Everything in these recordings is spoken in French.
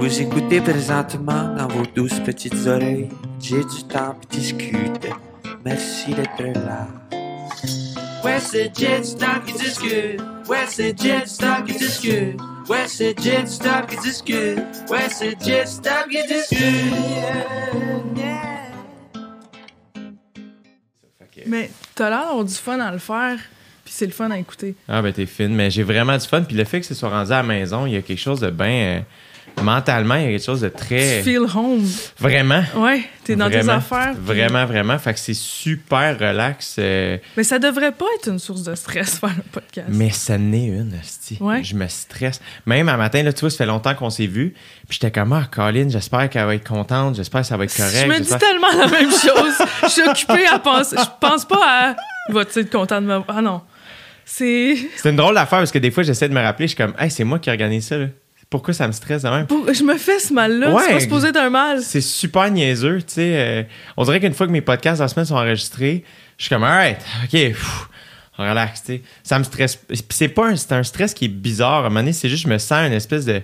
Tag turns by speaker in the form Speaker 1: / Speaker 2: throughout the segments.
Speaker 1: Vous écoutez présentement dans vos douces petites oreilles. J'ai du temps pour discuter. Merci d'être là. Ouais, c'est Jet Stop qui discute. Ouais, c'est Jet Stop qui discute. Ouais, c'est Jet Stop qui discute. Ouais, c'est Jet Stop qui discute.
Speaker 2: Mais t'as l'air d'avoir du fun à le faire, puis c'est le fun à écouter.
Speaker 3: Ah, ben, t'es fine. Mais j'ai vraiment du fun. Puis le fait que ce soit rendu à la maison, il y a quelque chose de bien. Mentalement, il y a quelque chose de très.
Speaker 2: Tu feel home.
Speaker 3: Vraiment?
Speaker 2: Ouais, t'es dans tes
Speaker 3: Vraiment.
Speaker 2: affaires. puis-
Speaker 3: Vraiment, vraiment. Fait que c'est super relax. euh,
Speaker 2: Mais ça devrait pas être une source de stress faire un podcast.
Speaker 3: mais ça n'est une, hostie.
Speaker 2: Ouais.
Speaker 3: Je me stresse. Même un matin, là, tu vois, ça fait longtemps qu'on s'est vu. Puis j'étais comme, ah, Colin, j'espère qu'elle va être contente. J'espère que ça va être correct.
Speaker 2: je me dis tellement la même chose. Je suis occupée à penser. Je pense pas à. Va-tu être content de me. Ah non. C'est.
Speaker 3: C'est une drôle d'affaire parce que des fois, j'essaie de me rappeler. Je suis comme, hey, c'est moi qui organise ça, là. Pourquoi ça me stresse de même?
Speaker 2: Je me fais ce mal-là.
Speaker 3: Ouais.
Speaker 2: C'est pas supposé d'un mal.
Speaker 3: C'est super niaiseux, tu sais. euh, on dirait qu'une fois que mes podcasts la semaine sont enregistrés, je suis comme, alright, ok, pff, relax, tu sais. Ça me stresse. C'est pas un, c'est un stress qui est bizarre. À un moment donné, c'est juste, je me sens une espèce de.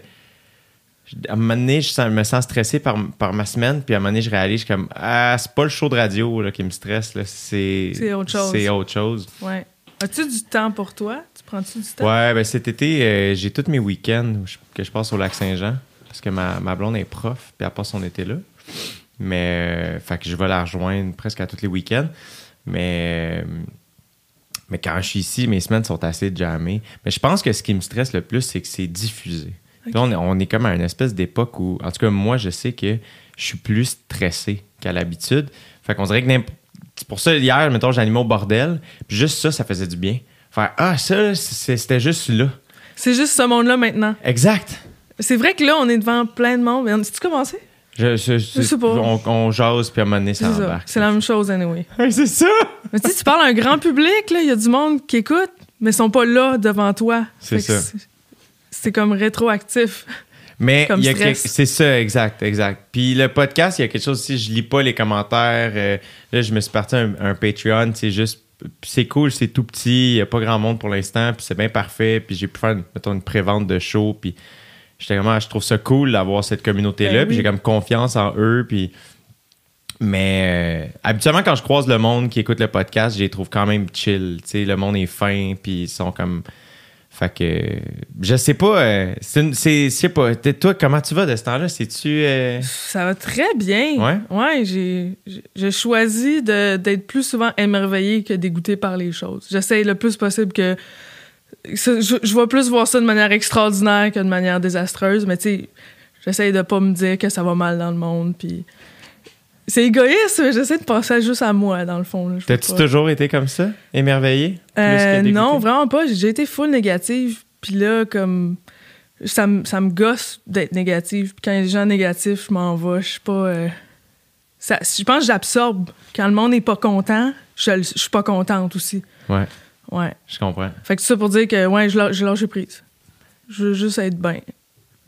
Speaker 3: À un moment donné, je sens- me sens stressé par, par ma semaine, puis à un moment donné, je réalise, je suis comme, ah, c'est pas le show de radio là, qui me stresse, là. C'est.
Speaker 2: C'est autre chose.
Speaker 3: C'est autre chose.
Speaker 2: Ouais. As-tu du temps pour toi? Tu prends-tu du temps?
Speaker 3: Ouais, ben cet été, euh, j'ai tous mes week-ends que je passe au lac Saint-Jean parce que ma, ma blonde est prof, puis elle passe son été là. Mais, euh, fait que je vais la rejoindre presque à tous les week-ends. Mais, euh, mais quand je suis ici, mes semaines sont assez jammées. Mais je pense que ce qui me stresse le plus, c'est que c'est diffusé. Là, on, est, on est comme à une espèce d'époque où, en tout cas, moi, je sais que je suis plus stressé qu'à l'habitude. Fait qu'on dirait que c'est pour ça, hier, mettons, j'animais au bordel. Puis juste ça, ça faisait du bien. Faire Ah, ça, c'est- c'était juste là.
Speaker 2: C'est juste ce monde-là maintenant.
Speaker 3: Exact.
Speaker 2: C'est vrai que là, on est devant plein de monde. C'est-tu commencé?
Speaker 3: Je, je-
Speaker 2: Je sais pas.
Speaker 3: On, on jase, puis à un moment donné,
Speaker 2: C'est
Speaker 3: ça embarque.
Speaker 2: C'est la même chose, anyway.
Speaker 3: Hey, c'est ça!
Speaker 2: Mais tu sais, tu parles à un grand public, là, il y a du monde qui écoute, mais ils sont pas là devant toi.
Speaker 3: C'est ça.
Speaker 2: C'est comme rétroactif.
Speaker 3: Mais
Speaker 2: Comme
Speaker 3: il y a
Speaker 2: stress.
Speaker 3: quelque- c'est ça, exact, exact. Puis le podcast, il y a quelque chose aussi, je lis pas les commentaires. euh, là, je me suis parti un, un Patreon, c'est juste. c'est cool, c'est tout petit, il y a pas grand monde pour l'instant, puis c'est bien parfait. Puis j'ai pu faire, mettons, une pré-vente de show, puis j'étais vraiment, je trouve ça cool d'avoir cette communauté-là,
Speaker 2: Ben
Speaker 3: puis j'ai comme confiance en eux, puis. Mais euh, habituellement, quand je croise le monde qui écoute le podcast, je les trouve quand même chill. Tu sais, le monde est fin, puis ils sont comme. Fait que. Je sais pas. euh, c'est c'est. Je sais pas. t'es- Toi, comment tu vas de ce temps-là? C'est-tu. euh,
Speaker 2: Ça va très bien.
Speaker 3: Ouais?
Speaker 2: Ouais, j'ai j'ai- choisi de- d'être plus souvent émerveillé que dégoûté par les choses. J'essaie le plus possible que. Je, je vais plus voir ça de manière extraordinaire que de manière désastreuse, mais tu sais, j'essaie de pas me dire que ça va mal dans le monde, puis. C'est égoïste, mais j'essaie de penser juste à moi, dans le fond.
Speaker 3: T'as-tu toujours été comme ça? Émerveillé? Plus
Speaker 2: Euh, non, vraiment pas. J'ai été full négative. Puis là, comme. Ça, me- ça me gosse d'être négative. Puis quand il y a des gens négatifs, je m'en vais. Je suis pas. euh, ça- je pense que j'absorbe. Quand le monde n'est pas content, je, suis pas contente aussi.
Speaker 3: Ouais,
Speaker 2: Ouais.
Speaker 3: je comprends.
Speaker 2: Fait que tout ça pour dire que, ouais, je lâ- j'ai lâché prise. Je veux juste être bien.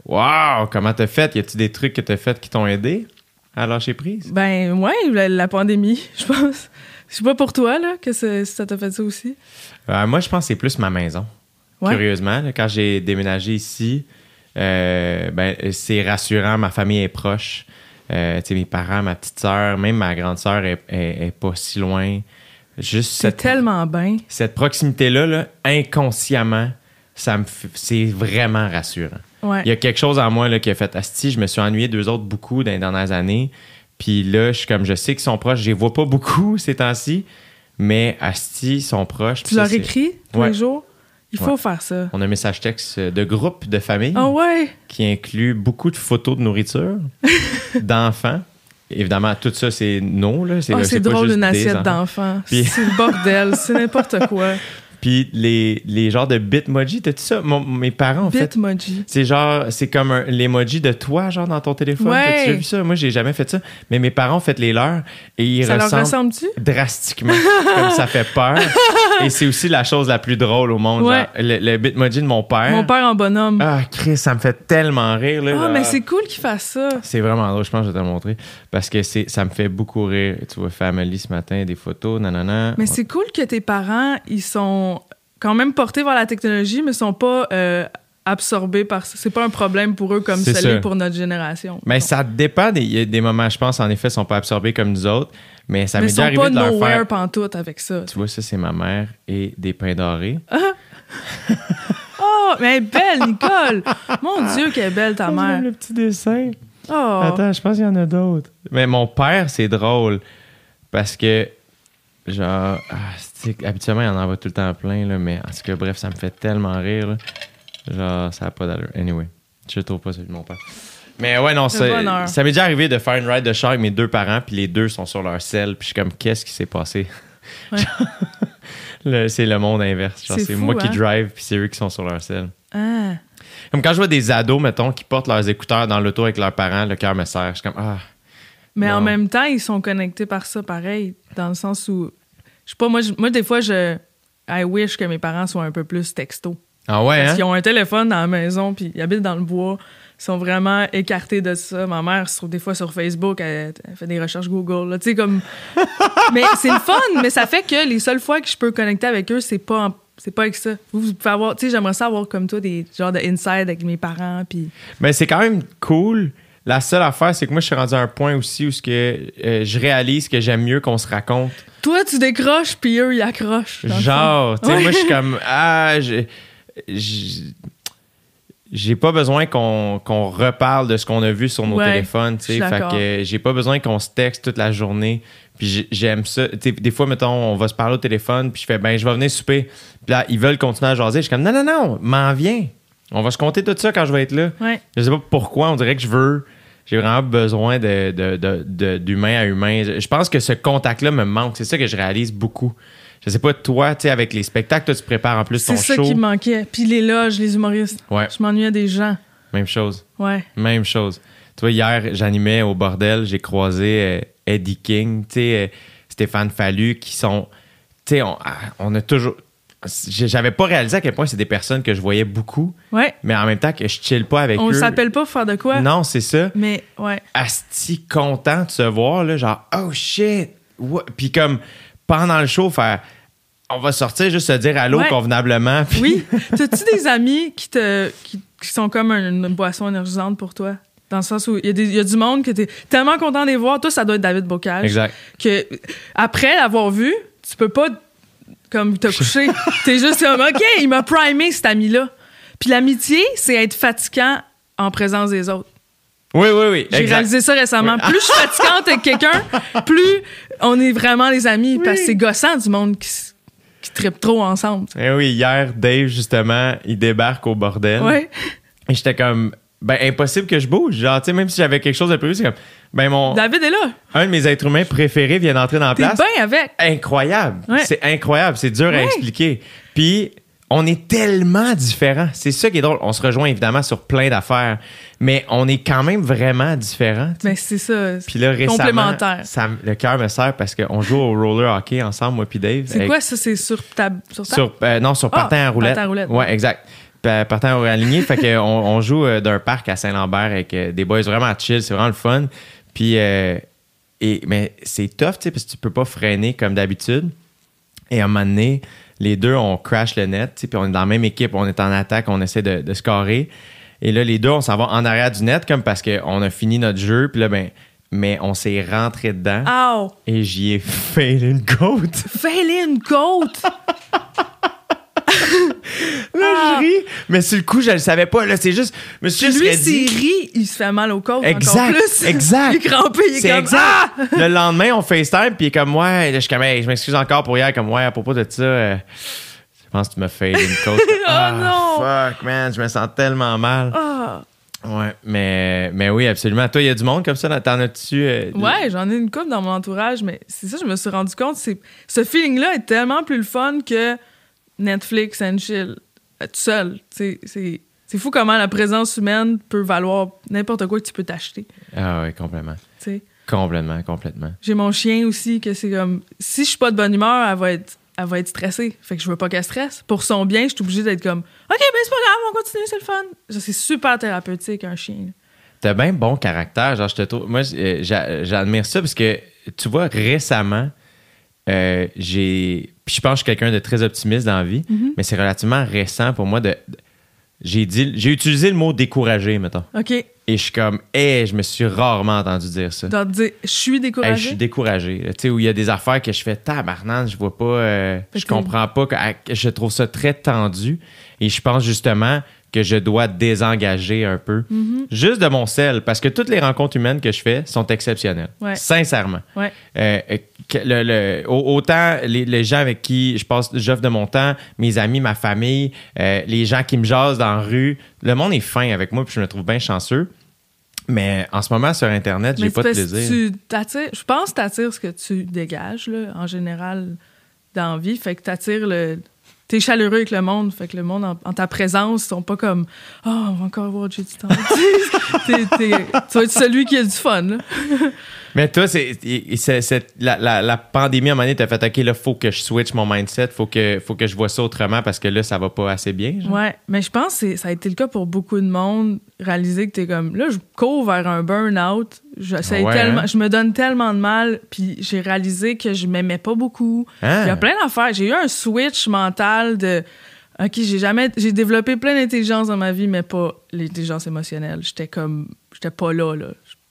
Speaker 3: Wow! Comment t'as fait? Y a-tu des trucs que t'as fait qui t'ont aidé? À lâcher prise?
Speaker 2: Ben, ouais, la, la pandémie, je pense. Je sais pas pour toi, là, que ça t'a fait ça aussi.
Speaker 3: Euh, moi, je pense que c'est plus ma maison.
Speaker 2: Ouais.
Speaker 3: Curieusement, là, quand j'ai déménagé ici, euh, ben, c'est rassurant. Ma famille est proche. Euh, mes parents, ma petite sœur, même ma grande sœur est, est- est pas si loin. Juste
Speaker 2: C'est
Speaker 3: cette,
Speaker 2: tellement bien.
Speaker 3: cette proximité-là, là, inconsciemment, ça me c'est vraiment rassurant.
Speaker 2: Ouais.
Speaker 3: Il y a quelque chose en moi là, qui a fait Asti, je me suis ennuyé d'eux autres beaucoup dans les dernières années. Puis là, je suis comme je sais qu'ils sont proches, je les vois pas beaucoup ces temps-ci, mais Asti ils sont proches.
Speaker 2: Tu leur écris tous
Speaker 3: Ouais.
Speaker 2: les jours? Il faut
Speaker 3: Ouais.
Speaker 2: faire ça.
Speaker 3: On a un message texte de groupe de famille
Speaker 2: Ah ouais?
Speaker 3: qui inclut beaucoup de photos de nourriture, d'enfants. Évidemment, tout ça, c'est non. C'est pas
Speaker 2: drôle une assiette
Speaker 3: enfants.
Speaker 2: d'enfant.
Speaker 3: Puis-
Speaker 2: C'est le bordel, c'est n'importe quoi.
Speaker 3: Puis les, les genres de bitmoji, t'as-tu ça? Mon- mes parents, en fait,
Speaker 2: Bitmoji.
Speaker 3: C'est genre, c'est comme un- l'emoji de toi, genre dans ton téléphone.
Speaker 2: Ouais.
Speaker 3: T'as-tu vu ça? Moi, j'ai jamais fait ça. Mais mes parents ont fait les leurs et ils
Speaker 2: Ça leur
Speaker 3: ressemblent
Speaker 2: ressemble-tu?
Speaker 3: drastiquement. comme ça fait peur. et c'est aussi la chose la plus drôle au monde.
Speaker 2: Ouais.
Speaker 3: genre, le, le bitmoji de mon père.
Speaker 2: Mon père en bonhomme. Ah,
Speaker 3: Ah, Chris, ça me fait tellement rire. Là, genre.
Speaker 2: mais c'est cool qu'il fasse ça.
Speaker 3: C'est vraiment drôle, je pense que je vais te le montrer. Parce que c'est, ça me fait beaucoup rire. Tu vois, Family ce matin, des photos, nanana.
Speaker 2: Mais c'est cool que tes parents, ils sont quand même portés vers la technologie, mais sont pas euh, absorbés par ça. C'est pas un problème pour eux comme
Speaker 3: C'est
Speaker 2: ça l'est pour notre génération.
Speaker 3: Mais
Speaker 2: Donc,
Speaker 3: ça dépend des, il y a des moments, je pense, en effet, ils sont pas absorbés comme nous autres. Mais ça m'est déjà arrivé
Speaker 2: pas
Speaker 3: de leur faire.
Speaker 2: pantoute avec ça.
Speaker 3: Tu vois, ça, c'est ma mère et des pains dorés.
Speaker 2: Oh, mais belle, Nicole! Mon Dieu, qu'elle est belle, ta mère.
Speaker 3: le petit dessin.
Speaker 2: Oh.
Speaker 3: Attends, je pense qu'il y en a d'autres. Mais mon père, c'est drôle. Parce que, genre, ah, habituellement, il en envoie tout le temps plein, là, mais en tout cas, bref, ça me fait tellement rire. là. Genre, ça n'a pas d'allure. Anyway, je trouve pas celui de mon père. Mais ouais, non, ça, ça m'est déjà arrivé de faire une ride de char avec mes deux parents, puis les deux sont sur leur selle, puis je suis comme, qu'est-ce qui s'est passé?
Speaker 2: Ouais.
Speaker 3: C'est le monde inverse. Genre,
Speaker 2: C'est
Speaker 3: moi qui
Speaker 2: hein?
Speaker 3: drive, puis c'est eux qui sont sur leur selle.
Speaker 2: Ah.
Speaker 3: Comme quand je vois des ados, mettons, qui portent leurs écouteurs dans l'auto avec leurs parents, le cœur me serre. Je suis comme, ah.
Speaker 2: Mais en même temps, ils sont connectés par ça pareil, dans le sens où. Je sais pas, moi, moi des fois, je. I wish que mes parents soient un peu plus texto.
Speaker 3: Ah ouais,
Speaker 2: Parce
Speaker 3: hein?
Speaker 2: qu'ils ont un téléphone dans la maison, puis ils habitent dans le bois. Ils sont vraiment écartés de ça. Ma mère se trouve des fois sur Facebook, elle, elle fait des recherches Google. là. Tu sais, comme. mais c'est le fun, mais ça fait que les seules fois que je peux connecter avec eux, c'est pas, en- c'est pas avec ça. Vous, vous pouvez avoir. Tu sais, j'aimerais ça avoir comme toi des genres de inside avec mes parents, puis.
Speaker 3: Mais c'est quand même cool. La seule affaire, c'est que moi, je suis rendu à un point aussi où que, euh, je réalise que j'aime mieux qu'on se raconte.
Speaker 2: Toi, tu décroches, puis eux, ils accrochent.
Speaker 3: Genre, tu sais,
Speaker 2: Ouais.
Speaker 3: moi, je suis comme, ah, j'ai pas besoin qu'on reparle de ce qu'on a vu sur nos
Speaker 2: Ouais,
Speaker 3: téléphones, tu sais. Fait que j'ai pas besoin qu'on se texte toute la journée. Puis j'ai- j'aime ça. Des fois, mettons, on va se parler au téléphone, puis je fais, ben, je vais venir souper. Puis là, ils veulent continuer à jaser. Je suis comme, non, non, non, m'en viens. On va se compter tout ça quand je vais être là.
Speaker 2: Ouais.
Speaker 3: Je sais pas pourquoi, on dirait que je veux. J'ai vraiment besoin de, de- de- d'humain à humain. Je pense que ce contact-là me manque. C'est ça que je réalise beaucoup. Je sais pas, toi, tu sais, avec les spectacles, toi, tu prépares en plus ton
Speaker 2: C'est ça
Speaker 3: show.
Speaker 2: qui me manquait. Puis les loges, les humoristes.
Speaker 3: Ouais,
Speaker 2: Je m'ennuyais des gens.
Speaker 3: même chose.
Speaker 2: Ouais.
Speaker 3: Même chose. Tu vois, hier, j'animais au bordel, j'ai croisé euh, Eddie King, tu sais, euh, Stéphane Fallu, qui sont. Tu sais, on, ah, on a toujours. J'avais pas réalisé à quel point c'est des personnes que je voyais beaucoup,
Speaker 2: Ouais.
Speaker 3: mais en même temps que je chill pas avec
Speaker 2: On
Speaker 3: eux.
Speaker 2: s'appelle pas pour faire de quoi?
Speaker 3: Non, c'est ça.
Speaker 2: Mais ouais.
Speaker 3: asti content de se voir, là, genre, oh shit! What? Puis comme, pendant le show, faire, on va sortir juste se dire allô
Speaker 2: Ouais.
Speaker 3: convenablement. Puis-
Speaker 2: Oui. T'as-tu des amis qui te qui, qui sont comme une, une boisson énergisante pour toi? Dans le sens où il y, y a du monde que t'es tellement content de les voir. Toi, ça doit être David Bocage.
Speaker 3: Exact.
Speaker 2: Que après l'avoir vu, tu peux pas comme te coucher. T'es juste comme OK, il m'a primé cet ami-là. Puis l'amitié, c'est être fatigant en présence des autres.
Speaker 3: Oui, oui, oui.
Speaker 2: J'ai réalisé ça récemment.
Speaker 3: Oui.
Speaker 2: Plus je suis fatigante avec quelqu'un, plus on est vraiment les amis. Parce que
Speaker 3: Oui.
Speaker 2: c'est gossant du monde qui, qui trippe trop ensemble.
Speaker 3: Eh oui, hier, Dave, justement, il débarque au bordel.
Speaker 2: Ouais.
Speaker 3: Et j'étais comme, ben, impossible que je bouge. Genre, tu sais, même si j'avais quelque chose de prévu, c'est comme, ben, mon,
Speaker 2: David est là.
Speaker 3: un de mes êtres humains préférés vient d'entrer dans la place.
Speaker 2: bien avec.
Speaker 3: incroyable.
Speaker 2: Ouais.
Speaker 3: C'est incroyable. C'est dur à expliquer. Puis, on est tellement différents. C'est ça qui est drôle. On se rejoint évidemment sur plein d'affaires, mais on est quand même vraiment différents.
Speaker 2: Mais c'est ça.
Speaker 3: Puis là, récemment,
Speaker 2: Complémentaire.
Speaker 3: ça le cœur me sert parce qu'on joue au roller hockey ensemble, moi puis Dave.
Speaker 2: C'est
Speaker 3: Avec-
Speaker 2: quoi ça? C'est sur ta sur ta-
Speaker 3: Sur, euh, non, sur
Speaker 2: Ah,
Speaker 3: partant à roulette.
Speaker 2: partant à roulette.
Speaker 3: Ouais, exact. Pa- Partant à aligné. fait qu'on on joue euh, d'un parc à Saint-Lambert avec euh, des boys vraiment chill. C'est vraiment le fun. Puis, euh, et, mais c'est tough, tu sais, parce que tu peux pas freiner comme d'habitude. Et à un moment donné, les deux, on crash le net, tu sais, puis on est dans la même équipe, on est en attaque, on essaie de, de scorer. Et là, les deux, on s'en va en arrière du net, comme parce qu'on a fini notre jeu, puis là, ben, mais on s'est rentré dedans
Speaker 2: Ow!
Speaker 3: et j'y ai fait une côte.
Speaker 2: Fais-le une côte!
Speaker 3: Là, je ris, mais sur le coup, je le savais pas. Là, c'est juste,
Speaker 2: Lui, s'il rit, il se fait mal au corps encore
Speaker 3: Exact,
Speaker 2: plus.
Speaker 3: exact.
Speaker 2: il est crampé, il est, comme
Speaker 3: exact.
Speaker 2: Ah!
Speaker 3: Le lendemain, on FaceTime, puis il est comme, ouais, là, je comme, Hey, je m'excuse encore pour hier, comme, ouais, à propos de ça, euh, je pense que tu m'as fait une côte.
Speaker 2: Oh non!
Speaker 3: Fuck, man, je me sens tellement mal.
Speaker 2: Ah!
Speaker 3: Ouais, mais, mais oui, absolument. Toi, il y a du monde comme ça, t'en as-tu? euh,
Speaker 2: Ouais, j'en ai une couple dans mon entourage, mais c'est ça, je me suis rendu compte, c'est ce feeling-là est tellement plus le fun que Netflix and chill, euh, tout seul. C'est- fou comment la présence humaine peut valoir n'importe quoi que tu peux t'acheter.
Speaker 3: Ah ouais, complètement. Complètement, complètement.
Speaker 2: J'ai mon chien aussi, que c'est comme. Si je suis pas de bonne humeur, elle va être, elle va être stressée. Fait que je veux pas qu'elle stresse. Pour son bien, je suis obligée d'être comme OK, ben c'est pas grave, on continue, c'est le fun. C'est super thérapeutique, un chien.
Speaker 3: T'as bien bon caractère, genre je te trouve. Moi, euh, j'a- j'admire ça parce que tu vois récemment, euh, j'ai. Puis je pense que je suis quelqu'un de très optimiste dans la vie,
Speaker 2: Mm-hmm.
Speaker 3: mais c'est relativement récent pour moi de j'ai dit, j'ai utilisé le mot découragé, mettons.
Speaker 2: OK.
Speaker 3: Et je suis comme, hé, je me suis rarement entendu dire ça.
Speaker 2: Je suis
Speaker 3: Hey,
Speaker 2: découragé?
Speaker 3: je suis découragé. Tu sais, où il y a des affaires que je fais tabarnane, je vois pas, euh, je comprends pas, que je trouve ça très tendu. Et je pense justement que je dois désengager un peu,
Speaker 2: Mm-hmm.
Speaker 3: juste de mon sel, parce que toutes les rencontres humaines que je fais sont exceptionnelles.
Speaker 2: Ouais.
Speaker 3: Sincèrement.
Speaker 2: Ouais.
Speaker 3: Euh, le- le- autant les, les gens avec qui je passe, j'offre de mon temps, mes amis, ma famille, euh, les gens qui me jasent dans la rue, le monde est fin avec moi, puis je me trouve bien chanceux. Mais en ce moment, sur Internet, j'ai pas de plaisir.
Speaker 2: tu je pense que tu attires ce que tu dégages, là, en général, dans la vie. Fait que tu attires le. T'es chaleureux avec le monde, fait que le monde, en, ta présence, ils sont pas comme Oh, on va encore voir J.D. Temps. T'es- celui qui a du fun.
Speaker 3: Mais toi, c'est, la, la- la pandémie, à un moment donné, t'as fait, OK, là, faut que je switch mon mindset, faut que, faut que je vois ça autrement parce que là, ça va pas assez bien. genre.
Speaker 2: Ouais, mais je pense que ça a été le cas pour beaucoup de monde, réaliser que t'es comme là, je cours vers un burn-out, j'essaie
Speaker 3: Ouais,
Speaker 2: tellement,
Speaker 3: hein?
Speaker 2: je me donne tellement de mal, puis j'ai réalisé que je m'aimais pas beaucoup.
Speaker 3: Hein?
Speaker 2: Il y a plein d'affaires. J'ai eu un switch mental de OK, j'ai jamais j'ai développé plein d'intelligence dans ma vie mais pas l'intelligence émotionnelle. J'étais comme j'étais pas là là.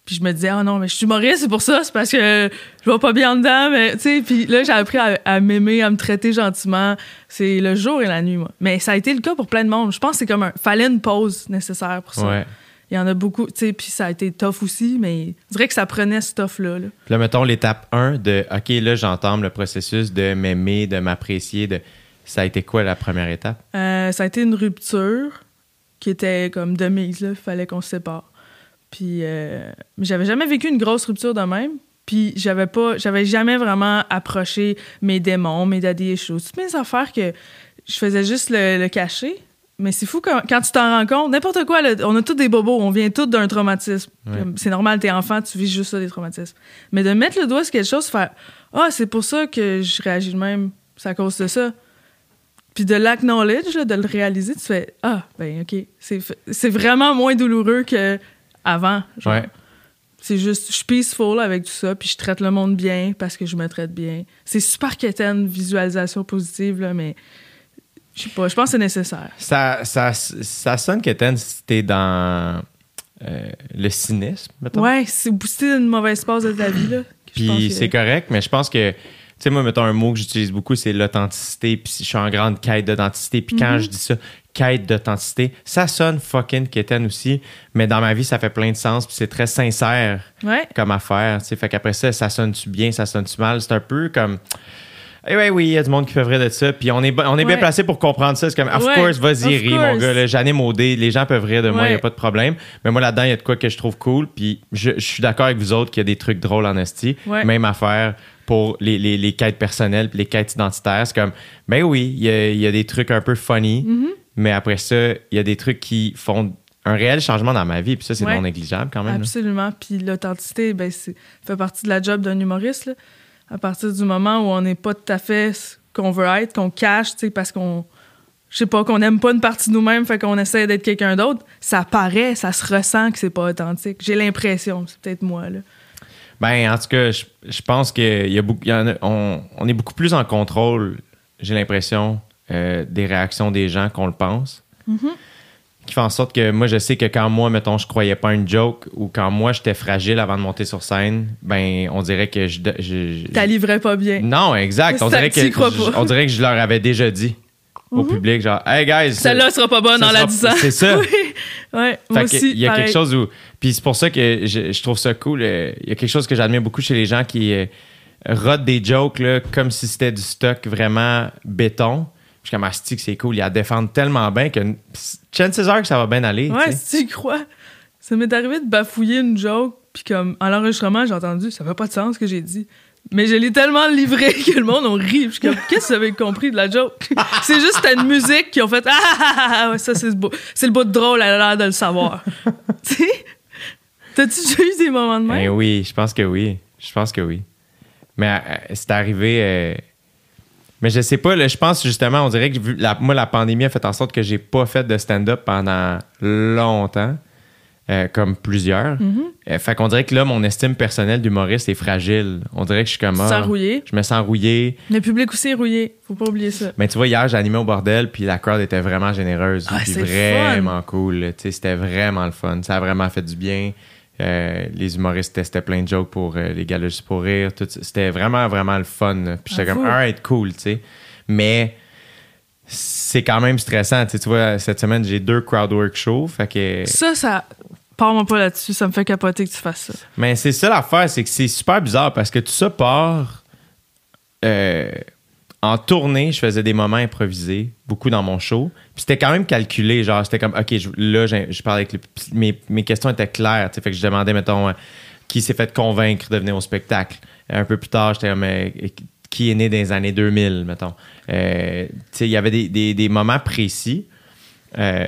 Speaker 2: Puis je me disais "Ah non, mais je suis humoriste, c'est pour ça, c'est parce que je vais pas bien en dedans mais tu sais puis là j'ai appris à, à m'aimer, à me traiter gentiment. C'est le jour et la nuit moi. Mais ça a été le cas pour plein de monde. Je pense que c'est comme un fallait une pause nécessaire pour ça.
Speaker 3: Ouais.
Speaker 2: Il y en a beaucoup, tu sais, puis ça a été tough aussi, mais je dirais que ça prenait ce tough-là. là.
Speaker 3: Puis là, mettons l'étape 1 de, OK, là, j'entame le processus de m'aimer, de m'apprécier. De... Ça a été quoi la première étape?
Speaker 2: Euh, ça a été une rupture qui était comme de mise, là. Il fallait qu'on se sépare. Puis, euh, j'avais jamais vécu une grosse rupture de même. Puis, j'avais pas, j'avais jamais vraiment approché mes démons, mes daddy issues, toutes mes affaires que je faisais juste le, le cacher. Mais c'est fou quand, quand tu t'en rends compte, n'importe quoi, là, on a tous des bobos, on vient tous d'un traumatisme.
Speaker 3: Ouais.
Speaker 2: C'est normal, t'es enfant, tu vis juste ça, des traumatismes. Mais de mettre le doigt sur quelque chose, faire Ah, c'est pour ça que je réagis de même, c'est à cause de ça. Puis de l'acknowledge, de le réaliser, tu fais Ah, ben OK. C'est vraiment moins douloureux que avant. genre.
Speaker 3: Ouais.
Speaker 2: C'est juste, je suis peaceful avec tout ça, puis je traite le monde bien parce que je me traite bien. C'est super quétaine, visualisation positive, là, mais je sais pas, je pense que c'est nécessaire.
Speaker 3: Ça, ça, ça sonne qu'Étienne, si t'es dans euh, le cynisme, mettons.
Speaker 2: Ouais, c'est booster une mauvaise passe de ta vie, là.
Speaker 3: Puis c'est correct, mais je pense que, sais, moi, mettons un mot que j'utilise beaucoup, c'est l'authenticité. Puis je suis en grande quête d'authenticité. Puis
Speaker 2: Mhm.
Speaker 3: quand je dis ça, quête d'authenticité, ça sonne fucking quétaine aussi. Mais dans ma vie, ça fait plein de sens. Puis c'est très sincère
Speaker 2: Ouais.
Speaker 3: comme affaire. Tu sais, fait qu'après ça, ça sonne-tu bien, ça sonne-tu mal? C'est un peu comme. Eh ouais, oui, il y a du monde qui fait vrai de ça. Puis on est, on est bien placé pour comprendre ça. C'est comme, of
Speaker 2: Ouais,
Speaker 3: course, vas-y, ris, mon gars. J'anime au dé. Les gens peuvent rire de moi, il n'y a pas de problème. Mais moi, là-dedans, il y a de quoi que je trouve cool. Puis je, je suis d'accord avec vous autres qu'il y a des trucs drôles en esti. Même affaire pour les, les, les quêtes personnelles les quêtes identitaires. C'est comme, ben oui, il y a, il y a des trucs un peu funny.
Speaker 2: Mm-hmm.
Speaker 3: Mais après ça, il y a des trucs qui font un réel changement dans ma vie. Puis ça, c'est
Speaker 2: Ouais.
Speaker 3: non négligeable quand même. là.
Speaker 2: Absolument. Puis l'authenticité, ben, c'est fait partie de la job d'un humoriste. Là. À partir du moment où on n'est pas tout à fait ce qu'on veut être, qu'on cache, tu sais, parce qu'on. Je sais pas, qu'on n'aime pas une partie de nous-mêmes, fait qu'on essaie d'être quelqu'un d'autre, ça paraît, ça se ressent que c'est pas authentique. J'ai l'impression, c'est peut-être moi, là.
Speaker 3: Ben, en tout cas, je, je pense qu'il y a beaucoup, il y en a- on, on est beaucoup plus en contrôle, j'ai l'impression, euh, des réactions des gens qu'on le pense. Qui fait en sorte que moi, je sais que quand moi, mettons, je croyais pas à une joke ou quand moi, j'étais fragile avant de monter sur scène, ben, on dirait que je. je- je-
Speaker 2: T'as livré pas bien.
Speaker 3: non, exact. On dirait, que on dirait que je leur avais déjà dit au public, genre, hey guys.
Speaker 2: Celle-là sera pas bonne en la
Speaker 3: sera-
Speaker 2: disant.
Speaker 3: c'est ça.
Speaker 2: oui. Ouais, moi
Speaker 3: Fait que
Speaker 2: aussi.
Speaker 3: il y a
Speaker 2: pareil.
Speaker 3: quelque chose où. Puis c'est pour ça que je, je trouve ça cool. euh, Il y a quelque chose que j'admire beaucoup chez les gens qui euh, rodent des jokes là, comme si c'était du stock vraiment béton. Je suis comme, Asti, que c'est cool. Ils la défendent tellement bien que chances are que ça va bien aller.
Speaker 2: Ouais, si tu crois. Ça m'est arrivé de bafouiller une joke, puis comme, en l'enregistrement, j'ai entendu, ça fait pas de sens ce que j'ai dit. Mais je l'ai tellement livré que le monde a ri. Puis Je suis comme, qu'est-ce que vous avez compris de la joke? c'est juste une musique qui ont fait, ah, ah, ah, ah, ça, c'est bout. C'est le bout de drôle, elle a l'air de le savoir. tu sais? T'as-tu déjà eu des moments de même?
Speaker 3: Ben oui, je pense que oui. Je pense que oui. Mais euh, c'est arrivé. euh, Mais je sais pas, je pense justement, on dirait que la- moi, la pandémie a fait en sorte que j'ai pas fait de stand-up pendant longtemps. Euh, comme plusieurs. Euh, fait qu'on dirait que là, mon estime personnelle d'humoriste est fragile. On dirait que je suis comme. Ah,
Speaker 2: rouillé.
Speaker 3: Je me sens rouillé.
Speaker 2: Le public aussi est rouillé. Faut pas oublier ça.
Speaker 3: Mais tu vois, hier, j'ai animé au bordel, puis la crowd était vraiment généreuse.
Speaker 2: Ah,
Speaker 3: puis vraiment cool. C'était vraiment le fun. Ça a vraiment fait du bien. Euh, les humoristes testaient plein de jokes pour les gars juste pour rire. C'était vraiment, vraiment le fun. Puis j'étais
Speaker 2: Ah,
Speaker 3: comme,
Speaker 2: fou.
Speaker 3: alright, cool, tu sais. Mais c'est quand même stressant. Tu sais, tu vois, cette semaine, j'ai deux crowdwork shows. Fait que.
Speaker 2: Ça, ça. Parle-moi pas là-dessus. Ça me fait capoter que tu fasses ça.
Speaker 3: Mais c'est ça l'affaire, c'est que c'est super bizarre parce que tout ça part. euh, en tournée, je faisais des moments improvisés, beaucoup dans mon show. Puis c'était quand même calculé, genre, c'était comme, OK, je- là, je parlais avec le- mes, mes questions étaient claires, tu fait que je demandais, mettons, euh, qui s'est fait convaincre de venir au spectacle. Un peu plus tard, j'étais comme, euh, qui est né dans les années 2000, mettons. Euh, il y avait des, des- des moments précis. Euh,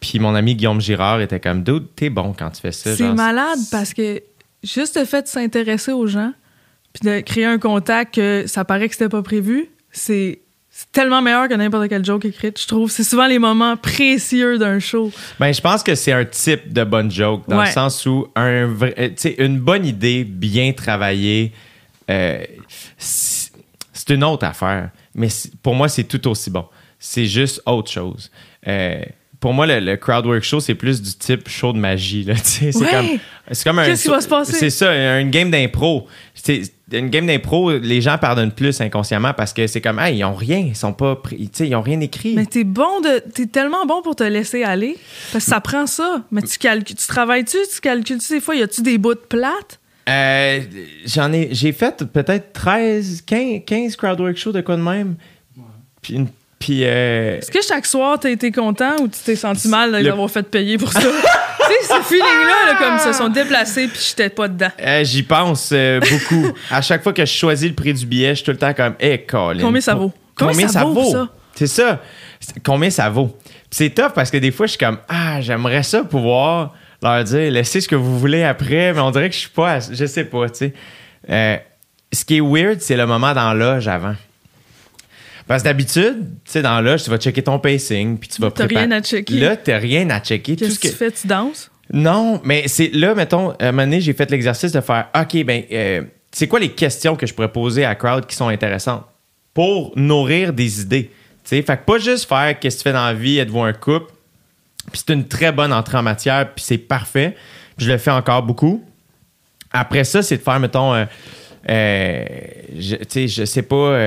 Speaker 3: puis mon ami Guillaume Girard était comme, dude, t'es bon quand tu fais ça.
Speaker 2: C'est malade parce que juste le fait de s'intéresser aux gens puis de créer un contact que ça paraît que c'était pas prévu, c'est tellement meilleur que n'importe quel joke écrite, je trouve. C'est souvent les moments précieux d'un show.
Speaker 3: Ben, je pense que c'est un type de bonne joke, dans
Speaker 2: Ouais.
Speaker 3: le sens où un vrai- une bonne idée bien travaillée, euh, c'est une autre affaire. Mais pour moi, c'est tout aussi bon. C'est juste autre chose. Euh, pour moi, le, le crowdwork show, c'est plus du type show de magie. C'est
Speaker 2: Ouais.
Speaker 3: comme, c'est comme un.
Speaker 2: Qu'est-ce qui va se passer?
Speaker 3: C'est ça, une game d'impro. C'est- Une game d'impro, les gens pardonnent plus inconsciemment parce que c'est comme, hey, ils ont rien, ils sont pas, ils ont rien écrit.
Speaker 2: Mais t'es bon de. T'es tellement bon pour te laisser aller. Parce que ça prend ça. Mais tu calcules. Tu travailles-tu? Tu calcules-tu des fois? Y a-tu des bouts de plates?
Speaker 3: Euh, j'en ai j'ai fait peut-être 13 15, 15 crowdwork shows de quoi de même puis une- puis euh,
Speaker 2: Est-ce que chaque soir, t'as été content ou tu t'es senti mal
Speaker 3: Le-
Speaker 2: d'avoir fait payer pour ça? tu sais, ce feeling-là, là, comme ils se sont déplacés puis j'étais pas dedans.
Speaker 3: euh, j'y pense euh, beaucoup à chaque fois que je choisis le prix du billet je suis tout le temps comme hey Colin,
Speaker 2: Combien ça vaut?
Speaker 3: combien, ça, vaut,
Speaker 2: ça?
Speaker 3: c'est ça combien ça vaut? Puis c'est tough parce que des fois je suis comme ah j'aimerais ça pouvoir leur dire laissez ce que vous voulez après mais on dirait que je suis pas à- je sais pas tu sais Euh, ce qui est weird c'est le moment dans l'âge avant parce que d'habitude, tu sais, dans l'âge, tu vas checker ton pacing, puis tu vas
Speaker 2: T'as
Speaker 3: préparer.
Speaker 2: rien à checker.
Speaker 3: Là, t'as rien à checker.
Speaker 2: Qu'est-ce
Speaker 3: ce
Speaker 2: que
Speaker 3: que...
Speaker 2: tu fais? Tu danses?
Speaker 3: Non, mais c'est là, mettons, à un moment donné, j'ai fait l'exercice de faire OK, ben, euh, c'est quoi les questions que je pourrais poser à la crowd qui sont intéressantes pour nourrir des idées? Tu sais, fait que pas juste faire qu'est-ce que tu fais dans la vie, êtes-vous un couple? Puis c'est une très bonne entrée en matière, puis c'est parfait. Puis je le fais encore beaucoup. Après ça, c'est de faire, mettons, euh, euh, je, je sais pas.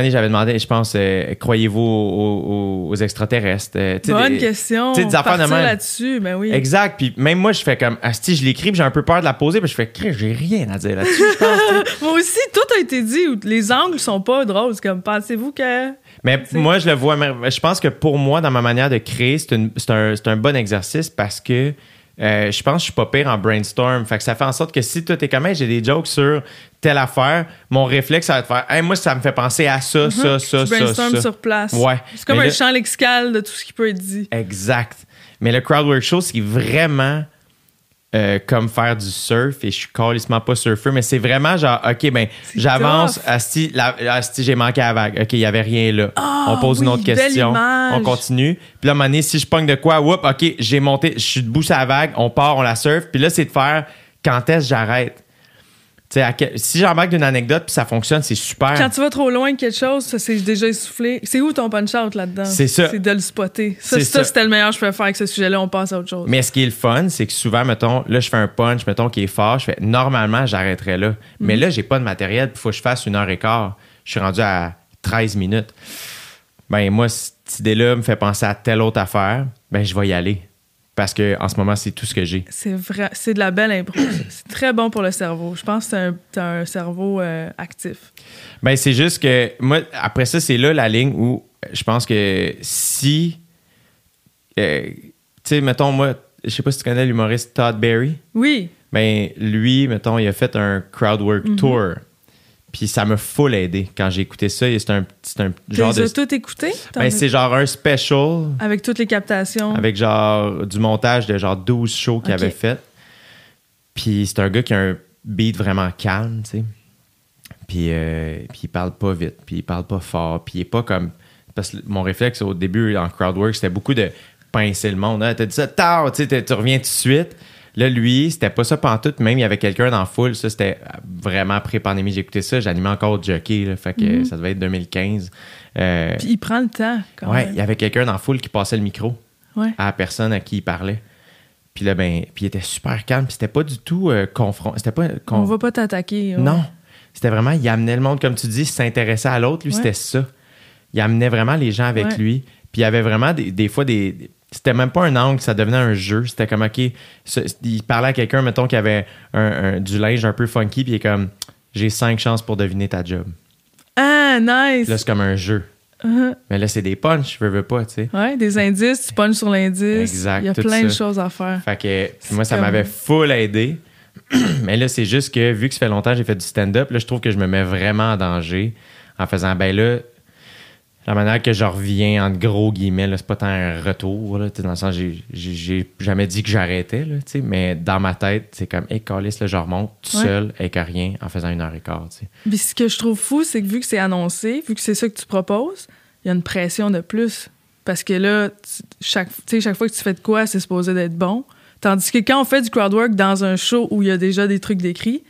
Speaker 3: Donné, j'avais demandé, je pense, euh, croyez-vous aux, aux- aux extraterrestres? Euh,
Speaker 2: Bonne
Speaker 3: des-
Speaker 2: question.
Speaker 3: des affaires de même.
Speaker 2: là-dessus, ben oui.
Speaker 3: Exact. Puis même moi, je fais comme, Asti, je l'écris, puis j'ai un peu peur de la poser, puis je fais, j'ai rien à dire là-dessus.
Speaker 2: Moi aussi, tout a été dit. Les angles sont pas drôles. C'est comme, pensez-vous que.
Speaker 3: Mais moi, je le vois, je pense que pour moi, dans ma manière de créer, un, c'est un bon exercice parce que euh, je pense que je suis pas pire en brainstorm. Fait que ça fait en sorte que si toi, t'es comme, Hey, j'ai des jokes sur telle affaire, mon réflexe, ça va te faire, hey, moi, ça me fait penser à ça, ça, ça,
Speaker 2: Mhm. tu
Speaker 3: ça,
Speaker 2: brainstormes
Speaker 3: ça.
Speaker 2: sur place.
Speaker 3: Ouais.
Speaker 2: C'est comme
Speaker 3: Mais
Speaker 2: un champ lexical de tout ce qui peut être dit.
Speaker 3: Exact. Mais le crowdwork show, c'est vraiment euh, comme faire du surf et je suis carrément pas surfeur, mais c'est vraiment genre, OK, ben, j'avance, asti, asti, j'ai manqué à la vague. OK, il y avait rien là.
Speaker 2: Ah,
Speaker 3: on pose une autre question.
Speaker 2: image.
Speaker 3: On continue. Puis là, à un moment donné, si je pogne de quoi, whoop, OK, j'ai monté, je suis debout sur la vague, on part, on la surf. Puis là, c'est de faire quand est-ce que j'arrête? Quel- si j'embarque d'une anecdote puis ça fonctionne, c'est super.
Speaker 2: Quand tu vas trop loin de quelque chose, ça c'est déjà essoufflé. C'est où ton punch-out là-dedans?
Speaker 3: C'est ça.
Speaker 2: C'est de le spotter. Ça, c'était le meilleur que je pouvais faire avec ce sujet-là. On passe à autre chose.
Speaker 3: Mais ce qui est le fun, c'est que souvent, mettons, là, je fais un punch, mettons, qui est fort, je fais, normalement, j'arrêterais là. Mais là, j'ai pas de matériel, il faut que je fasse une heure et quart. Je suis rendu à 13 minutes. Ben, moi, cette idée-là me fait penser à telle autre affaire, ben, je vais y aller. Parce que en ce moment, c'est tout ce que j'ai.
Speaker 2: C'est vrai, c'est de la belle impro. c'est très bon pour le cerveau. Je pense que t'as un, t'as un cerveau euh, actif.
Speaker 3: Ben, c'est juste que, moi, après ça, c'est là la ligne où je pense que si. euh, tu sais, mettons, moi, je sais pas si tu connais l'humoriste Todd Berry.
Speaker 2: Oui.
Speaker 3: Ben, lui, mettons, il a fait un crowdwork
Speaker 2: Mhm.
Speaker 3: tour. Puis ça m'a full aidé quand j'ai écouté ça. et C'est un, un genre de.
Speaker 2: as tout écouté?
Speaker 3: Ben, c'est genre un special
Speaker 2: Avec toutes les captations?
Speaker 3: avec genre du montage de genre 12 shows qu'il avait fait. Puis c'est un gars qui a un beat vraiment calme, tu sais. Puis, euh, puis il parle pas vite, puis il parle pas fort, puis il est pas comme. Parce que mon réflexe au début en crowdwork, c'était beaucoup de pincer le monde. Ah, t'as dit ça tard, tu reviens tout de suite. Là, lui, c'était pas ça pantoute. Même, il y avait quelqu'un dans la foule. Ça, c'était vraiment pré-pandémie. Écouté ça. J'animais encore au jockey. Là, fait que ça devait être 2015. Euh,
Speaker 2: Puis il prend le temps, quand
Speaker 3: ouais,
Speaker 2: même.
Speaker 3: il y avait quelqu'un dans la foule qui passait le micro
Speaker 2: Ouais.
Speaker 3: à la personne à qui il parlait. Puis là, ben, puis il était super calme. Puis c'était pas du tout euh, confront. C'était pas. con-
Speaker 2: On va pas t'attaquer. ouais.
Speaker 3: Non. C'était vraiment, il amenait le monde, comme tu dis, s'intéressait à l'autre. Lui,
Speaker 2: Ouais.
Speaker 3: c'était ça. Il amenait vraiment les gens avec lui. Puis il y avait vraiment des, des fois des. C'était même pas un angle, ça devenait un jeu. C'était comme, OK, ce- il parlait à quelqu'un, mettons, qui avait un- un- du linge un peu funky, puis il est comme, j'ai cinq chances pour deviner ta job.
Speaker 2: Ah, nice!
Speaker 3: Là, c'est comme un jeu.
Speaker 2: Uh-huh.
Speaker 3: Mais là, c'est des punchs, je veux, veux pas, tu sais.
Speaker 2: Ouais, des indices, tu punches sur l'indice.
Speaker 3: Exact,
Speaker 2: Il y a plein de choses à faire.
Speaker 3: Fait que moi, ça
Speaker 2: comme-
Speaker 3: m'avait full aidé. Mais là, c'est juste que vu que ça fait longtemps que j'ai fait du stand-up, là, je trouve que je me mets vraiment en danger en faisant, ben là, la manière que je reviens, entre gros guillemets, là, c'est pas tant un retour, là, dans le sens, j'ai- j'ai j'ai jamais dit que j'arrêtais, là, mais dans ma tête, c'est comme, hey, Carlis, là, je remonte tout
Speaker 2: Ouais.
Speaker 3: seul, avec rien, en faisant une heure et quart.
Speaker 2: Puis ce que je trouve fou, c'est que vu que c'est annoncé, vu que c'est ça que tu proposes, il y a une pression de plus. Parce que là, chaque, chaque fois que tu fais de quoi, c'est supposé d'être bon. Tandis que quand on fait du crowdwork dans un show où il y a déjà des trucs décrits,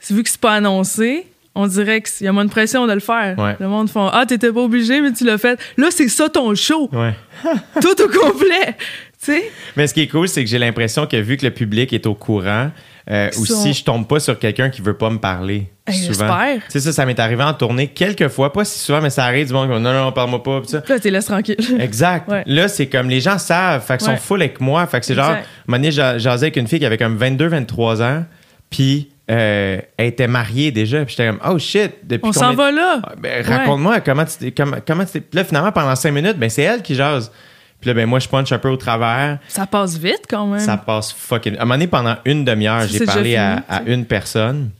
Speaker 2: c'est vu que c'est pas annoncé, on dirait qu'il y a moins de pression de le faire.
Speaker 3: Ouais.
Speaker 2: Le monde font Ah, t'étais pas obligé, mais tu l'as fait. Là, c'est ça ton show,
Speaker 3: Ouais.
Speaker 2: tout au complet. Tu sais?
Speaker 3: Mais ce qui est cool, c'est que j'ai l'impression que vu que le public est au courant, euh, aussi,
Speaker 2: sont-
Speaker 3: je tombe pas sur quelqu'un qui veut pas me parler.
Speaker 2: Hey, j'espère.
Speaker 3: Tu sais, ça, ça m'est arrivé en tournée quelques fois, pas si souvent, mais ça arrive du monde qui non, non, parle-moi pas, pis ça.
Speaker 2: Là, t'es laisse tranquille.
Speaker 3: Exact.
Speaker 2: Ouais.
Speaker 3: Là, c'est comme les gens savent, fait qu'ils sont full avec moi. Fait que c'est genre, un moment donné, j'a- jasais avec une fille qui avait comme 22-23 ans, puis euh, elle était mariée déjà, puis j'étais comme, oh shit, depuis
Speaker 2: On s'en va là.
Speaker 3: Ah, ben, raconte-moi comment tu t'es- comment, comment tu Puis là, finalement, pendant cinq minutes, ben, c'est elle qui jase. Puis là, ben, moi, je punch un peu au travers.
Speaker 2: Ça passe vite quand même.
Speaker 3: Ça passe fucking. À un moment donné, pendant une demi-heure, j'ai parlé à, une personne.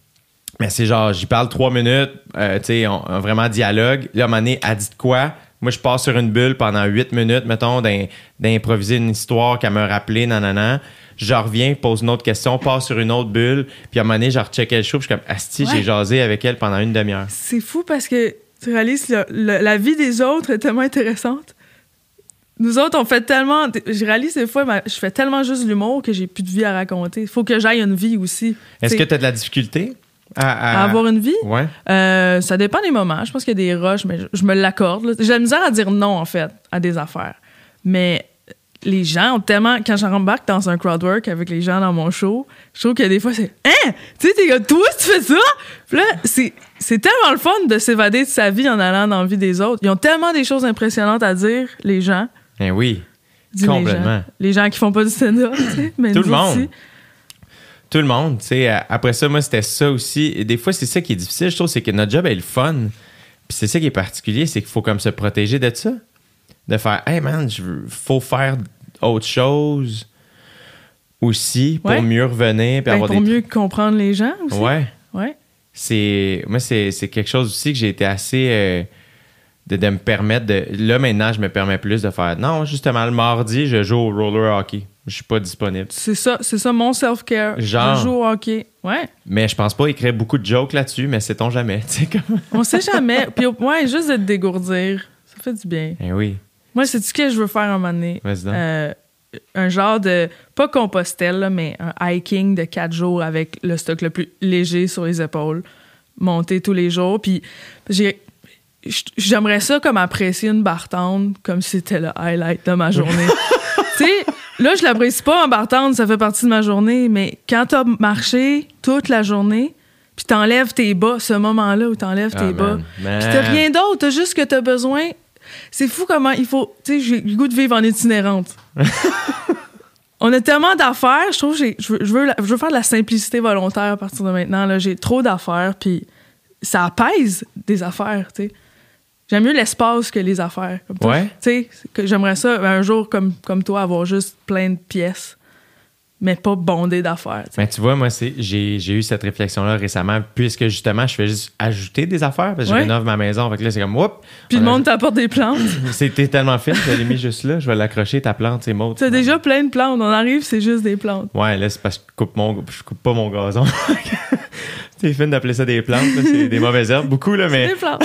Speaker 3: Mais c'est genre, j'y parle trois minutes, euh, tu sais, on, on vraiment dialogue. Là, à un moment donné, elle dit de quoi? Moi, je passe sur une bulle pendant huit minutes, mettons, d'im- d'improviser une histoire qu'elle me rappelait, nanana. Je reviens, pose une autre question, passe sur une autre bulle. Puis à un moment donné, je recheckais le show, puis je suis comme, asti,
Speaker 2: Ouais.
Speaker 3: j'ai jasé avec elle pendant une demi-heure.
Speaker 2: C'est fou parce que tu réalises le- le- la vie des autres est tellement intéressante. Nous autres, on fait tellement. Je réalise des fois, je fais tellement juste l'humour que j'ai plus de vie à raconter. Il faut que j'aille une vie aussi.
Speaker 3: Est-ce que tu as de la difficulté à,
Speaker 2: à avoir une vie?
Speaker 3: Ouais.
Speaker 2: Euh, ça dépend des moments. Je pense qu'il y a des rushs, mais je, je me l'accorde. J'ai la misère à dire non, en fait, à des affaires. Mais les gens ont tellement. Quand j'embarque dans un crowdwork avec les gens dans mon show, je trouve que des fois, c'est Hein? Tu sais, t'es comme, toi, tu fais ça? Puis là, c'est, c'est tellement le fun de s'évader de sa vie en allant dans la vie des autres. Ils ont tellement des choses impressionnantes à dire, les gens.
Speaker 3: Ben oui.
Speaker 2: Dis
Speaker 3: Complètement.
Speaker 2: Les gens, les gens qui font pas du stand-up, tu sais. Mais
Speaker 3: Tout le monde.
Speaker 2: aussi.
Speaker 3: Tout le monde, tu sais. Après ça, moi, c'était ça aussi. Et des fois, c'est ça qui est difficile, je trouve, c'est que notre job est le fun. Puis c'est ça qui est particulier, c'est qu'il faut comme se protéger de ça. De faire, hey man, je veux- faut faire autre chose aussi pour
Speaker 2: Ouais.
Speaker 3: mieux revenir. Puis
Speaker 2: Ben,
Speaker 3: avoir
Speaker 2: pour
Speaker 3: des...
Speaker 2: mieux comprendre les gens aussi.
Speaker 3: Ouais.
Speaker 2: Ouais.
Speaker 3: C'est, moi, c'est, c'est quelque chose aussi que j'ai été assez. euh, de, de me permettre de. Là, maintenant, je me permets plus de faire. Non, justement, le mardi, je joue au roller hockey. Je suis pas disponible.
Speaker 2: C'est ça, c'est ça mon self-care.
Speaker 3: Genre.
Speaker 2: Je joue au hockey. Ouais.
Speaker 3: Mais je pense pas écrire beaucoup de jokes là-dessus, mais sait-on jamais. Tu sais, comme.
Speaker 2: On sait jamais. Puis ouais, juste de te dégourdir, ça fait du bien.
Speaker 3: Eh oui.
Speaker 2: Moi, c'est ce que je veux faire un moment donné? Euh, un genre de, pas Compostelle, là, mais un hiking de quatre jours avec le stock le plus léger sur les épaules, monter tous les jours. Puis j'aimerais ça comme apprécier une bartende comme si c'était le highlight de ma journée. tu sais, là, je l'apprécie pas en bartende, ça fait partie de ma journée, mais quand t'as marché toute la journée, puis t'enlèves tes bas, ce moment-là où t'enlèves tes
Speaker 3: Ah,
Speaker 2: bas.
Speaker 3: Man.
Speaker 2: puis t'as rien d'autre, t'as juste ce que t'as besoin. C'est fou comment il faut. Tu sais, j'ai le goût de vivre en itinérante. On a tellement d'affaires, je trouve, j'ai- je veux, je, veux la- je veux faire de la simplicité volontaire à partir de maintenant. là. J'ai trop d'affaires, puis ça apaise des affaires, tu sais. J'aime mieux l'espace que les affaires. Comme.
Speaker 3: Ouais.
Speaker 2: Tu sais, que j'aimerais ça, un jour, comme, comme toi, avoir juste plein de pièces, mais pas bondé d'affaires.
Speaker 3: Mais tu vois, moi, c'est, j'ai, j'ai eu cette réflexion-là récemment, puisque justement, je fais juste ajouter des affaires, parce que
Speaker 2: Ouais.
Speaker 3: je rénove ma maison. Fait que là, c'est comme, whoop!
Speaker 2: Puis le
Speaker 3: a-
Speaker 2: monde t'apporte des plantes.
Speaker 3: C'était tellement fine, je l'ai mis juste là, je vais l'accrocher, ta plante, c'est mauve.
Speaker 2: T'as déjà plein de plantes. On arrive, c'est juste des plantes.
Speaker 3: Ouais, là, c'est parce que je coupe, mon, je coupe pas mon gazon. c'est fine d'appeler ça des plantes, c'est des mauvaises herbes, beaucoup, là, mais.
Speaker 2: Des plantes.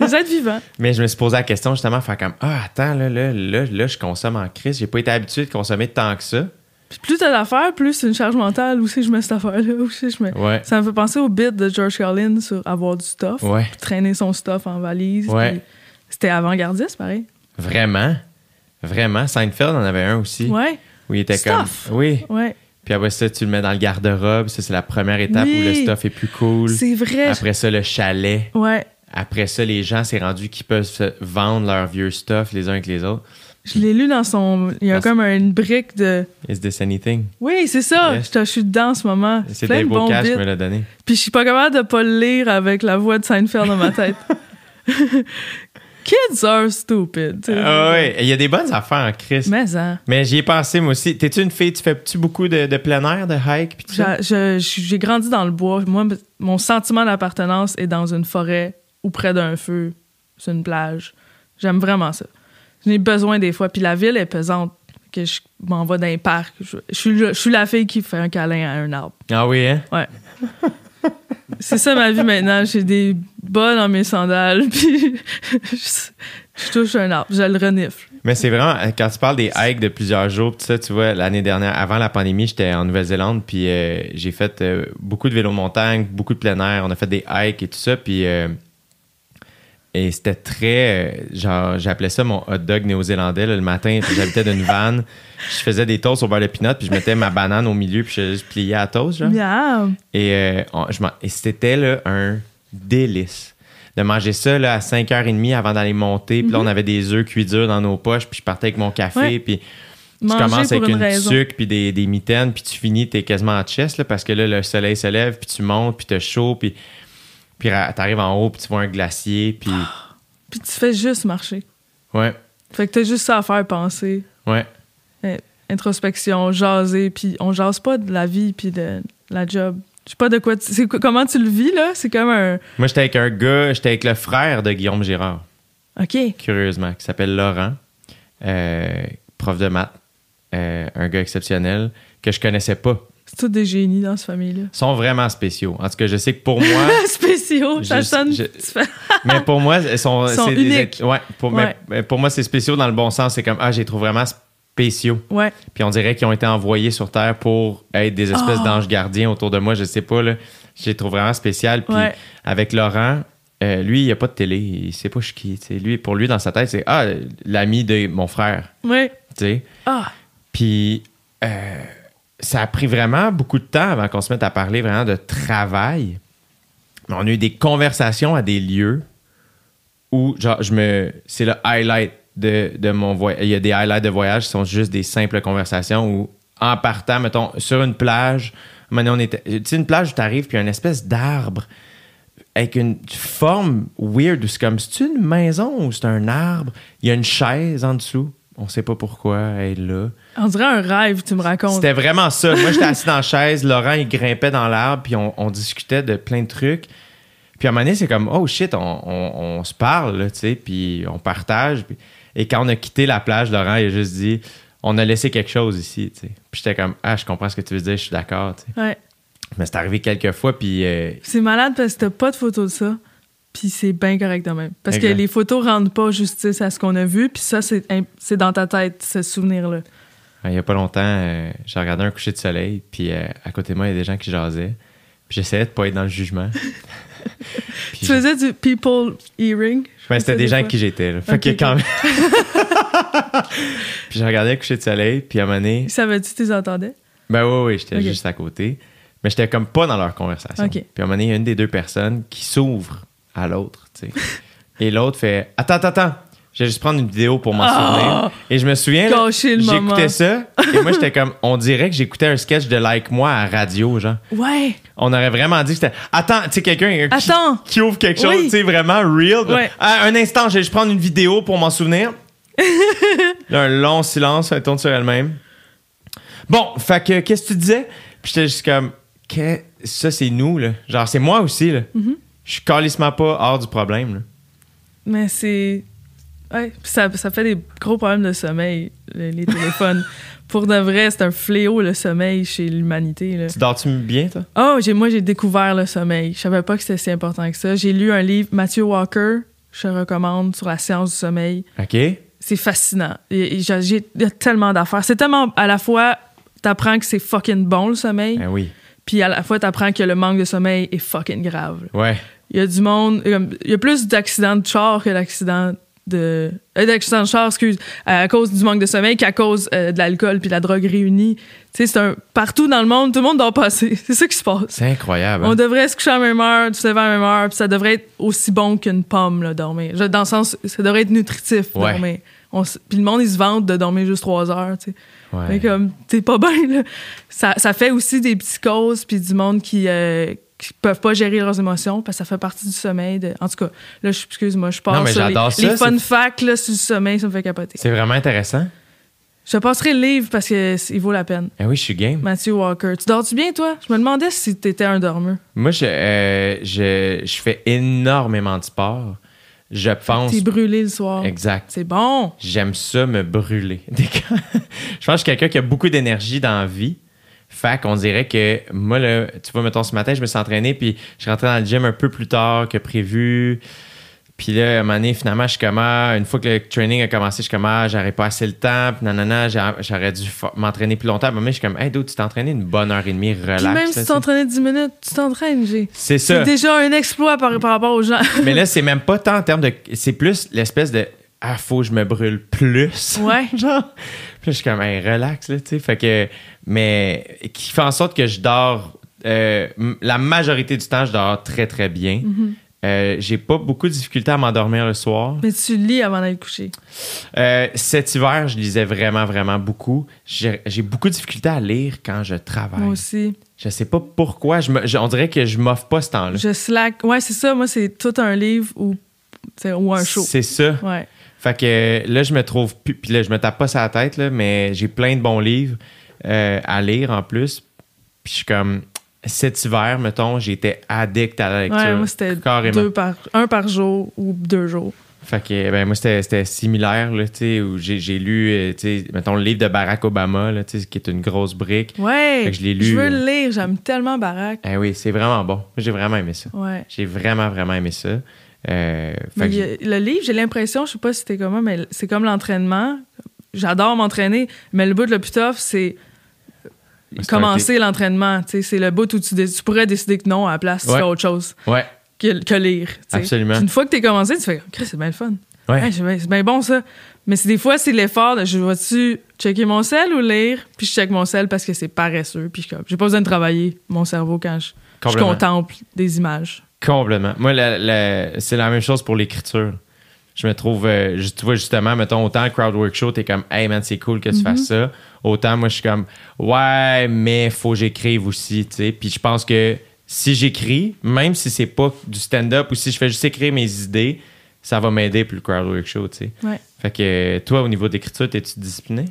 Speaker 2: Des êtres vivants.
Speaker 3: Mais je me suis posé la question justement, faire comme Ah, attends, là, là, là, là, je consomme en crise. J'ai pas été habitué de consommer tant que ça.
Speaker 2: Puis plus t'as d'affaires, plus c'est une charge mentale. Où c'est je mets cette affaire-là? Où c'est je mets...
Speaker 3: Ouais.
Speaker 2: Ça me fait penser au bit de George Carlin sur avoir du stuff.
Speaker 3: Ouais.
Speaker 2: Puis traîner son stuff en valise.
Speaker 3: Ouais.
Speaker 2: puis C'était avant-gardiste, pareil.
Speaker 3: Vraiment? Vraiment? Seinfeld en avait un aussi.
Speaker 2: Ouais,
Speaker 3: Où il était
Speaker 2: Stuff.
Speaker 3: comme. Oui.
Speaker 2: ouais.
Speaker 3: Puis après ça, tu le mets dans le garde-robe. Ça, c'est la première étape
Speaker 2: Oui.
Speaker 3: où le stuff est plus cool.
Speaker 2: C'est vrai.
Speaker 3: Après ça, le chalet.
Speaker 2: Ouais.
Speaker 3: Après ça, les gens, c'est rendu qu'ils peuvent se vendre leur vieux stuff les uns avec les autres.
Speaker 2: Je l'ai lu dans son. Il y a comme une brique de.
Speaker 3: Is this anything?
Speaker 2: Oui, c'est ça.
Speaker 3: Yes.
Speaker 2: Je, je suis dedans en ce moment.
Speaker 3: C'est des
Speaker 2: de
Speaker 3: beaux
Speaker 2: bons
Speaker 3: cash me l'a donné.
Speaker 2: Puis je suis pas capable de pas le lire avec la voix de Seinfeld dans ma tête. Kids are stupid.
Speaker 3: Ah ouais, il y a des bonnes affaires en crise. Mais,
Speaker 2: Mais hein.
Speaker 3: j'y ai pensé moi aussi. T'es-tu une fille, tu fais-tu beaucoup de, de plein air, de hike
Speaker 2: J'ai grandi dans le bois. Moi, mon sentiment d'appartenance est dans une forêt ou près d'un feu, sur une plage. J'aime vraiment ça. J'en ai besoin des fois. Puis la ville est pesante. Que je m'en vais dans un parc. Je, je suis, je suis la fille qui fait un câlin à un arbre.
Speaker 3: Ah oui, hein?
Speaker 2: Ouais. C'est ça ma vie maintenant. J'ai des bas dans mes sandales. Puis je, je touche un arbre. Je le renifle.
Speaker 3: Mais c'est vraiment, quand tu parles des hikes de plusieurs jours, tout ça, tu vois, l'année dernière, avant la pandémie, j'étais en Nouvelle-Zélande, puis euh, j'ai fait euh, beaucoup de vélo montagne, beaucoup de plein air. On a fait des hikes et tout ça, puis euh, et c'était très, genre, j'appelais ça mon hot dog néo-zélandais le matin. J'habitais d'une vanne, je faisais des toasts au beurre de pinot, puis je mettais ma banane au milieu, puis je, je pliais à la toast, genre. Et, euh, on- je et c'était là, un délice de manger ça là, à 5h30 avant d'aller monter. Puis là, on avait des œufs cuits durs dans nos poches. Puis je partais avec mon café.
Speaker 2: Ouais.
Speaker 3: Puis tu
Speaker 2: Manger
Speaker 3: commences avec
Speaker 2: une
Speaker 3: une sucre puis des, des mitaines. Puis tu finis, t'es quasiment en chest là, parce que là, le soleil se lève. Puis tu montes. Puis t'as chaud. Puis, puis t'arrives en haut. Puis tu vois un glacier. Puis
Speaker 2: Puis tu fais juste marcher.
Speaker 3: ouais,
Speaker 2: Fait que t'as juste ça à faire penser.
Speaker 3: ouais.
Speaker 2: introspection, jaser, puis on jase pas de la vie puis de la job. Je sais pas de quoi. tu- comment tu le vis là? C'est comme un.
Speaker 3: Moi, j'étais avec un gars. J'étais avec le frère de Guillaume Girard.
Speaker 2: Ok.
Speaker 3: curieusement, qui s'appelle Laurent, euh, prof de maths, euh, un gars exceptionnel que je connaissais pas.
Speaker 2: C'est tous des génies dans cette famille-là.
Speaker 3: Ils sont vraiment spéciaux. En tout cas, je sais que pour moi,
Speaker 2: Spéciaux. Ça sonne.
Speaker 3: je- mais pour moi, ils sont,
Speaker 2: Ils sont
Speaker 3: des-
Speaker 2: uniques.
Speaker 3: ouais, pour, mais-
Speaker 2: Ouais.
Speaker 3: mais pour moi, c'est spéciaux dans le bon sens. C'est comme ah, je les trouve vraiment spéciaux.
Speaker 2: Ouais.
Speaker 3: Puis on dirait qu'ils ont été envoyés sur Terre pour être des espèces
Speaker 2: Oh.
Speaker 3: d'anges gardiens autour de moi. Je sais pas là. Je les trouve vraiment spéciales. Puis
Speaker 2: Ouais.
Speaker 3: avec Laurent. euh, lui, il a pas de télé, il sait pas je qui. tu sais. Lui, pour lui, dans sa tête, c'est Ah, l'ami de mon frère.
Speaker 2: Ouais.
Speaker 3: tu sais.
Speaker 2: Ah.
Speaker 3: Puis euh, ça a pris vraiment beaucoup de temps avant qu'on se mette à parler vraiment de travail. On a eu des conversations à des lieux où, genre, je me. C'est le highlight de, de mon voyage. Il y a des highlights de voyage qui sont juste des simples conversations où, en partant, mettons, sur une plage, donné, on était. Tu sais, une plage où tu arrives, puis il y a une espèce d'arbre avec une forme weird. où C'est comme, c'est une maison ou c'est un arbre? Il y a une chaise en dessous. On sait pas pourquoi elle est là.
Speaker 2: On dirait un rêve, tu me racontes.
Speaker 3: C'était vraiment ça. Moi, j'étais assis dans la chaise. Laurent, il grimpait dans l'arbre, puis on, on discutait de plein de trucs. Puis à un moment donné, c'est comme, oh shit, on, on- on se parle, tu sais, puis on partage. Puis- Et quand on a quitté la plage, Laurent, il a juste dit, on a laissé quelque chose ici, tu sais. Puis j'étais comme, ah, je comprends ce que tu veux dire, je suis d'accord, tu sais.
Speaker 2: Ouais.
Speaker 3: Mais c'est arrivé quelques fois, puis euh,
Speaker 2: C'est malade parce que t'as pas de photos de ça. Puis c'est bien correct de même. Parce
Speaker 3: Exact.
Speaker 2: que les photos rendent pas justice à ce qu'on a vu. Puis ça, c'est dans ta tête, ce souvenir-là.
Speaker 3: Il y a pas longtemps, euh, j'ai regardé un coucher de soleil, puis euh, à côté de moi, il y a des gens qui jasaient. Puis j'essayais de pas être dans le jugement.
Speaker 2: Tu
Speaker 3: je-
Speaker 2: faisais du people hearing. je
Speaker 3: Ben, c'était des gens avec qui j'étais. Fait que quand même. puis j'ai regardé le coucher de soleil, puis à un moment donné,
Speaker 2: Ils savaient-tu que tu les entendais?
Speaker 3: ben oui, oui, j'étais juste à côté. Mais j'étais comme pas dans leur conversation. Puis à un moment donné, il y a une des deux personnes qui s'ouvre à l'autre, tu sais. Et l'autre fait Attends, attends, attends. Je vais juste prendre une vidéo pour m'en
Speaker 2: Ah!
Speaker 3: souvenir. Et je me souviens, j'écoutais ça. Et moi, j'étais comme, on dirait que j'écoutais un sketch de Like Moi à radio, genre.
Speaker 2: Ouais.
Speaker 3: On aurait vraiment dit que c'était. Attends, tu sais, quelqu'un qui, ouvre quelque chose,
Speaker 2: Oui.
Speaker 3: tu sais, vraiment real.
Speaker 2: Ouais.
Speaker 3: Ah, un instant, je vais juste prendre une vidéo pour m'en souvenir. Là, un long silence, elle tourne sur elle-même. Bon, fait que, qu'est-ce que tu disais? Puis j'étais juste comme, que, ça, c'est nous, là. Genre, c'est moi aussi, là.
Speaker 2: Mm-hmm.
Speaker 3: Je suis calissement pas hors du problème, là.
Speaker 2: Mais c'est. Ouais. Ça, ça fait des gros problèmes de sommeil, le- les téléphones. Pour de vrai, c'est un fléau, le sommeil, chez l'humanité.
Speaker 3: Tu dors-tu bien, toi?
Speaker 2: Oh, j'ai, moi, j'ai découvert le sommeil. Je savais pas que c'était si important que ça. J'ai lu un livre, Matthew Walker. Je te recommande sur la séance du sommeil.
Speaker 3: OK?
Speaker 2: C'est fascinant. Il y a tellement d'affaires. C'est tellement. À la fois, t'apprends que c'est fucking bon le sommeil,
Speaker 3: Ben oui.
Speaker 2: puis à la fois, t'apprends que le manque de sommeil est fucking grave.
Speaker 3: Ouais.
Speaker 2: Il y a du monde. Il y a plus d'accidents de char que d'accidents de. euh, d'accidents de char, excuse, à cause du manque de sommeil qu'à cause euh, de l'alcool puis de la drogue réunie. Tu sais, c'est un. Partout dans le monde, tout le monde dort passer. C'est ça qui se passe.
Speaker 3: C'est incroyable. hein?
Speaker 2: On devrait se coucher à la même heure, se lever à la même heure, puis ça devrait être aussi bon qu'une pomme, là, dormir. Dans le sens, ça devrait être nutritif,
Speaker 3: Ouais.
Speaker 2: dormir. Puis le monde, il se vante de dormir juste trois heures, tu sais.
Speaker 3: Ouais.
Speaker 2: Mais comme, t'es pas bien, là. Ça, ça fait aussi des psychoses, puis du monde qui, euh, qui peuvent pas gérer leurs émotions, parce que ça fait partie du sommeil. De... En tout cas, là, je- excuse-moi, je
Speaker 3: mais
Speaker 2: sur les,
Speaker 3: ça,
Speaker 2: les fun facts là, sur le sommeil, ça me fait capoter.
Speaker 3: C'est vraiment intéressant.
Speaker 2: Je passerai le livre parce qu'il vaut la peine.
Speaker 3: Ah oui, je suis game.
Speaker 2: Matthew Walker. Tu dors-tu bien, toi? Je me demandais si t'étais un dormeur.
Speaker 3: Moi, je, euh, je, je fais énormément de sport. Je pense.
Speaker 2: T'es brûlé le soir.
Speaker 3: Exact.
Speaker 2: C'est bon.
Speaker 3: J'aime ça me brûler. je pense que je suis quelqu'un qui a beaucoup d'énergie dans la vie. Fait qu'on dirait que moi, là, tu vois, mettons, ce matin, je me suis entraîné, puis je suis rentré dans le gym un peu plus tard que prévu. Puis là, à un moment donné, finalement, je suis comme, ah, une fois que le training a commencé, je suis comme, ah, j'aurais pas assez le temps, puis nanana, j'aurais dû m'entraîner plus longtemps. Mais je suis comme, hey, dude, tu t'es entraîné une bonne heure et demie, relax.
Speaker 2: Puis même si tu t'entraînais 10 minutes, tu t'entraînes, G.
Speaker 3: C'est
Speaker 2: C'est
Speaker 3: ça.
Speaker 2: déjà un exploit par, par rapport aux gens.
Speaker 3: Mais là, c'est même pas tant en termes de. C'est plus l'espèce de. Ah, faut que je me brûle plus.
Speaker 2: Ouais.
Speaker 3: Genre. Puis là, je suis comme, hey, relax, là, tu sais. Fait que. Mais. Qui fait en sorte que je dors. euh, la majorité du temps, je dors très, très bien.
Speaker 2: Mm-hmm.
Speaker 3: Euh, j'ai pas beaucoup de difficultés à m'endormir le soir.
Speaker 2: Mais tu lis avant d'aller coucher.
Speaker 3: Euh, cet hiver, je lisais vraiment, vraiment beaucoup. J'ai beaucoup de difficultés à lire quand je travaille.
Speaker 2: Moi aussi.
Speaker 3: Je sais pas pourquoi. Je me- je- on dirait que je m'offre pas ce temps-là.
Speaker 2: Je slack. Ouais, c'est ça. Moi, c'est tout un livre ou, ou un show.
Speaker 3: C'est ça.
Speaker 2: Ouais.
Speaker 3: Fait que là, je me trouve plus. Puis là, je me tape pas la tête, là, mais j'ai plein de bons livres euh, à lire en plus. Puis je suis comme. Cet hiver, mettons, j'étais addict à la lecture.
Speaker 2: Ouais, moi, c'était
Speaker 3: carrément.
Speaker 2: deux par, un par jour ou deux jours.
Speaker 3: Fait que, ben, moi, c'était c'était similaire, là, tu sais, où j'ai j'ai lu, euh, tu sais, mettons, le livre de Barack Obama, là, tu sais, qui est une grosse brique.
Speaker 2: Ouais.
Speaker 3: Fait que je l'ai lu,
Speaker 2: Je veux le lire. J'aime tellement Barack.
Speaker 3: Ah oui, c'est vraiment bon. Moi, J'ai vraiment aimé ça.
Speaker 2: Ouais.
Speaker 3: J'ai vraiment, vraiment aimé ça. Euh,
Speaker 2: Mais
Speaker 3: que
Speaker 2: a- le livre, j'ai l'impression, je sais pas si c'était comment, mais c'est comme l'entraînement. J'adore m'entraîner, mais le bout de le plus tough, c'est commencer l'entraînement. Tu C'est le bout où tu, tu pourrais décider que non, à la place, tu
Speaker 3: Ouais.
Speaker 2: fais autre chose
Speaker 3: Ouais,
Speaker 2: que, que lire. tu.
Speaker 3: Absolument.
Speaker 2: Puis une fois que t'es commencé, tu fais c'est bien le fun.
Speaker 3: ouais.
Speaker 2: Hey, c'est bien- bon ça. Mais des fois, c'est l'effort de je vais-tu checker mon sel ou lire, puis je check mon sel parce que c'est paresseux, puis j'ai pas besoin de travailler mon cerveau quand je, contemple des images.
Speaker 3: Complètement. Moi, c'est la même chose pour l'écriture. Je me trouve, euh, tu vois, justement, mettons, autant le crowd work show, t'es comme, hey man, c'est cool que tu fasses ça. Autant, moi, je suis comme, ouais, mais faut que j'écrive aussi, tu sais. Puis je pense que si j'écris, même si c'est pas du stand-up ou si je fais juste écrire mes idées, ça va m'aider pour le crowd work show, tu sais.
Speaker 2: Ouais.
Speaker 3: Fait que toi, au niveau d'écriture, t'es-tu discipliné?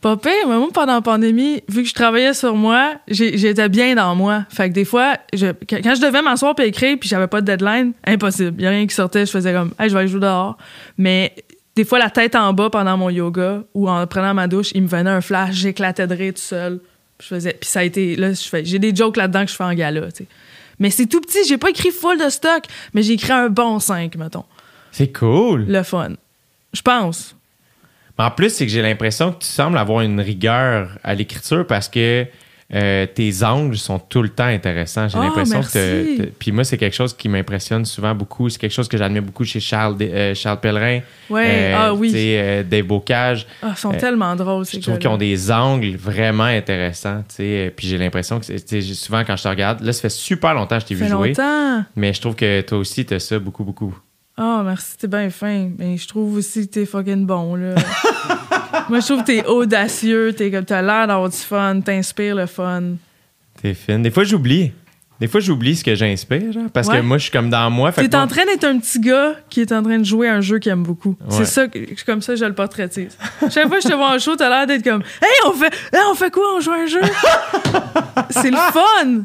Speaker 2: Pire, mais moi, pendant la pandémie, vu que je travaillais sur moi, j'étais bien dans moi. Fait que des fois, je, quand je devais m'asseoir puis écrire puis j'avais pas de deadline, impossible. Y a rien qui sortait, je faisais comme, hey, je vais aller jouer dehors. Mais des fois, la tête en bas pendant mon yoga ou en prenant ma douche, il me venait un flash, j'éclatais de rire tout seul. Je faisais, puis ça a été, là, je fais, j'ai des jokes là-dedans que je fais en gala, tu sais. Mais c'est tout petit, j'ai pas écrit full de stock, mais j'ai écrit un bon 5, mettons.
Speaker 3: C'est cool.
Speaker 2: Le fun. Je pense.
Speaker 3: En plus, c'est que j'ai l'impression que tu sembles avoir une rigueur à l'écriture parce que euh, tes angles sont tout le temps intéressants. J'ai
Speaker 2: Ah,
Speaker 3: l'impression que. Puis moi, c'est quelque chose qui m'impressionne souvent beaucoup. C'est quelque chose que j'admire beaucoup chez Charles, euh, Charles Pellerin.
Speaker 2: Ouais,
Speaker 3: euh,
Speaker 2: ah oui.
Speaker 3: tu sais, euh, Dave Bocage.
Speaker 2: Ah, ils sont tellement drôles, ces
Speaker 3: Je trouve qu'ils ont des angles vraiment intéressants. Puis j'ai l'impression que, souvent quand je te regarde, là, ça fait super longtemps que je t'ai vu jouer.
Speaker 2: longtemps.
Speaker 3: Mais je trouve que toi aussi, tu as ça beaucoup, beaucoup.
Speaker 2: Ah, merci, t'es bien fin. Mais je trouve aussi que t'es fucking bon, là. Moi, je trouve que t'es audacieux, t'es comme, t'as l'air d'avoir du fun, t'inspires le fun.
Speaker 3: T'es fine. Des fois, j'oublie. Des fois, j'oublie ce que j'inspire, genre, parce
Speaker 2: Ouais.
Speaker 3: que moi, je suis comme dans moi.
Speaker 2: T'es
Speaker 3: moi-
Speaker 2: en train d'être un petit gars qui est en train de jouer à un jeu qu'il aime beaucoup.
Speaker 3: Ouais.
Speaker 2: C'est ça, que- comme ça, je le portraitise. Chaque fois que je te vois en show, t'as l'air d'être comme, hey, on fait, hey, on fait quoi? On joue à un jeu? C'est le fun!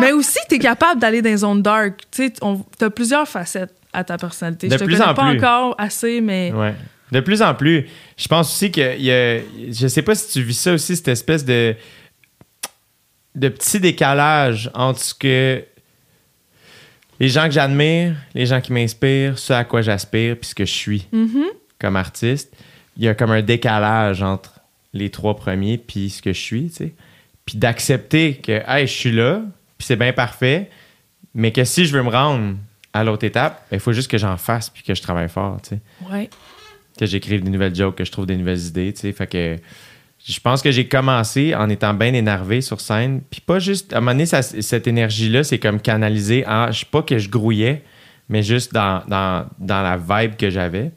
Speaker 2: Mais aussi, t'es capable d'aller dans les zones dark. On- t'as plusieurs facettes à ta personnalité.
Speaker 3: De
Speaker 2: je te
Speaker 3: plus
Speaker 2: connais
Speaker 3: en
Speaker 2: pas
Speaker 3: plus.
Speaker 2: encore assez, mais
Speaker 3: Ouais. De plus en plus. Je pense aussi que y a, je sais pas si tu vis ça aussi, cette espèce de de petit décalage entre ce que les gens que j'admire, les gens qui m'inspirent, ce à quoi j'aspire, puis ce que je suis
Speaker 2: Mhm.
Speaker 3: comme artiste, il y a comme un décalage entre les trois premiers puis ce que je suis, tu sais. Puis d'accepter que, hey, je suis là, puis c'est bien parfait, mais que si je veux me rendre à l'autre étape, ben, il faut juste que j'en fasse puis que je travaille fort, tu sais.
Speaker 2: Ouais.
Speaker 3: Que j'écrive des nouvelles jokes, que je trouve des nouvelles idées, tu sais. Fait que je pense que j'ai commencé en étant bien énervé sur scène, puis pas juste, à un moment donné, ça- cette énergie-là, c'est comme canalisé en, je sais pas que je grouillais, mais juste dans, dans, dans la vibe que j'avais.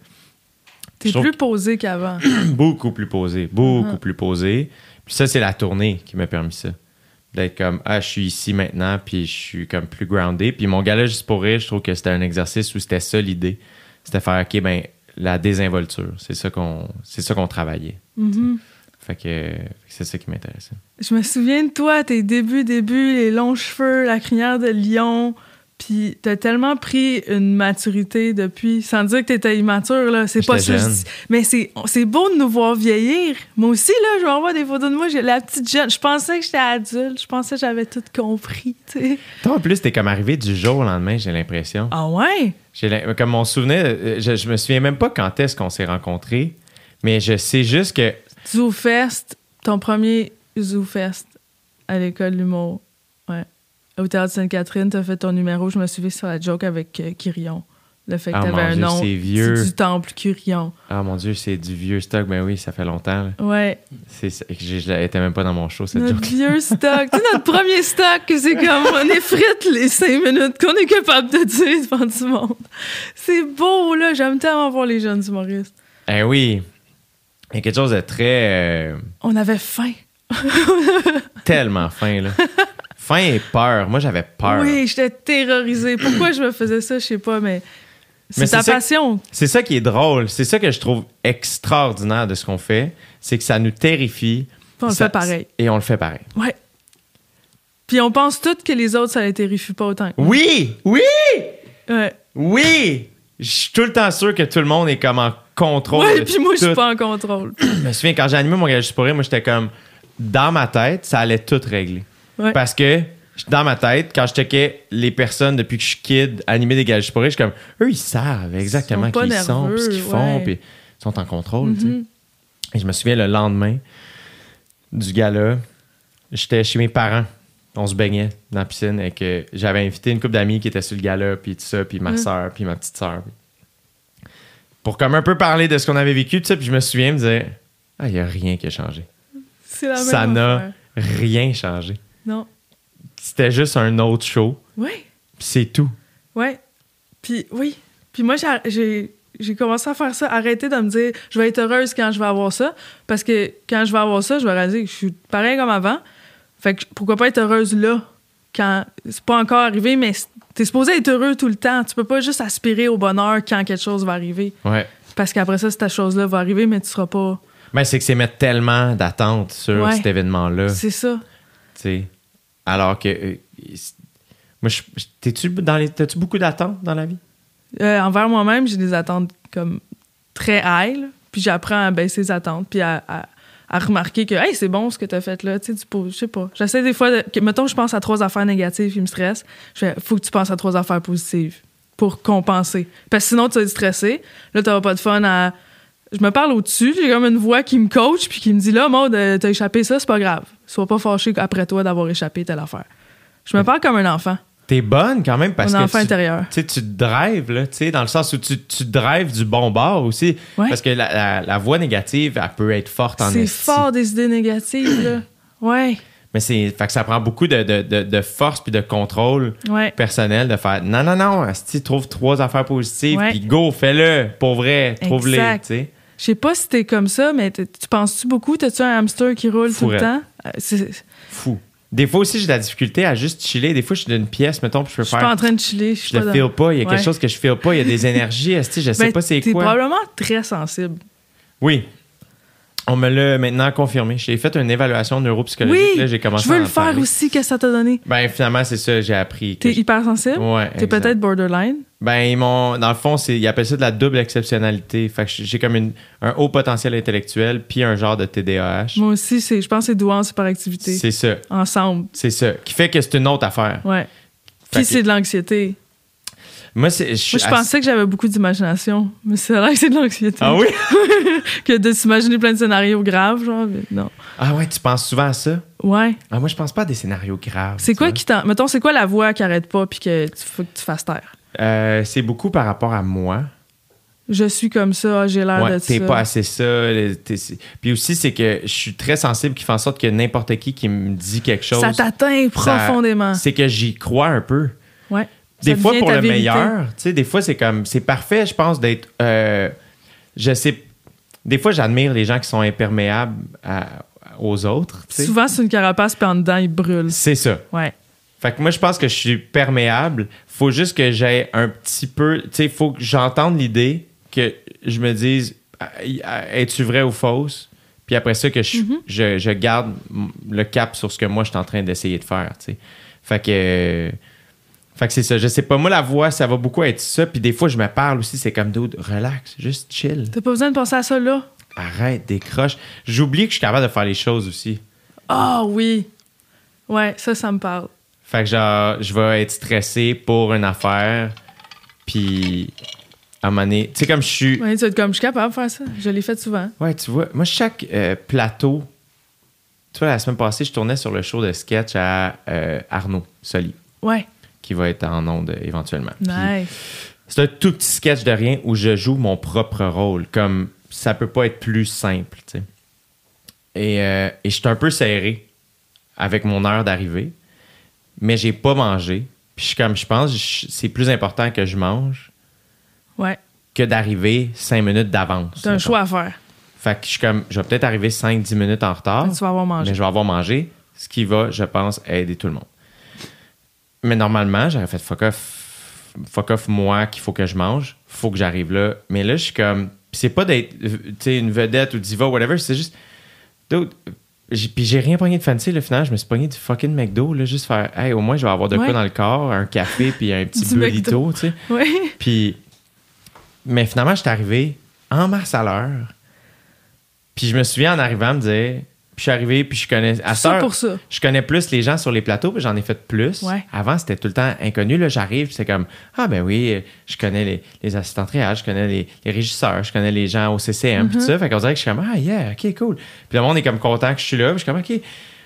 Speaker 2: T'es plus posé qu'avant.
Speaker 3: beaucoup plus posé, beaucoup
Speaker 2: Mhm.
Speaker 3: plus posé. Puis ça, c'est la tournée qui m'a permis ça. D'être comme, ah, je suis ici maintenant, puis je suis comme plus groundé. Puis mon gala, juste pour rire, je trouve que c'était un exercice où c'était ça l'idée. C'était faire, OK, ben, la désinvolture. C'est ça qu'on c'est ça qu'on travaillait. Que, fait que c'est ça qui m'intéressait.
Speaker 2: Je me souviens de toi, tes débuts, débuts, les longs cheveux, la crinière de lion. Puis t'as tellement pris une maturité depuis, sans dire que t'étais immature, là. C'est pas
Speaker 3: jeune.
Speaker 2: dis. Mais c'est, beau de nous voir vieillir. Moi aussi, là, je m'envoie des photos de moi, j'ai la petite jeune. Je pensais que j'étais adulte. Je pensais que j'avais tout compris, tu sais.
Speaker 3: Toi, en plus, t'es comme arrivé du jour au lendemain, j'ai l'impression.
Speaker 2: Ah ouais?
Speaker 3: Comme mon souvenir, euh, je, je me souviens même pas quand est-ce qu'on s'est rencontrés, mais je sais juste que
Speaker 2: Zoo Fest, ton premier Zoo Fest à l'école de l'humour. Ouais. Au Théâtre Sainte-Catherine, t'as fait ton numéro. Je me suis sur la joke avec euh, Quirion. Le fait que
Speaker 3: Ah,
Speaker 2: t'avais un
Speaker 3: Dieu,
Speaker 2: nom.
Speaker 3: c'est vieux.
Speaker 2: du temple Quirion.
Speaker 3: Ah mon Dieu, c'est du vieux stock. Ben oui, ça fait longtemps. là.
Speaker 2: Ouais.
Speaker 3: C'est, je, même pas dans mon show cette
Speaker 2: Notre
Speaker 3: joke.
Speaker 2: vieux stock. tu sais, notre premier stock, que c'est comme on effrite les cinq minutes qu'on est capable de dire devant du monde. C'est beau, là. J'aime tellement voir les jeunes humoristes.
Speaker 3: Eh oui, il y a quelque chose de très euh,
Speaker 2: On avait faim.
Speaker 3: tellement fin là. Faim et peur. Moi j'avais peur.
Speaker 2: Oui, j'étais terrorisée. Pourquoi je me faisais ça, je sais pas, mais c'est ta
Speaker 3: ça-
Speaker 2: passion.
Speaker 3: C'est ça qui est drôle. C'est ça que je trouve extraordinaire de ce qu'on fait, c'est que ça nous terrifie.
Speaker 2: Puis on le
Speaker 3: Ça-
Speaker 2: fait pareil.
Speaker 3: Et on le fait pareil.
Speaker 2: Ouais. Puis on pense toutes que les autres, ça les terrifie pas autant.
Speaker 3: Oui, oui,
Speaker 2: Ouais.
Speaker 3: oui. Je suis tout le temps sûr que tout le monde est comme en contrôle.
Speaker 2: Ouais, puis moi, je suis pas en contrôle.
Speaker 3: Je me souviens, quand j'ai animé mon gage pour rire, moi, j'étais comme, dans ma tête, ça allait tout régler.
Speaker 2: Ouais.
Speaker 3: Parce que, dans ma tête, quand je checkais les personnes depuis que je suis kid animer des gages pour je suis comme, eux, ils savent exactement qui ils sont, puis ce qu'ils font, puis ils sont en contrôle, tu sais.
Speaker 2: Mhm.
Speaker 3: Et je me souviens, le lendemain du gala, j'étais chez mes parents. On se baignait dans la piscine et que j'avais invité une couple d'amis qui étaient sur le gala, puis tout ça, puis ma soeur, puis ma petite soeur. Pour comme un peu parler de ce qu'on avait vécu, tu sais, puis je me souviens me dire, ah, il n'y a rien qui a changé.
Speaker 2: C'est la même
Speaker 3: Ça n'a rien changé.
Speaker 2: Non.
Speaker 3: C'était juste un autre show,
Speaker 2: Oui.
Speaker 3: puis c'est tout.
Speaker 2: Ouais. Puis oui. Puis moi, j'ai- j'ai j'ai commencé à faire ça, arrêter de me dire je vais être heureuse quand je vais avoir ça. Parce que quand je vais avoir ça, je vais réaliser que je suis pareil comme avant. Fait que pourquoi pas être heureuse là quand c'est pas encore arrivé, mais t'es supposé être heureux tout le temps. Tu peux pas juste aspirer au bonheur quand quelque chose va arriver.
Speaker 3: Ouais.
Speaker 2: Parce qu'après ça, cette chose-là va arriver, mais tu seras pas.
Speaker 3: Mais c'est que c'est mettre tellement d'attentes sur
Speaker 2: Ouais.
Speaker 3: cet événement-là.
Speaker 2: C'est ça.
Speaker 3: tu sais. Alors que. euh, moi, t'es-tu dans les. T'as-tu beaucoup d'attentes dans la vie?
Speaker 2: Euh, envers moi-même, j'ai des attentes comme très high, là. puis j'apprends à baisser les attentes, puis à, à- à remarquer que hey, c'est bon ce que tu as fait là, tu sais, je sais pas. J'essaie des fois, de, que, mettons, je pense à trois affaires négatives qui me stressent, je fais, faut que tu penses à trois affaires positives pour compenser. Parce que sinon, tu vas être stressé, là, tu pas de fun à. Je me parle au-dessus, j'ai comme une voix qui me coach, puis qui me dit là, Maud, euh, t'as échappé ça, c'est pas grave. Sois pas fâché après toi d'avoir échappé telle affaire. Je me parle comme un enfant,
Speaker 3: T'es bonne quand même parce que. tu-
Speaker 2: intérieur.
Speaker 3: Tu te drives, là, tu sais, dans le sens où tu, tu drives du bon bord aussi.
Speaker 2: Ouais.
Speaker 3: Parce que la, la- la voix négative, elle peut être forte en
Speaker 2: C'est fort des idées négatives, là. Ouais.
Speaker 3: Mais c'est, fait que ça prend beaucoup de, de- de- de force puis de contrôle
Speaker 2: Ouais.
Speaker 3: personnel de faire non, non, non, esti, trouve trois affaires positives puis go, fais-le, pour vrai, trouve-les, tu sais.
Speaker 2: Je sais pas si t'es comme ça, mais tu penses-tu beaucoup? T'as-tu un hamster qui roule tout le temps? Euh, c'est-
Speaker 3: Fou. Des fois aussi, j'ai de la difficulté à juste chiller. Des fois, je suis dans une pièce, mettons, puis je peux
Speaker 2: Je suis
Speaker 3: faire.
Speaker 2: pas en train de chiller. Je
Speaker 3: Je le feel pas. Il y a quelque chose que je feel pas. Il y a des énergies. je sais
Speaker 2: Ben,
Speaker 3: pas c'est
Speaker 2: T'es
Speaker 3: quoi.
Speaker 2: probablement très sensible.
Speaker 3: Oui. On me l'a maintenant confirmé. J'ai fait une évaluation neuropsychologique.
Speaker 2: Oui!
Speaker 3: Là, j'ai commencé
Speaker 2: Je veux
Speaker 3: à
Speaker 2: le faire
Speaker 3: parler.
Speaker 2: aussi, qu'est-ce que ça t'a donné?
Speaker 3: Ben, finalement, c'est ça, j'ai appris.
Speaker 2: T'es
Speaker 3: je-
Speaker 2: hypersensible?
Speaker 3: Ouais,
Speaker 2: T'es peut-être borderline?
Speaker 3: Ben, ils m'ont. Dans le fond, c'est, ils appellent ça de la double exceptionnalité. Fait que j'ai comme une- un haut potentiel intellectuel puis un genre de TDAH.
Speaker 2: Moi aussi, c'est, je pense que c'est douance par activité.
Speaker 3: C'est ça.
Speaker 2: Ensemble.
Speaker 3: C'est ça. Qui fait que c'est une autre affaire.
Speaker 2: Ouais. Puis
Speaker 3: que-
Speaker 2: c'est de l'anxiété.
Speaker 3: Moi, c'est. Je,
Speaker 2: Moi, je pensais que j'avais beaucoup d'imagination, mais c'est vrai que c'est de l'anxiété.
Speaker 3: Ah oui?
Speaker 2: que de s'imaginer plein de scénarios graves, genre, mais non.
Speaker 3: Ah ouais, tu penses souvent à ça?
Speaker 2: Ouais.
Speaker 3: Ah, moi, je pense pas à des scénarios graves.
Speaker 2: C'est quoi
Speaker 3: vois.
Speaker 2: qui t'en. Mettons, c'est quoi la voix qui arrête pas puis que tu faut que tu fasses taire?
Speaker 3: Euh, c'est beaucoup par rapport à moi.
Speaker 2: Je suis comme ça, j'ai l'air
Speaker 3: Ouais,
Speaker 2: de
Speaker 3: t'es
Speaker 2: ça.
Speaker 3: pas assez ça. t'es- Puis aussi, c'est que je suis très sensible qui fait en sorte que n'importe qui qui me dit quelque chose.
Speaker 2: Ça t'atteint profondément.
Speaker 3: C'est que j'y crois un peu.
Speaker 2: Ouais.
Speaker 3: Des fois, pour le
Speaker 2: vérité.
Speaker 3: meilleur, tu sais, des fois, c'est comme, c'est parfait, je pense, d'être, euh, je sais, des fois, j'admire les gens qui sont imperméables à- aux autres.
Speaker 2: Souvent, c'est une carapace, puis en dedans, il brûle.
Speaker 3: C'est ça.
Speaker 2: Ouais.
Speaker 3: Fait que moi, je pense que je suis perméable. Faut juste que j'aie un petit peu, tu sais, faut que j'entende l'idée, que je me dise, ah, es-tu vrai ou fausse? Puis après ça, que je,
Speaker 2: Mm-hmm.
Speaker 3: je, je garde le cap sur ce que moi, je suis en train d'essayer de faire, tu sais. Fait que... Fait que c'est ça. Je sais pas. Moi, la voix, ça va beaucoup être ça. Puis des fois, je me parle aussi. C'est comme, dude, relax, juste chill.
Speaker 2: T'as pas besoin de penser à ça là?
Speaker 3: Arrête, décroche. J'oublie que je suis capable de faire les choses aussi.
Speaker 2: Ah oui. Ouais, ça, ça me parle.
Speaker 3: Fait que genre, je vais être stressé pour une affaire. Puis, à un moment donné, tu sais, comme je suis.
Speaker 2: Ouais, tu être comme, je suis capable de faire ça. Je l'ai fait souvent.
Speaker 3: Ouais, tu vois, moi, chaque euh, plateau. Tu vois, la semaine passée, je tournais sur le show de sketch à euh, Arnaud Soli,
Speaker 2: Ouais.
Speaker 3: Qui va être en onde éventuellement.
Speaker 2: Nice.
Speaker 3: C'est un tout petit sketch de rien où je joue mon propre rôle. Comme ça peut pas être plus simple, tu sais. Et, euh, et je suis un peu serré avec mon heure d'arrivée, mais j'ai pas mangé. Puis je suis comme, je pense, c'est plus important que je mange
Speaker 2: Ouais.
Speaker 3: que d'arriver cinq minutes d'avance.
Speaker 2: T'as un choix à faire.
Speaker 3: Fait que je suis comme, je vais peut-être arriver 5-10 minutes en retard,
Speaker 2: Mais tu vas avoir mangé.
Speaker 3: mais je vais avoir mangé, ce qui va, je pense, aider tout le monde. Mais normalement, j'aurais fait fuck off, fuck off moi qu'il faut que je mange, faut que j'arrive là. Mais là, je suis comme, c'est pas d'être, euh, tu sais, une vedette ou diva, whatever, c'est juste, j'ai- puis j'ai rien pogné de fancy, le final, je me suis pogné du fucking McDo, là, juste faire, hey, au moins, je vais avoir de
Speaker 2: Ouais.
Speaker 3: quoi dans le corps, un café, puis un petit burrito, tu sais.
Speaker 2: Ouais.
Speaker 3: Puis, mais finalement, je suis arrivé en mars à l'heure. Puis je me souviens en arrivant me dire, je suis arrivé, puis je connais. À
Speaker 2: Ça
Speaker 3: heure,
Speaker 2: pour ça.
Speaker 3: je connais plus les gens sur les plateaux, puis j'en ai fait plus.
Speaker 2: Ouais.
Speaker 3: Avant, c'était tout le temps inconnu. Là, j'arrive, c'est comme, ah ben oui, je connais les, les assistants de triage, je connais les, les régisseurs, je connais les gens au CCM,
Speaker 2: Mm-hmm.
Speaker 3: puis tout ça. Fait qu'on dirait que je suis comme, ah yeah, ok, cool. Puis le monde est comme content que je suis là, puis je suis comme, ok.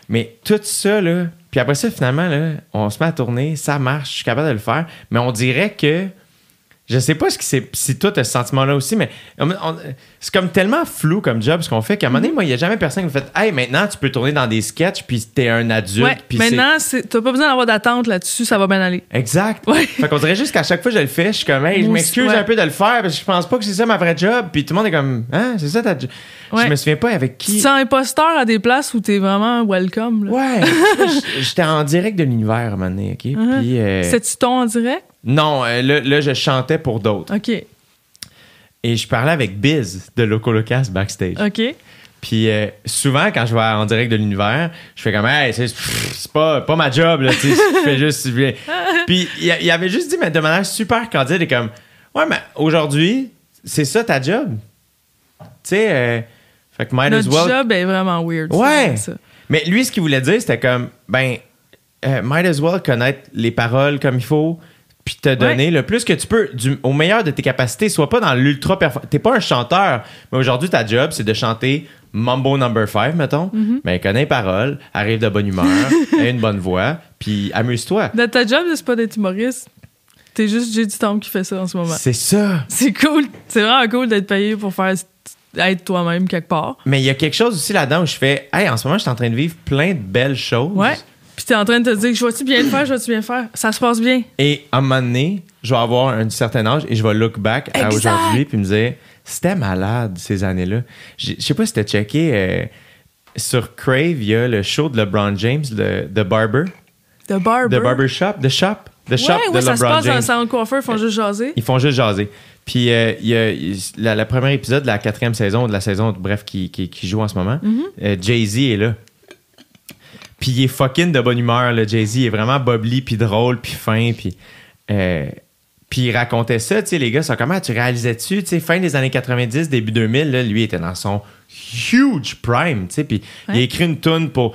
Speaker 3: Mais tout ça, là, puis après ça, finalement, là, on se met à tourner, ça marche, je suis capable de le faire, mais on dirait que. Je sais pas ce qui c'est, si toi t'as ce sentiment-là aussi, mais c'est comme tellement flou comme job ce qu'on fait qu'à un moment donné, moi, il n'y a jamais personne qui me fait Hey, maintenant tu peux tourner dans des sketchs, puis t'es un adulte.
Speaker 2: Ouais.
Speaker 3: puis
Speaker 2: Maintenant, c'est- t'as pas besoin d'avoir d'attente là-dessus, ça va bien aller.
Speaker 3: Exact.
Speaker 2: Ouais.
Speaker 3: Fait qu'on dirait juste qu'à chaque fois que je le fais, je suis comme, hey, je m'excuse
Speaker 2: ouais.
Speaker 3: un peu de le faire parce que je pense pas que c'est ça ma vraie job. Puis tout le monde est comme, hein, c'est ça ta job. Je me souviens pas avec
Speaker 2: Tu
Speaker 3: qui.
Speaker 2: te sens imposteur à des places où t'es vraiment welcome. Là.
Speaker 3: Ouais. J'étais en direct de l'univers à un moment donné, OK? Puis, euh,
Speaker 2: C'est-tu ton en direct?
Speaker 3: Non, euh, là, là, je chantais pour d'autres.
Speaker 2: OK.
Speaker 3: Et je parlais avec Biz de Loco Locas backstage.
Speaker 2: OK.
Speaker 3: Puis euh, souvent, quand je vais en direct de l'univers, je fais comme, hey, c'est pas, pas ma job, là, tu sais, je fais juste. Puis il, il avait juste dit, mais de manière super candide, et comme, ouais, mais aujourd'hui, c'est ça ta job? Tu sais, euh, fait que might as
Speaker 2: Notre
Speaker 3: well.
Speaker 2: job est vraiment weird.
Speaker 3: Ouais.
Speaker 2: ça.
Speaker 3: Mais lui, ce qu'il voulait dire, c'était comme, ben, euh, might as well connaître les paroles comme il faut, puis te donner le plus que tu peux, du- au meilleur de tes capacités. Sois pas dans l'ultra performance. T'es pas un chanteur, mais aujourd'hui, ta job, c'est de chanter Mambo Number 5, mettons.
Speaker 2: Mm-hmm.
Speaker 3: Mais connais les paroles, arrive de bonne humeur, a une bonne voix, puis amuse-toi.
Speaker 2: Ta job, c'est pas d'être humoriste. T'es juste J.D. Tombe qui fait ça en ce moment.
Speaker 3: C'est ça.
Speaker 2: C'est cool. C'est vraiment cool d'être payé pour faire être toi-même quelque part.
Speaker 3: Mais il y a quelque chose aussi là-dedans où je fais, hey, en ce moment, je suis en train de vivre plein de belles choses.
Speaker 2: Ouais. Puis t'es en train de te dire, je vais-tu bien le faire, je vais-tu bien le faire? Ça se passe bien.
Speaker 3: Et à un moment donné, je vais avoir un certain âge et je vais look back à aujourd'hui puis me dire, c'était malade ces années-là. Je sais pas si t'as checké euh, sur Crave, il y a le show de LeBron James, le The Barber,
Speaker 2: The Barber?
Speaker 3: The Barber Shop, The Shop, The Shop
Speaker 2: ouais,
Speaker 3: de
Speaker 2: ouais, ça se
Speaker 3: LeBron
Speaker 2: passe dans
Speaker 3: James.
Speaker 2: le salon de coiffeur, ils font juste jaser.
Speaker 3: Ils font juste jaser. Puis euh, il y a la, la première épisode de la quatrième saison, de la saison, bref, qui, qui, qui joue en ce moment,
Speaker 2: Mm-hmm.
Speaker 3: euh, Jay-Z est là. Puis il est fucking de bonne humeur, là. Jay-Z il est vraiment bubbly, puis drôle, puis fin, puis... euh, puis il racontait ça, tu sais, les gars, sont comment tu réalisais-tu, tu sais, fin des années 90, début 2000, là, lui était dans son huge prime, tu sais, puis il a écrit une tune pour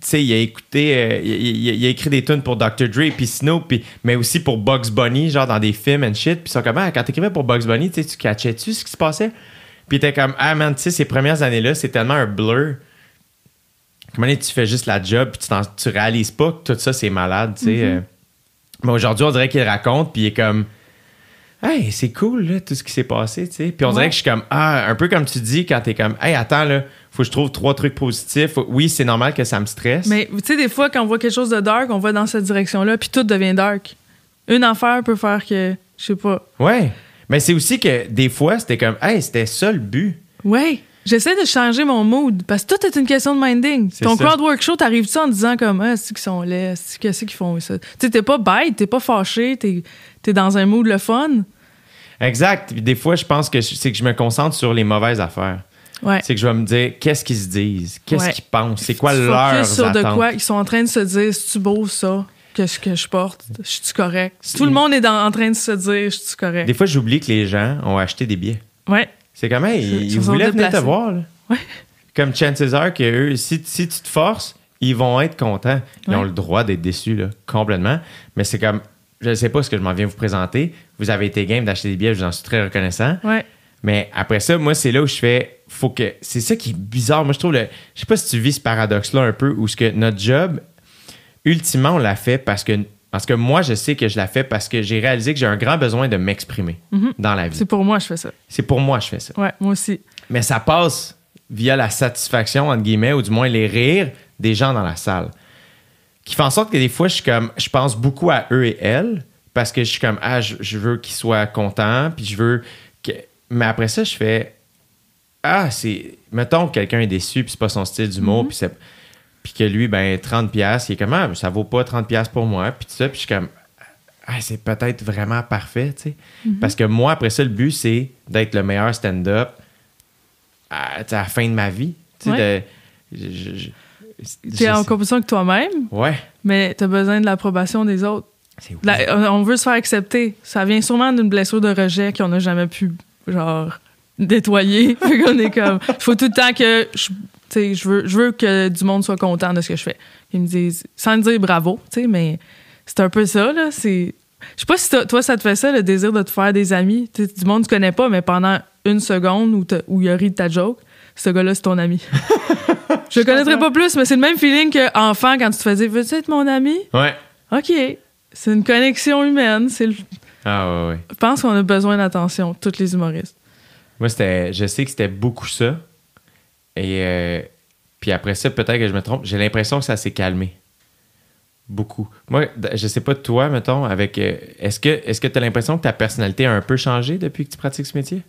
Speaker 3: sais, il a écouté, euh, il, il- il a écrit des tunes pour Dr. Dre, puis Snoop, puis, mais aussi pour Bugs Bunny, genre dans des films and shit. Puis ils sont comme, ah, quand t'écrivais pour Bugs Bunny, tu sais, tu catchais-tu ce qui se passait? Puis t'es comme, ah man, tu sais, ces premières années-là, c'est tellement un blur. Comment est-ce que tu fais juste la job, puis tu, tu réalises pas que tout ça, c'est malade, tu sais. euh. Mais aujourd'hui, on dirait qu'il raconte, puis il est comme, hey, c'est cool, là, tout ce qui s'est passé, tu sais. Puis on dirait que je suis comme, ah, un peu comme tu dis quand t'es comme, hey, attends, là, faut que je trouve trois trucs positifs. Oui, c'est normal que ça me stresse.
Speaker 2: Mais tu sais, des fois, quand on voit quelque chose de dark, on va dans cette direction-là, puis tout devient dark. Une affaire peut faire que, je sais pas.
Speaker 3: Ouais. Mais c'est aussi que des fois, c'était comme, hey, c'était ça le but.
Speaker 2: Ouais. J'essaie de changer mon mood parce que tout est une question de minding. Ton
Speaker 3: ça.
Speaker 2: crowd work show, t'arrives-tu en disant comme Ah, c'est qu'ils sont laids, c'est qu'est-ce qu'ils font ça? Tu sais, t'es pas bête, t'es pas fâché, t'es es dans un mood le fun.
Speaker 3: Exact. Puis des fois, je pense que c'est que je me concentre sur les mauvaises affaires.
Speaker 2: Ouais.
Speaker 3: C'est que je vais me dire, qu'est-ce qu'ils se disent? Qu'est-ce
Speaker 2: Ouais.
Speaker 3: qu'ils pensent? C'est quoi leur
Speaker 2: sur de quoi ils sont en train de se dire c'est-tu beau ça? Que je, que je porte? Je suis correct? Tout le monde est dans- en train de se dire je suis correct?
Speaker 3: Des fois, j'oublie que les gens ont acheté des billets.
Speaker 2: Ouais.
Speaker 3: C'est comme, hey,
Speaker 2: Ils
Speaker 3: voulaient venir te voir. là.
Speaker 2: Ouais.
Speaker 3: Comme chances are que eux, si, si tu te forces, ils vont être contents. Ils ont le droit d'être déçus, là, complètement. Mais c'est comme, je ne sais pas ce que je m'en viens vous présenter. Vous avez été game d'acheter des billets, je vous en suis très reconnaissant.
Speaker 2: Ouais.
Speaker 3: Mais après ça, moi, c'est là où je fais. Faut que. C'est ça qui est bizarre. Moi, je trouve. Le, je sais pas si tu vis ce paradoxe-là un peu, où ce que notre job, ultimement, on l'a fait parce que. Parce que moi, je sais que je la fais parce que j'ai réalisé que j'ai un grand besoin de m'exprimer dans la vie.
Speaker 2: C'est pour moi je fais ça.
Speaker 3: C'est pour moi que je fais ça.
Speaker 2: Ouais, moi aussi.
Speaker 3: Mais ça passe via la satisfaction, entre guillemets, ou du moins les rires des gens dans la salle. Qui fait en sorte que des fois, je suis comme. Je pense beaucoup à eux et elles parce que je suis comme. Ah, je, je veux qu'ils soient contents, puis je veux que. Mais après ça, je fais. Ah, c'est. Mettons que quelqu'un est déçu, puis c'est pas son style d'humour, puis c'est. Puis que lui, ben, 30$, piastres, il est comme, ah, ça vaut pas 30$ piastres pour moi, puis tout ça, puis je suis comme, ah, c'est peut-être vraiment parfait, tu sais. Parce que moi, après ça, le but, c'est d'être le meilleur stand-up à, tu la fin de ma vie. Tu sais, je- je- je
Speaker 2: en compétition avec toi-même,
Speaker 3: Ouais,
Speaker 2: mais t'as besoin de l'approbation des autres.
Speaker 3: c'est
Speaker 2: La- on veut se faire accepter. Ça vient sûrement d'une blessure de rejet qu'on n'a jamais pu, genre, nettoyer. fait qu'on est comme. faut tout le temps que. Je, tu sais, je, veux, je veux que du monde soit content de ce que je fais. Ils me disent, sans me dire bravo, tu sais, mais c'est un peu ça, là. C'est. Je sais pas si toi, ça te fait ça, le désir de te faire des amis. Du monde que tu connais pas, mais pendant une seconde où, il a ri de ta joke, ce gars-là, c'est ton ami. je le connaîtrais pas plus, mais c'est le même feeling que enfant quand tu te faisais Veux-tu être mon ami?
Speaker 3: Ouais.
Speaker 2: OK. C'est une connexion humaine. C'est le-
Speaker 3: Ah, ouais, ouais.
Speaker 2: Je pense qu'on a besoin d'attention, tous les humoristes.
Speaker 3: Moi, c'était, je sais que c'était beaucoup ça. Et euh, puis après ça, peut-être que je me trompe, j'ai l'impression que ça s'est calmé. Beaucoup. Moi, je sais pas toi, mettons, avec. euh, est-ce que est-ce que tu as l'impression que ta personnalité a un peu changé depuis que tu pratiques ce métier?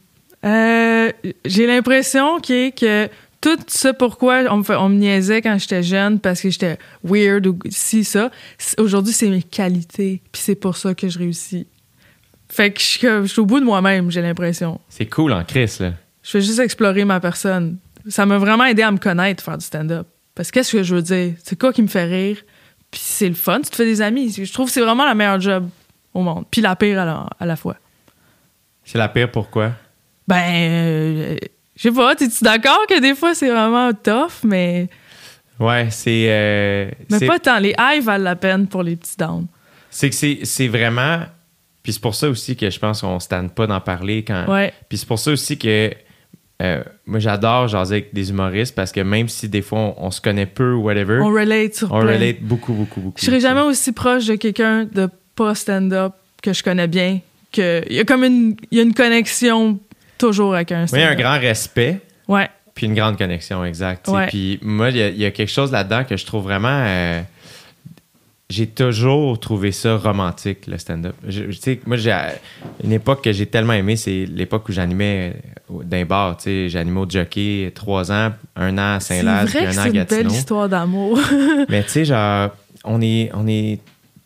Speaker 2: Euh, J'ai l'impression qu'il que tout ce pourquoi on me, fait- on me niaisait quand j'étais jeune parce que j'étais weird ou si, ça, aujourd'hui, c'est mes qualités. Puis c'est pour ça que je réussis. Fait que je suis comme- je suis au bout de moi-même, j'ai l'impression.
Speaker 3: C'est cool en crise, là.
Speaker 2: Je fais juste explorer ma personne. Ça m'a vraiment aidé à me connaître, faire du stand-up. Parce que qu'est-ce que je veux dire? C'est quoi qui me fait rire? Puis c'est le fun, tu te fais des amis. Je trouve que c'est vraiment la meilleure job au monde. Puis la pire à la, à la fois.
Speaker 3: C'est la pire pourquoi?
Speaker 2: Ben, euh, je sais pas, es-tu d'accord que des fois c'est vraiment tough, mais,
Speaker 3: Ouais, c'est. euh,
Speaker 2: mais pas tant. Les highs valent la peine pour les petits downs.
Speaker 3: C'est que c'est, vraiment. Puis c'est pour ça aussi que je pense qu'on ne stanne pas d'en parler quand.
Speaker 2: Ouais.
Speaker 3: Puis c'est pour ça aussi que euh, moi j'adore jaser avec des humoristes parce que même si des fois on, on se connaît peu ou whatever,
Speaker 2: On
Speaker 3: on,
Speaker 2: relate sur plein.
Speaker 3: relate beaucoup, beaucoup, beaucoup.
Speaker 2: Je serais jamais aussi proche de quelqu'un de pas stand-up que je connais bien. Que il y a comme une, il y a une connexion toujours avec un
Speaker 3: Oui,
Speaker 2: stand-up.
Speaker 3: un grand respect.
Speaker 2: Ouais.
Speaker 3: Puis une grande connexion, exact.
Speaker 2: Ouais.
Speaker 3: Puis moi, il y, a- il y a quelque chose là-dedans que je trouve vraiment. euh, j'ai toujours trouvé ça romantique, le stand-up. Je- Tu sais, moi, j'ai une époque que j'ai tellement aimé, c'est l'époque où j'animais euh, d'un bar. J'animais au jockey trois ans, un an à Saint-Laz, puis un an à
Speaker 2: c'est une belle
Speaker 3: Gatineau.
Speaker 2: histoire d'amour.
Speaker 3: Mais tu sais, genre, on est, on est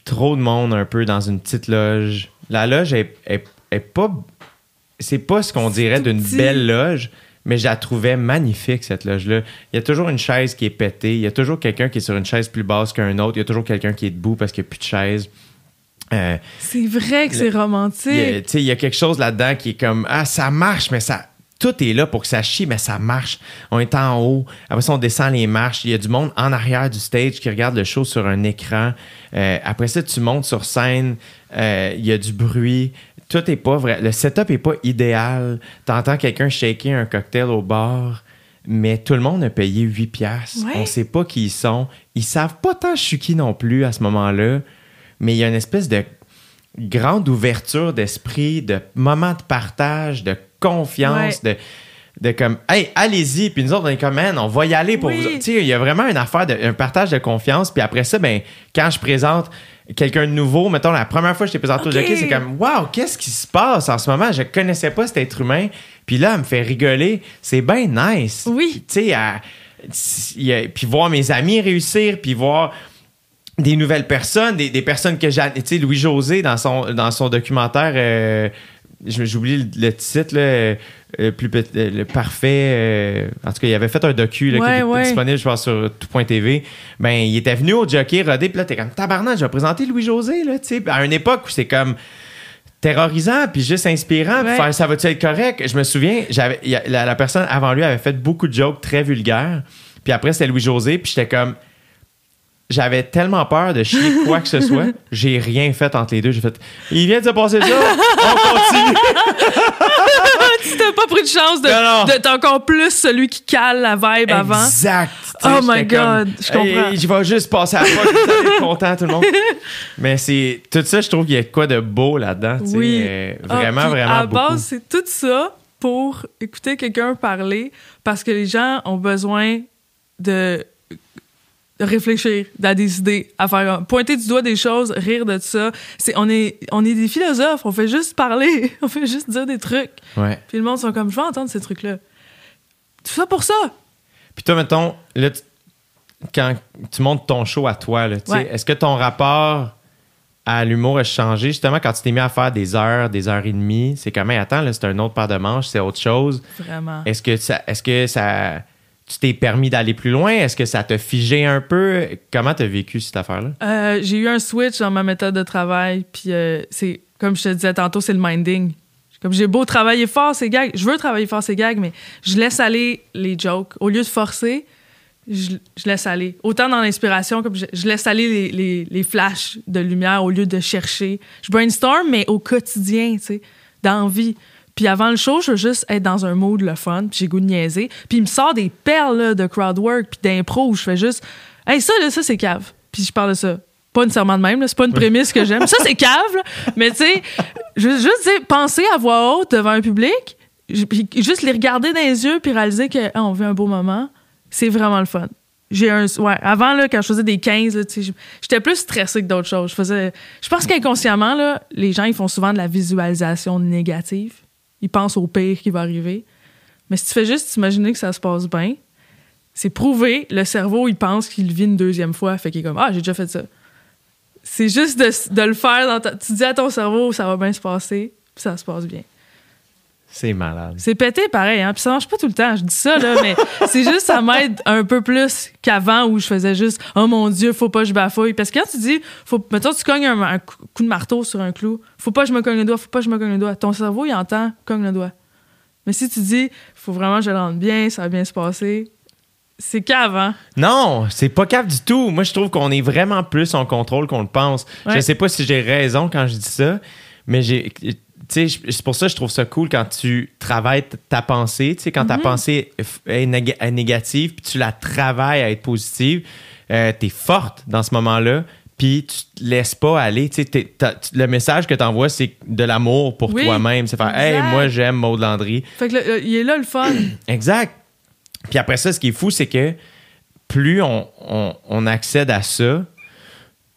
Speaker 3: trop de monde un peu dans une petite loge. La loge est, est- est pas. C'est pas ce qu'on dirait d'une belle loge, mais je la trouvais magnifique, cette loge-là. Il y a toujours une chaise qui est pétée. Il y a toujours quelqu'un qui est sur une chaise plus basse qu'un autre. Il y a toujours quelqu'un qui est debout parce qu'il n'y a plus de chaise. Euh,
Speaker 2: c'est vrai que c'est romantique.
Speaker 3: tu sais, il y a quelque chose là-dedans qui est comme Ah, ça marche, mais ça. Tout est là pour que ça chie, mais ça marche. On est en haut. Après ça, on descend les marches. Il y a du monde en arrière du stage qui regarde le show sur un écran. Euh, après ça, tu montes sur scène. Euh, il y a du bruit. Tout est pas vrai. Le setup est pas idéal. T'entends quelqu'un shaker un cocktail au bar. Mais tout le monde a payé 8 piastres.
Speaker 2: Ouais.
Speaker 3: On sait pas qui ils sont. Ils savent pas tant je suis qui non plus à ce moment-là. Mais il y a une espèce de grande ouverture d'esprit, de moment de partage, de confiance, de, de comme, hey, allez-y. Puis nous autres, on est comme, man, on va y aller pour
Speaker 2: Oui.
Speaker 3: vous. Tu sais, il y a vraiment une affaire, de, un partage de confiance. Puis après ça, ben, quand je présente quelqu'un de nouveau, mettons, la première fois que je t'ai présenté au jockey, c'est comme, wow, qu'est-ce qui se passe en ce moment? Je connaissais pas cet être humain. Puis là, elle me fait rigoler. C'est bien nice.
Speaker 2: Oui.
Speaker 3: Tu sais, puis voir mes amis réussir, puis voir des nouvelles personnes, des, des personnes que j'ai. Tu sais, Louis-José, dans son, dans son documentaire, euh, j'oublie le, le titre, là, euh, plus, euh, le parfait. euh, en tout cas, il avait fait un docu là, qui était
Speaker 2: ouais.
Speaker 3: disponible, je pense, sur tout.tv. Ben, il était venu au jockey rodé, puis là, t'es comme tabarnak, je vais présenter Louis-José, là, tu sais, à une époque où c'est comme terrorisant puis juste inspirant
Speaker 2: Ouais.
Speaker 3: faire ça va-tu être correct? Je me souviens j'avais la, la personne avant lui avait fait beaucoup de jokes très vulgaires puis après c'était Louis José puis j'étais comme j'avais tellement peur de chier quoi que ce soit j'ai rien fait entre les deux j'ai fait il vient de se passer ça on continue
Speaker 2: tu t'as pas pris de chance de- d'être encore plus celui qui cale la vibe avant.
Speaker 3: exact
Speaker 2: Oh my
Speaker 3: comme,
Speaker 2: God, je comprends.
Speaker 3: Hey, je vais juste passer à la fois content tout le monde mais c'est tout ça je trouve qu'il y a quoi de beau là-dedans
Speaker 2: Oui.
Speaker 3: euh,
Speaker 2: Ah,
Speaker 3: vraiment
Speaker 2: puis
Speaker 3: vraiment
Speaker 2: À
Speaker 3: beaucoup.
Speaker 2: base, c'est tout ça pour écouter quelqu'un parler parce que les gens ont besoin de de réfléchir, à des idées, à faire pointer du doigt des choses, rire de ça. C'est on est on est des philosophes, on fait juste parler, on fait juste dire des trucs.
Speaker 3: ouais
Speaker 2: Puis le monde sont comme je veux entendre ces trucs là. Tout ça pour ça.
Speaker 3: Puis toi, mettons, là, quand tu montes ton show à toi, là,
Speaker 2: Ouais.
Speaker 3: est-ce que ton rapport à l'humour a changé? Justement quand tu t'es mis à faire des heures, des heures et demie? C'est comme, attends, là, c'est un autre paire de manches, c'est autre chose.
Speaker 2: Vraiment.
Speaker 3: Est-ce que ça, est-ce que ça, tu t'es permis d'aller plus loin? Est-ce que ça t'a figé un peu? Comment t'as vécu cette affaire-là?
Speaker 2: Euh, j'ai eu un switch dans ma méthode de travail, puis euh, c'est comme je te disais tantôt, c'est le minding. Comme j'ai beau travailler fort ces gags, je veux travailler fort ces gags, mais je laisse aller les jokes au lieu de forcer. Je, laisse aller. Autant dans l'inspiration, comme je, je laisse aller les, les, les flashs de lumière au lieu de chercher. Je brainstorm, mais au quotidien, tu sais, dans vie. Puis avant le show, je veux juste être dans un mood le fun, puis j'ai goût de niaiser. Puis il me sort des perles là, de crowd work, puis d'impro où je fais juste Hey, ça, là, ça, c'est cave. Puis je parle de ça. Pas nécessairement de même, là, c'est pas une prémisse que j'aime. Ça, c'est cave, là. Mais tu sais, juste dire, penser à voix haute devant un public, puis juste les regarder dans les yeux, puis réaliser que ah, on vit un beau moment, c'est vraiment le fun. J'ai un. Ouais, avant, là, quand je faisais des 15, là, tu sais, j- j'étais plus stressée que d'autres choses. Je faisais. Je pense qu'inconsciemment, là, les gens, ils font souvent de la visualisation négative. Ils pensent au pire qui va arriver. Mais si tu fais juste t'imaginer que ça se passe bien, c'est prouvé, le cerveau, il pense qu'il vit une deuxième fois. Fait qu'il est comme Ah, j'ai déjà fait ça. C'est juste de, le faire. Tu dis à ton cerveau, ça va bien se passer, puis ça se passe bien.
Speaker 3: C'est malade.
Speaker 2: C'est pété pareil, hein. Puis ça marche pas tout le temps. Je dis ça, là, mais c'est juste, ça m'aide un peu plus qu'avant où je faisais juste, oh mon Dieu, faut pas que je bafouille. Parce que quand tu dis, faut, mettons, tu cognes un, un coup de marteau sur un clou, faut pas que je me cogne le doigt, faut pas que je me cogne le doigt. Ton cerveau, il entend, cogne le doigt. Mais si tu dis, faut vraiment que je le rende bien, ça va bien se passer, c'est qu'avant.
Speaker 3: Non, c'est pas cap du tout. Moi, je trouve qu'on est vraiment plus en contrôle qu'on le pense.
Speaker 2: Ouais.
Speaker 3: Je sais pas si j'ai raison quand je dis ça, mais j'ai. Tu c'est pour ça que je trouve ça cool quand tu travailles ta pensée. Tu sais, quand ta pensée f- est, nég- est négative, puis tu la travailles à être positive, euh, t'es forte dans ce moment-là, puis tu te laisses pas aller. Tu sais, tu- le message que t'envoies, c'est de l'amour pour
Speaker 2: Oui,
Speaker 3: toi-même. C'est faire, hey, moi, j'aime Maud Landry.
Speaker 2: Fait que le- le- il est là le fun.
Speaker 3: Exact. Puis après ça, ce qui est fou, c'est que plus on, on- on accède à ça,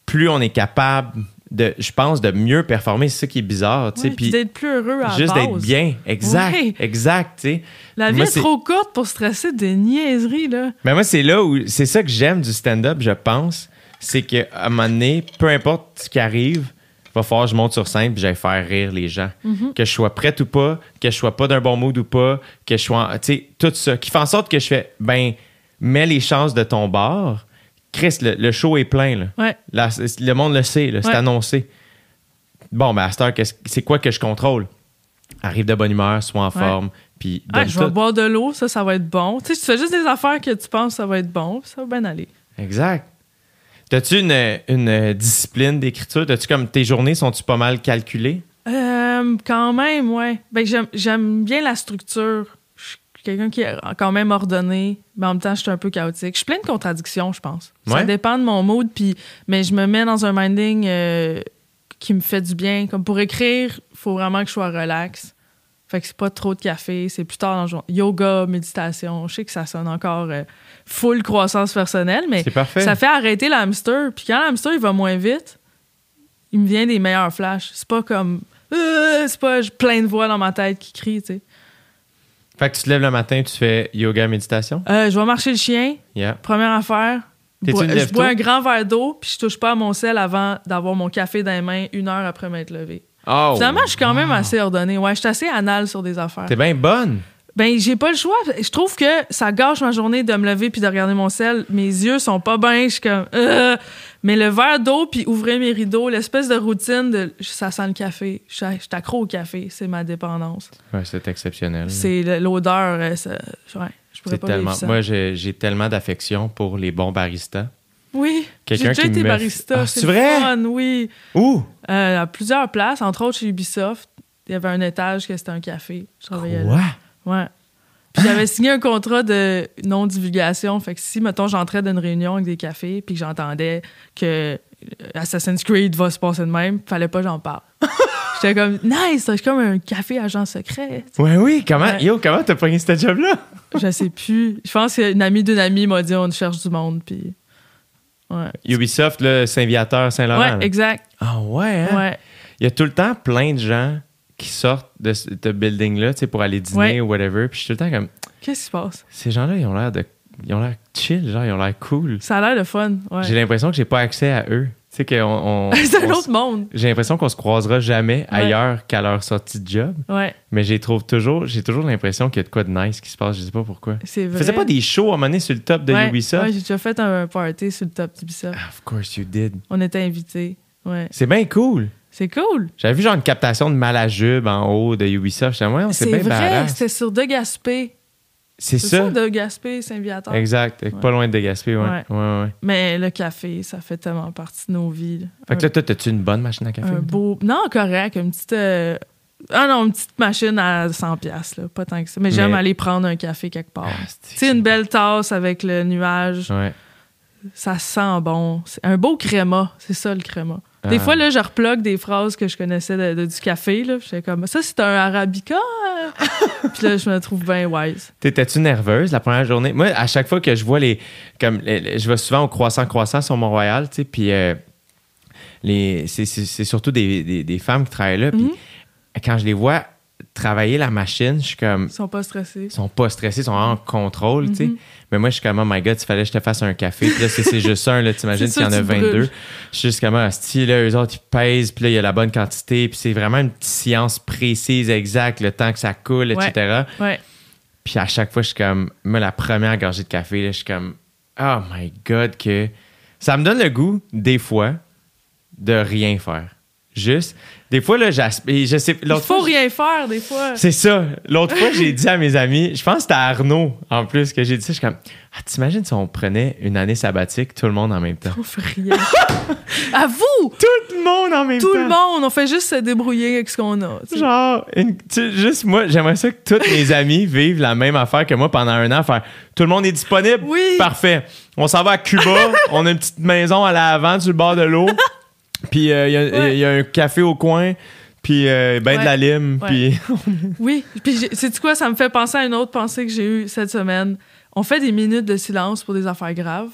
Speaker 3: plus on est capable de, je pense, de mieux performer. C'est ça qui est bizarre, tu sais. Puis
Speaker 2: d'être plus heureux à
Speaker 3: juste d'être bien. Exact. Exact, tu sais.
Speaker 2: La vie
Speaker 3: Moi,
Speaker 2: est trop courte pour stresser des niaiseries, là.
Speaker 3: Mais moi, c'est là où, c'est ça que j'aime du stand-up, je pense. C'est qu'à un moment donné, peu importe ce qui arrive, va falloir que je monte sur scène puis j'aille faire rire les gens.
Speaker 2: Mm-hmm.
Speaker 3: Que je sois prête ou pas, que je sois pas d'un bon mood ou pas, que je sois. Tu sais, tout ça. Qui fait en sorte que je fais, ben, mets les chances de ton bord. Chris, le, le show est plein, là.
Speaker 2: Ouais.
Speaker 3: Le monde le sait, là, c'est
Speaker 2: Ouais.
Speaker 3: annoncé. Bon, ben, à cette heure, c'est quoi que je contrôle? arrive de bonne humeur, soit en forme, puis donne
Speaker 2: je vais boire de l'eau, ça, ça va être bon. Tu sais, tu fais juste des affaires que tu penses que ça va être bon, ça va bien aller.
Speaker 3: Exact. T'as-tu une, une discipline d'écriture? T'as-tu comme tes journées sont-tu pas mal calculées?
Speaker 2: Euh, quand même, ouais. Ben, j'aime bien la structure. Quelqu'un qui est quand même ordonné, mais en même temps, je suis un peu chaotique. Je suis plein de contradictions, je pense. Ça dépend de mon mood, puis, mais je me mets dans un minding euh, qui me fait du bien. Comme pour écrire, il faut vraiment que je sois relax. Fait que c'est pas trop de café, c'est plus tard dans le jour. Yoga, méditation, je sais que ça sonne encore euh, full croissance personnelle, mais ça fait arrêter l'hamster. Puis quand l'hamster, il va moins vite, il me vient des meilleurs flashs. C'est pas comme... Euh, c'est pas plein de voix dans ma tête qui crient, tu sais.
Speaker 3: Fait que tu te lèves le matin, tu fais yoga, méditation?
Speaker 2: Euh, je vais marcher le chien,
Speaker 3: Yeah.
Speaker 2: première affaire.
Speaker 3: T'es-tu
Speaker 2: Bois- je bois un grand verre d'eau, puis je touche pas à mon sel avant d'avoir mon café dans les mains une heure après m'être levé.
Speaker 3: Oh!
Speaker 2: Finalement, je suis quand même assez ordonnée. Ouais, je suis assez anal sur des affaires.
Speaker 3: T'es bien bonne.
Speaker 2: Ben, j'ai pas le choix. Je trouve que ça gâche ma journée de me lever puis de regarder mon sel. Mes yeux sont pas bien. Je suis comme. euh. Mais le verre d'eau puis ouvrir mes rideaux, l'espèce de routine de. Ça sent le café. Je suis accro au café. C'est ma dépendance.
Speaker 3: Ouais, c'est exceptionnel.
Speaker 2: C'est l'odeur. euh, Ouais, je pourrais pas
Speaker 3: tellement.
Speaker 2: ça.
Speaker 3: Moi, j'ai tellement d'affection pour les bons baristas.
Speaker 2: Oui. J'ai
Speaker 3: Quelqu'un
Speaker 2: déjà
Speaker 3: qui
Speaker 2: été
Speaker 3: me-
Speaker 2: barista.
Speaker 3: Ah,
Speaker 2: c'est
Speaker 3: vrai?
Speaker 2: fun, oui.
Speaker 3: Ouh!
Speaker 2: Euh, à plusieurs places, entre autres chez Ubisoft. Il y avait un étage que c'était un café. Je travaillais là. Ouais. Puis j'avais signé un contrat de non-divulgation. Fait que si, mettons, j'entrais dans une réunion avec des cafés puis que j'entendais que euh, Assassin's Creed va se passer de même, fallait pas que j'en parle. J'étais comme, nice, je suis comme un café agent secret.
Speaker 3: Ouais, oui. Comment,
Speaker 2: Ouais.
Speaker 3: Yo, comment t'as pogné ce job-là?
Speaker 2: Je sais plus. Je pense qu'une amie d'une amie m'a dit, on cherche du monde. Puis. Ouais.
Speaker 3: Ubisoft, le Saint-Viateur, Saint-Laurent.
Speaker 2: Ouais, exact.
Speaker 3: Ah ouais, hein?
Speaker 2: Ouais.
Speaker 3: Il y a tout le temps plein de gens qui sortent de ce building-là, tu sais, pour aller dîner
Speaker 2: Ouais.
Speaker 3: ou whatever. Puis je suis tout le temps comme,
Speaker 2: Qu'est-ce qui se passe?
Speaker 3: ces gens-là, ils ont l'air de. Ils ont l'air chill, genre, ils ont l'air cool.
Speaker 2: Ça a l'air de fun. Ouais.
Speaker 3: J'ai l'impression que j'ai pas accès à eux. Tu sais, qu'on. on-
Speaker 2: C'est un autre monde.
Speaker 3: J'ai l'impression qu'on se croisera jamais
Speaker 2: Ouais.
Speaker 3: ailleurs qu'à leur sortie de job.
Speaker 2: Ouais,
Speaker 3: Mais j'ai trouve toujours, j'ai toujours l'impression qu'il y a de quoi de nice qui se passe. Je sais pas pourquoi.
Speaker 2: c'est vrai.
Speaker 3: faisais pas des shows à un moment donné sur le top de
Speaker 2: ouais,
Speaker 3: Ubisoft?
Speaker 2: Ouais, j'ai déjà fait un party sur le top d'Ubisoft.
Speaker 3: Of course you did.
Speaker 2: On était invités. Ouais.
Speaker 3: C'est bien cool.
Speaker 2: C'est cool.
Speaker 3: J'avais vu genre une captation de Malajube en haut de Ubisoft. J'étais ouais, c'est
Speaker 2: C'est
Speaker 3: bien
Speaker 2: vrai, c'était sur De Gaspé.
Speaker 3: C'est
Speaker 2: ça,
Speaker 3: ça.
Speaker 2: De Gaspé, Saint-Viateur.
Speaker 3: Exact. Pas loin de Gaspé, ouais.
Speaker 2: Ouais.
Speaker 3: ouais.
Speaker 2: Mais le café, ça fait tellement partie de nos vies. là.
Speaker 3: Fait que là, toi, t'as-tu une bonne machine à café?
Speaker 2: un, beau. Non, correct. Une petite. euh, Ah non, une petite machine à 100$, piastres, là, pas tant que ça. Mais j'aime aller prendre un café quelque part.
Speaker 3: Ah, c'est-
Speaker 2: tu sais, une belle tasse avec le nuage,
Speaker 3: Ouais.
Speaker 2: ça sent bon. C'est un beau créma, c'est ça le créma. Des
Speaker 3: Ah.
Speaker 2: fois, là, je replogue des phrases que je connaissais de, de- du café. Là. J'étais comme, ça, c'est un arabica. euh. Puis là, je me trouve bien wise.
Speaker 3: T'étais-tu nerveuse la première journée? Moi, à chaque fois que je vois les. Comme les- les- je vais souvent au Croissant Croissant sur Mont-Royal, tu sais, puis euh, les, c'est, c'est- c'est surtout des, des- des femmes qui travaillent là. Puis
Speaker 2: Mhm.
Speaker 3: quand je les vois travailler la machine, je suis comme.
Speaker 2: Ils sont pas stressés.
Speaker 3: Ils sont pas stressés, ils sont en contrôle, tu sais. Mais moi, je suis comme, oh my god, il fallait que je te fasse un café. Puis là, c'est, juste un, là, t'imagines qu'il y en a
Speaker 2: tu
Speaker 3: 22.
Speaker 2: brûles.
Speaker 3: Je suis juste comme, ah, style, là, eux autres, ils pèsent, puis là, il y a la bonne quantité. Puis c'est vraiment une petite science précise, exacte, le temps que ça coule,
Speaker 2: Ouais.
Speaker 3: etc.
Speaker 2: Ouais.
Speaker 3: Puis à chaque fois, je suis comme, moi, la première gorgée de café, là, je suis comme, oh my God, que ça me donne le goût, des fois, de rien faire. Juste, des fois, là, j'aspire. Je sais,
Speaker 2: Il faut
Speaker 3: fois,
Speaker 2: rien faire, des fois.
Speaker 3: c'est ça. L'autre fois, j'ai dit à mes amis, je pense que c'était à Arnaud, en plus, que j'ai dit ça. Je suis comme, ah, t'imagines si on prenait une année sabbatique, tout le monde en même temps?
Speaker 2: On fait rien. à vous!
Speaker 3: Tout le monde en même
Speaker 2: Tout
Speaker 3: temps!
Speaker 2: le monde, on fait juste se débrouiller avec ce qu'on a.
Speaker 3: Genre, une- tu sais, juste moi, j'aimerais ça que tous mes amis vivent la même affaire que moi pendant un an. Faire, tout le monde est disponible?
Speaker 2: Oui.
Speaker 3: Parfait. On s'en va à Cuba. on a une petite maison à l'avant sur le bord de l'eau. Puis euh, il y, a-
Speaker 2: Ouais.
Speaker 3: il y a un café au coin. Puis euh, ben de
Speaker 2: Ouais.
Speaker 3: la lime. Puis
Speaker 2: Oui. Puis, sais-tu quoi? Ça me fait penser à une autre pensée que j'ai eue cette semaine. On fait des minutes de silence pour des affaires graves,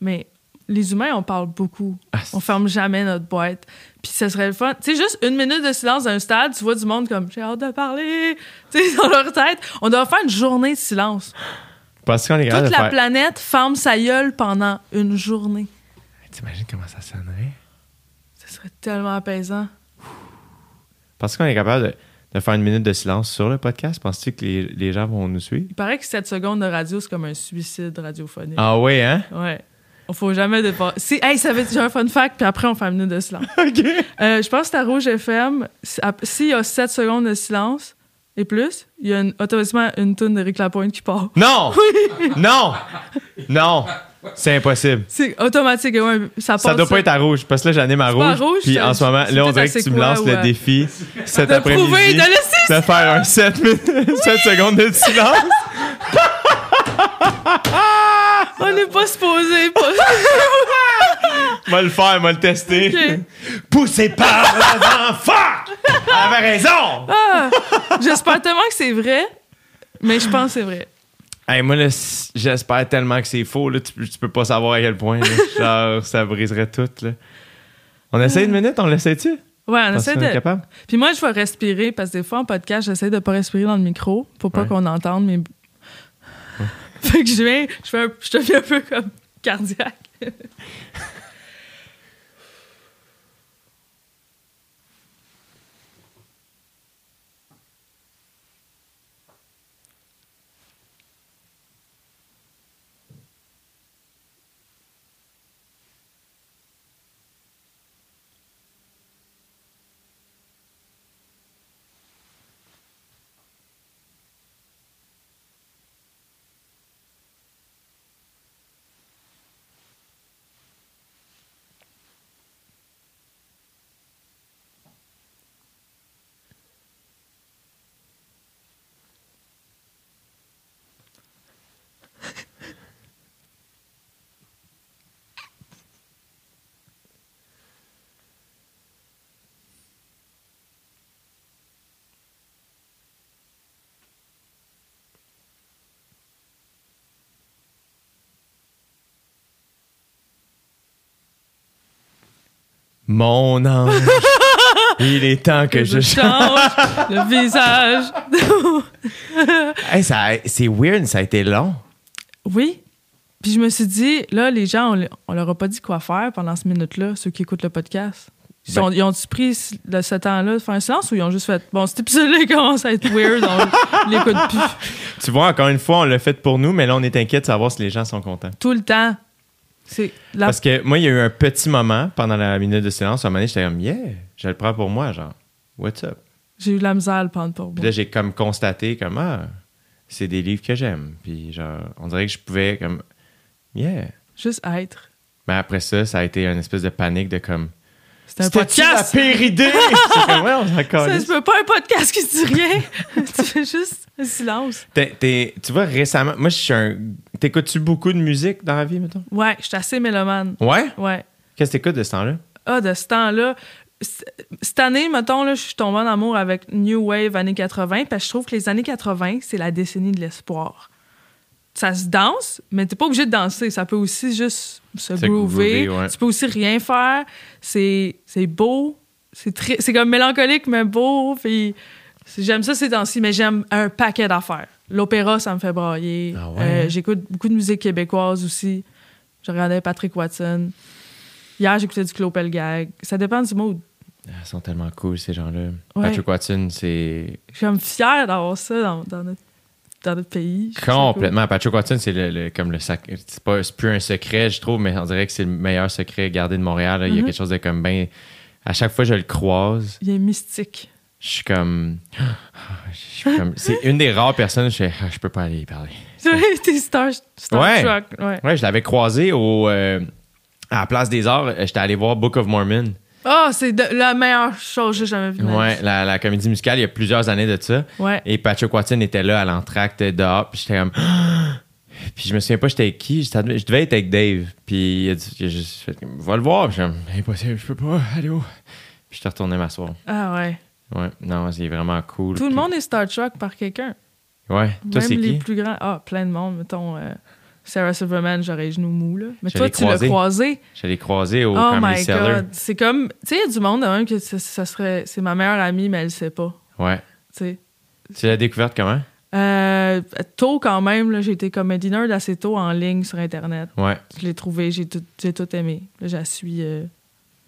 Speaker 2: mais les humains, on parle beaucoup.
Speaker 3: Ah,
Speaker 2: On ferme jamais notre boîte. Puis ce serait le fun. Tu sais, juste une minute de silence dans un stade, tu vois du monde comme j'ai hâte de parler. Tu sais, dans leur tête. On doit faire une journée de silence.
Speaker 3: parce qu'on est
Speaker 2: Toute
Speaker 3: de
Speaker 2: la
Speaker 3: faire.
Speaker 2: planète ferme sa gueule pendant une journée.
Speaker 3: T'imagines comment ça sonnerait?
Speaker 2: Tellement apaisant.
Speaker 3: Parce qu'on est capable de, de faire une minute de silence sur le podcast? Penses-tu que les, les gens vont nous suivre?
Speaker 2: Il paraît que 7 secondes de radio, c'est comme un suicide radiophonique.
Speaker 3: Ah ouais, hein?
Speaker 2: Ouais. Faut jamais dépasser. Si, hey, ça va être j'ai un fun fact, puis après, on fait une minute de silence.
Speaker 3: OK.
Speaker 2: Euh, je pense que à Rouge FM, s'il y a 7 secondes de silence et plus, il y a une- automatiquement une toune de Rick Lapointe qui part.
Speaker 3: Non! Non! Non! C'est impossible.
Speaker 2: C'est automatique, ouais, ça passe.
Speaker 3: Ça doit pas être à rouge, parce que là, j'anime à rouge.
Speaker 2: rouge,
Speaker 3: Puis en ce moment, là, on dirait que tu me lances le défi cet après-midi
Speaker 2: de
Speaker 3: faire un 7, 7 secondes de silence.
Speaker 2: On n'est pas supposé. Pas...
Speaker 3: Va le faire, va le tester. Poussé par l'avant fort! Elle avait raison!
Speaker 2: Ah! J'espère tellement que c'est vrai, mais je pense que c'est vrai.
Speaker 3: Hey, moi, j'espère tellement que c'est faux. Là, tu, tu peux pas savoir à quel point. là. Genre, ça briserait tout. Là. On essaie une minute? On l'essaie-tu?
Speaker 2: Ouais, on essaie de.
Speaker 3: capable?
Speaker 2: Puis moi, je vais respirer parce que des fois en podcast, j'essaie de pas respirer dans le micro pour pas
Speaker 3: Ouais.
Speaker 2: qu'on entende mes. fait que je viens, je, fais un- je deviens un peu comme cardiaque.
Speaker 3: Mon ange, il est temps que, je change.
Speaker 2: change le visage.
Speaker 3: Hey, c'est weird, ça a été long.
Speaker 2: oui. Puis je me suis dit, là, les gens, on, le- on leur a pas dit quoi faire pendant ce minute-là, ceux qui écoutent le podcast. Ils,
Speaker 3: Ben-
Speaker 2: sont- ils pris le- ce temps-là de faire un silence ou ils ont juste fait, bon, cet épisode-là commence à être weird, on l'écoute plus.
Speaker 3: Tu vois, encore une fois, on l'a fait pour nous, mais là, on est inquiet de savoir si les gens sont contents.
Speaker 2: Tout le temps. La
Speaker 3: Parce que moi, il y a eu un petit moment pendant la minute de silence. À un moment donné, j'étais comme, yeah, je le prends pour moi, genre, what's up?
Speaker 2: J'ai eu de la misère à le prendre pour
Speaker 3: Puis
Speaker 2: moi.
Speaker 3: là, j'ai comme constaté, comme, ah, c'est des livres que j'aime. Puis genre, on dirait que je pouvais, comme, yeah.
Speaker 2: Juste être.
Speaker 3: Mais après ça, ça a été une espèce de panique de comme,
Speaker 2: C'est un
Speaker 3: C'était-tu la
Speaker 2: podcast.
Speaker 3: pire idée? c'est comme, ouais, on
Speaker 2: Ça,
Speaker 3: calisse.
Speaker 2: c'est pas un podcast qui dit rien. tu fais juste un silence.
Speaker 3: T'es- t'es- tu vois, récemment, moi, je suis un. T'écoutes-tu beaucoup de musique dans la vie, mettons?
Speaker 2: Ouais, je suis assez mélomane.
Speaker 3: Ouais?
Speaker 2: Ouais.
Speaker 3: Qu'est-ce que t'écoutes de ce temps-là?
Speaker 2: Ah, de ce temps-là. c- Cette année, mettons, là, je suis tombée en amour avec New Wave années 80, parce que je trouve que les années 80, c'est la décennie de l'espoir. Ça se danse, mais t'es pas obligé de danser. Ça peut aussi juste se groover.
Speaker 3: groover, ouais.
Speaker 2: Tu peux aussi rien faire. C'est beau. C'est comme mélancolique, mais beau. Puis j'aime ça ces temps-ci, mais j'aime un paquet d'affaires. L'opéra, ça me fait brailler.
Speaker 3: Ah ouais?
Speaker 2: Euh, J'écoute beaucoup de musique québécoise aussi. Je regardais Patrick Watson. Hier, j'écoutais du Claude Pelgag. Ça dépend du mood.
Speaker 3: Ah, Ils sont tellement cool, ces gens-là.
Speaker 2: Ouais.
Speaker 3: Patrick Watson, c'est
Speaker 2: Je suis comme fière d'avoir ça dans, dans notre, dans notre pays.
Speaker 3: Complètement. Patrick Watson, c'est le, le- comme le sac. C'est pas c'est plus un secret, je trouve, mais on dirait que c'est le meilleur secret gardé de Montréal. là. Il y a
Speaker 2: Mhm.
Speaker 3: quelque chose de comme ben. À chaque fois que je le croise.
Speaker 2: Il est mystique.
Speaker 3: je suis comme. je suis comme- C'est une des rares personnes, je fais, Ah, je peux pas aller y parler.
Speaker 2: T'es Star, Star
Speaker 3: Ouais.
Speaker 2: Trek. Ouais.
Speaker 3: Ouais, je l'avais croisé au, euh, à la place des Arts. J'étais allé voir Book of Mormon.
Speaker 2: Oh, c'est la meilleure chose que j'ai jamais vue.
Speaker 3: Ouais, la, la comédie musicale, il y a plusieurs années de ça.
Speaker 2: Ouais.
Speaker 3: Et Patrick Watson était là à l'entracte dehors. Puis j'étais comme. Puis je me souviens pas j'étais avec qui. Je devais être avec Dave. Puis il a, dit, fait comme, Va le voir. Je comme, impossible, je peux pas. Où? Puis je retourné m'asseoir.
Speaker 2: Ah ouais.
Speaker 3: Ouais, non, c'est vraiment cool.
Speaker 2: Tout le monde est Star Trek par quelqu'un.
Speaker 3: Ouais, toi,
Speaker 2: Même
Speaker 3: c'est
Speaker 2: les
Speaker 3: qui?
Speaker 2: plus grands. Ah, plein de monde. Mettons, euh, Sarah Silverman, j'aurais les genoux mous, là. Mais
Speaker 3: Je
Speaker 2: toi, tu l'as
Speaker 3: croisé. Je l'ai croisé au
Speaker 2: Oh my. God. C'est comme. Tu sais, il y a du monde de même que ça, serait. C'est ma meilleure amie, mais elle le sait pas.
Speaker 3: Ouais.
Speaker 2: Tu sais.
Speaker 3: Tu l'as découverte comment?
Speaker 2: Euh, tôt quand même, là, j'ai été comedy nerd assez tôt en ligne sur Internet.
Speaker 3: Ouais.
Speaker 2: Je l'ai trouvé, j'ai tout, j'ai tout aimé. Là, je suis euh,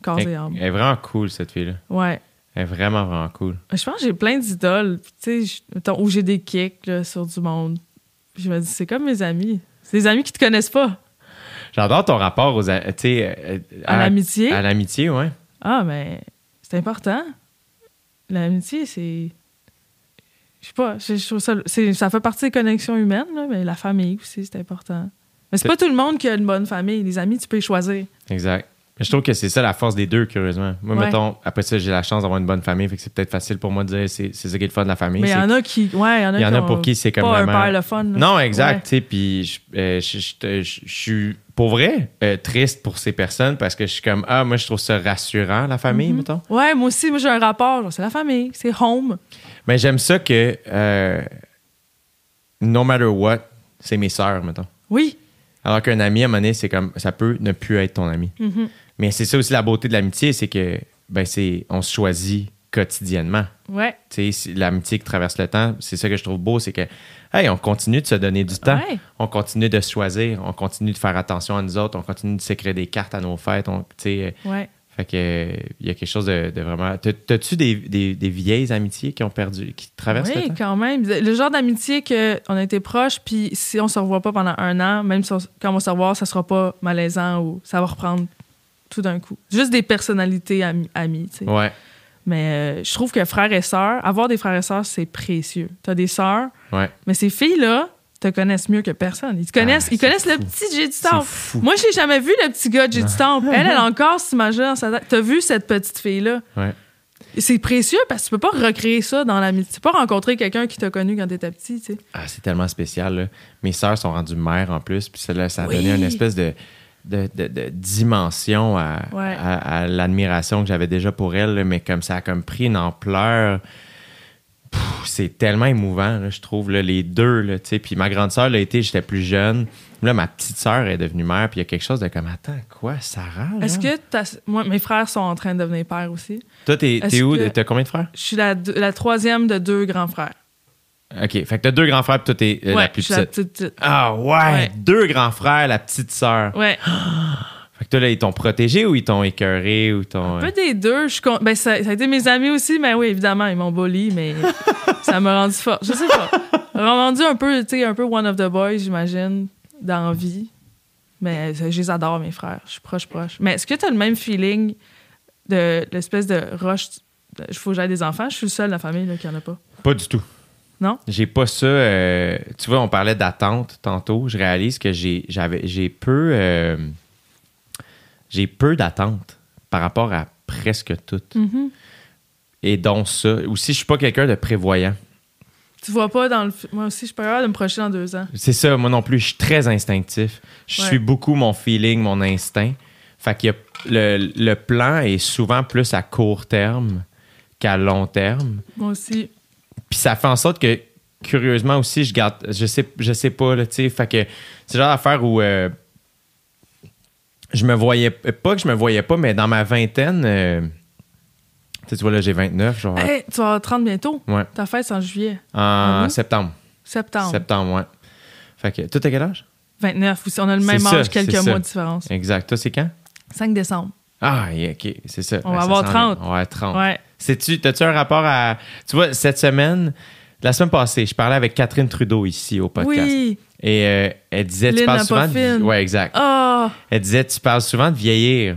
Speaker 2: corps
Speaker 3: Elle,
Speaker 2: et âme.
Speaker 3: elle est vraiment cool, cette fille-là.
Speaker 2: Ouais.
Speaker 3: Elle est vraiment, vraiment cool.
Speaker 2: Je pense que j'ai plein d'idoles, tu sais, où j'ai des kicks là, sur du monde. Je me dis, c'est comme mes amis. C'est des amis qui te connaissent pas.
Speaker 3: J'adore ton rapport aux, euh,
Speaker 2: À l'amitié?
Speaker 3: À l'amitié, ouais.
Speaker 2: Ah, mais c'est important. L'amitié, c'est. Je sais pas, je, trouve ça. c'est- Ça fait partie des connexions humaines, là, mais la famille aussi, c'est important. Mais c'est
Speaker 3: C'est-
Speaker 2: pas tout le monde qui a une bonne famille. Les amis, tu peux les choisir.
Speaker 3: Exact. Je trouve que c'est ça la force des deux, curieusement. Moi,
Speaker 2: Ouais.
Speaker 3: mettons, après ça, j'ai la chance d'avoir une bonne famille, fait que c'est peut-être facile pour moi de dire c'est c'est ça qui est le fun de la famille.
Speaker 2: Mais il y en a qui. Ouais, il y en a,
Speaker 3: y en a pour qui c'est comme
Speaker 2: pas
Speaker 3: vraiment-
Speaker 2: un père le fun. là.
Speaker 3: Non, exact. Tu sais, Puis je, euh, suis, pour vrai, euh, triste pour ces personnes parce que je suis comme, ah, moi, je trouve ça rassurant, la famille,
Speaker 2: Mhm.
Speaker 3: mettons.
Speaker 2: Ouais, moi aussi, moi j'ai un rapport. genre, C'est la famille, c'est home.
Speaker 3: Mais j'aime ça que, euh, no matter what, c'est mes sœurs, mettons.
Speaker 2: Oui.
Speaker 3: Alors qu'un ami, à un moment donné, c'est comme, ça peut ne plus être ton ami.
Speaker 2: Mhm.
Speaker 3: Mais c'est ça aussi la beauté de l'amitié, c'est que, ben, c'est, on se choisit quotidiennement.
Speaker 2: Ouais.
Speaker 3: Tu sais, c'est- l'amitié qui traverse le temps, c'est ça que je trouve beau, c'est que, hey, on continue de se donner du temps.
Speaker 2: Ouais.
Speaker 3: On continue de se choisir, on continue de faire attention à nous autres, on continue de s'écrire des cartes à nos fêtes. On, tu sais, euh,
Speaker 2: Ouais.
Speaker 3: fait que, il y a quelque chose de, de vraiment. T'as- T'as-tu des, des- des vieilles amitiés qui ont perdu, qui traversent
Speaker 2: Oui,
Speaker 3: le temps?
Speaker 2: quand même. Le genre d'amitié qu'on a été proches, puis si on se revoit pas pendant un an, même si on- quand on va se revoir, ça sera pas malaisant ou ça va reprendre tout d'un coup. Juste des personnalités ami- amies, tu sais.
Speaker 3: Ouais,
Speaker 2: Mais euh, je trouve que frères et sœurs, avoir des frères et sœurs, c'est précieux. T'as des sœurs,
Speaker 3: ouais.
Speaker 2: mais ces filles-là te connaissent mieux que personne. Ils te connaissent,
Speaker 3: Ah,
Speaker 2: ils le petit J du Temple. Moi, j'ai jamais vu le petit gars de J du Temple. Elle, elle a encore cette image-là dans sa tête. T'as vu cette petite fille-là?
Speaker 3: Ouais.
Speaker 2: C'est précieux parce que tu peux pas recréer ça dans l'amitié. Tu peux pas rencontrer quelqu'un qui t'a connu quand t'étais petit, tu sais.
Speaker 3: Ah, c'est tellement spécial. là. Mes sœurs sont rendues mères en plus, puis ça, là, ça a
Speaker 2: Oui.
Speaker 3: donné une espèce de, de, de- de dimension à,
Speaker 2: Ouais.
Speaker 3: à- à l'admiration que j'avais déjà pour elles, là, mais comme ça a comme pris une ampleur. C'est tellement émouvant, là, je trouve, là, les deux. Là, puis ma grande sœur l'a été, j'étais plus jeune. Là, ma petite sœur est devenue mère, puis il y a quelque chose de comme, attends, quoi, Sarah?
Speaker 2: Est-ce que moi, mes frères sont en train de devenir pères aussi?
Speaker 3: Toi, t'es, où?
Speaker 2: que-
Speaker 3: T'as combien de frères?
Speaker 2: Je suis la, la troisième de deux grands frères.
Speaker 3: OK, fait que t'as deux grands frères, puis toi, t'es euh,
Speaker 2: ouais,
Speaker 3: la plus
Speaker 2: la
Speaker 3: petite. Ah ouais,
Speaker 2: Ouais.
Speaker 3: deux grands frères, la petite sœur.
Speaker 2: Ouais.
Speaker 3: Fait que toi, là, ils t'ont protégé ou ils t'ont écœuré ou t'ont.
Speaker 2: Un peu des deux. Je con- ben, ça, ça a été mes amis aussi, mais oui, évidemment, ils m'ont bully, mais ça m'a rendu fort. Je sais pas. Ça m'a rendu un peu, tu sais, un peu one of the boys, j'imagine, dans vie. Mais euh, je les adore, mes frères. Je suis proche, proche. Mais est-ce que tu as le même feeling de l'espèce de rush? Il faut que j'aille des enfants. Je suis le seul de la famille là, qui en a pas?
Speaker 3: Pas du tout.
Speaker 2: Non?
Speaker 3: J'ai pas ça. euh, tu vois, on parlait d'attente tantôt. Je réalise que j'ai, j'avais, j'ai peu. euh, j'ai peu d'attente par rapport à presque tout.
Speaker 2: Mhm.
Speaker 3: Et donc ça. Aussi, je suis pas quelqu'un de prévoyant.
Speaker 2: Tu vois pas dans le. Moi aussi, je suis pas capable de me projeter dans deux ans.
Speaker 3: C'est ça, moi non plus. Je suis très instinctif. Je
Speaker 2: Ouais.
Speaker 3: suis beaucoup mon feeling, mon instinct. Fait qu'il y a le, le plan est souvent plus à court terme qu'à long terme.
Speaker 2: Moi aussi.
Speaker 3: Puis ça fait en sorte que, curieusement aussi, je garde. Je sais, je sais pas, là, tu sais. Fait que c'est le genre d'affaire où. euh, je me voyais. Pas que je me voyais pas, mais dans ma vingtaine. euh, tu vois, là, j'ai 29, genre.
Speaker 2: Hey, tu vas avoir 30 bientôt?
Speaker 3: Ouais.
Speaker 2: Ta fête, c'est en juillet.
Speaker 3: En septembre.
Speaker 2: Septembre.
Speaker 3: Septembre, ouais. Fait que. Toi, t'as quel âge?
Speaker 2: 29 aussi. On a le même
Speaker 3: ça,
Speaker 2: âge, quelques mois
Speaker 3: ça.
Speaker 2: de différence.
Speaker 3: Exact. Toi, c'est quand?
Speaker 2: 5 décembre.
Speaker 3: Ah, yeah, OK, c'est ça.
Speaker 2: On va
Speaker 3: ça
Speaker 2: avoir
Speaker 3: s'en
Speaker 2: 30.
Speaker 3: vient. On va avoir 30.
Speaker 2: Ouais.
Speaker 3: Sais-tu, t'as-tu un rapport à. Tu vois, cette semaine, la semaine passée, je parlais avec Catherine Trudeau ici au podcast.
Speaker 2: Oui.
Speaker 3: Et euh, elle disait, tu parles souvent. De... Ouais, exact.
Speaker 2: Ah!
Speaker 3: Elle disait, tu parles souvent de vieillir.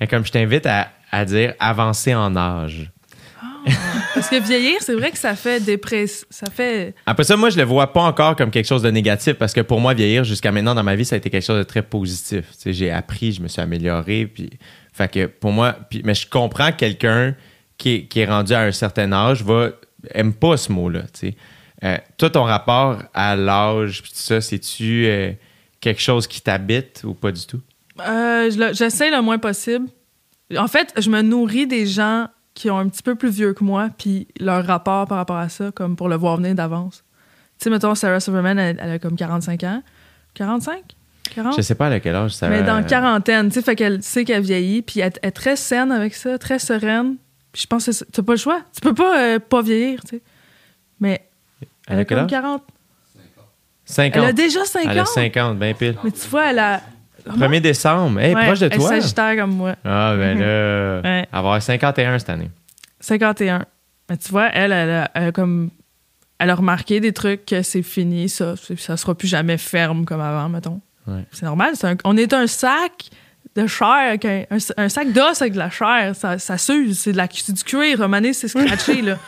Speaker 3: Et comme je t'invite à, à dire avancer en âge.
Speaker 2: Parce que vieillir, c'est vrai que ça fait dépress... Ça fait.
Speaker 3: Après ça, moi, je le vois pas encore comme quelque chose de négatif parce que pour moi, vieillir jusqu'à maintenant dans ma vie, ça a été quelque chose de très positif. Tu sais, j'ai appris, je me suis amélioré. Puis, fait que pour moi, puis, mais je comprends que quelqu'un qui est, qui est rendu à un certain âge va aime pas ce mot-là. Euh, toi, ton rapport à l'âge, tout ça, c'est-tu euh, quelque chose qui t'habite ou pas du tout?
Speaker 2: Euh, J'essaie le moins possible. En fait, je me nourris des gens qui ont un petit peu plus vieux que moi, puis leur rapport par rapport à ça, comme pour le voir venir d'avance. Tu sais, mettons, Sarah Silverman, elle, elle a comme 45 ans. 45? 40?
Speaker 3: Je sais pas à quel âge ça
Speaker 2: Mais dans quarantaine, tu sais, fait qu'elle sait qu'elle vieillit, puis elle est très saine avec ça, très sereine. Puis je pense que t'as pas le choix. Tu peux pas euh, pas vieillir, tu sais. Mais
Speaker 3: Elle
Speaker 2: elle
Speaker 3: a
Speaker 2: comme
Speaker 3: âge?
Speaker 2: 40.
Speaker 3: 50.
Speaker 2: Elle a déjà 50.
Speaker 3: Elle a 50, bien pile.
Speaker 2: Mais tu vois, elle a.
Speaker 3: 1er décembre. Hey,
Speaker 2: Ouais,
Speaker 3: proche de
Speaker 2: elle est
Speaker 3: toi.
Speaker 2: Sagittaire comme moi.
Speaker 3: Ah, ben là.
Speaker 2: Ouais.
Speaker 3: Avoir 51 cette année.
Speaker 2: 51. Mais tu vois, elle, elle a, elle a comme. Elle a remarqué des trucs que c'est fini, ça. Ça sera plus jamais ferme comme avant, mettons.
Speaker 3: Ouais.
Speaker 2: C'est normal. un- on est un sac de chair, un, sac d'os avec de la chair. Ça, ça s'use. C'est de la- c'est du cuir. Donné, c'est scratché. là.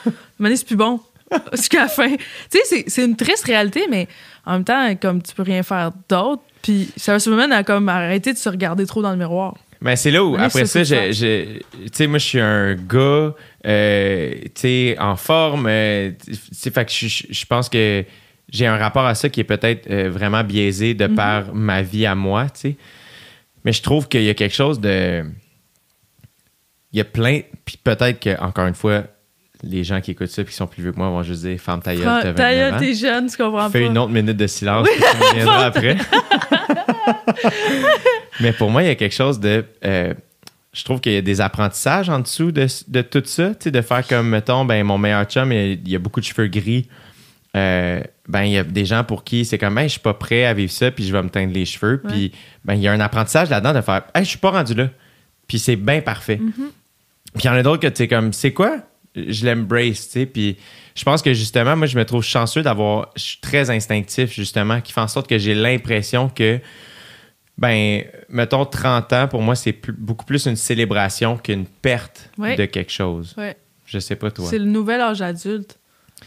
Speaker 2: Donné, c'est plus bon. Jusqu'à la fin. Tu sais, c'est- une triste réalité, mais en même temps, comme tu peux rien faire d'autre, puis ça se mène à comme arrêter de se regarder trop dans le miroir.
Speaker 3: Mais c'est là où, après ça, j'ai- tu sais, moi, je suis un gars, euh, tu sais, en forme. euh, tu sais, fait que je, pense que j'ai un rapport à ça qui est peut-être euh, vraiment biaisé de
Speaker 2: Mhm.
Speaker 3: par ma vie à moi, tu sais. Mais je trouve qu'il y a quelque chose de. Il y a plein. Puis peut-être que, encore une fois, les gens qui écoutent ça et qui sont plus vieux que moi vont juste dire Femme ta gueule, t'as 29
Speaker 2: Taïa,
Speaker 3: ans.
Speaker 2: t'es jeune, tu comprends
Speaker 3: Fais
Speaker 2: pas.
Speaker 3: une autre minute de silence, puis tu reviendras après. Mais pour moi, il y a quelque chose de. euh, je trouve qu'il y a des apprentissages en dessous de, de tout ça. Tu sais, de faire comme, mettons, ben, mon meilleur chum, il, il y a beaucoup de cheveux gris. Euh, ben, il y a des gens pour qui c'est comme, hey, je suis pas prêt à vivre ça, puis je vais me teindre les cheveux. Puis, ben, il y a un apprentissage là-dedans de faire, hey, je suis pas rendu là. Puis c'est bien parfait. Puis il y en a d'autres que tu sais comme, c'est quoi? Je l'embrace, tu sais. Puis je pense que justement, moi, je me trouve chanceux d'avoir. Je suis très instinctif, justement, qui fait en sorte que j'ai l'impression que, ben, mettons 30 ans, pour moi, c'est beaucoup plus une célébration qu'une perte
Speaker 2: Ouais.
Speaker 3: de quelque chose.
Speaker 2: Ouais.
Speaker 3: Je sais pas, toi.
Speaker 2: C'est le nouvel âge adulte.
Speaker 3: Tu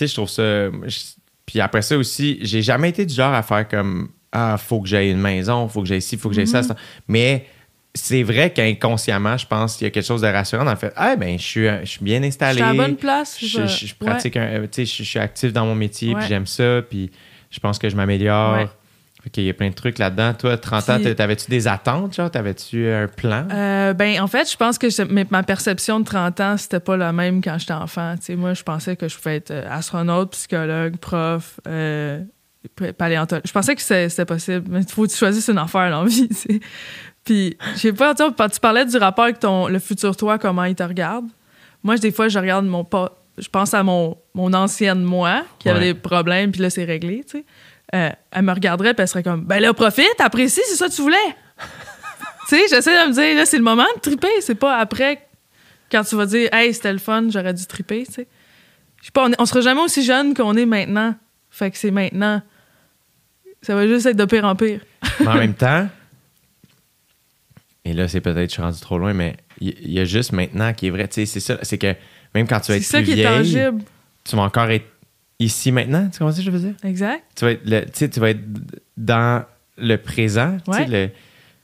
Speaker 3: sais, je trouve ça. je- Puis après ça aussi, j'ai jamais été du genre à faire comme Ah, faut que j'aille une maison, faut que j'aille ci, faut que j'aille ça, ça. Mais c'est vrai qu'inconsciemment, je pense qu'il y a quelque chose de rassurant dans le fait Ah, ben, je suis, je suis bien
Speaker 2: Je
Speaker 3: installé.
Speaker 2: suis à la bonne place.
Speaker 3: Je, je- je
Speaker 2: Ouais.
Speaker 3: pratique un. euh, Tu sais, je, je suis actif dans mon métier,
Speaker 2: Ouais.
Speaker 3: puis j'aime ça, puis je pense que je m'améliore.
Speaker 2: Ouais.
Speaker 3: Fait qu'il y a plein de trucs là-dedans. Toi, 30 ans, t'avais-tu des attentes, genre? T'avais-tu un plan?
Speaker 2: Euh, ben, en fait, je pense que ma perception de 30 ans, c'était pas la même quand j'étais enfant. Moi, je pensais que je pouvais être euh, astronaute, psychologue, prof, euh, pa- paléontologue. Je pensais que c'était possible, mais il faut que tu choisisses une affaire dans la vie. Puis, je sais pas, tu parlais du rapport avec ton, le futur toi, comment il te regarde. Moi, des fois, je regarde mon pas. Je pense à mon, mon ancienne moi qui avait des problèmes, puis là, c'est réglé, tu sais. Euh, elle me regarderait, puis elle serait comme, ben là, profite, apprécie, c'est ça que tu voulais. tu sais, j'essaie de me dire, là, c'est le moment de triper. C'est pas après, quand tu vas dire, hey, c'était le fun, j'aurais dû triper, tu sais. Je sais pas, on, est- on sera jamais aussi jeune qu'on est maintenant. Fait que c'est maintenant. Ça va juste être de pire en pire.
Speaker 3: Mais en même temps, et là, c'est peut-être, je suis rendu trop loin, mais il y, a juste maintenant qui est vrai. Tu sais, c'est ça, c'est que même quand tu vas être
Speaker 2: ça
Speaker 3: plus
Speaker 2: qui est
Speaker 3: vieille,
Speaker 2: tangible.
Speaker 3: tu vas encore être ici maintenant. Tu comprends ce que je veux dire?
Speaker 2: Exact.
Speaker 3: Tu vas être, le- tu vas être dans le présent. tu sais,
Speaker 2: Ouais.
Speaker 3: le-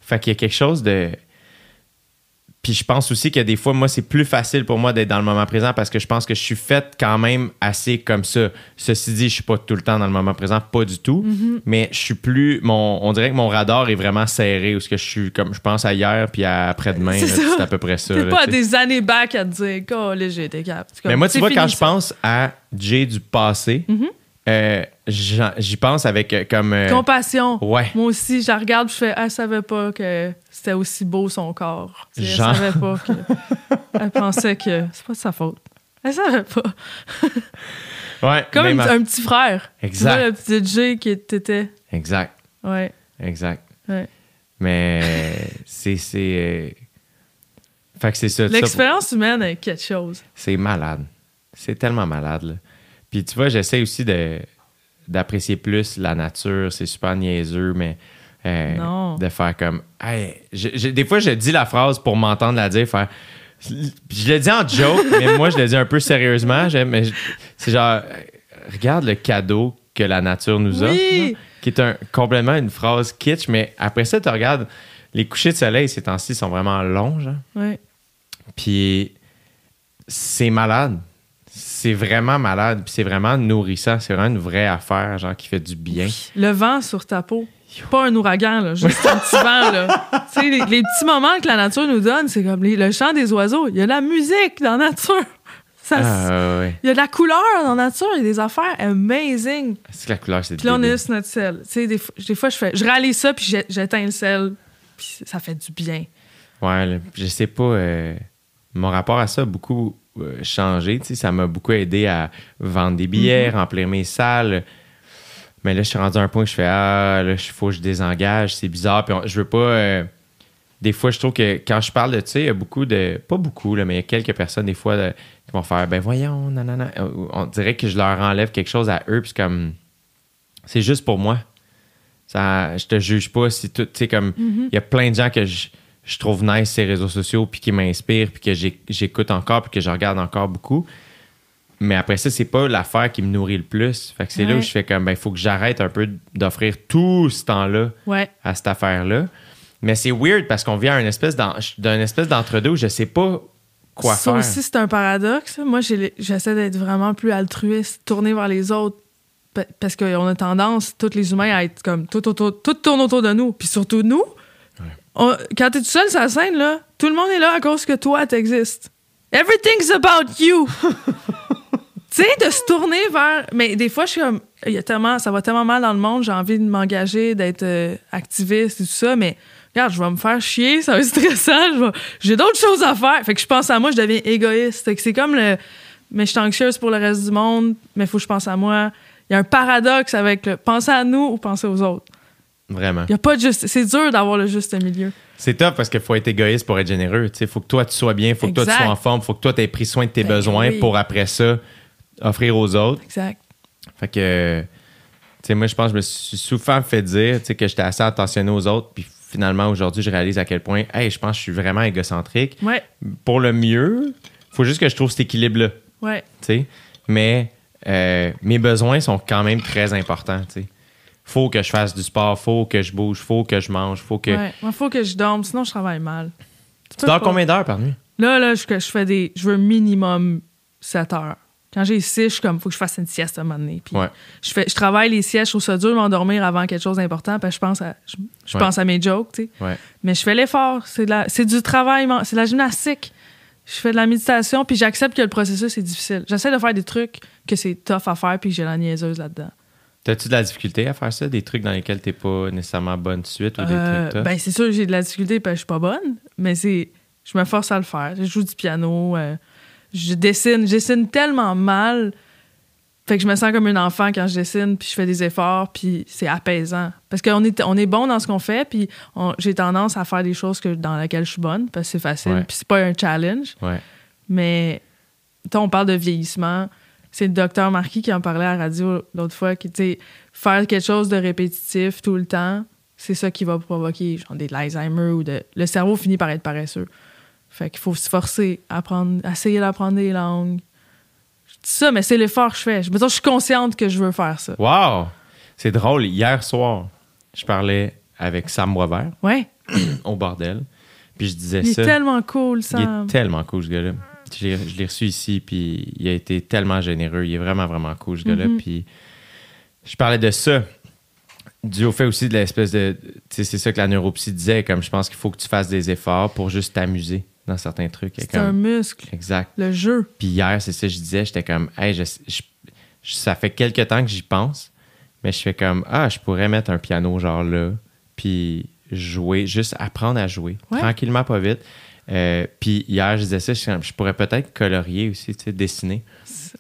Speaker 3: fait qu'il y a quelque chose de. Puis je pense aussi que des fois, moi, c'est plus facile pour moi d'être dans le moment présent parce que je pense que je suis faite quand même assez comme ça. Ceci dit, je suis pas tout le temps dans le moment présent, pas du tout.
Speaker 2: Mm-hmm.
Speaker 3: Mais je suis plus. Mon, on dirait que mon radar est vraiment serré. Où ce que je suis comme je pense à hier puis à après-demain.
Speaker 2: C'est.
Speaker 3: C'est à peu près ça.
Speaker 2: T'es
Speaker 3: là,
Speaker 2: pas à
Speaker 3: tu sais.
Speaker 2: des années back à te dire, oh, là, j'ai été cap. C'est
Speaker 3: Mais moi, tu
Speaker 2: c'est
Speaker 3: vois,
Speaker 2: fini,
Speaker 3: quand je pense à Jay du passé,
Speaker 2: Mm-hmm.
Speaker 3: Euh, j'y pense avec euh, comme. euh,
Speaker 2: Compassion.
Speaker 3: ouais.
Speaker 2: Moi aussi, je la regarde je fais, elle savait pas que c'était aussi beau son corps. Tu sais, Elle
Speaker 3: Genre.
Speaker 2: savait pas que. Elle pensait que c'est pas de sa faute. Elle savait pas.
Speaker 3: Ouais.
Speaker 2: Comme un,
Speaker 3: à-
Speaker 2: un petit frère.
Speaker 3: Exact.
Speaker 2: Tu vois, le petit Jay qui était.
Speaker 3: Exact.
Speaker 2: Ouais.
Speaker 3: Exact.
Speaker 2: ouais.
Speaker 3: Mais c'est. c'est Fait que c'est ça. ça,
Speaker 2: L'expérience humaine est quelque chose.
Speaker 3: C'est malade. C'est tellement malade. Là. Puis tu vois, j'essaie aussi de d'apprécier plus la nature. C'est super niaiseux, mais euh, de faire comme. Hey, je- je- des fois, je dis la phrase pour m'entendre la dire, faire. Je le dis en joke, mais moi, je le dis un peu sérieusement. Mais C'est genre, regarde le cadeau que la nature nous offre.
Speaker 2: Oui.
Speaker 3: qui est un, complètement une phrase kitsch, mais après ça, tu regardes les couchers de soleil ces temps-ci sont vraiment longs, genre.
Speaker 2: Ouais.
Speaker 3: Puis c'est malade. C'est vraiment malade. Puis c'est vraiment nourrissant. C'est vraiment une vraie affaire, genre, qui fait du bien.
Speaker 2: Le vent sur ta peau. Pas un ouragan, là, juste un petit vent. Là. Les, les petits moments que la nature nous donne, c'est comme les- le chant des oiseaux. Il y a de la musique dans la nature. Ça,
Speaker 3: Ah, ouais.
Speaker 2: Il y a de la couleur dans la nature. Il y a des affaires amazing.
Speaker 3: C'est que la couleur, c'est
Speaker 2: Puis là, on est sur notre sel. Des, fois- des fois, je fais, je ça, puis j'éteins le sel, puis ça fait du bien.
Speaker 3: Ouais, là, je sais pas. euh, mon rapport à ça a beaucoup changé. tu sais, Ça m'a beaucoup aidé à vendre des billets,
Speaker 2: Mm-hmm.
Speaker 3: remplir mes salles. Mais là, je suis rendu à un point où je fais Ah, là, il faut que je désengage. C'est bizarre. Puis on- je veux pas. euh, des fois, je trouve que quand je parle de ça, il y a beaucoup de. Pas beaucoup, là, mais il y a quelques personnes, des fois, qui vont faire Ben voyons, nanana. On dirait que je leur enlève quelque chose à eux. Puis comme. C'est juste pour moi. Ça, je te juge pas si tout, tu sais, comme,
Speaker 2: Mm-hmm.
Speaker 3: il y a plein de gens que je, je trouve nice ces réseaux sociaux, puis qui m'inspirent, puis que j'écoute encore, puis que je regarde encore beaucoup. Mais après ça, c'est pas l'affaire qui me nourrit le plus. Fait que c'est là où je fais comme, ben, il faut que j'arrête un peu d'offrir tout ce temps-là
Speaker 2: Ouais.
Speaker 3: à cette affaire-là. Mais c'est weird parce qu'on vient à une espèce d'en- d'un espèce d'entre-deux où je sais pas quoi
Speaker 2: ça
Speaker 3: faire.
Speaker 2: aussi, c'est un paradoxe. Moi, j'ai- j'essaie d'être vraiment plus altruiste, tourner vers les autres. pa- Parce qu'on a tendance, tous les humains, à être comme tout, autour, tout tourne autour de nous. Puis surtout nous, on- quand t'es tout seul sur la scène, là, tout le monde est là à cause que toi, t'existes. Everything's about you. tu sais, de se tourner vers. Mais des fois, je suis comme. Il y a tellement, ça va tellement mal dans le monde, j'ai envie de m'engager, d'être euh, activiste et tout ça, mais regarde, je vais me faire chier, ça va être stressant, j'ai d'autres choses à faire. Fait que je pense à moi, je deviens égoïste. Fait que c'est comme le. Mais je suis anxieuse pour le reste du monde, mais faut que je pense à moi. Il y a un paradoxe avec le penser à nous ou penser aux autres.
Speaker 3: Vraiment.
Speaker 2: Il a pas de juste. C'est dur d'avoir le juste milieu.
Speaker 3: C'est top parce qu'il faut être égoïste pour être généreux. Il faut que toi, tu sois bien, faut que toi, tu sois en forme, faut que toi, tu aies pris soin de tes
Speaker 2: Ben
Speaker 3: besoins
Speaker 2: oui.
Speaker 3: pour après ça offrir aux autres.
Speaker 2: Exact.
Speaker 3: Fait que, tu sais, moi, je pense que je me suis souvent fait dire tu sais, que j'étais assez attentionné aux autres. Puis finalement, aujourd'hui, je réalise à quel point, hey, je pense que je suis vraiment égocentrique.
Speaker 2: Ouais.
Speaker 3: Pour le mieux, faut juste que je trouve cet équilibre-là.
Speaker 2: Ouais.
Speaker 3: tu sais. Mais euh, mes besoins sont quand même très importants, tu sais. Faut que je fasse du sport, faut que je bouge, faut que je mange, faut que...
Speaker 2: Ouais. Moi, faut que je dorme, sinon je travaille mal.
Speaker 3: Tu dors combien d'heures par nuit?
Speaker 2: Là, là, je, je fais des. Je veux minimum 7 heures. Quand j'ai 6, je suis comme, faut que je fasse une sieste à un moment donné. Puis
Speaker 3: Ouais.
Speaker 2: je, fais, je travaille les siestes, je trouve ça dur de m'endormir avant quelque chose d'important, parce que je pense à, je, je
Speaker 3: Ouais.
Speaker 2: pense à mes jokes, tu sais.
Speaker 3: Ouais.
Speaker 2: Mais je fais l'effort. C'est c'est du travail, c'est de la gymnastique. Je fais de la méditation, puis j'accepte que le processus est difficile. J'essaie de faire des trucs que c'est tough à faire, puis j'ai la niaiseuse là-dedans.
Speaker 3: T'as-tu de la difficulté à faire ça? Des trucs dans lesquels t'es pas nécessairement bonne de suite ou des
Speaker 2: Euh,
Speaker 3: trucs
Speaker 2: ben, c'est sûr que j'ai de la difficulté parce que je suis pas bonne, mais c'est je me force à le faire. Je joue du piano, euh, je dessine, je dessine tellement mal. Fait que je me sens comme un enfant quand je dessine, puis je fais des efforts, puis c'est apaisant. Parce qu'on est, on est bon dans ce qu'on fait, puis j'ai tendance à faire des choses que, dans lesquelles je suis bonne, parce que c'est facile,
Speaker 3: Ouais.
Speaker 2: puis c'est pas un challenge.
Speaker 3: Ouais.
Speaker 2: Mais, on parle de vieillissement. C'est le docteur Marquis qui en parlait à la radio l'autre fois, qui, tu sais, faire quelque chose de répétitif tout le temps, c'est ça qui va provoquer genre des l'Alzheimer ou de. Le cerveau finit par être paresseux. Fait qu'il faut se forcer à apprendre, à essayer d'apprendre des langues. Je dis ça, mais c'est l'effort que je fais. Je, suis consciente que je veux faire ça.
Speaker 3: Wow! C'est drôle. Hier soir, je parlais avec Sam Boisvert
Speaker 2: Ouais.
Speaker 3: au bordel. Puis je disais
Speaker 2: Il est
Speaker 3: ça.
Speaker 2: tellement cool,
Speaker 3: Il
Speaker 2: Sam.
Speaker 3: est tellement cool, ce gars-là. Je l'ai- je l'ai reçu ici, puis il a été tellement généreux. Il est vraiment, vraiment cool, ce gars-là.
Speaker 2: Mhm.
Speaker 3: Puis je parlais de ça, dû au fait aussi de l'espèce de... Tu sais, c'est ça que la neuropsy disait, comme je pense qu'il faut que tu fasses des efforts pour juste t'amuser dans certains trucs.
Speaker 2: C'est un muscle.
Speaker 3: Exact.
Speaker 2: Le jeu.
Speaker 3: Puis hier, c'est ça que je disais, j'étais comme, hey, je- je- je- ça fait quelques temps que j'y pense, mais je fais comme, ah, je pourrais mettre un piano genre là, puis jouer, juste apprendre à jouer,
Speaker 2: Ouais.
Speaker 3: tranquillement, pas vite. Euh, puis hier, je disais ça, je, pourrais peut-être colorier aussi, tu sais, dessiner.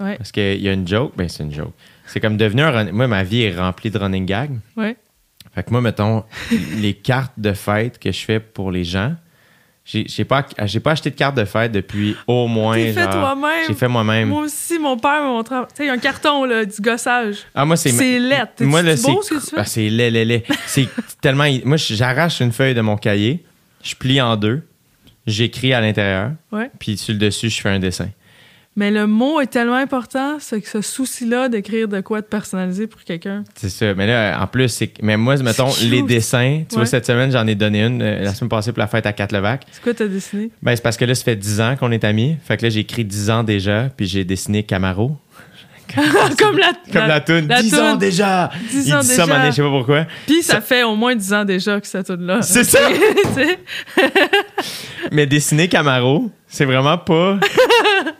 Speaker 2: Ouais.
Speaker 3: Parce qu'il y a une joke, ben c'est une joke. C'est comme devenu un run- Moi, ma vie est remplie de running gags.
Speaker 2: Ouais.
Speaker 3: Fait que moi, mettons, les cartes de fête que je fais pour les gens, j'ai j'ai pas, j'ai pas acheté de carte de fête depuis au moins.
Speaker 2: T'es fait toi-même.
Speaker 3: J'ai fait moi-même.
Speaker 2: Moi aussi, mon père m'a montré. Tu sais, il y a un carton, là, du gossage.
Speaker 3: Ah, moi, c'est.
Speaker 2: C'est laid.
Speaker 3: Moi, là,
Speaker 2: c'est
Speaker 3: c'est.
Speaker 2: beau, ce que tu fais?
Speaker 3: Ah, c'est laid, laid, laid. C'est tellement. Moi, j'arrache une feuille de mon cahier, je plie en deux, j'écris à l'intérieur,
Speaker 2: Ouais.
Speaker 3: puis sur le dessus, je fais un dessin.
Speaker 2: Mais le mot est tellement important, c'est que ce souci-là d'écrire de quoi de personnalisé pour quelqu'un.
Speaker 3: C'est ça. Mais là, en plus, c'est. Mais moi, mettons, les dessins, tu vois, cette semaine, j'en ai donné une, euh, la semaine passée pour la fête à Catlevac.
Speaker 2: C'est quoi t'as dessiné?
Speaker 3: Ben, c'est parce que là, ça fait 10 ans qu'on est amis. Fait que là, j'ai écrit 10 ans déjà, puis j'ai dessiné Camaro.
Speaker 2: Comme la,
Speaker 3: Comme la, toune.
Speaker 2: la
Speaker 3: 10 ans déjà!
Speaker 2: 10
Speaker 3: Il
Speaker 2: ans
Speaker 3: dit ça,
Speaker 2: déjà.
Speaker 3: mané, je sais pas pourquoi.
Speaker 2: Puis ça, fait au moins 10 ans déjà que cette tune là
Speaker 3: C'est ça! Mais dessiner Camaro, c'est vraiment pas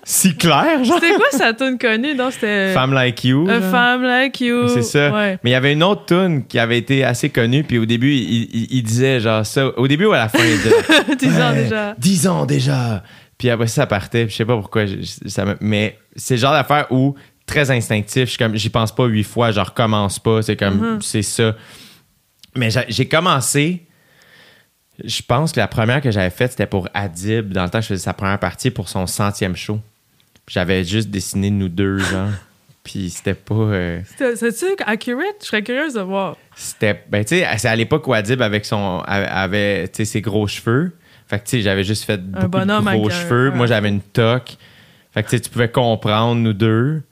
Speaker 3: si clair, genre.
Speaker 2: C'était quoi sa tune connue? Non, c'était
Speaker 3: Femme Like You.
Speaker 2: A
Speaker 3: genre.
Speaker 2: Femme Like You.
Speaker 3: C'est ça.
Speaker 2: Ouais.
Speaker 3: Mais il y avait une autre tune qui avait été assez connue, puis au début, il, il- il disait genre ça. Au début ou à la fin, il disait
Speaker 2: 10 ans
Speaker 3: Ouais,
Speaker 2: déjà.
Speaker 3: 10 ans déjà. Puis après ça, ça partait. puis Je sais pas pourquoi. je- je- ça me- mais c'est le genre d'affaire où, très instinctif, je suis comme, j'y pense pas huit fois, je recommence pas. C'est comme,
Speaker 2: Mm-hmm.
Speaker 3: c'est ça. Mais j'ai- commencé. Je pense que la première que j'avais faite, c'était pour Adib. Dans le temps, je faisais sa première partie pour son centième show. J'avais juste dessiné nous deux, genre. Puis c'était pas. euh,
Speaker 2: C'est-tu accurate? Je serais curieuse de voir.
Speaker 3: c'était. Ben, tu sais, c'est à l'époque où Adib, avec son, avait ses gros cheveux. Fait que, tu sais, j'avais juste fait beaucoup
Speaker 2: bonhomme
Speaker 3: de gros
Speaker 2: un-
Speaker 3: cheveux. Moi, j'avais une toque. Fait que, tu sais, tu pouvais comprendre, nous deux.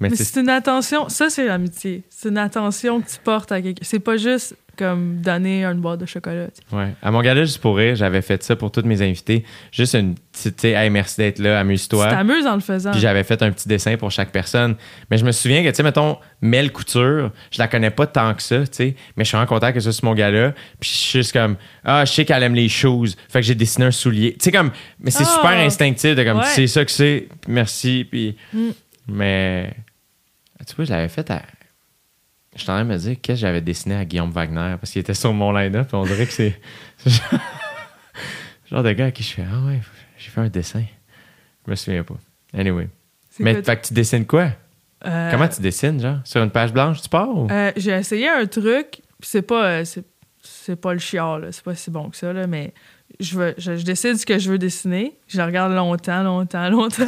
Speaker 3: Mais, tu
Speaker 2: c'est une attention. Ça, c'est l'amitié. C'est une attention que tu portes à quelqu'un. C'est pas juste comme donner une boîte de chocolat. tu sais.
Speaker 3: Ouais. À mon gala, juste pour rire, j'avais fait ça pour tous mes invités. Juste une petite, tu sais, hey, merci d'être là,
Speaker 2: Tu
Speaker 3: amuse-toi.
Speaker 2: t'amuses en le faisant.
Speaker 3: Puis j'avais fait un petit dessin pour chaque personne. Mais je me souviens que, tu sais, mettons, Mel Couture, je la connais pas tant que ça, tu sais, mais je suis vraiment content que ça soit mon gars-là. Puis je suis juste comme, ah, je sais qu'elle aime les choses. Fait que j'ai dessiné un soulier. Tu sais, comme, mais c'est
Speaker 2: Ah!
Speaker 3: super instinctif de comme,
Speaker 2: Ouais.
Speaker 3: c'est ça que c'est, merci, puis.
Speaker 2: Mm.
Speaker 3: Mais, tu vois, je l'avais fait à. Je suis en train de me dire qu'est-ce que j'avais dessiné à Guillaume Wagner? Parce qu'il était sur mon line-up, puis on dirait que c'est. c'est genre- de gars à qui je fais, ah ouais, j'ai fait un dessin. Je me souviens pas. Anyway. Mais
Speaker 2: quoi-
Speaker 3: fait que tu dessines quoi?
Speaker 2: Euh,
Speaker 3: Comment tu dessines, genre? Sur une page blanche, tu pars? ou-
Speaker 2: euh, J'ai essayé un truc, puis c'est pas, euh, c'est, c'est pas le chiard, là. c'est pas si bon que ça, là, mais je, veux, je, je décide ce que je veux dessiner. Je le regarde longtemps, longtemps, longtemps.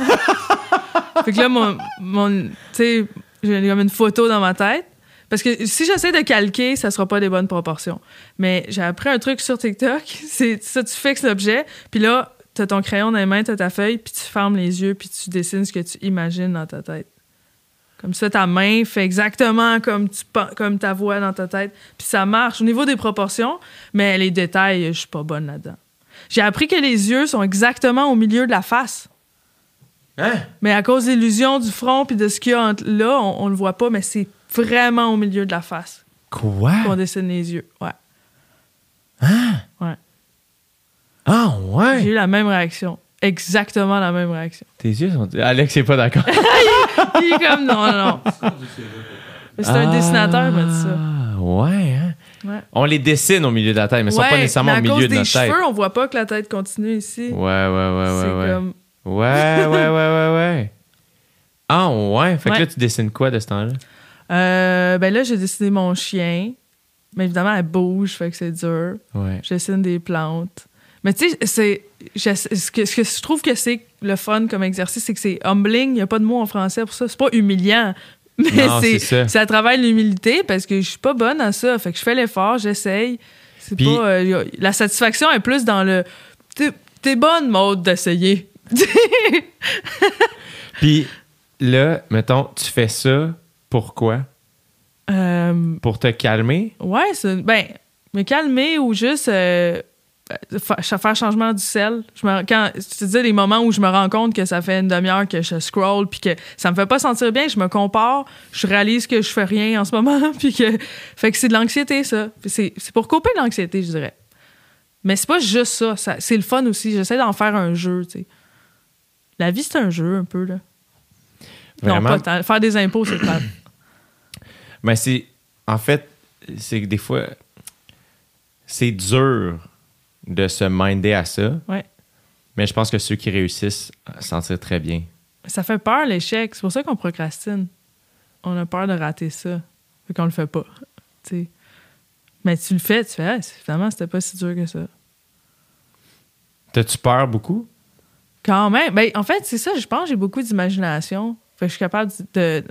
Speaker 2: fait que là, mon, mon tu sais, j'ai comme une photo dans ma tête. Parce que si j'essaie de calquer, ça sera pas des bonnes proportions. Mais j'ai appris un truc sur TikTok. C'est ça, tu fixes l'objet, puis là, t'as ton crayon dans les mains, t'as ta feuille, puis tu fermes les yeux, puis tu dessines ce que tu imagines dans ta tête. Comme ça, ta main fait exactement comme, tu, comme ta voix dans ta tête. Puis ça marche au niveau des proportions, mais les détails, je suis pas bonne là-dedans. J'ai appris que les yeux sont exactement au milieu de la face.
Speaker 3: Hein?
Speaker 2: Mais à cause de l'illusion du front puis de ce qu'il y a entre- là, on, on le voit pas, mais c'est vraiment au milieu de la face
Speaker 3: Quoi?
Speaker 2: qu'on dessine les yeux. Ouais.
Speaker 3: Ah,
Speaker 2: J'ai
Speaker 3: ouais!
Speaker 2: eu la même réaction. Exactement la même réaction.
Speaker 3: Tes yeux sont. Alex est pas d'accord.
Speaker 2: Il est comme non, non, C'est un dessinateur qui m'a dit ça.
Speaker 3: Ah, ouais, hein?
Speaker 2: Ouais.
Speaker 3: On les dessine au milieu de la tête, mais ils sont pas
Speaker 2: Ouais,
Speaker 3: nécessairement au
Speaker 2: à
Speaker 3: milieu
Speaker 2: cause
Speaker 3: de
Speaker 2: des
Speaker 3: notre tête.
Speaker 2: cheveux, on voit pas que la tête continue ici.
Speaker 3: Ouais, ouais, ouais,
Speaker 2: c'est
Speaker 3: ouais, ouais.
Speaker 2: comme
Speaker 3: Ouais, ouais, ouais, ouais, ouais. Ah, ouais? Fait que
Speaker 2: Ouais.
Speaker 3: là, tu dessines quoi de ce temps-là?
Speaker 2: Euh, ben là, j'ai dessiné mon chien. Mais évidemment, elle bouge, fait que c'est dur.
Speaker 3: Ouais.
Speaker 2: Je dessine des plantes. Mais tu sais, c'est. je- Ce que, ce que je trouve que c'est le fun comme exercice, c'est que c'est humbling. Il n'y a pas de mot en français pour ça. C'est pas humiliant. Mais
Speaker 3: Non,
Speaker 2: c'est
Speaker 3: ça.
Speaker 2: c'est travers l'humilité parce que je suis pas bonne à ça. Fait que je fais l'effort, j'essaye. C'est
Speaker 3: Puis-
Speaker 2: pas. euh, y a- la satisfaction est plus dans le. T'es t'es bonne, mode d'essayer.
Speaker 3: Puis là, mettons, tu fais ça pourquoi?
Speaker 2: Euh,
Speaker 3: Pour te calmer?
Speaker 2: Ouais. Ben, me calmer ou juste euh, fa- faire changement du sel. Je me, quand, tu te dis les moments où je me rends compte que ça fait une demi-heure que je scroll puis que ça me fait pas sentir bien, je me compare, je réalise que je fais rien en ce moment puis que. Fait que c'est de l'anxiété, ça. C'est c'est pour couper de l'anxiété, je dirais. Mais c'est pas juste ça. ça c'est le fun aussi. J'essaie d'en faire un jeu, tu sais. La vie, c'est un jeu, un peu, là. Non, pas tant. Faire des impôts, c'est pas.
Speaker 3: Mais c'est. En fait, c'est que des fois, c'est dur de se minder à ça.
Speaker 2: Ouais.
Speaker 3: Mais je pense que ceux qui réussissent s'en tirent très bien.
Speaker 2: Ça fait peur, l'échec. C'est pour ça qu'on procrastine. On a peur de rater ça. Fait qu'on le fait pas. Mais tu le fais, tu fais, c'est- finalement, c'était pas si dur que ça.
Speaker 3: T'as-tu peur beaucoup?
Speaker 2: Quand même. Ben, en fait, c'est ça, je pense que j'ai beaucoup d'imagination. Fait que je suis capable de,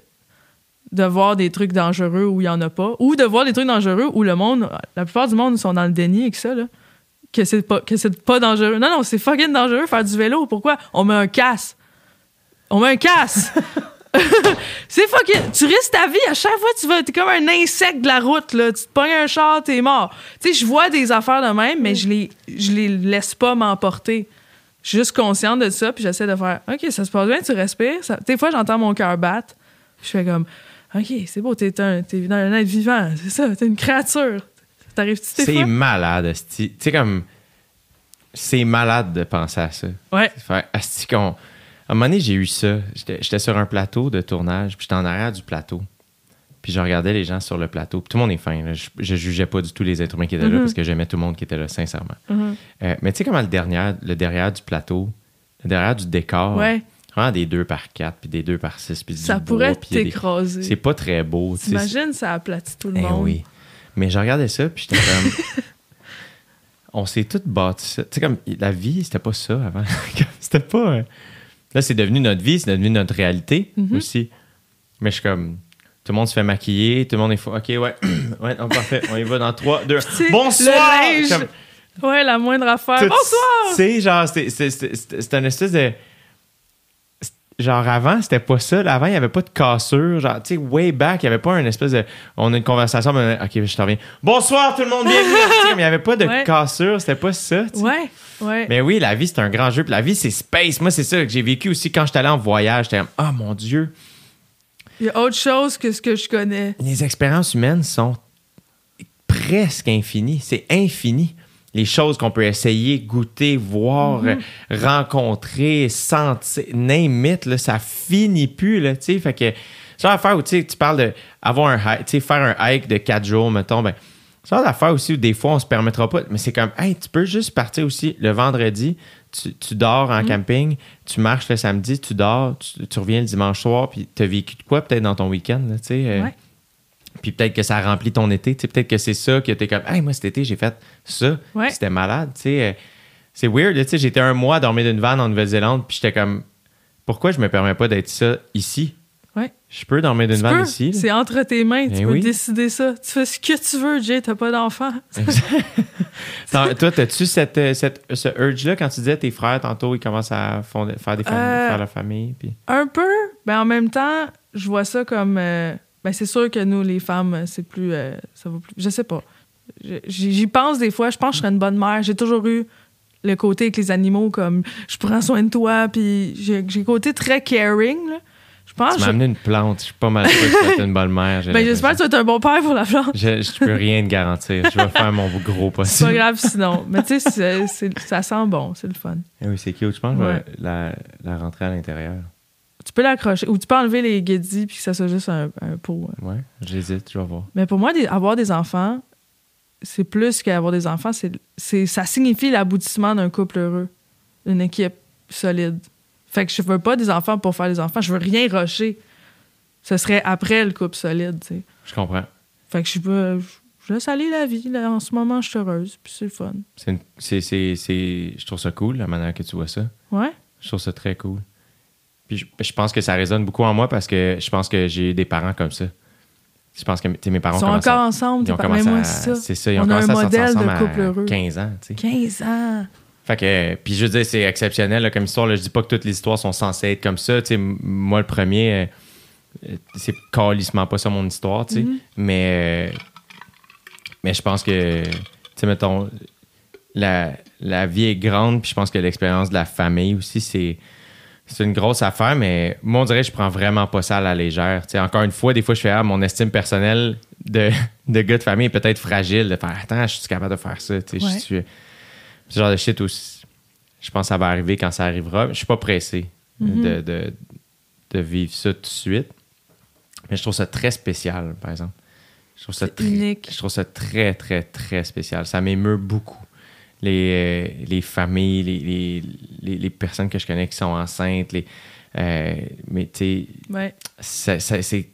Speaker 2: de voir des trucs dangereux où il y en a pas. Ou de voir des trucs dangereux où le monde, la plupart du monde sont dans le déni avec ça, là. Que c'est pas, que c'est pas dangereux. Non, non, c'est fucking dangereux faire du vélo. Pourquoi? On met un casse. On met un casse. c'est fucking. Tu risques ta vie. À chaque fois, tu vas. T'es comme un insecte de la route, là. Tu te pognes un char, t'es mort. Tu sais, je vois des affaires de même, mais je les, je les laisse pas m'emporter. Je suis juste consciente de ça, puis j'essaie de faire OK, ça se passe bien, tu respires. Ça- Des fois, j'entends mon cœur battre. Je fais comme OK, c'est beau, t'es un, t'es un être vivant, c'est ça, t'es une créature. T'arrives-tu
Speaker 3: C'est malade, asti. Tu sais, comme. C'est malade de penser à ça.
Speaker 2: Ouais.
Speaker 3: C'est faire, asti, qu'on. À un moment donné, j'ai eu ça. J'étais j'étais sur un plateau de tournage, puis j'étais en arrière du plateau. Puis je regardais les gens sur le plateau. Puis tout le monde est fin. là. Je, je jugeais pas du tout les êtres humains qui étaient là
Speaker 2: Mhm.
Speaker 3: parce que j'aimais tout le monde qui était là, sincèrement.
Speaker 2: Mhm.
Speaker 3: Euh, mais tu sais comment le derrière, le derrière du plateau, le derrière du décor,
Speaker 2: Ouais.
Speaker 3: vraiment des 2 par 4 puis des 2 par 6 puis
Speaker 2: Ça pourrait
Speaker 3: a des-
Speaker 2: t'écraser.
Speaker 3: C'est pas très beau.
Speaker 2: T'imagines, ça aplatit tout le
Speaker 3: Eh
Speaker 2: monde.
Speaker 3: oui. Mais je regardais ça, puis j'étais comme. on s'est tous bâti ça. Tu sais, comme la vie, c'était pas ça avant. c'était pas. euh, Là, c'est devenu notre vie, c'est devenu notre réalité
Speaker 2: Mhm.
Speaker 3: aussi. Mais je suis comme. Tout le monde se fait maquiller, tout le monde est fou. Ok, ouais, ouais, non, parfait. On y va dans 3, 2.
Speaker 2: Tu sais,
Speaker 3: Bonsoir! Comme-
Speaker 2: Ouais, la moindre affaire.
Speaker 3: tout-
Speaker 2: Bonsoir!
Speaker 3: C'est genre, c'est- un espèce de. Genre avant, c'était pas ça. Avant, il n'y avait pas de cassure. Genre, tu sais, way back, il n'y avait pas une espèce de. On a une conversation, mais ok, je t'en reviens. Bonsoir tout le monde, bienvenue. Tu sais, comme il n'y avait pas de
Speaker 2: Ouais.
Speaker 3: cassure, c'était pas ça. tu sais.
Speaker 2: Ouais, ouais.
Speaker 3: Mais oui, la vie, c'est un grand jeu. Puis la vie, c'est space. Moi, c'est ça que j'ai vécu aussi quand j'étais allé en voyage. J'étais comme, ah mon Dieu.
Speaker 2: Il y a autre chose que ce que je connais.
Speaker 3: Les expériences humaines sont presque infinies. C'est infini. Les choses qu'on peut essayer, goûter, voir,
Speaker 2: Mhm.
Speaker 3: rencontrer, sentir, name it, là, ça finit plus. Là, fait que c'est l'affaire où tu parles de avoir un hike, tu sais, faire un hike de quatre jours, mettons. Ben, c'est l'affaire aussi où des fois on se permettra pas. Mais c'est comme, hey, tu peux juste partir aussi le vendredi. Tu, tu dors en camping, tu marches le samedi, tu dors, tu, tu reviens le dimanche soir, puis tu as vécu de quoi peut-être dans ton week-end, tu sais. euh,
Speaker 2: Ouais.
Speaker 3: puis peut-être que ça remplit ton été. Tu sais, peut-être que c'est ça que t'es comme, hey, moi cet été, j'ai fait ça.
Speaker 2: Ouais.
Speaker 3: C'était malade. Tu sais, euh, c'est weird. Tu sais, j'étais un mois à dormir d'une vanne en Nouvelle-Zélande, puis j'étais comme, pourquoi je me permets pas d'être ça ici?
Speaker 2: Ouais.
Speaker 3: Je peux dormir d'une
Speaker 2: Tu
Speaker 3: vanne
Speaker 2: peux.
Speaker 3: ici.
Speaker 2: C'est entre tes mains. Tu
Speaker 3: Ben
Speaker 2: peux
Speaker 3: oui.
Speaker 2: décider ça. Tu fais ce que tu veux, Jay. T'as pas d'enfant.
Speaker 3: Toi, t'as-tu cette, euh, cette, ce urge-là? Quand tu disais tes frères, tantôt, ils commencent à fonder- faire, des familles,
Speaker 2: Euh,
Speaker 3: faire leur famille? Puis...
Speaker 2: Un peu, mais en même temps, je vois ça comme. euh, ben, c'est sûr que nous, les femmes, c'est plus. euh, ça va plus. Je sais pas. J'y pense des fois. Je pense que je serais une bonne mère. J'ai toujours eu le côté avec les animaux, comme je prends soin de toi, puis j'ai j'ai le côté très caring. Là. Je pense.
Speaker 3: Tu m'as amené une plante. Je suis pas mal sûr que tu vas être une bonne mère.
Speaker 2: ben, j'espère que tu vas être un bon père pour la plante.
Speaker 3: Je, je peux rien te garantir. Je vais faire mon gros
Speaker 2: C'est pas
Speaker 3: possible.
Speaker 2: grave sinon. Mais tu sais, ça sent bon. C'est le fun.
Speaker 3: Eh oui, c'est cute. Je pense que je vais la, la rentrer à l'intérieur.
Speaker 2: Tu peux l'accrocher. Ou tu peux enlever les guédis puis que ça soit juste un, un pot. hein.
Speaker 3: Ouais, j'hésite, je vais voir.
Speaker 2: Mais pour moi, des- avoir des enfants, c'est plus qu'avoir des enfants. C'est, c'est, ça signifie l'aboutissement d'un couple heureux, une équipe solide. Fait que je veux pas des enfants pour faire des enfants. Je veux rien rusher. Ce serait après le couple solide, tu sais.
Speaker 3: Je comprends.
Speaker 2: Fait que je peux... Je laisse aller la vie. Là. En ce moment, je suis heureuse. Puis c'est le fun.
Speaker 3: C'est une- c'est- c'est- c'est- je trouve ça cool, la manière que tu vois ça.
Speaker 2: Ouais?
Speaker 3: Je trouve ça très cool. Puis je, je pense que ça résonne beaucoup en moi parce que je pense que j'ai des parents comme ça. Je pense que mes parents
Speaker 2: Ils sont
Speaker 3: à-
Speaker 2: encore ensemble.
Speaker 3: ils ont commencé
Speaker 2: moi,
Speaker 3: à-
Speaker 2: c'est ça.
Speaker 3: C'est ça, ils ont
Speaker 2: On
Speaker 3: commencé à sortir
Speaker 2: modèle de
Speaker 3: ensemble
Speaker 2: couple
Speaker 3: à
Speaker 2: heureux.
Speaker 3: 15 ans, tu sais.
Speaker 2: 15 ans.
Speaker 3: Fait que, puis je veux dire, c'est exceptionnel là, comme histoire. Là, je dis pas que toutes les histoires sont censées être comme ça. Moi, le premier, euh, euh, c'est calissement pas ça mon histoire, tu sais.
Speaker 2: Mm-hmm.
Speaker 3: Mais, euh, mais je pense que, tu sais, mettons, la, la vie est grande, puis je pense que l'expérience de la famille aussi, c'est. C'est une grosse affaire, mais moi, on dirait que je prends vraiment pas ça à la légère. Encore une fois, des fois, je fais ah, mon estime personnelle de, de gars de famille est peut-être fragile, de faire Attends, je suis capable de faire ça.
Speaker 2: Ouais.
Speaker 3: je suis- ce genre de shit aussi. Je pense que ça va arriver quand ça arrivera. Je suis pas pressé
Speaker 2: Mhm.
Speaker 3: de, de, de vivre ça tout de suite. Mais je trouve ça très spécial, par exemple. Je trouve ça
Speaker 2: C'est
Speaker 3: très,
Speaker 2: unique.
Speaker 3: Je trouve ça très, très, très spécial. Ça m'émeut beaucoup. Les, euh, les familles, les, les, les- les personnes que je connais qui sont enceintes, les, euh, mais tu sais,
Speaker 2: Ouais.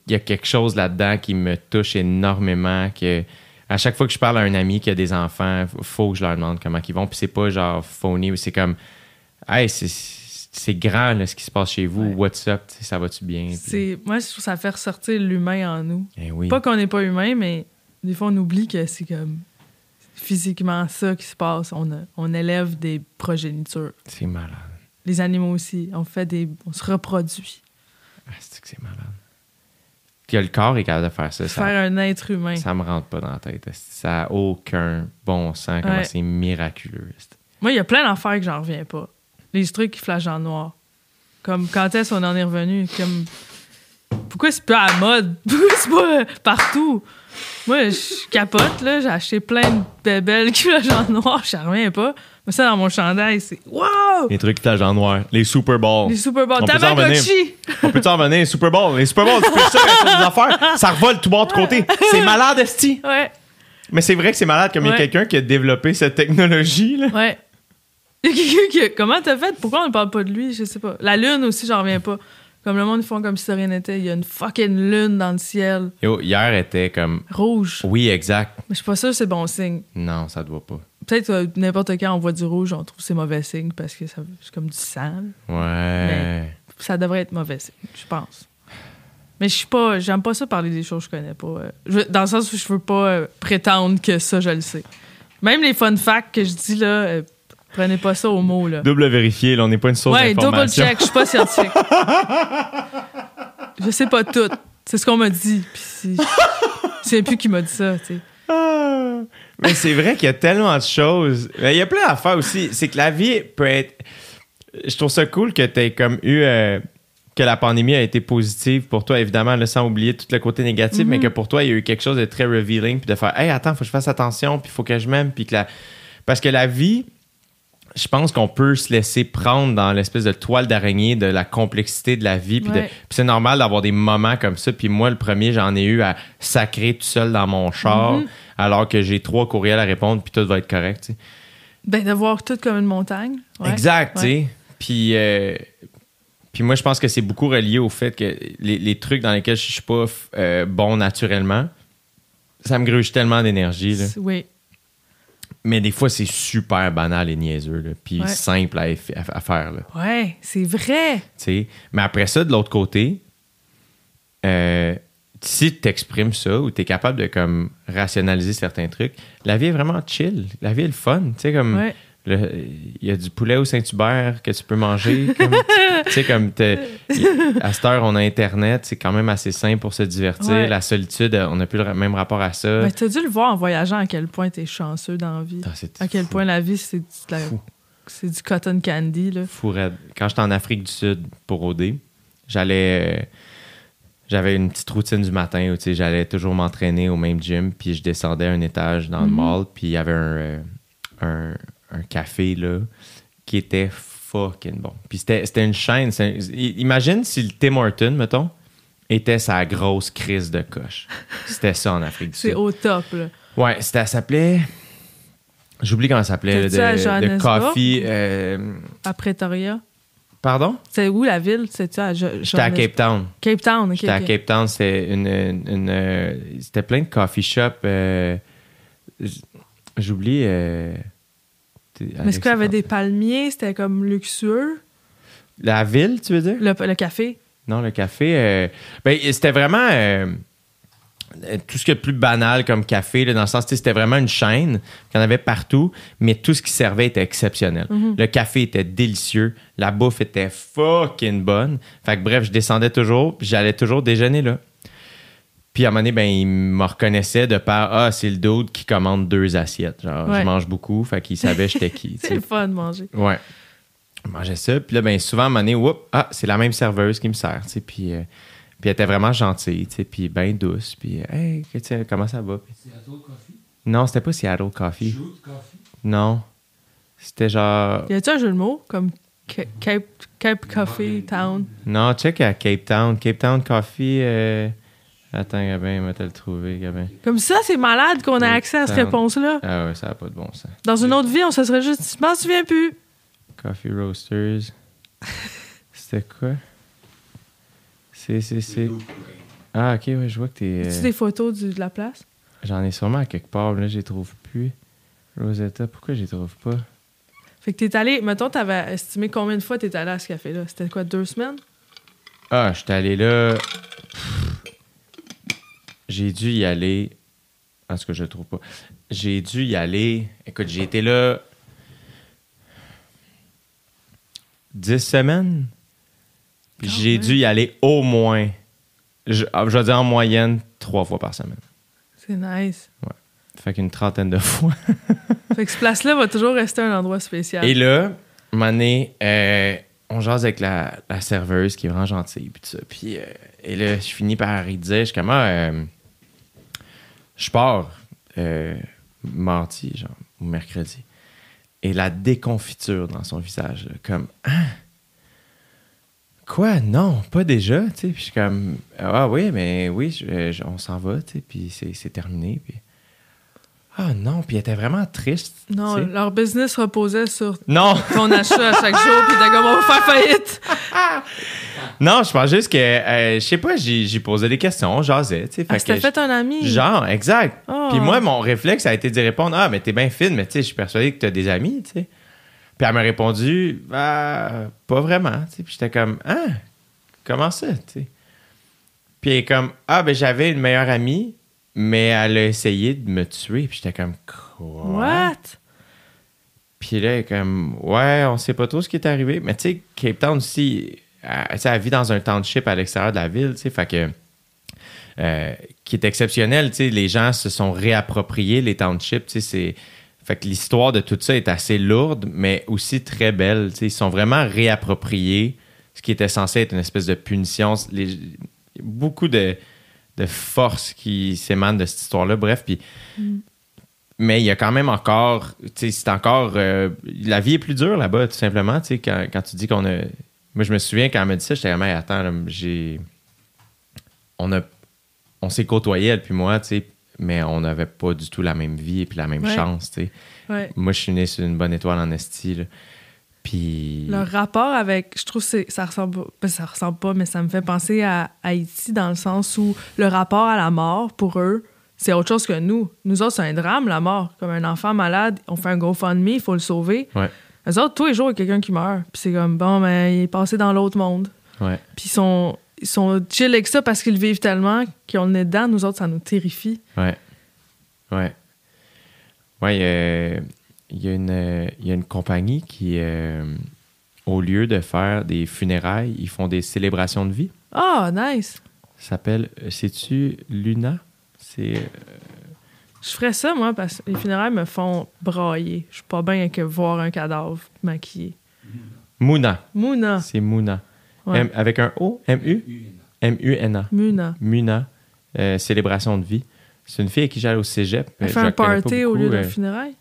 Speaker 3: il y a quelque chose là-dedans qui me touche énormément. Que à chaque fois que je parle à un ami qui a des enfants, faut que je leur demande comment ils vont. Puis c'est pas genre phony, mais c'est comme, hey, c'est- grand là, ce qui se passe chez vous.
Speaker 2: Ouais.
Speaker 3: What's up? Ça va-tu bien? Puis-
Speaker 2: moi, je trouve ça fait ressortir l'humain en nous.
Speaker 3: Eh oui.
Speaker 2: Pas qu'on n'est pas humain, mais des fois, on oublie que c'est comme physiquement ça qui se passe. On, a- on élève des progénitures.
Speaker 3: C'est malade.
Speaker 2: Les animaux aussi. On fait des. On se reproduit.
Speaker 3: Ah, c'est que c'est malade? Que le corps est capable de faire ça. Ça,
Speaker 2: Faire un être humain.
Speaker 3: ça me rentre pas dans la tête. Ça n'a aucun bon sens. Comment
Speaker 2: Ouais.
Speaker 3: c'est miraculeux.
Speaker 2: Moi, il y a plein d'affaires que j'en reviens pas. Les trucs qui flashent en noir. Comme quand est-ce qu'on en est revenu? Comme. Pourquoi c'est pas à la mode? Pourquoi c'est pas euh, partout? Moi, je capote, là. J'ai acheté plein de bébelles qui flashent en noir. J'en reviens pas. Mais ça, dans mon chandail, c'est. Wow!
Speaker 3: Les trucs qui en noir. Les Super Bowls.
Speaker 2: Les Super Bowl.
Speaker 3: On peut s'en
Speaker 2: Tamagotchi!
Speaker 3: On peut t'en revenir, les Super Bowl. Les Super Bowl, tu peux ça, c'est des affaires. Ça revole tout bord de côté. C'est malade, Esti.
Speaker 2: Ouais,
Speaker 3: Mais c'est vrai que c'est malade comme il y a
Speaker 2: Ouais.
Speaker 3: quelqu'un qui a développé cette technologie. Là.
Speaker 2: ouais. Il y a quelqu'un qui. Comment t'as fait? Pourquoi on ne parle pas de lui? Je sais pas. La lune aussi, j'en reviens pas. Comme le monde, ils font comme si rien n'était. Il y a une fucking lune dans le ciel.
Speaker 3: Yo, hier était comme.
Speaker 2: Rouge.
Speaker 3: Oui, exact.
Speaker 2: Mais je suis pas sûre que c'est bon signe.
Speaker 3: Non, ça doit pas.
Speaker 2: Peut-être euh, n'importe quand on voit du rouge, on trouve que c'est mauvais signe parce que ça- c'est comme du sang. là.
Speaker 3: Ouais.
Speaker 2: Ça devrait être mauvais signe, je pense. Mais je suis pas. J'aime pas ça parler des choses que je connais pas. euh. Je veux- dans le sens où je veux pas euh, prétendre que ça, je le sais. Même les fun facts que je dis là, euh, prenez pas ça au mot là.
Speaker 3: Double vérifié, là, on n'est pas une source
Speaker 2: Ouais, double
Speaker 3: d'information.
Speaker 2: check, je suis pas scientifique. je sais pas tout. C'est ce qu'on m'a dit. Puis sais plus qui m'a dit ça, tu sais.
Speaker 3: Mais c'est vrai qu'il y a tellement de choses. Mais il y a plein d'affaires aussi. C'est que la vie peut être. Je trouve ça cool que tu aies comme eu. euh, que la pandémie a été positive pour toi, évidemment, là, sans oublier tout le côté négatif, mais que pour toi, il y a eu quelque chose de très revealing, puis de faire Hey, attends, faut que je fasse attention, puis il faut que je m'aime, puis que la. Parce que la vie, je pense qu'on peut se laisser prendre dans l'espèce de toile d'araignée de la complexité de la vie. Puis
Speaker 2: Ouais.
Speaker 3: c'est normal d'avoir des moments comme ça. Puis moi, le premier, j'en ai eu à sacrer tout seul dans mon char, alors que j'ai trois courriels à répondre, puis tout va être correct.
Speaker 2: Ben, de voir tout comme une montagne. Ouais.
Speaker 3: Exact, tu
Speaker 2: Ouais.
Speaker 3: sais. Puis, euh, puis moi, je pense que c'est beaucoup relié au fait que les, les trucs dans lesquels je suis pas euh, bon naturellement, ça me gruge tellement d'énergie.
Speaker 2: Oui.
Speaker 3: Mais des fois, c'est super banal et niaiseux, là, puis
Speaker 2: Ouais.
Speaker 3: simple à, eff- à- à faire. Là.
Speaker 2: Ouais, c'est vrai.
Speaker 3: Mais après ça, de l'autre côté, euh, si tu exprimes ça ou tu es capable de comme rationaliser certains trucs, la vie est vraiment chill. La vie est le fun. Tu sais, comme
Speaker 2: Ouais.
Speaker 3: il y a du poulet au Saint-Hubert que tu peux manger. tu sais, comme à cette heure, on a Internet, c'est quand même assez simple pour se divertir.
Speaker 2: Ouais.
Speaker 3: La solitude, on n'a plus le même rapport à ça.
Speaker 2: Ben, t'as dû le voir en voyageant à quel point t'es chanceux dans la vie.
Speaker 3: Ah,
Speaker 2: À quel
Speaker 3: fou.
Speaker 2: point la vie, c'est du, la- cotton candy, là.
Speaker 3: fou raide. Quand j'étais en Afrique du Sud pour OD, j'allais. euh, j'avais une petite routine du matin où j'allais toujours m'entraîner au même gym, puis je descendais un étage dans le mall, puis il y avait un, euh, un, un café là, qui était fucking bon. Puis c'était c'était une chaîne. c'est- Imagine si le Tim Horton, mettons, était sa grosse crise de coche. C'était ça en Afrique du
Speaker 2: C'est
Speaker 3: Sud.
Speaker 2: au top, là.
Speaker 3: Ouais, c'était, ça s'appelait. J'oublie comment ça s'appelait. De, de coffee. euh,
Speaker 2: À Pretoria?
Speaker 3: Pardon?
Speaker 2: C'est où la ville? C'est-tu à
Speaker 3: J'étais à Cape Town.
Speaker 2: Cape Town.
Speaker 3: J'étais à. Cape Town, c'était une, une- une, euh, c'était plein de coffee shops. euh, J'oublie. euh,
Speaker 2: Mais est-ce qu'il y avait des palmiers? C'était comme luxueux.
Speaker 3: La ville, tu veux dire?
Speaker 2: Le, le café?
Speaker 3: Non, le café. euh, ben, c'était vraiment tout ce qui est plus banal comme café, là, dans le sens, c'était vraiment une chaîne qu'il y en avait partout, mais tout ce qui servait était exceptionnel. Le café était délicieux, la bouffe était fucking bonne. Fait que bref, je descendais toujours, j'allais toujours déjeuner là. Puis à un moment donné, ben, il me reconnaissait de par Ah, c'est le dude qui commande deux assiettes. Genre,
Speaker 2: Ouais.
Speaker 3: je mange beaucoup, fait qu'il savait j'étais qui.
Speaker 2: C'est le fun de manger.
Speaker 3: Ouais. Je mangeais ça. Puis là, ben, souvent, à un moment donné, ah, c'est la même serveuse qui me sert. Puis, euh, puis elle était vraiment gentille, tu sais, puis bien douce. Puis, hey, que- tu sais, comment ça va?
Speaker 4: Seattle Coffee?
Speaker 3: non, c'était pas Seattle Coffee.
Speaker 4: Shoot Coffee?
Speaker 3: Non. C'était genre.
Speaker 2: Y a-tu un jeu de mots comme Ca- Cape, Cape Coffee Town?
Speaker 3: Non, check à Cape Town. Cape Town Coffee. euh, Attends, Gabin, va te le trouver, Gabin.
Speaker 2: Comme ça, c'est malade qu'on ait accès à cette réponse-là.
Speaker 3: Ah ouais, ça n'a pas de bon sens.
Speaker 2: Dans une autre vie, on se serait juste. Je m'en souviens plus.
Speaker 3: Coffee Roasters. C'était quoi? C'est, c'est, c'est. Ah, ok, ouais, je vois que t'es.
Speaker 2: As-tu
Speaker 3: euh,
Speaker 2: des photos du- de la place?
Speaker 3: J'en ai sûrement à quelque part, mais là, je les trouve plus. Rosetta, pourquoi je les trouve pas?
Speaker 2: Fait que t'es allé. Mettons, t'avais estimé combien de fois t'es allé à ce café-là? C'était quoi, deux semaines?
Speaker 3: Ah, je suis allé là. Pff. J'ai dû y aller. En tout cas, je le trouve pas. J'ai dû y aller. Écoute, j'ai été là. 10 semaines. Puis
Speaker 2: Quand
Speaker 3: j'ai dû y aller au moins. Je, ah, je vais dire en moyenne trois fois par semaine.
Speaker 2: C'est nice.
Speaker 3: Fait qu'une trentaine de fois.
Speaker 2: Fait que ce place-là va toujours rester un endroit spécial.
Speaker 3: Et là, donné, euh, on jase avec la, la serveuse qui est vraiment gentille. Puis, tout ça. Puis, euh, et là, je finis par y dire, je suis comme, ah, euh, je pars euh, mardi, genre, ou mercredi. Et la déconfiture dans son visage, là, comme, ah, quoi, non, pas déjà, tu sais. Puis je suis comme, ah oui, mais oui, je- je- on s'en va, tu sais, puis c'est terminé. Puis, ah non, puis elle était vraiment triste.
Speaker 2: non, leur business reposait sur
Speaker 3: Non!
Speaker 2: ton achat à chaque jour, puis t'as comme on va faire faillite.
Speaker 3: Non, je pense juste que, euh, je sais pas, j'ai posé des questions, jasais, tu sais.
Speaker 2: Ah,
Speaker 3: fait
Speaker 2: fait un ami.
Speaker 3: Genre, exact.
Speaker 2: Oh.
Speaker 3: Puis moi, mon réflexe a été de répondre Ah, mais t'es bien fine, mais tu sais, je suis persuadé que t'as des amis, tu sais. Puis elle m'a répondu Ah, pas vraiment. Puis j'étais comme Ah, comment ça. Puis elle est comme, ah, ben j'avais une meilleure amie, mais elle a essayé de me tuer. Puis j'étais comme, quoi?
Speaker 2: What?
Speaker 3: Puis là, elle est comme, ouais, on sait pas trop ce qui est arrivé. Mais tu sais, Cape Town aussi, elle, elle vit dans un township à l'extérieur de la ville, tu sais, fait que. euh, qui est exceptionnel, tu sais, les gens se sont réappropriés les townships, tu sais, c'est. Fait que l'histoire de tout ça est assez lourde, mais aussi très belle. tu sais, Ils sont vraiment réappropriés ce qui était censé être une espèce de punition. Les- beaucoup de, de force qui s'émanent de cette histoire-là. Bref, puis. Mais il y a quand même encore. C'est encore. euh, la vie est plus dure là-bas, tout simplement. Quand, quand tu dis qu'on a. Moi, je me souviens quand elle m'a dit ça, j'étais Hey, attends, j'ai. On a. On s'est côtoyés, elle puis moi, tu sais, mais on n'avait pas du tout la même vie et puis la même
Speaker 2: Ouais.
Speaker 3: chance, tu sais.
Speaker 2: Ouais.
Speaker 3: Moi, je suis né sur une bonne étoile en esti, là. Puis.
Speaker 2: Leur rapport avec, je trouve que ça ressemble, pas- ça ressemble pas, mais ça me fait penser à Haïti dans le sens où le rapport à la mort pour eux, c'est autre chose que nous. Nous autres, c'est un drame, la mort. Comme un enfant malade, on fait un GoFundMe, il faut le sauver.
Speaker 3: Ouais.
Speaker 2: Eux autres, tous les jours, il y a quelqu'un qui meurt. Puis c'est comme, bon, ben, il est passé dans l'autre monde.
Speaker 3: Ouais.
Speaker 2: Puis ils sont, ils sont chill avec ça parce qu'ils vivent tellement qu'ils ont le nez dedans. Nous autres, ça nous terrifie.
Speaker 3: Ouais. Ouais. Ouais, il y a- il y, a une, euh, il y a une compagnie qui, euh, au lieu de faire des funérailles, ils font des célébrations de vie.
Speaker 2: Ah, nice.
Speaker 3: Ça s'appelle, euh, sais-tu, Luna? C'est. euh,
Speaker 2: Je ferais ça, moi, parce que les funérailles me font brailler. Je suis pas bien avec voir un cadavre maquillé.
Speaker 3: Muna.
Speaker 2: Mouna.
Speaker 3: C'est Muna.
Speaker 2: Ouais.
Speaker 3: M- avec un O? M-U? M-U-N-A.
Speaker 2: Muna.
Speaker 3: Muna. euh, célébration de vie. C'est une fille avec qui j'allais au cégep.
Speaker 2: Elle
Speaker 3: Euh,
Speaker 2: fait un party au lieu d'un
Speaker 3: euh,
Speaker 2: funérail?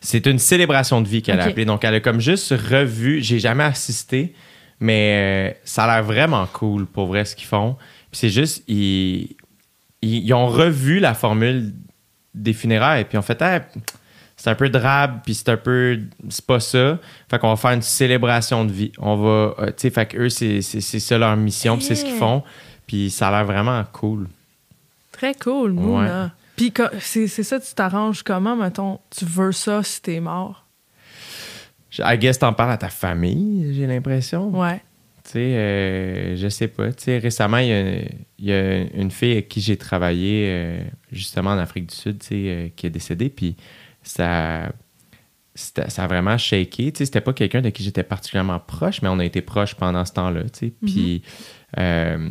Speaker 3: C'est une célébration de vie qu'elle a appelée. Donc, elle a comme juste revu. J'ai jamais assisté, mais euh, ça a l'air vraiment cool pour vrai ce qu'ils font. Puis c'est juste, ils, ils, ils ont revu la formule des funérailles. Puis on fait, Hey, c'est un peu drabe, puis c'est un peu. C'est pas ça. Fait qu'on va faire une célébration de vie. On va. euh, tu sais, fait qu'eux, c'est c'est- c'est ça leur mission, puis c'est ce qu'ils
Speaker 2: Yeah.
Speaker 3: font. Puis ça a l'air vraiment cool.
Speaker 2: Très cool, Mouna. Puis co- c'est c'est ça, tu t'arranges comment, mettons, tu veux ça si t'es mort?
Speaker 3: I guess t'en parles à ta famille, j'ai l'impression.
Speaker 2: Ouais.
Speaker 3: Tu sais, euh, je sais pas. Tu sais, récemment, il y a, il y a une fille avec qui j'ai travaillé euh, justement en Afrique du Sud, tu sais, qui est décédée. Puis ça, ça a vraiment shaké. Tu sais, c'était pas quelqu'un de qui j'étais particulièrement proche, mais on a été proches pendant ce temps-là. Tu sais. Puis euh,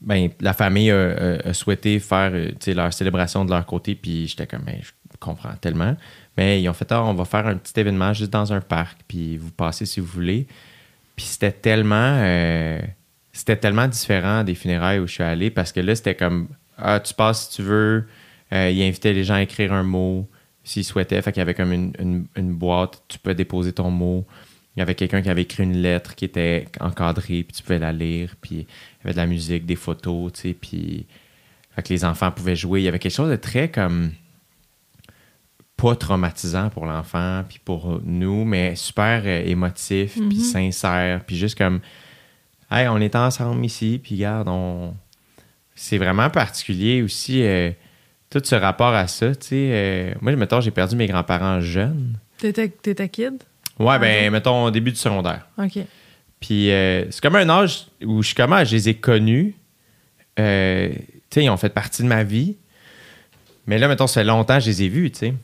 Speaker 3: ben, la famille a, a- a souhaité faire euh, tu sais, leur célébration de leur côté. Puis j'étais comme, Ben, je comprends tellement. Mais ils ont fait, Ah, on va faire un petit événement juste dans un parc. Puis vous passez si vous voulez. Puis c'était tellement, euh, c'était tellement différent des funérailles où je suis allé parce que là, c'était comme, ah, tu passes si tu veux. Euh, il invitait les gens à écrire un mot s'ils souhaitaient. Fait qu'il y avait comme une, une- une boîte, tu peux déposer ton mot. Il y avait quelqu'un qui avait écrit une lettre qui était encadrée, puis tu pouvais la lire. Puis il y avait de la musique, des photos, tu sais. Puis fait que les enfants pouvaient jouer. Il y avait quelque chose de très comme pas traumatisant pour l'enfant, puis pour nous, mais super euh, émotif, puis sincère, puis juste comme, hey, on est ensemble ici, puis regarde, on... C'est vraiment particulier aussi, euh, tout ce rapport à ça, tu sais. euh, moi, mettons, j'ai perdu mes grands-parents jeunes.
Speaker 2: T'étais t'étais kid?
Speaker 3: Ouais,
Speaker 2: Ah,
Speaker 3: ben, mettons, au début du secondaire.
Speaker 2: OK.
Speaker 3: Puis euh, c'est comme un âge où je comment je les ai connus. Euh, tu sais, ils ont fait partie de ma vie. Mais là, mettons, ça fait longtemps que je les ai vus, tu sais.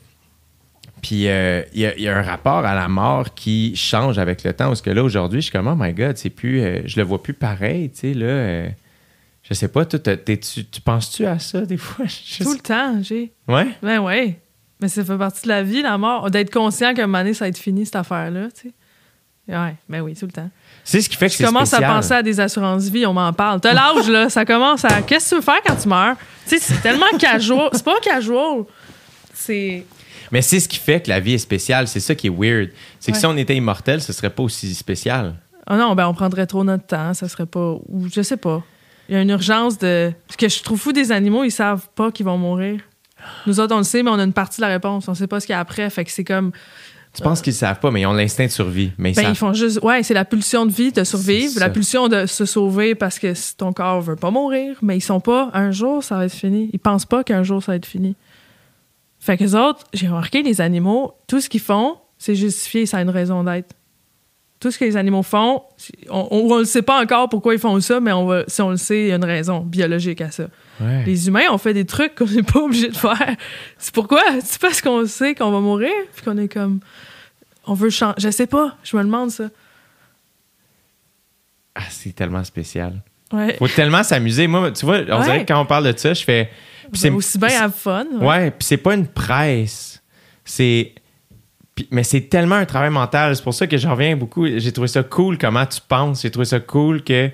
Speaker 3: Puis euh, il y, a- il y a un rapport à la mort qui change avec le temps. Parce que là, aujourd'hui, je suis comme, oh my God, c'est plus, euh, je le vois plus pareil, tu sais, là. euh, je sais pas, toi, t'es-tu- tu penses-tu à ça des fois? Je
Speaker 2: Tout
Speaker 3: sais-
Speaker 2: le temps, j'ai.
Speaker 3: Ouais?
Speaker 2: Ben ouais. Mais ça fait partie de la vie, la mort. D'être conscient qu'à un moment donné, ça va être fini, cette affaire-là, tu sais. Ouais, ben oui, tout le temps.
Speaker 3: C'est ce qui fait que
Speaker 2: Je
Speaker 3: c'est
Speaker 2: commence
Speaker 3: spécial.
Speaker 2: à penser à des assurances-vie, on m'en parle. T'as l'âge, là, ça commence à. Qu'est-ce que tu veux faire quand tu meurs? Tu sais, c'est tellement casual. C'est pas casual. C'est.
Speaker 3: Mais c'est ce qui fait que la vie est spéciale. C'est ça qui est weird. C'est que si on était immortel, ce serait pas aussi spécial.
Speaker 2: Oh non, ben on prendrait trop notre temps, ça serait pas. Ou je sais pas. Il y a une urgence de. Ce que je trouve fou des animaux, ils savent pas qu'ils vont mourir. Nous autres, on le sait, mais on a une partie de la réponse. On sait pas ce qu'il y a après. Fait que c'est comme.
Speaker 3: Tu penses qu'ils savent pas, mais ils ont l'instinct de survie. Mais ils
Speaker 2: Ben,
Speaker 3: savent
Speaker 2: ils font juste. Ouais, c'est la pulsion de vie de survivre, la pulsion de se sauver parce que ton corps veut pas mourir, mais ils sont pas. Un jour, ça va être fini. Ils pensent pas qu'un jour, ça va être fini. Fait que les autres, j'ai remarqué, les animaux, tout ce qu'ils font, c'est justifié, ça a une raison d'être. Tout ce que les animaux font, on, on le sait pas encore pourquoi ils font ça, mais on va, si on le sait, il y a une raison biologique à ça.
Speaker 3: Ouais.
Speaker 2: Les humains, on fait des trucs qu'on n'est pas obligé de faire. C'est pourquoi? C'est parce qu'on sait qu'on va mourir, puis qu'on est comme. On veut changer. Je sais pas, je me demande ça.
Speaker 3: Ah, c'est tellement spécial.
Speaker 2: Ouais.
Speaker 3: Faut tellement s'amuser. Moi, tu vois, on
Speaker 2: Ouais.
Speaker 3: dirait que quand on parle de ça, je fais. c'est-
Speaker 2: aussi bien have fun. ouais.
Speaker 3: Ouais, puis c'est pas une presse. C'est. Puis- Mais c'est tellement un travail mental. C'est pour ça que j'en reviens beaucoup. J'ai trouvé ça cool comment tu penses. J'ai trouvé ça cool que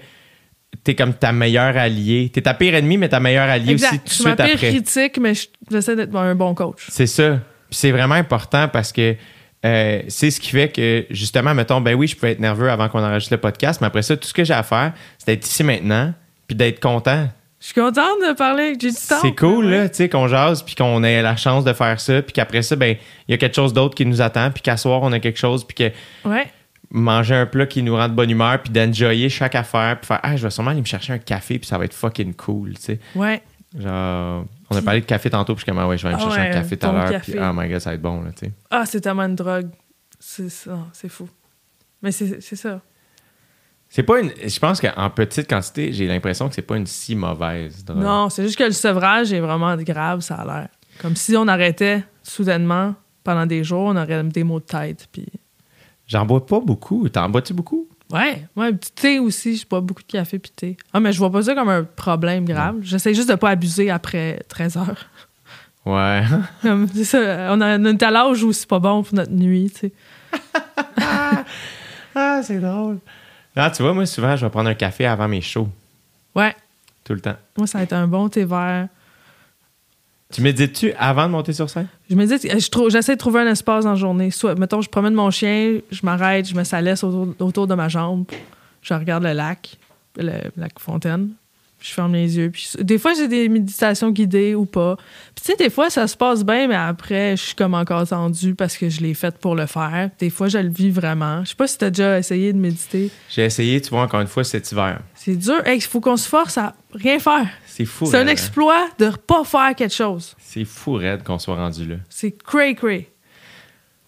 Speaker 3: t'es comme ta meilleure alliée. T'es ta pire ennemie, mais ta meilleure alliée aussi tout de
Speaker 2: Je suis ma
Speaker 3: suite
Speaker 2: pire
Speaker 3: après.
Speaker 2: critique, mais je- j'essaie d'être un bon coach.
Speaker 3: C'est ça. Puis c'est vraiment important parce que euh, c'est ce qui fait que, justement, mettons, ben oui, je pouvais être nerveux avant qu'on enregistre le podcast, mais après ça, tout ce que j'ai à faire, c'est d'être ici maintenant, puis d'être content.
Speaker 2: Je suis contente de parler avec du temps.
Speaker 3: C'est cool,
Speaker 2: Ouais.
Speaker 3: là, tu sais, qu'on jase, puis qu'on ait la chance de faire ça, puis qu'après ça, ben, il y a quelque chose d'autre qui nous attend, puis qu'à soir, on a quelque chose, puis que
Speaker 2: Ouais.
Speaker 3: manger un plat qui nous rend de bonne humeur, puis d'enjoyer chaque affaire, puis faire, ah, je vais sûrement aller me chercher un café, puis ça va être fucking cool, tu sais.
Speaker 2: Ouais.
Speaker 3: Genre, on a parlé de café tantôt, puis je suis comme, ah ouais, je vais aller me
Speaker 2: Ah
Speaker 3: chercher
Speaker 2: ouais,
Speaker 3: un café tout à l'heure, puis oh my god, ça va être bon, là, tu sais.
Speaker 2: Ah, c'est tellement une drogue. C'est ça, c'est fou. Mais c'est ça.
Speaker 3: C'est pas une. Je pense qu'en petite quantité, j'ai l'impression que c'est pas une si mauvaise drogue.
Speaker 2: Non, c'est juste que le sevrage est vraiment grave, ça a l'air. Comme si on arrêtait soudainement pendant des jours, on aurait des maux de tête. Puis...
Speaker 3: J'en bois pas beaucoup. T'en bois-tu beaucoup?
Speaker 2: Ouais, ouais, du thé aussi, je bois beaucoup de café puis thé. Ah, mais je vois pas ça comme un problème grave. J'essaie juste de pas abuser après 13 heures.
Speaker 3: Ouais.
Speaker 2: Comme, c'est ça, on, a, est à l'âge où c'est pas bon pour notre nuit, tu sais.
Speaker 3: ah, c'est drôle. Ah, tu vois, moi, souvent, je vais prendre un café avant mes shows.
Speaker 2: Ouais,
Speaker 3: Tout le temps.
Speaker 2: moi, ça va être un bon thé vert.
Speaker 3: Tu médites-tu avant de monter sur scène?
Speaker 2: Je je trou- j'essaie de trouver un espace dans la journée. Soit, mettons, je promène mon chien, je m'arrête, je me salaisse autour, autour de ma jambe, je regarde le lac, le lac Fontaine, je ferme les yeux. Puis des fois, j'ai des méditations guidées ou pas. Puis tu sais, des fois, ça se passe bien, mais après, je suis comme encore tendue parce que je l'ai faite pour le faire. Des fois, je le vis vraiment. Je sais pas si t'as déjà essayé de méditer.
Speaker 3: J'ai essayé, tu vois, encore une fois, cet hiver.
Speaker 2: C'est dur. Il faut qu'on se force à rien faire.
Speaker 3: C'est fou.
Speaker 2: C'est un exploit de pas faire quelque chose.
Speaker 3: C'est fou, raide qu'on soit rendu là.
Speaker 2: C'est cray-cray.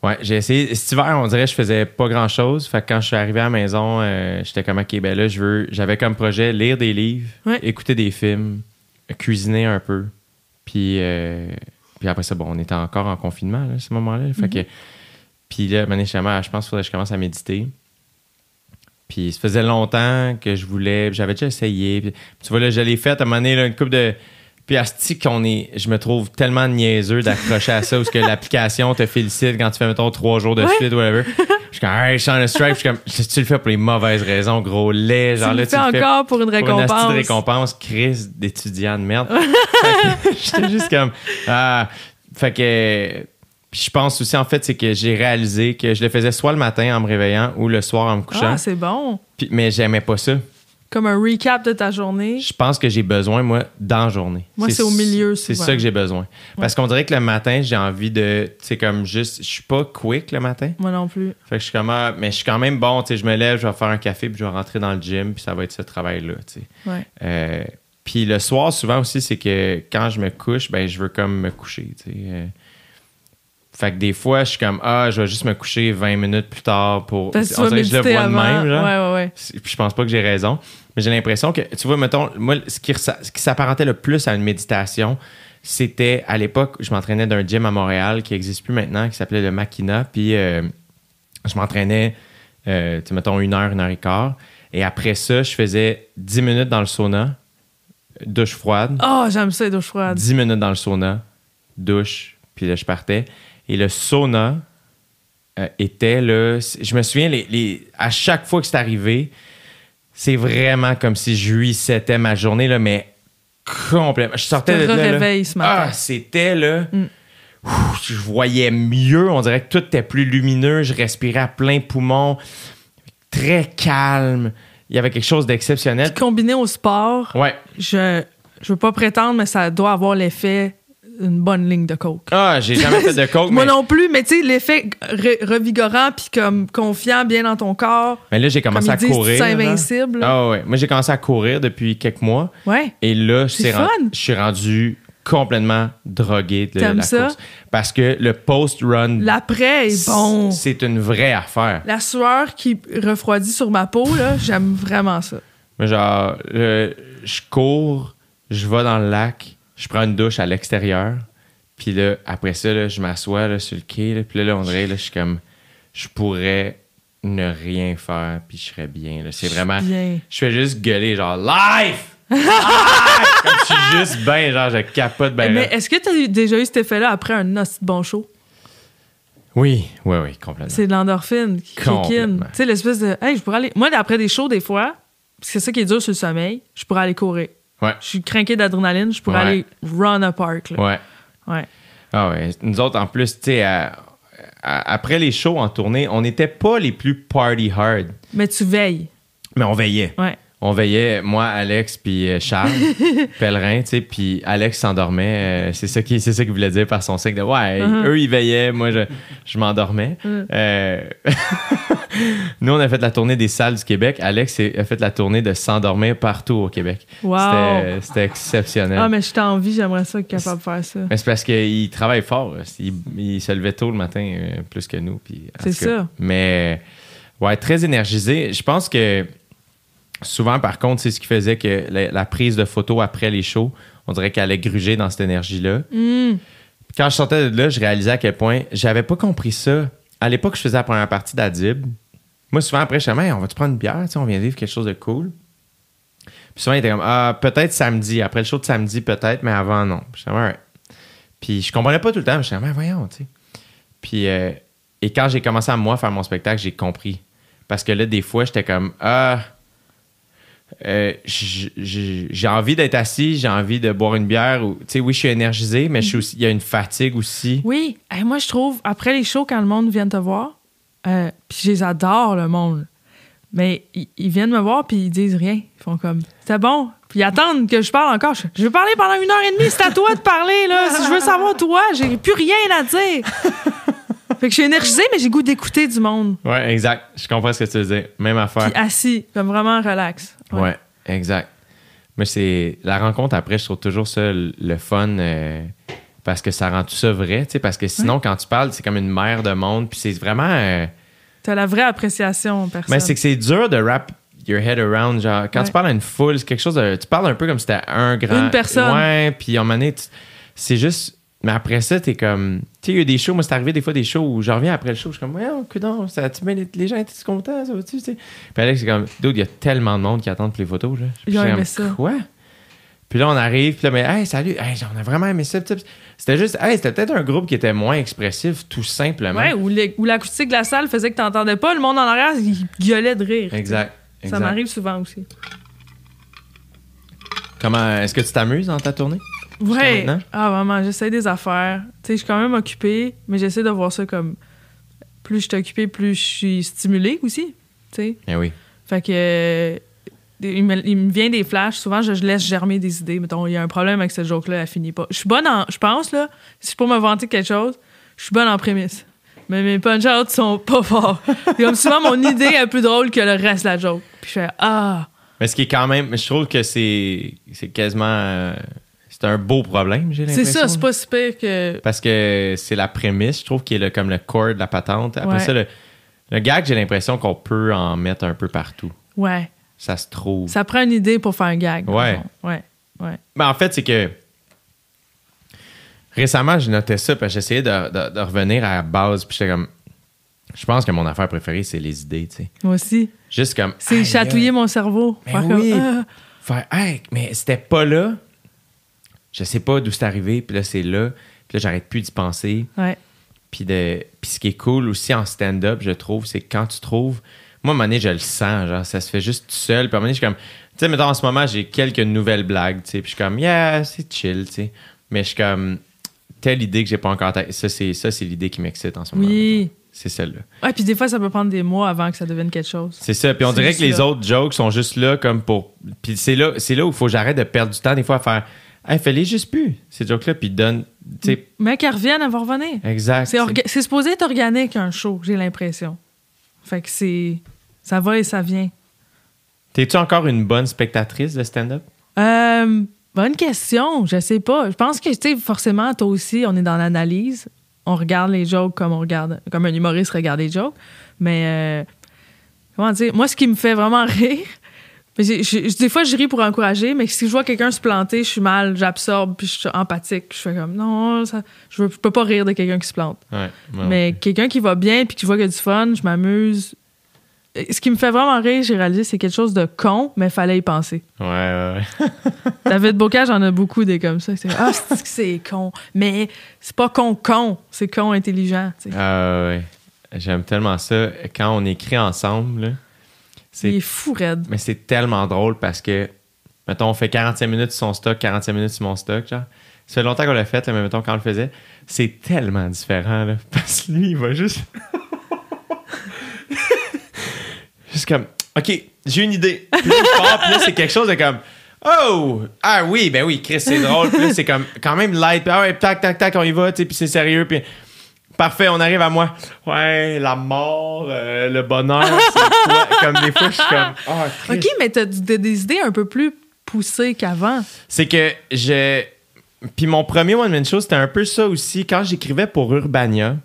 Speaker 3: Ouais, j'ai essayé. Cet hiver, on dirait que je faisais pas grand chose. Fait que quand je suis arrivé à la maison, euh, j'étais comme, OK, ben là, je veux. J'avais comme projet lire des livres,
Speaker 2: Ouais.
Speaker 3: écouter des films, cuisiner un peu. Puis, euh, puis après ça, bon, on était encore en confinement, là, à ce moment-là. Fait que. Puis là, maintenant, justement, je pense qu'il faudrait que je commence à méditer. Puis ça faisait longtemps que je voulais. J'avais déjà essayé. Puis, tu vois, là, je l'ai fait à un moment donné, là, une coupe de. Puis asti qu'on est. Je me trouve tellement niaiseux d'accrocher à ça, parce que l'application te félicite quand tu fais, mettons, trois jours de
Speaker 2: Ouais.
Speaker 3: suite, whatever. Je suis comme, hey, je suis en stripe. Je suis comme, tu le fais pour les mauvaises raisons, gros lait. Genre
Speaker 2: tu
Speaker 3: là,
Speaker 2: le fais encore pour une
Speaker 3: pour une
Speaker 2: récompense.
Speaker 3: asti de récompense, crise d'étudiant de merde. J'étais juste comme. Ah. Fait que. Puis je pense aussi, en fait, c'est que j'ai réalisé que je le faisais soit le matin en me réveillant ou le soir en me couchant.
Speaker 2: Ah, c'est bon.
Speaker 3: Puis- mais j'aimais pas ça.
Speaker 2: Comme un recap de ta journée.
Speaker 3: Je pense que j'ai besoin, moi, dans la journée.
Speaker 2: Moi, c'est au milieu,
Speaker 3: C'est ça que j'ai besoin. Parce qu'on dirait que le matin, j'ai envie de. Tu sais, comme juste. Je suis pas quick le matin.
Speaker 2: Moi non plus.
Speaker 3: Fait que je suis comme. ah, mais je suis quand même bon. Tu sais, je me lève, je vais faire un café, puis je vais rentrer dans le gym, puis ça va être ce travail-là. Tu sais.
Speaker 2: Ouais.
Speaker 3: Euh, puis le soir, souvent aussi, c'est que quand je me couche, ben, je veux comme me coucher. Tu sais. Fait que des fois, je suis comme, ah, je vais juste me coucher 20 minutes plus tard pour.
Speaker 2: Parce
Speaker 3: On dirait que je le de même, genre.
Speaker 2: Ouais, ouais, ouais.
Speaker 3: C'est- Puis je pense pas que j'ai raison. Mais j'ai l'impression que, tu vois, mettons, moi, ce qui, ce qui s'apparentait le plus à une méditation, c'était à l'époque, je m'entraînais d'un gym à Montréal qui n'existe plus maintenant, qui s'appelait le Makina. Puis euh, je m'entraînais, euh, tu mettons, une heure, une heure et quart. Et après ça, je faisais 10 minutes dans le sauna, douche froide.
Speaker 2: Oh, j'aime ça, les douches froides.
Speaker 3: 10 minutes dans le sauna, douche, puis là, je partais. Et le sauna euh, était là. Je me souviens, les, les- à chaque fois que c'est arrivé, c'est vraiment comme si je resetais ma journée, là, mais complètement. Je sortais de là, là.
Speaker 2: réveilles ce matin.
Speaker 3: Ah, c'était là.
Speaker 2: Mm.
Speaker 3: Ouf, je voyais mieux. On dirait que tout était plus lumineux. Je respirais à plein poumon. Très calme. Il y avait quelque chose d'exceptionnel.
Speaker 2: Combiné au sport,
Speaker 3: Ouais.
Speaker 2: je je veux pas prétendre, mais ça doit avoir l'effet d'une bonne ligne de coke.
Speaker 3: Ah, j'ai jamais fait de coke,
Speaker 2: Moi
Speaker 3: mais,
Speaker 2: non plus, mais tu sais, l'effet re- revigorant puis comme confiant, bien dans ton corps.
Speaker 3: mais là, j'ai
Speaker 2: Comme
Speaker 3: commencé à
Speaker 2: disent,
Speaker 3: courir. là.
Speaker 2: invincible.
Speaker 3: Ah ouais. Moi, j'ai commencé à courir depuis quelques mois.
Speaker 2: Ouais.
Speaker 3: Et là,
Speaker 2: C'est
Speaker 3: c'est je suis rendu complètement drogué de la
Speaker 2: ça?
Speaker 3: course. Parce que le post-run,
Speaker 2: L'après est bon.
Speaker 3: c'est une vraie affaire.
Speaker 2: La sueur qui refroidit sur ma peau, là, j'aime vraiment ça.
Speaker 3: Mais Genre, euh, je cours, je vais dans le lac, je prends une douche à l'extérieur, puis là, après ça, là, je m'assois là, sur le quai, là, puis là, là, on dirait, là, je suis comme, je pourrais ne rien faire, puis je serais bien. là. C'est vraiment,
Speaker 2: Bien.
Speaker 3: je fais juste gueuler, genre, life! Life! Comme je suis juste bien, genre, je capote ben
Speaker 2: Mais est-ce que tu as déjà eu cet effet-là après un hostie de bon show?
Speaker 3: Oui, oui, oui, complètement.
Speaker 2: C'est de l'endorphine qui. Tu sais, l'espèce de. Hey, je pourrais aller. Moi, après des shows, des fois, parce que c'est ça qui est dur sur le sommeil, je pourrais aller courir.
Speaker 3: Ouais,
Speaker 2: Je suis craqué d'adrénaline, je pourrais
Speaker 3: Ouais.
Speaker 2: aller run a park. Là.
Speaker 3: ouais.
Speaker 2: Ouais.
Speaker 3: Ah ouais. Nous autres, en plus, tu sais, après les shows en tournée, on n'était pas les plus party hard,
Speaker 2: Mais tu veilles.
Speaker 3: mais on veillait.
Speaker 2: Ouais.
Speaker 3: On veillait, moi, Alex, puis euh, Charles, pèlerin, tu sais, puis Alex s'endormait. euh, c'est ça qui, qu'il voulait dire par son signe de ouais.
Speaker 2: Mhm.
Speaker 3: Eux, ils veillaient, moi, je, je m'endormais.
Speaker 2: Mhm.
Speaker 3: Euh, Nous, on a fait la tournée des salles du Québec. Alex a fait la tournée de s'endormir partout au Québec.
Speaker 2: Wow.
Speaker 3: C'était, exceptionnel.
Speaker 2: Ah, mais je t'en envie, j'aimerais ça être capable de faire ça.
Speaker 3: Mais c'est parce qu'il travaille fort. Il, il se levait tôt le matin, euh, plus que nous.
Speaker 2: C'est ça.
Speaker 3: Mais, ouais, très énergisé. Je pense que souvent, par contre, c'est ce qui faisait que la, la prise de photos après les shows, on dirait qu'elle allait gruger dans cette énergie-là. Puis Quand je sortais de là, je réalisais à quel point j'avais pas compris ça. À l'époque, je faisais la première partie d'Adib. Moi, souvent, après, je disais, Hey, on va-tu prendre une bière? On vient vivre quelque chose de cool? Puis souvent, il était comme, ah, peut-être samedi. Après le show de samedi, peut-être, mais avant, non. Puis je disais, Alright. Puis je comprenais pas tout le temps. mais Je disais, mais voyons, tu sais. Puis, euh, et quand j'ai commencé à moi faire mon spectacle, j'ai compris. Parce que là, des fois, j'étais comme, ah, euh, j'ai envie d'être assis, j'ai envie de boire une bière. Ou, oui, je suis énergisé, mais il y a une fatigue aussi.
Speaker 2: Oui, moi je trouve, après les shows, quand le monde vient te voir, euh, puis je les adore, le monde, mais ils, viennent me voir puis ils disent rien. Ils font comme, c'est bon. Puis ils attendent que je parle encore. Je, je vais parler pendant une heure et demie, c'est à toi de parler, là. Si je veux savoir toi, j'ai plus rien à dire. Fait que je suis énergisée, mais j'ai goût d'écouter du monde.
Speaker 3: Ouais, exact. Je comprends ce que tu veux dire. Même affaire.
Speaker 2: Puis assis, comme vraiment relax.
Speaker 3: Ouais, exact. Mais c'est la rencontre après, je trouve toujours ça le fun euh, parce que ça rend tout ça vrai, tu sais, parce que sinon quand tu parles, c'est comme une mer de monde, puis c'est vraiment euh,
Speaker 2: T'as la vraie appréciation, personne.
Speaker 3: mais c'est que c'est dur de wrap your head around genre quand
Speaker 2: Ouais.
Speaker 3: tu parles à une foule, c'est quelque chose de tu parles un peu comme si c'était un grand
Speaker 2: Une personne.
Speaker 3: Ouais, puis à un moment c'est juste mais après ça, t'es comme. Tu sais, il y a eu des shows, moi, c'est arrivé des fois des shows où je reviens après le show, je suis comme, ouais, coudonc, ça bien été- les gens étaient contents, ça va-tu, tu sais? Puis Alex, c'est comme, dude, il y a tellement de monde qui attendent pour les photos, là.
Speaker 2: Ils ont aimé ça.
Speaker 3: Quoi? Puis là, on arrive, puis là, mais, hey, salut, hey, on a vraiment aimé ça. ça. C'était juste, hey, c'était peut-être un groupe qui était moins expressif, tout simplement.
Speaker 2: Ouais, ou l'acoustique de la salle faisait que t'entendais pas, le monde en arrière, il gueulait de rire.
Speaker 3: Exact.
Speaker 2: Ça
Speaker 3: exact.
Speaker 2: m'arrive souvent aussi.
Speaker 3: Comment, est-ce que tu t'amuses dans ta tournée?
Speaker 2: Ouais. Ah, vraiment, j'essaie des affaires. Tu sais, je suis quand même occupée, mais j'essaie de voir ça comme. Plus je suis occupée, plus je suis stimulée aussi. Tu sais.
Speaker 3: Eh oui.
Speaker 2: Fait que. euh, il, me, il me vient des flashs. Souvent, je, je laisse germer des idées. Mettons, il y a un problème avec cette joke-là, elle finit pas. Je suis bonne en. Je pense, là, si pour me vanter quelque chose, je suis bonne en prémisse. Mais mes punch-outs sont pas forts. Comme souvent, mon idée est plus drôle que le reste de la joke. Puis je fais Ah!
Speaker 3: Mais ce qui est quand même, je trouve que c'est, c'est quasiment, euh, c'est un beau problème, j'ai l'impression.
Speaker 2: C'est ça, c'est pas si pire que.
Speaker 3: Parce que c'est la prémisse, je trouve, qui est le, comme le core de la patente. Après
Speaker 2: Ouais.
Speaker 3: ça, le, le gag, j'ai l'impression qu'on peut en mettre un peu partout.
Speaker 2: Ouais.
Speaker 3: Ça se trouve.
Speaker 2: Ça prend une idée pour faire un gag.
Speaker 3: Ouais.
Speaker 2: Ouais. Ouais.
Speaker 3: Mais en fait, c'est que récemment, j'ai noté ça, parce que j'essayais de, de- de revenir à la base, puis j'étais comme. Je pense que mon affaire préférée, c'est les idées, tu sais.
Speaker 2: Moi aussi.
Speaker 3: Juste comme.
Speaker 2: C'est chatouiller mon cerveau.
Speaker 3: Mais
Speaker 2: Faire
Speaker 3: oui.
Speaker 2: comme, Ah.
Speaker 3: Faire, hey, mais c'était pas là. Je sais pas d'où c'est arrivé, puis là, c'est là. Puis là, j'arrête plus d'y penser.
Speaker 2: Ouais.
Speaker 3: Puis, de, puis ce qui est cool aussi en stand-up, je trouve, c'est que quand tu trouves. Moi, à un moment donné, je le sens, genre, ça se fait juste tout seul. Puis à un moment donné, je suis comme. Tu sais, mettons, en ce moment, j'ai quelques nouvelles blagues, tu sais. Puis je suis comme, yeah, c'est chill, tu sais. Mais je suis comme, telle idée que j'ai pas encore. Ça, c'est, ça, c'est l'idée qui m'excite en ce moment.
Speaker 2: Oui.
Speaker 3: C'est celle-là.
Speaker 2: Ouais, puis des fois, ça peut prendre des mois avant que ça devienne quelque chose.
Speaker 3: C'est ça. Puis on dirait que les autres jokes sont juste là comme pour. Puis c'est là, c'est là où il faut que j'arrête de perdre du temps des fois à faire. Hey, fais-les juste plus, ces jokes-là, puis donne. Tu sais,
Speaker 2: Mais qu'elle revienne, elle va revenir.
Speaker 3: exact.
Speaker 2: C'est, orga- supposé être organique, un show, j'ai l'impression. Fait que c'est. Ça va et ça vient.
Speaker 3: T'es-tu encore une bonne spectatrice de stand-up?
Speaker 2: Euh, Bonne question. Je sais pas. Je pense que, tu forcément, toi aussi, on est dans l'analyse. On regarde les jokes comme on regarde, comme un humoriste regarde les jokes. Mais, euh, comment dire? Moi, ce qui me fait vraiment rire, mais des fois, je ris pour encourager, mais si je vois quelqu'un se planter, je suis mal, j'absorbe, puis je suis empathique. Je fais comme, non, ça, je, veux- je peux pas rire de quelqu'un qui se plante.
Speaker 3: Ouais, ouais.
Speaker 2: Mais quelqu'un qui va bien, puis qui voit qu'il y a du fun, je m'amuse. Ce qui me fait vraiment rire, j'ai réalisé, c'est quelque chose de con, mais fallait y penser.
Speaker 3: Ouais, ouais, ouais.
Speaker 2: David Bocage en a beaucoup des comme ça. C'est, ah, c'est que c'est con? Mais c'est pas con con, c'est con intelligent.
Speaker 3: Ah, ouais. J'aime tellement ça. Quand on écrit ensemble, là,
Speaker 2: Il
Speaker 3: c'est
Speaker 2: est fou raide.
Speaker 3: Mais c'est tellement drôle parce que, mettons, on fait 45 minutes sur son stock, 45 minutes sur mon stock, genre. Ça fait longtemps qu'on l'a fait, là, mais mettons, quand on le faisait, c'est tellement différent, là. Parce que lui, il va juste. juste comme, OK, j'ai une idée. Puis là, il part, puis là, c'est quelque chose de comme, oh, ah oui, ben oui, Chris, c'est drôle. Puis là, c'est comme, quand même light. Puis ah ouais, tac, tac, tac, on y va, tu sais, puis c'est sérieux. Puis parfait, on arrive à moi. Ouais, la mort, euh, le bonheur, c'est quoi? Comme des fois, je suis comme, ah, Chris.
Speaker 2: OK, mais t'as du- des idées un peu plus poussées qu'avant.
Speaker 3: C'est que je. Puis mon premier One Man Show, c'était un peu ça aussi. Quand j'écrivais pour Urbania,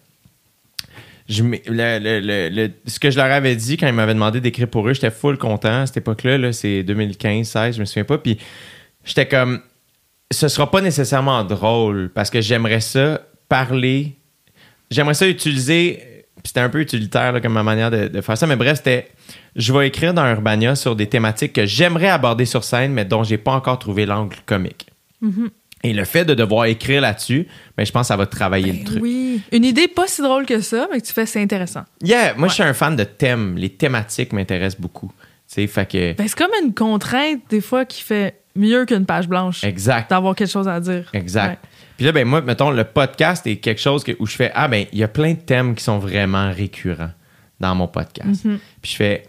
Speaker 3: je, le- le- le- le- ce que je leur avais dit quand ils m'avaient demandé d'écrire pour eux, j'étais full content. À cette époque-là, là, c'est 2015-16, je me souviens pas. Puis j'étais comme. Ce sera pas nécessairement drôle parce que j'aimerais ça parler. J'aimerais ça utiliser. Puis c'était un peu utilitaire là, comme ma manière de, de faire ça. Mais bref, c'était. Je vais écrire dans Urbania sur des thématiques que j'aimerais aborder sur scène, mais dont j'ai pas encore trouvé l'angle comique. Et le fait de devoir écrire là-dessus, ben, je pense que ça va travailler le truc.
Speaker 2: Oui. Une idée pas si drôle que ça, mais que tu fais, c'est intéressant.
Speaker 3: Yeah, moi, je suis un fan de thèmes. Les thématiques m'intéressent beaucoup. Fait que.
Speaker 2: Ben, c'est comme une contrainte, des fois, qui fait mieux qu'une page blanche.
Speaker 3: Exact.
Speaker 2: D'avoir quelque chose à dire.
Speaker 3: Exact.
Speaker 2: Ouais.
Speaker 3: Puis là, ben moi, mettons, le podcast est quelque chose que- où je fais Ah, ben, il y a plein de thèmes qui sont vraiment récurrents dans mon podcast.
Speaker 2: Mm-hmm.
Speaker 3: Puis je fais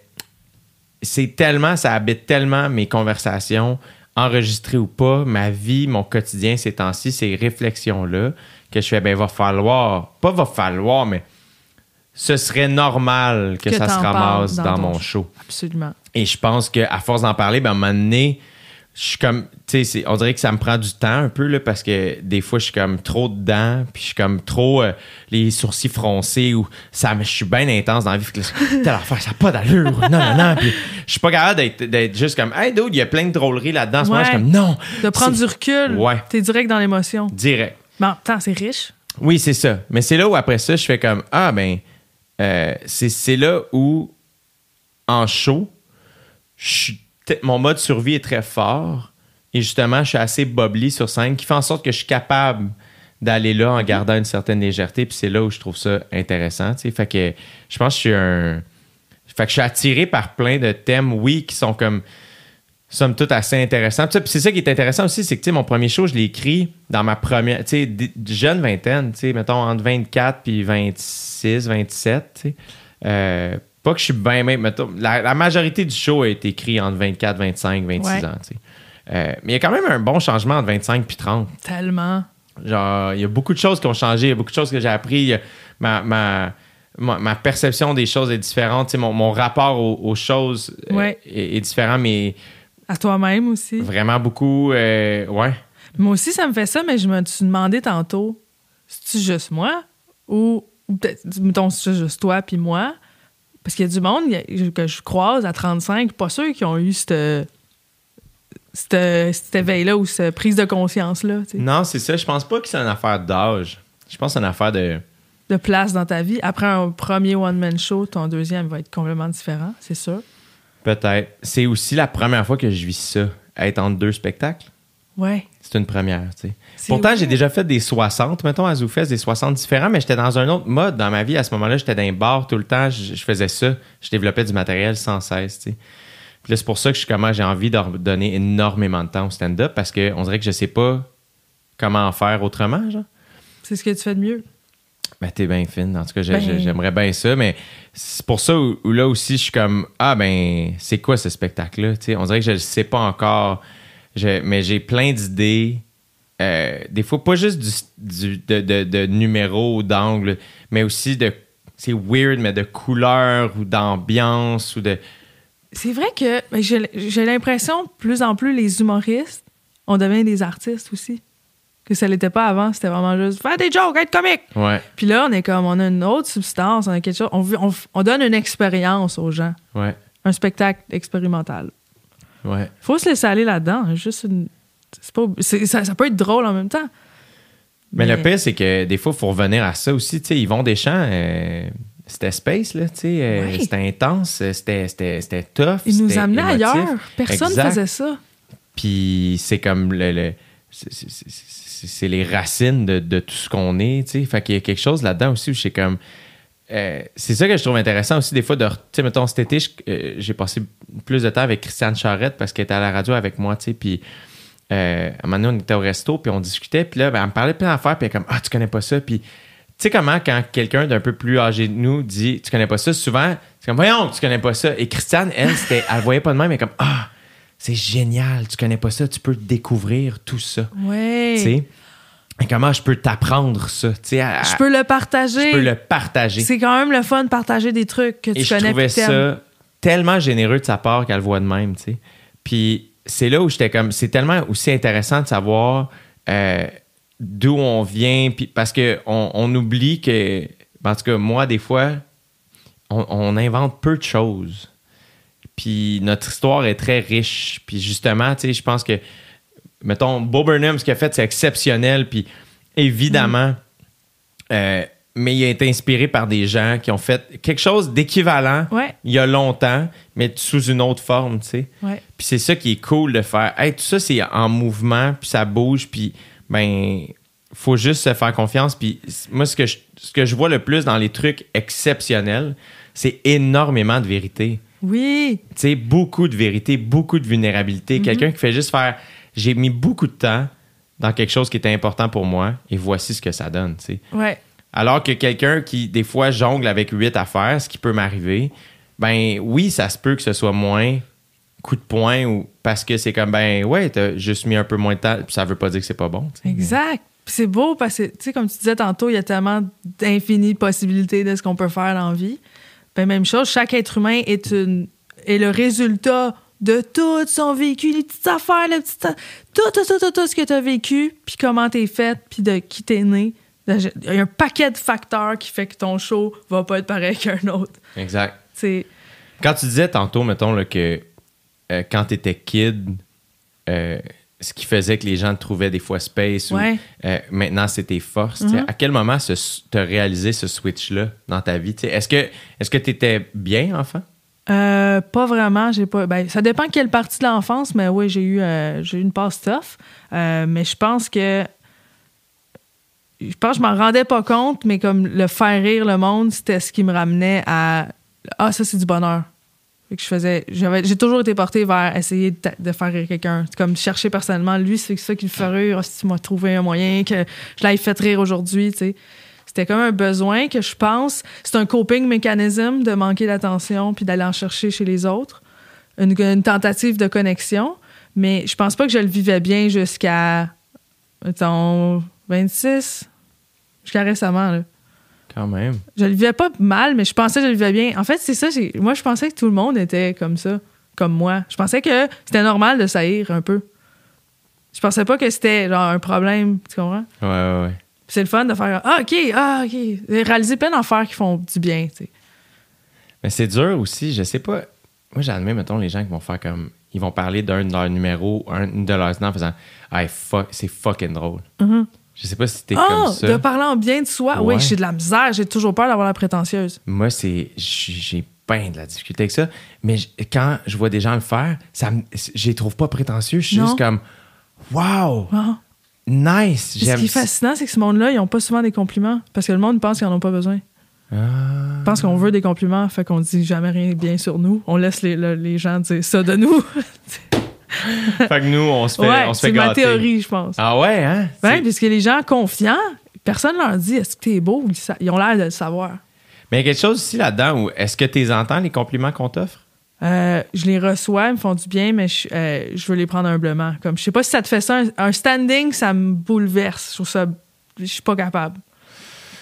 Speaker 3: C'est tellement, ça habite tellement mes conversations, enregistrées ou pas, ma vie, mon quotidien ces temps-ci, ces réflexions-là, que je fais Ben, va falloir, pas va falloir, mais ce serait normal que,
Speaker 2: Que
Speaker 3: ça se ramasse
Speaker 2: dans
Speaker 3: mon
Speaker 2: show.
Speaker 3: show.
Speaker 2: Absolument.
Speaker 3: Et je pense qu'à force d'en parler, ben, à un moment donné, je suis comme, tu sais, on dirait que ça me prend du temps un peu, là, parce que des fois, je suis comme trop dedans, puis je suis comme trop euh, les sourcils froncés, ou ça, je suis bien intense dans la vie, telle affaire, ça n'a pas d'allure, non, non, non, puis je suis pas capable d'être, juste comme, hey, dude, il y a plein de drôleries là-dedans, moment, je suis comme, non,
Speaker 2: De prendre du recul.
Speaker 3: Ouais.
Speaker 2: T'es direct dans l'émotion.
Speaker 3: direct.
Speaker 2: Mais en c'est riche.
Speaker 3: Oui, c'est ça. Mais c'est là où après ça, je fais comme Ah ben euh, c'est là où en show, je suis mon mode survie est très fort et justement, je suis assez bubbly sur scène qui fait en sorte que je suis capable d'aller là en gardant une certaine légèreté puis c'est là où je trouve ça intéressant. Fait que je pense que je suis un fait que je suis attiré par plein de thèmes oui qui sont comme somme toute assez intéressant. Puis c'est ça qui est intéressant aussi, c'est que mon premier show, je l'ai écrit dans ma première, tu jeune vingtaine, tu mettons entre 24 puis 26, 27, tu sais. Euh, pas que je suis bien même, mettons, la, la majorité du show a été écrit entre 24, 25, 26
Speaker 2: Ouais.
Speaker 3: ans. Euh, mais il y a quand même un bon changement entre 25 puis 30.
Speaker 2: Tellement.
Speaker 3: Genre, il y a beaucoup de choses qui ont changé, il y a beaucoup de choses que j'ai appris. Ma, ma, ma, ma perception des choses est différente. Tu sais, Mon, mon rapport aux, aux choses euh, est différent, mais
Speaker 2: À toi-même aussi.
Speaker 3: vraiment beaucoup. euh, ouais.
Speaker 2: Moi aussi, ça me fait ça, mais je me suis demandé tantôt, c'est-tu juste moi? Ou, ou peut-être, mettons, c'est juste toi puis moi? Parce qu'il y a du monde que je croise à 35, pas sûr qui ont eu cette, cette, cet éveil-là ou cette prise de conscience-là,
Speaker 3: Non, c'est ça. Je pense pas que c'est une affaire d'âge. Je pense que c'est une affaire de.
Speaker 2: de place dans ta vie. Après un premier one-man show, ton deuxième va être complètement différent, c'est sûr.
Speaker 3: Peut-être. C'est aussi la première fois que je vis ça, être entre deux spectacles.
Speaker 2: Ouais.
Speaker 3: C'est une première, tu sais. Pourtant, j'ai déjà fait des 60, mettons, à ZooFest, des 60 différents, mais j'étais dans un autre mode dans ma vie. À ce moment-là, j'étais dans un bar tout le temps, je, je faisais ça. Je développais du matériel sans cesse, tu sais. Puis là, c'est pour ça que je suis comment j'ai envie de donner énormément de temps au stand-up parce qu'on dirait que je sais pas comment en faire autrement, genre.
Speaker 2: C'est ce que tu fais de mieux.
Speaker 3: Ben, t'es bien fine. En tout cas,
Speaker 2: Ben-
Speaker 3: j'ai- j'aimerais bien ça, mais c'est pour ça où, où là aussi, je suis comme, ah ben, c'est quoi ce spectacle-là? On dirait que je ne sais pas encore, Je- mais j'ai plein d'idées. Euh, des fois, pas juste du, du- de, de- de numéros ou d'angles, mais aussi de, c'est weird, mais de couleurs ou d'ambiance ou de.
Speaker 2: C'est vrai que j'ai j'ai l'impression, plus en plus, les humoristes on devient des artistes aussi. Que ça l'était pas avant, c'était vraiment juste faire des jokes, être comique.
Speaker 3: Ouais,
Speaker 2: Puis là, on est comme, on a une autre substance, on a quelque chose, on, on, on donne une expérience aux gens,
Speaker 3: ouais,
Speaker 2: un spectacle expérimental.
Speaker 3: ouais.
Speaker 2: Faut se laisser aller là-dedans. Juste une. C'est pas, c'est- ça, ça peut être drôle en même temps.
Speaker 3: Mais, le pire, c'est que des fois, il faut revenir à ça aussi. Tu sais, Yvon Deschamps, euh, c'était space, là, tu sais. euh. C'était intense, c'était, c'était, c'était tough.
Speaker 2: Il nous
Speaker 3: émotif.
Speaker 2: ailleurs. Personne
Speaker 3: Exact.
Speaker 2: faisait ça.
Speaker 3: Puis c'est comme le. le- c'est- c'est- c'est- c'est c'est les racines de, de tout ce qu'on est, tu sais. Fait qu'il y a quelque chose là-dedans aussi où je sais comme. euh, c'est ça que je trouve intéressant aussi, des fois, de. Tu sais, mettons, cet été, euh, j'ai passé plus de temps avec Christiane Charrette parce qu'elle était à la radio avec moi, tu sais. Puis. Euh, à un moment donné, on était au resto, puis on discutait, puis là, ben, elle me parlait de plein d'affaires, puis elle comme, ah, tu connais pas ça, puis tu sais comment quand quelqu'un d'un peu plus âgé de nous dit, tu connais pas ça, souvent, c'est comme, voyons, tu connais pas ça. Et Christiane, elle, c'était, elle voyait pas de même, mais comme, ah, c'est génial, tu connais pas ça, tu peux découvrir tout ça.
Speaker 2: Ouais.
Speaker 3: Tu sais, Et comment je peux t'apprendre ça, tu sais, à-
Speaker 2: Je peux le partager.
Speaker 3: je peux le partager.
Speaker 2: C'est quand même le fun de partager des trucs que tu
Speaker 3: Et je
Speaker 2: connais
Speaker 3: trouvais
Speaker 2: puis t'aimes.
Speaker 3: ça tellement généreux de sa part qu'elle le voit de même, tu sais. Puis c'est là où j'étais comme, c'est tellement aussi intéressant de savoir euh, d'où on vient, puis parce que on, on oublie que, en tout cas moi des fois, on, on invente peu de choses. Puis notre histoire est très riche. Puis justement, tu sais, je pense que, mettons, Bob Burnham, ce qu'il a fait, c'est exceptionnel. Puis évidemment, euh, mais il a été inspiré par des gens qui ont fait quelque chose d'équivalent
Speaker 2: Ouais.
Speaker 3: il y a longtemps, mais sous une autre forme, tu sais.
Speaker 2: Ouais.
Speaker 3: Puis c'est ça qui est cool de faire. Hey, tout ça, c'est en mouvement, puis ça bouge, puis ben, faut juste se faire confiance. Puis moi, ce que, je, ce que je vois le plus dans les trucs exceptionnels, c'est énormément de vérité.
Speaker 2: Oui.
Speaker 3: Tu sais, beaucoup de vérité, beaucoup de vulnérabilité. Quelqu'un qui fait juste faire j'ai mis beaucoup de temps dans quelque chose qui était important pour moi et voici ce que ça donne, tu sais.
Speaker 2: Ouais.
Speaker 3: Alors que quelqu'un qui, des fois, jongle avec huit affaires, ce qui peut m'arriver, ben oui, ça se peut que ce soit moins coup de poing ou parce que c'est comme, ben ouais, t'as juste mis un peu moins de temps, ça veut pas dire que c'est pas bon. tu sais.
Speaker 2: Exact. C'est beau parce que, tu sais, comme tu disais tantôt, il y a tellement d'infinies possibilités de ce qu'on peut faire dans la vie. Ben, même chose, chaque être humain est, une, est le résultat de tout son vécu, les petites affaires, les petites, tout, tout, tout, tout, tout ce que tu as vécu, puis comment t'es fait, puis de qui t'es né. Il y a un paquet de facteurs qui fait que ton show va pas être pareil qu'un autre.
Speaker 3: Exact. Quand tu disais tantôt, mettons, là, que euh, quand t'étais kid, euh, ce qui faisait que les gens te trouvaient des fois space
Speaker 2: Ouais.
Speaker 3: ou euh, maintenant c'est tes forces, tu sais, à quel moment tu as réalisé ce switch-là dans ta vie? tu? Est-ce que est-ce que tu étais bien, enfant?
Speaker 2: Euh, pas vraiment. J'ai pas. Ben, ça dépend quelle partie de l'enfance, mais oui, j'ai eu, euh, j'ai eu une passe tough. Mais je pense que. Je pense que je m'en rendais pas compte, mais comme le faire rire le monde, c'était ce qui me ramenait à. Ah, ça, c'est du bonheur. Que je faisais. J'ai toujours été portée vers essayer de, faire rire quelqu'un. Comme chercher personnellement. Lui, c'est ça qui le fait rire. Ah, si tu m'as trouvé un moyen que je l'aille fait rire aujourd'hui, tu sais. C'était comme un besoin que je pense. C'est un coping mécanisme de manquer d'attention puis d'aller en chercher chez les autres. Une, une tentative de connexion. Mais je pense pas que je le vivais bien jusqu'à, mettons, 26. Jusqu'à récemment, là.
Speaker 3: Quand même.
Speaker 2: Je le vivais pas mal, mais je pensais que je le vivais bien. En fait, c'est ça. Moi, je pensais que tout le monde était comme ça, comme moi. Je pensais que c'était normal de saillir un peu. Je pensais pas que c'était genre un problème, tu comprends?
Speaker 3: Ouais, ouais, ouais.
Speaker 2: Puis C'est le fun de faire Ah, OK, ah, OK. Réaliser plein d'affaires qui font du bien, tu sais.
Speaker 3: Mais c'est dur aussi, je sais pas. Moi, j'admets, mettons, les gens qui vont faire comme. Ils vont parler d'un de leurs numéros, un de leurs noms en faisant Hey, fuck, c'est fucking drôle. Je sais pas si t'es
Speaker 2: Ah,
Speaker 3: comme ça.
Speaker 2: de parler en bien de soi.
Speaker 3: Ouais.
Speaker 2: Oui, j'ai de la misère. J'ai toujours peur d'avoir la prétentieuse.
Speaker 3: Moi, c'est. J'ai bien de la difficulté avec ça. Mais quand je vois des gens le faire, ça me- je les trouve pas prétentieux. Je suis
Speaker 2: Non.
Speaker 3: juste comme Wow,
Speaker 2: Ah.
Speaker 3: nice.
Speaker 2: Ce qui est fascinant, c'est que ce monde-là, ils ont pas souvent des compliments. Parce que le monde pense qu'ils en ont pas besoin.
Speaker 3: Ah.
Speaker 2: Ils pensent qu'on veut des compliments, fait qu'on dit jamais rien de bien sur nous. On laisse les, le- les gens dire ça de nous.
Speaker 3: fait que nous, on se fait,
Speaker 2: ouais,
Speaker 3: on se fait
Speaker 2: c'est ma théorie, je pense.
Speaker 3: Ah ouais, hein?
Speaker 2: Ben,
Speaker 3: C'est-
Speaker 2: puisque les gens confiants, personne leur dit est-ce que t'es beau? Ils ont l'air de le savoir.
Speaker 3: Mais il y a quelque chose aussi là-dedans où est-ce que tu les entends, les compliments qu'on t'offre?
Speaker 2: Euh, je les reçois, ils me font du bien, mais je, euh, je veux les prendre humblement. Comme, je sais pas si ça te fait ça. Un, un standing, ça me bouleverse. Je trouve ça. Je suis pas capable.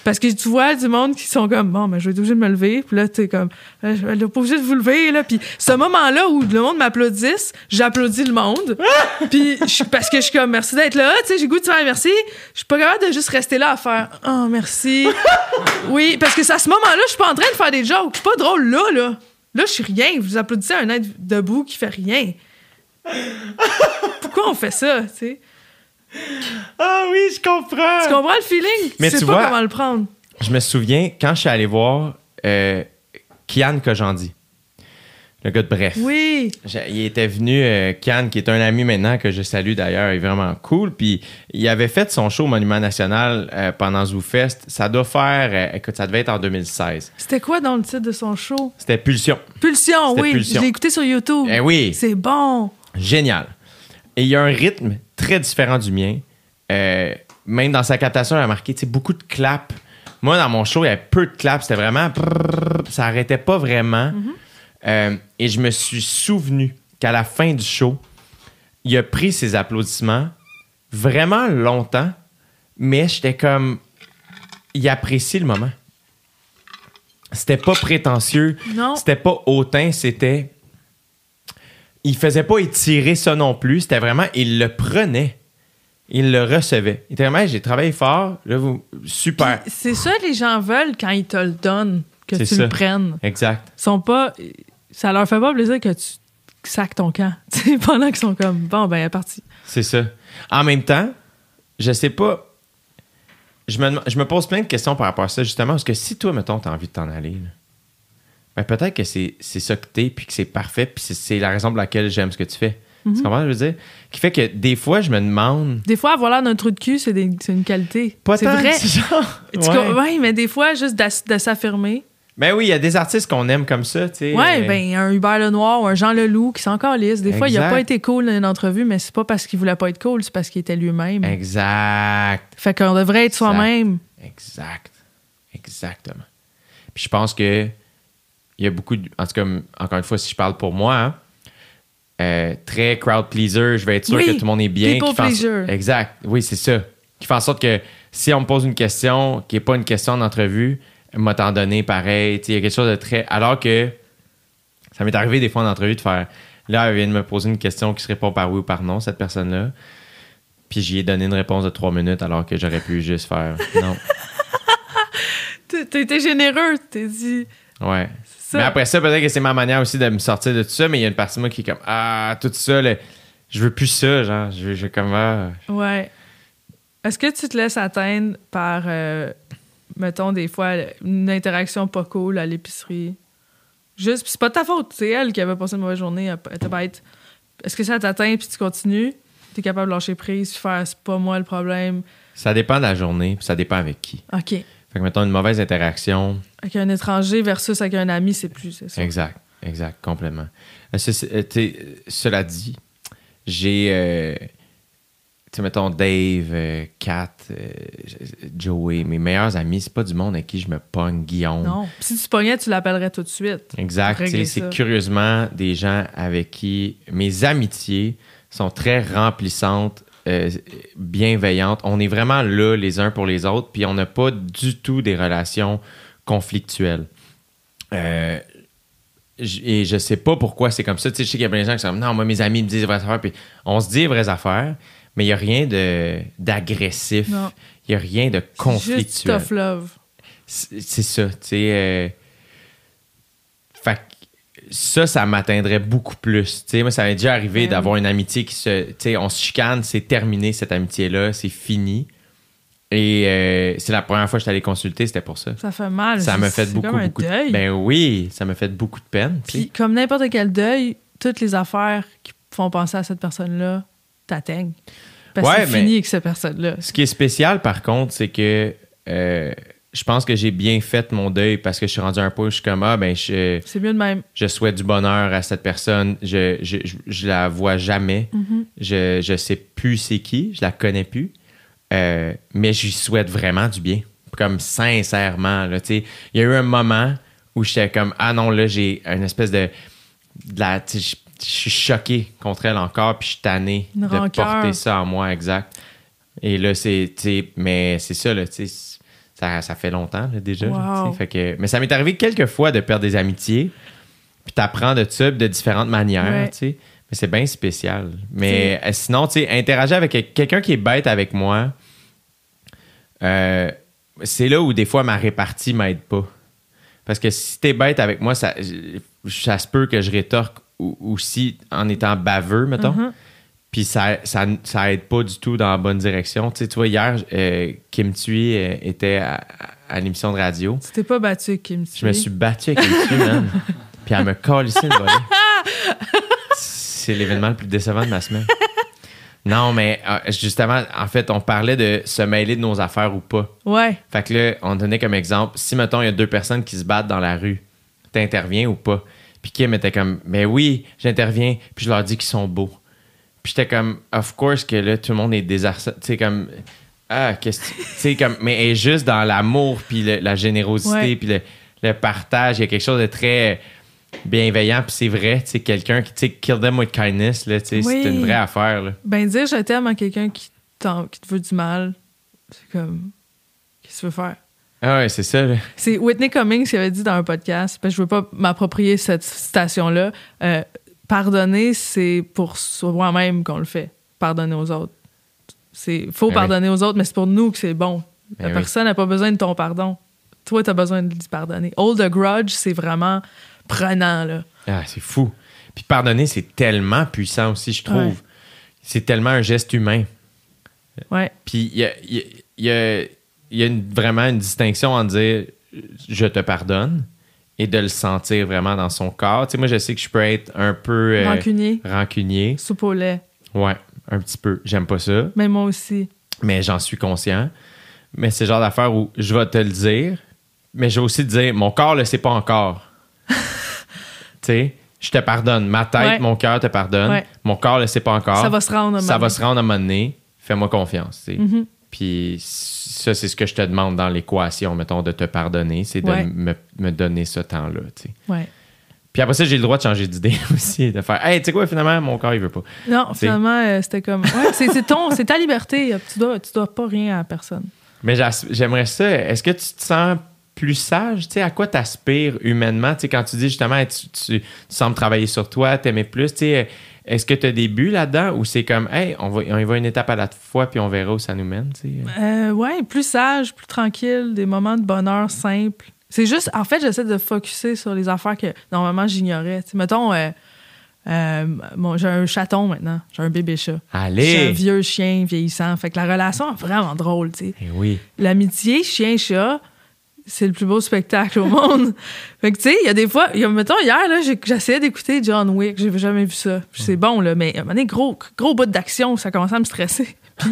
Speaker 2: Parce que tu vois du monde qui sont comme, bon, mais je vais être obligé de me lever. Puis là, tu es comme, Euh, je vais être obligé de vous lever. Là. Puis ce moment-là où le monde m'applaudisse, j'applaudis le monde. Puis je- parce que je suis comme, merci d'être là. Tu sais, j'ai goût de faire merci. Je suis pas capable de juste rester là à faire, oh, merci. oui, parce que c'est à ce moment-là, je suis pas en train de faire des jokes. Je suis pas drôle là, là. Là, je suis rien. Vous applaudissez un être debout qui fait rien. Pourquoi on fait ça, tu sais?
Speaker 3: Ah oui, je comprends.
Speaker 2: Tu comprends le feeling?
Speaker 3: Mais
Speaker 2: tu sais
Speaker 3: tu
Speaker 2: pas
Speaker 3: vois-
Speaker 2: comment le prendre.
Speaker 3: Je me souviens quand je suis allé voir euh, Kian Kojandi, le gars de Bref.
Speaker 2: Oui.
Speaker 3: Il était venu, euh, Kian, qui est un ami maintenant que je salue d'ailleurs, il est vraiment cool. Puis il avait fait son show au Monument National euh, pendant ZooFest. Ça doit faire, écoute, ça devait être en 2016.
Speaker 2: C'était quoi dans le titre de son show?
Speaker 3: C'était Pulsion.
Speaker 2: Pulsion, oui.
Speaker 3: Pulsion.
Speaker 2: Je l'ai écouté sur YouTube.
Speaker 3: Eh oui,
Speaker 2: C'est bon.
Speaker 3: génial. Et il y a un rythme très différent du mien. Euh, même dans sa captation, il a marqué tu sais, beaucoup de claps. Moi, dans mon show, il y avait peu de claps. C'était vraiment. Ça arrêtait pas vraiment. Euh, et je me suis souvenu qu'à la fin du show, il a pris ses applaudissements vraiment longtemps, mais j'étais comme. Il apprécie le moment. C'était pas prétentieux.
Speaker 2: Non.
Speaker 3: C'était pas hautain, c'était. Il faisait pas étirer ça non plus. C'était vraiment. Il le prenait. Il le recevait. Il était vraiment, j'ai travaillé fort. Là, vous. Super.
Speaker 2: Puis C'est ça les gens veulent quand ils te le donnent, que
Speaker 3: C'est
Speaker 2: tu
Speaker 3: ça.
Speaker 2: le prennes.
Speaker 3: Exact.
Speaker 2: Ils sont pas. Ça leur fait pas plaisir que tu sacs ton camp. Pendant qu'ils sont comme bon, ben, elle est partie.
Speaker 3: C'est ça. En même temps, je sais pas. Je me, je me pose plein de questions par rapport à ça, justement, parce que si toi, mettons, t'as envie de t'en aller, là, ben peut-être que c'est c'est ça que t'es, puis que c'est parfait, puis c'est- c'est la raison pour laquelle j'aime ce que tu fais. Tu comprends ce que je veux dire? Qui fait que des fois, je me demande.
Speaker 2: Des fois, avoir l'air d'un trou de cul, c'est une qualité.
Speaker 3: Pas
Speaker 2: C'est
Speaker 3: tant,
Speaker 2: vrai.
Speaker 3: genre-
Speaker 2: Tu
Speaker 3: Ouais.
Speaker 2: mais des fois, juste de s'affirmer.
Speaker 3: Ben oui, il y a des artistes qu'on aime comme ça, tu sais.
Speaker 2: Ouais,
Speaker 3: Euh,
Speaker 2: ben un Hubert Lenoir ou un Jean Leloup qui sont encore lisse. Des fois, il a pas été cool dans une entrevue, mais c'est pas parce qu'il voulait pas être cool, c'est parce qu'il était lui-même.
Speaker 3: Exact.
Speaker 2: Fait qu'on devrait être soi-même.
Speaker 3: Exact. Exactement. Puis je pense que il y a beaucoup de. En tout cas, encore une fois, si je parle pour moi, hein, euh, très crowd pleaser, je vais être sûr
Speaker 2: Oui,
Speaker 3: que tout le monde est bien.
Speaker 2: people
Speaker 3: qui fait en-
Speaker 2: pleaser.
Speaker 3: Exact. Oui, c'est ça. Qui fait en sorte que si on me pose une question qui n'est pas une question d'entrevue, m'a t'en donné pareil. Tu sais, Il y a quelque chose de très. Alors que ça m'est arrivé des fois en entrevue de faire. Là, elle vient de me poser une question qui se répond par oui ou par non, cette personne-là. Puis j'y ai donné une réponse de trois minutes alors que j'aurais pu juste faire non.
Speaker 2: T'as été généreux, t'es dit.
Speaker 3: Ouais.
Speaker 2: Ça.
Speaker 3: Mais après ça, peut-être que c'est ma manière aussi de me sortir de tout ça, mais il y a une partie de moi qui est comme Ah, tout ça, là, je veux plus ça, genre, je veux, je veux comme ah.
Speaker 2: Ouais. Est-ce que tu te laisses atteindre par, euh, mettons, des fois, une interaction pas cool à l'épicerie? Juste, c'est pas de ta faute, c'est elle qui avait passé une mauvaise journée, elle était bête. Est-ce que ça t'atteint puis tu continues? T'es capable de lâcher prise, faire c'est pas moi le problème.
Speaker 3: Ça dépend de la journée, puis ça dépend avec qui.
Speaker 2: OK.
Speaker 3: Fait que mettons une mauvaise interaction.
Speaker 2: Avec un étranger versus avec un ami, c'est plus, c'est ça.
Speaker 3: Exact, exact, complètement. Euh, euh, euh, cela dit, j'ai. euh, tu sais, mettons Dave, euh, Kat, euh, Joey, mes meilleurs amis, c'est pas du monde avec qui je me pogne, Guillaume.
Speaker 2: Non. Si tu pognais, tu l'appellerais tout de suite.
Speaker 3: Exact. C'est curieusement des gens avec qui mes amitiés sont très remplissantes, euh, bienveillantes. On est vraiment là les uns pour les autres, puis on n'a pas du tout des relations conflictuelles. Euh, et je sais pas pourquoi c'est comme ça. Tu sais, je sais qu'il y a plein de gens qui sont comme, non, moi, mes amis me disent vraies affaires, puis on se dit les vraies affaires, mais il n'y a rien de, d'agressif. Il n'y a rien de
Speaker 2: C'est
Speaker 3: conflictuel.
Speaker 2: tough love.
Speaker 3: C'est c'est ça, tu sais. euh, fait ça, ça m'atteindrait beaucoup plus. Moi, ça m'est déjà arrivé d'avoir une amitié qui se. On se chicane, c'est terminé cette amitié-là, c'est fini. Et euh, c'est la première fois que je allé consulter, c'était pour ça.
Speaker 2: Ça fait mal.
Speaker 3: Ça m'a fait beaucoup,
Speaker 2: comme un
Speaker 3: beaucoup
Speaker 2: deuil.
Speaker 3: de Ben oui, ça m'a fait beaucoup de peine.
Speaker 2: Puis, comme n'importe quel deuil, toutes les affaires qui font penser à cette personne-là t'atteignent. Parce
Speaker 3: Ouais,
Speaker 2: que c'est fini avec cette personne-là.
Speaker 3: Ce qui est spécial, par contre, c'est que euh, je pense que j'ai bien fait mon deuil parce que je suis rendu à un point où je suis comme, ah, ben, je.
Speaker 2: C'est mieux de même.
Speaker 3: je souhaite du bonheur à cette personne. Je, je, je, je la vois jamais. Je, je sais plus c'est qui. Je la connais plus. Euh, mais je lui souhaite vraiment du bien. Comme sincèrement. Là, tu sais. Il y a eu un moment où j'étais comme Ah non, là, j'ai une espèce de. la, je, suis choqué contre elle encore, puis je suis tanné de
Speaker 2: rancœur.
Speaker 3: porter ça en moi, exact. Et là, c'est. Mais c'est ça, là, tu sais, Ça, ça fait longtemps là, déjà.
Speaker 2: Wow.
Speaker 3: fait que, mais ça m'est arrivé quelques fois de perdre des amitiés. Puis t'apprends de ça de différentes manières.
Speaker 2: Ouais.
Speaker 3: Mais c'est bien spécial. Mais euh, sinon, tu sais, interagir avec quelqu'un qui est bête avec moi, euh, c'est là où des fois ma répartie m'aide pas. Parce que si t'es bête avec moi, ça, ça se peut que je rétorque ou- aussi en étant baveux, mettons.
Speaker 2: Mhm.
Speaker 3: Puis ça, ça, ça aide pas du tout dans la bonne direction. Tu sais, tu vois, hier, euh, Kim Thuy euh, était à, à l'émission de radio.
Speaker 2: Tu t'es pas battu avec Kim
Speaker 3: Je me suis battu avec Kim Thuy, man. Puis elle me calissait le volet. C'est l'événement le plus décevant de ma semaine. Non, mais euh, justement, en fait, on parlait de se mêler de nos affaires ou pas.
Speaker 2: Ouais.
Speaker 3: Fait que là, on donnait comme exemple, si, mettons, il y a deux personnes qui se battent dans la rue, t'interviens ou pas? Puis Kim était comme, mais oui, j'interviens, puis je leur dis qu'ils sont beaux. Puis j'étais comme, of course que là, tout le monde est désarçonné. Tu sais, comme, ah, qu'est-ce que tu sais, comme, mais elle est juste dans l'amour, puis le- la générosité,
Speaker 2: Ouais.
Speaker 3: puis le, le partage. Il y a quelque chose de très bienveillant, puis c'est vrai, tu sais, quelqu'un qui, tu sais, kill them with kindness, là, tu sais,
Speaker 2: Oui.
Speaker 3: c'est une vraie affaire, là.
Speaker 2: Ben, dire je t'aime à quelqu'un qui, qui te veut du mal, c'est comme. Qu'est-ce que tu veux faire?
Speaker 3: Ah ouais, c'est ça, là.
Speaker 2: C'est Whitney Cummings qui avait dit dans un podcast, parce que je veux pas m'approprier cette citation-là. euh, pardonner, c'est pour soi-même qu'on le fait. Pardonner aux autres. C'est faut
Speaker 3: Ben
Speaker 2: pardonner aux autres, mais c'est pour nous que c'est bon.
Speaker 3: Ben
Speaker 2: La
Speaker 3: oui.
Speaker 2: personne n'a pas besoin de ton pardon. Toi, tu as besoin de lui pardonner. Hold a grudge, c'est vraiment prenant, là.
Speaker 3: Ah, c'est fou. Puis pardonner, c'est tellement puissant aussi, je trouve.
Speaker 2: Ouais.
Speaker 3: C'est tellement un geste humain.
Speaker 2: Ouais.
Speaker 3: Puis il y a, il y a- il y a- il y a une- vraiment une distinction en dire je te pardonne et de le sentir vraiment dans son corps. Tu sais, moi, je sais que je peux être un peu euh,
Speaker 2: Rancunier,
Speaker 3: rancunier.
Speaker 2: soupe au lait.
Speaker 3: Ouais, un petit peu. J'aime pas ça,
Speaker 2: Mais moi aussi.
Speaker 3: mais j'en suis conscient. Mais c'est le genre d'affaire où je vais te le dire, mais je vais aussi te dire mon corps le sait pas encore. tu sais, je te pardonne. Ma tête,
Speaker 2: Ouais.
Speaker 3: mon cœur te pardonne.
Speaker 2: Ouais.
Speaker 3: Mon corps le sait pas encore.
Speaker 2: Ça va se rendre à un
Speaker 3: Ça
Speaker 2: moment
Speaker 3: va se rendre à un moment donné. Fais-moi confiance. sais. Puis ça, c'est ce que je te demande dans l'équation, mettons, de te pardonner, c'est de
Speaker 2: Ouais.
Speaker 3: me, me donner ce temps-là. tu sais.
Speaker 2: Ouais.
Speaker 3: Puis après ça, j'ai le droit de changer d'idée aussi, de faire Hey, tu sais quoi, finalement, mon corps, il veut pas.
Speaker 2: Non, finalement, euh, c'était comme. Ouais, c'est ton, c'est ta liberté. Tu dois, tu dois pas rien à personne.
Speaker 3: Mais j'aimerais ça. Est-ce que tu te sens plus sage? Tu sais, à quoi t'aspires humainement? Tu sais, quand tu dis justement, Hey, tu, tu- tu sembles travailler sur toi, t'aimer plus, tu sais, est-ce que tu as des buts là-dedans ou c'est comme, hey, on, va, on y va une étape à la fois puis on verra où ça nous mène?
Speaker 2: Euh, ouais, plus sage, plus tranquille, des moments de bonheur simples. C'est juste, en fait, j'essaie de focuser sur les affaires que normalement j'ignorais. Mettons, euh, euh, bon, j'ai un chaton maintenant, j'ai un bébé chat. J'ai un
Speaker 3: Allez!
Speaker 2: vieux chien vieillissant. Fait que la relation est vraiment drôle, tu sais.
Speaker 3: Eh oui.
Speaker 2: L'amitié chien-chat, c'est le plus beau spectacle au monde. Fait que, tu sais, il y a des fois, il y a- mettons, hier, là, j'essayais d'écouter John Wick. J'ai jamais vu ça. C'est bon, là, mais à un moment donné, gros, gros bout d'action, ça commençait à me stresser. Puis,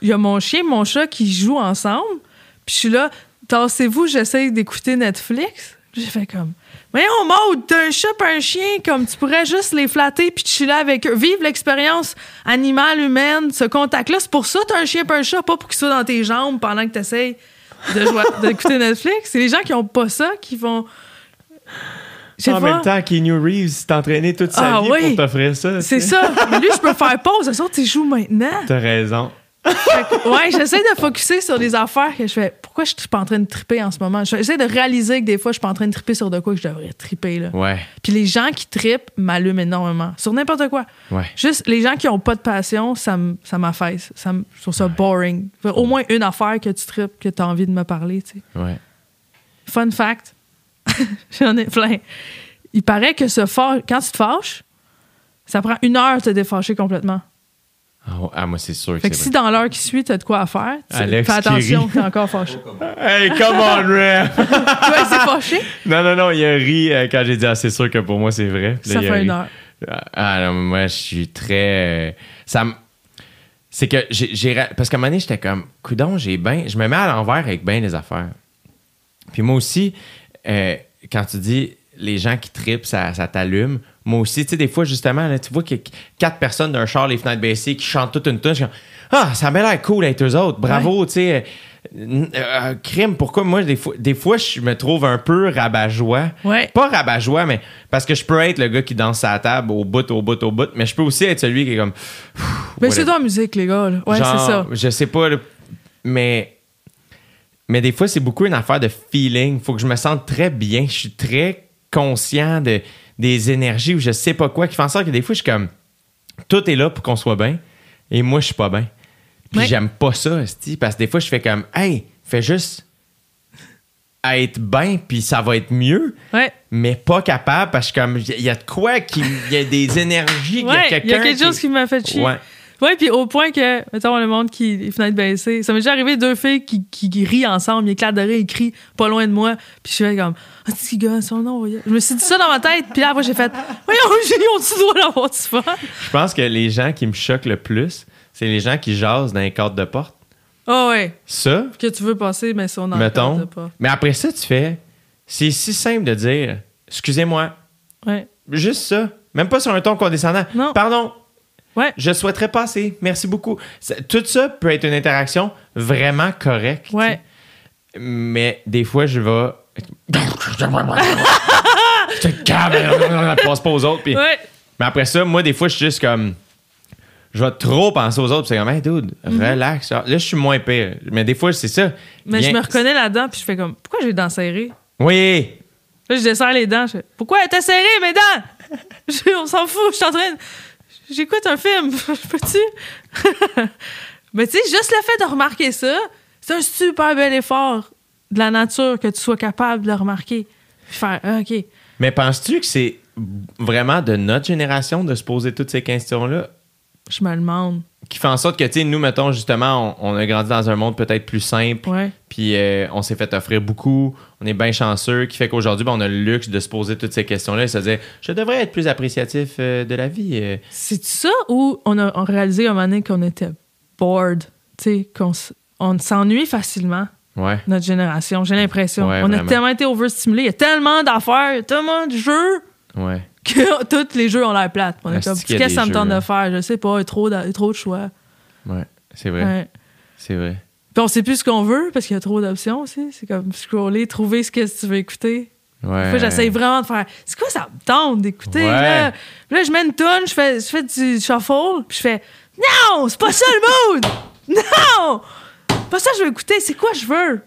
Speaker 2: il y a mon chien et mon chat qui jouent ensemble. Puis, je suis là, tassez-vous, j'essaye d'écouter Netflix. J'ai fait comme, Voyons, Maud, t'as un chat un chien, comme tu pourrais juste les flatter puis chiller avec eux. Vivre l'expérience animale, humaine, ce contact-là. C'est pour ça que t'as un chien un chat, pas pour qu'il soit dans tes jambes pendant que t'essayes de jouer- d'écouter Netflix. C'est les gens qui ont pas ça qui vont.
Speaker 3: En même temps, Keanu Reeves s'est entraîné toute sa
Speaker 2: Ah
Speaker 3: vie
Speaker 2: oui.
Speaker 3: pour t'offrir ça.
Speaker 2: C'est
Speaker 3: tu
Speaker 2: ça. Mais lui, je peux faire pause. Les autres, ils jouent maintenant.
Speaker 3: T'as raison.
Speaker 2: Que, ouais, j'essaie de focuser sur des affaires que je fais. Pourquoi je suis pas en train de triper en ce moment? J'essaie de réaliser que des fois, je suis pas en train de triper sur de quoi que je devrais triper. Là.
Speaker 3: Ouais,
Speaker 2: Puis les gens qui tripent m'allument énormément. Sur n'importe quoi.
Speaker 3: ouais.
Speaker 2: Juste les gens qui ont pas de passion, ça m'affaisse. Ça je trouve ça boring. Au moins une affaire que tu tripes, que tu as envie de me parler. tu sais.
Speaker 3: Ouais.
Speaker 2: Fun fact, j'en ai plein. Il paraît que quand tu te fâches, ça prend une heure de te défâcher complètement.
Speaker 3: Ah. Ah, moi, c'est sûr que
Speaker 2: Fait que si dans l'heure qui suit, tu as de quoi à faire, tu
Speaker 3: Alex
Speaker 2: fais attention, t'es encore fâché.
Speaker 3: Hey, come on, Ray!
Speaker 2: Toi, il s'est fâché,
Speaker 3: non, non, non, il a ri euh, quand j'ai dit, ah, c'est sûr que pour moi, c'est vrai. Puis
Speaker 2: ça fait
Speaker 3: ri.
Speaker 2: une heure.
Speaker 3: Ah non, moi, je suis très. euh, Ça. C'est que j'ai. Parce qu'à un moment donné, j'étais comme, coudon, j'ai bien. Je me mets à l'envers avec bien les affaires. Puis moi aussi, euh, quand tu dis les gens qui tripent, ça, ça t'allume. Moi aussi, tu sais, des fois, justement, là, tu vois qu'il y a quatre personnes d'un char, les fenêtres baissées, qui chantent toute une tune. Je suis comme, ah, ça m'a l'air cool d'être eux autres. Bravo, tu sais. euh, euh, crime, pourquoi? Moi, des fois, des fois, je me trouve un peu rabat-joie.
Speaker 2: Ouais.
Speaker 3: Pas rabat-joie, mais parce que je peux être le gars qui danse à la table au bout, au bout, au bout, mais je peux aussi être celui qui est comme.
Speaker 2: Mais c'est dans la musique, les gars. là. Ouais, c'est ça.
Speaker 3: Je sais pas, mais. Mais des fois, c'est beaucoup une affaire de feeling. Faut que je me sente très bien. Je suis très conscient de, des énergies ou je sais pas quoi qui font en sorte que des fois, je suis comme. Tout est là pour qu'on soit bien. Et moi, je suis pas bien. Puis
Speaker 2: Ouais.
Speaker 3: j'aime pas ça, parce que des fois, je fais comme, hey, fais juste être bien, puis ça va être mieux,
Speaker 2: Ouais.
Speaker 3: mais pas capable, parce que comme, il y a de quoi qui. Il y a des énergies, il y a
Speaker 2: Ouais,
Speaker 3: quelqu'un.
Speaker 2: il y a quelque chose qui m'a fait chier.
Speaker 3: Ouais.
Speaker 2: Puis au point que, mettons, le monde qui, les fenêtres baissées, ça m'est déjà arrivé deux filles qui, qui, qui rient ensemble, ils éclatent de rire, ils crient pas loin de moi, puis je suis comme, ah, petit gars, son nom, voyons. Je me suis dit ça dans ma tête, puis là, après, j'ai fait, voyons, j'ai on-tu droit d'avoir du fun?
Speaker 3: Je pense que les gens qui me choquent le plus, c'est les gens qui jasent dans les cadres de porte.
Speaker 2: Ah ouais,
Speaker 3: Ça,
Speaker 2: que tu veux passer, mais ça, on en
Speaker 3: mettons.
Speaker 2: parle pas.
Speaker 3: Mais après ça, tu fais. C'est si simple de dire Excusez-moi,
Speaker 2: Ouais.
Speaker 3: juste ça. Même pas sur un ton condescendant.
Speaker 2: Non.
Speaker 3: Pardon,
Speaker 2: Ouais.
Speaker 3: je souhaiterais passer. Merci beaucoup. Ça- tout ça peut être une interaction vraiment correcte.
Speaker 2: Ouais.
Speaker 3: Mais des fois, je vais. je te calme, passe pas aux autres. puis-
Speaker 2: Ouais.
Speaker 3: Mais après ça, moi, des fois, je suis juste comme. Je vais trop penser aux autres. C'est comme, hey, dude, relax. Là, je suis moins pire. Mais des fois, c'est ça.
Speaker 2: Mhm. Mais je me reconnais là-dedans, puis je fais comme, pourquoi j'ai les dents serrées?
Speaker 3: Oui.
Speaker 2: Là, je desserre les dents. Je fais, pourquoi elles étaient serrées, mes dents? On s'en fout, je suis en train de... J'écoute un film, peux-tu? Mais tu sais, juste le fait de remarquer ça, c'est un super bel effort de la nature que tu sois capable de le remarquer. Faire, ah, OK.
Speaker 3: Mais penses-tu que c'est vraiment de notre génération de se poser toutes ces questions-là?
Speaker 2: Je me demande.
Speaker 3: qui fait en sorte que, tu sais, nous, mettons, justement, on, on a grandi dans un monde peut-être plus simple, puis euh, on s'est fait offrir beaucoup, on est bien chanceux, qui fait qu'aujourd'hui, ben, on a le luxe de se poser toutes ces questions-là et se dire, je devrais être plus appréciatif euh, de la vie. euh.
Speaker 2: C'est ça ou on a on réalisé à un moment donné qu'on était bored, tu sais, qu'on on s'ennuie facilement,
Speaker 3: Ouais.
Speaker 2: notre génération, j'ai l'impression.
Speaker 3: Ouais,
Speaker 2: on a tellement été overstimulés, il y a tellement d'affaires, il y a tellement de jeux.
Speaker 3: Ouais.
Speaker 2: Que tous les jeux ont l'air plates. On est
Speaker 3: Est-ce
Speaker 2: comme,
Speaker 3: qu'il y a
Speaker 2: qu'est-ce que ça me tente de faire? Je sais pas, il y a trop de, trop de choix.
Speaker 3: Ouais. C'est vrai.
Speaker 2: Ouais.
Speaker 3: C'est vrai.
Speaker 2: Puis on sait plus ce qu'on veut parce qu'il y a trop d'options aussi. C'est comme scroller, trouver ce que tu veux écouter.
Speaker 3: Ouais.
Speaker 2: Fois, j'essaie vraiment de faire c'est quoi ça me tente d'écouter?
Speaker 3: Ouais.
Speaker 2: Là? Puis là, je mets une tonne, je fais, je fais du shuffle, puis je fais non, c'est pas ça le mood! Non! Pas ça que je veux écouter, c'est quoi je veux?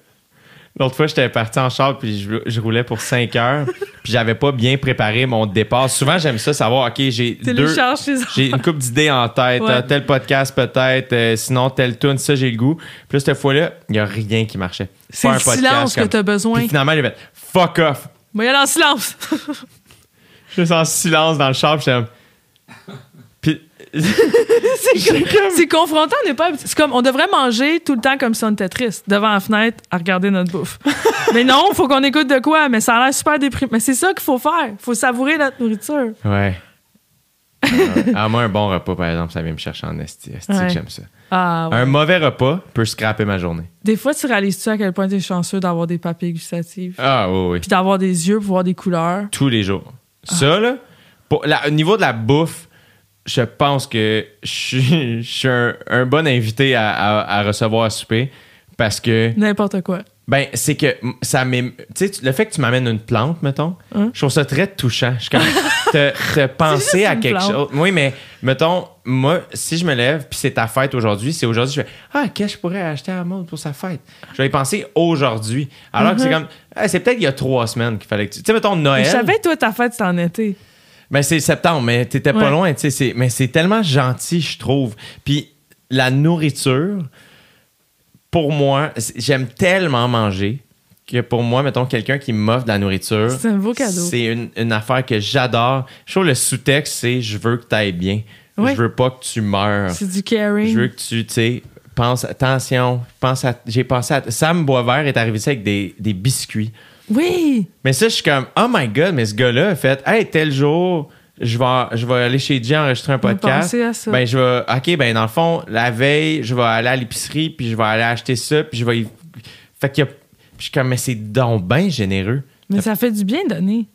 Speaker 3: L'autre fois, j'étais parti en char puis je, je roulais pour 5 heures puis j'avais pas bien préparé mon départ. Souvent, j'aime ça savoir, OK, j'ai deux... J'ai une couple d'idées en tête.
Speaker 2: Ouais.
Speaker 3: euh, tel podcast peut-être, euh, sinon tel tune, ça j'ai le goût. Puis là, cette fois-là, il y a rien qui marchait.
Speaker 2: C'est le silence que
Speaker 3: comme-
Speaker 2: t'as besoin.
Speaker 3: Puis finalement, j'ai fait fuck off.
Speaker 2: Moi, il y a en silence.
Speaker 3: Je suis en silence dans le char, puis j'étais comme- Puis
Speaker 2: c'est confrontant, on n'est pas habitué. C'est comme, on devrait manger tout le temps comme si on était triste, devant la fenêtre, à regarder notre bouffe. mais non, faut qu'on écoute de quoi, mais ça a l'air super déprimé. Mais c'est ça qu'il faut faire. faut savourer notre nourriture.
Speaker 3: Ouais. Ah, ah, moi, un bon repas, par exemple, ça vient me chercher en esti. Esti
Speaker 2: Ouais.
Speaker 3: que j'aime ça.
Speaker 2: Ah, ouais.
Speaker 3: Un mauvais repas peut scraper ma journée.
Speaker 2: Des fois, tu réalises-tu à quel point tu es chanceux d'avoir des papilles gustatives,
Speaker 3: Ah oui, oui.
Speaker 2: puis d'avoir des yeux pour voir des couleurs?
Speaker 3: Tous les jours. Ça, là, au niveau de la bouffe, je pense que je suis, je suis un, un bon invité à, à- à recevoir à souper parce que,
Speaker 2: N'importe quoi.
Speaker 3: ben, c'est que ça m'ém- Tu sais, le fait que tu m'amènes une plante, mettons,
Speaker 2: Hein?
Speaker 3: je trouve ça très touchant. Je suis comme, te, te penser
Speaker 2: juste
Speaker 3: à quelque
Speaker 2: plante.
Speaker 3: chose. Oui, mais, mettons, moi, si je me lève puis c'est ta fête aujourd'hui, c'est aujourd'hui, je fais, ah, qu'est-ce que je pourrais acheter à Maud pour sa fête? Je vais y penser aujourd'hui. Alors que c'est comme, Ah, c'est peut-être il y a trois semaines qu'il fallait que tu. Tu sais, mettons, Noël.
Speaker 2: Je savais, toi, ta fête, c'était en été.
Speaker 3: Ben, c'est septembre, mais t'étais pas
Speaker 2: Ouais.
Speaker 3: loin, tu sais. c'est- Mais c'est tellement gentil, je trouve. Puis la nourriture, pour moi, j'aime tellement manger que pour moi, mettons, quelqu'un qui m'offre de la nourriture,
Speaker 2: C'est un beau cadeau.
Speaker 3: c'est une, une affaire que j'adore. Je trouve le sous-texte, c'est je veux que tu ailles bien.
Speaker 2: Ouais.
Speaker 3: Je veux pas que tu meurs.
Speaker 2: C'est du caring.
Speaker 3: Je veux que tu, tu sais, penses, attention, pense à, j'ai pensé à, Sam Boisvert est arrivé ici avec des, des biscuits.
Speaker 2: Oui!
Speaker 3: Mais ça, je suis comme, oh my god, mais ce gars-là a fait, hey, tel jour, je vais, je vais aller chez Jay enregistrer un podcast.
Speaker 2: à ça.
Speaker 3: Ben, je vais, ok, ben, dans le fond, la veille, je vais aller à l'épicerie, puis je vais aller acheter ça, puis je vais. y- Fait. Puis je suis comme, mais c'est donc bien généreux.
Speaker 2: Mais ça fait du bien donner.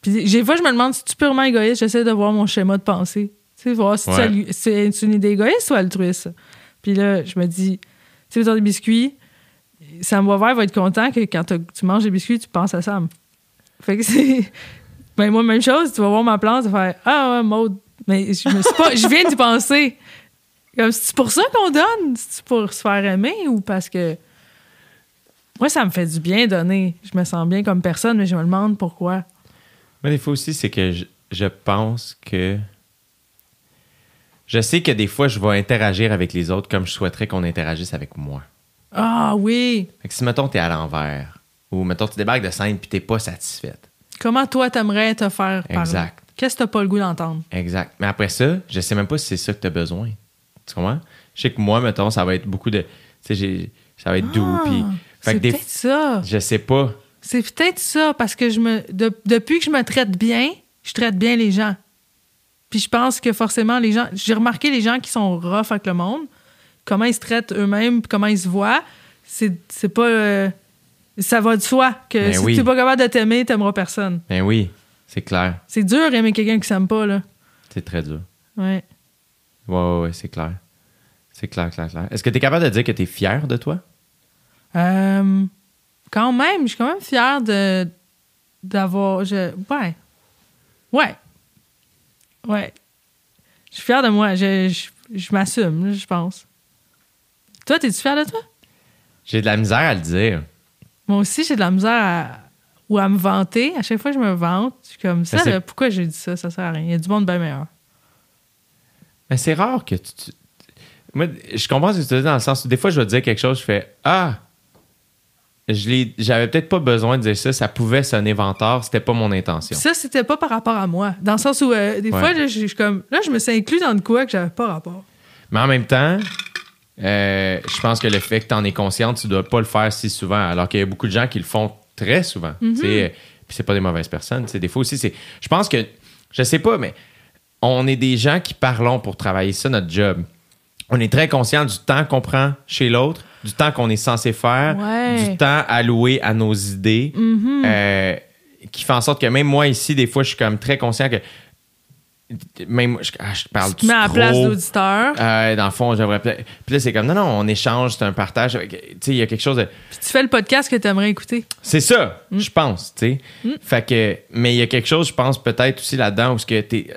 Speaker 2: Puis des fois, je me demande si tu es purement égoïste. J'essaie de voir mon schéma de pensée. Tu sais, voir si tu
Speaker 3: Ouais.
Speaker 2: c'est une idée égoïste ou altruiste? Puis là, je me dis, tu sais, mettons des biscuits, Sam Boisvert va être content que quand tu manges des biscuits, tu penses à Sam. Fait que c'est. Ben, moi, même chose, tu vas voir ma plante, tu vas faire Ah, ouais, Maud. Mais je me suis pas. Je viens d'y penser. Comme, c'est pour ça qu'on donne? C'est pour se faire aimer ou parce que. Moi, ça me fait du bien donner. Je me sens bien comme personne, mais je me demande pourquoi.
Speaker 3: Mais des fois aussi, c'est que je, je pense que. Je sais que des fois, je vais interagir avec les autres comme je souhaiterais qu'on interagisse avec moi.
Speaker 2: Ah oui!
Speaker 3: Fait que si, mettons, t'es à l'envers, ou mettons, tu débarques de scène puis t'es pas satisfaite.
Speaker 2: Comment toi, t'aimerais te faire parler?
Speaker 3: Exact.
Speaker 2: Qu'est-ce que t'as pas le goût d'entendre?
Speaker 3: Exact. Mais après ça, je sais même pas si c'est ça que t'as besoin. Tu comprends? Je sais que moi, mettons, ça va être beaucoup de. Tu sais, ça va être doux.
Speaker 2: Ah,
Speaker 3: Puis. Fait
Speaker 2: c'est
Speaker 3: que des.
Speaker 2: peut-être ça.
Speaker 3: Je sais pas.
Speaker 2: C'est peut-être ça, parce que je me de- depuis que je me traite bien, je traite bien les gens. Puis je pense que forcément, les gens. J'ai remarqué les gens qui sont rough avec le monde, comment ils se traitent eux-mêmes, comment ils se voient. C'est c'est pas. euh, ça va de soi que
Speaker 3: Ben
Speaker 2: si
Speaker 3: oui.
Speaker 2: t'es pas capable de t'aimer, t'aimeras personne.
Speaker 3: Ben oui, c'est clair.
Speaker 2: C'est dur aimer quelqu'un qui s'aime pas, là.
Speaker 3: C'est très dur.
Speaker 2: Ouais.
Speaker 3: Ouais, ouais, ouais, c'est clair. C'est clair, clair, clair. Est-ce que tu es capable de dire que tu es fier de toi?
Speaker 2: Euh, quand même, je suis quand même fière de d'avoir. Je, ouais. Ouais. Ouais. Je suis fière de moi. Je, je, je m'assume, je pense. Toi, t'es-tu fière de toi?
Speaker 3: J'ai de la misère à le dire.
Speaker 2: Moi aussi, j'ai de la misère à, ou à me vanter. À chaque fois que je me vante, je suis comme ça. là, pourquoi j'ai dit ça? Ça sert à rien. Il y a du monde bien meilleur.
Speaker 3: Mais c'est rare que tu, tu- Moi, je comprends ce que tu dis dans le sens où des fois, je vais te dire quelque chose, je fais Ah! Je l'ai- J'avais peut-être pas besoin de dire ça, ça pouvait sonner vantard, c'était pas mon intention.
Speaker 2: Ça, c'était pas par rapport à moi. Dans le sens où, euh, des
Speaker 3: Ouais.
Speaker 2: fois, là, je je suis comme. Là, je me suis inclus dans de quoi que j'avais pas rapport.
Speaker 3: Mais en même temps, euh, je pense que le fait que tu en es consciente, tu dois pas le faire si souvent, alors qu'il y a beaucoup de gens qui le font très souvent. Sais, euh, Puis c'est pas des mauvaises personnes. Des fois aussi, c'est. Je pense que. Je sais pas, mais on est des gens qui parlons pour travailler ça, notre job. On est très conscient du temps qu'on prend chez l'autre, du temps qu'on est censé faire,
Speaker 2: Ouais.
Speaker 3: du temps alloué à nos idées, euh, qui fait en sorte que même moi ici, des fois, je suis comme très conscient que même moi, je, ah, je parle
Speaker 2: Tu te mets à la place d'auditeur?
Speaker 3: Euh, dans le fond, j'aimerais. Puis là, c'est comme, non, non, on échange, c'est un partage. Tu sais, il y a quelque chose de.
Speaker 2: Puis tu fais le podcast que tu aimerais écouter.
Speaker 3: C'est ça,
Speaker 2: Mm.
Speaker 3: je pense, tu sais. Fait que. Mais il y a quelque chose, je pense, peut-être aussi là-dedans, où ce que t'es-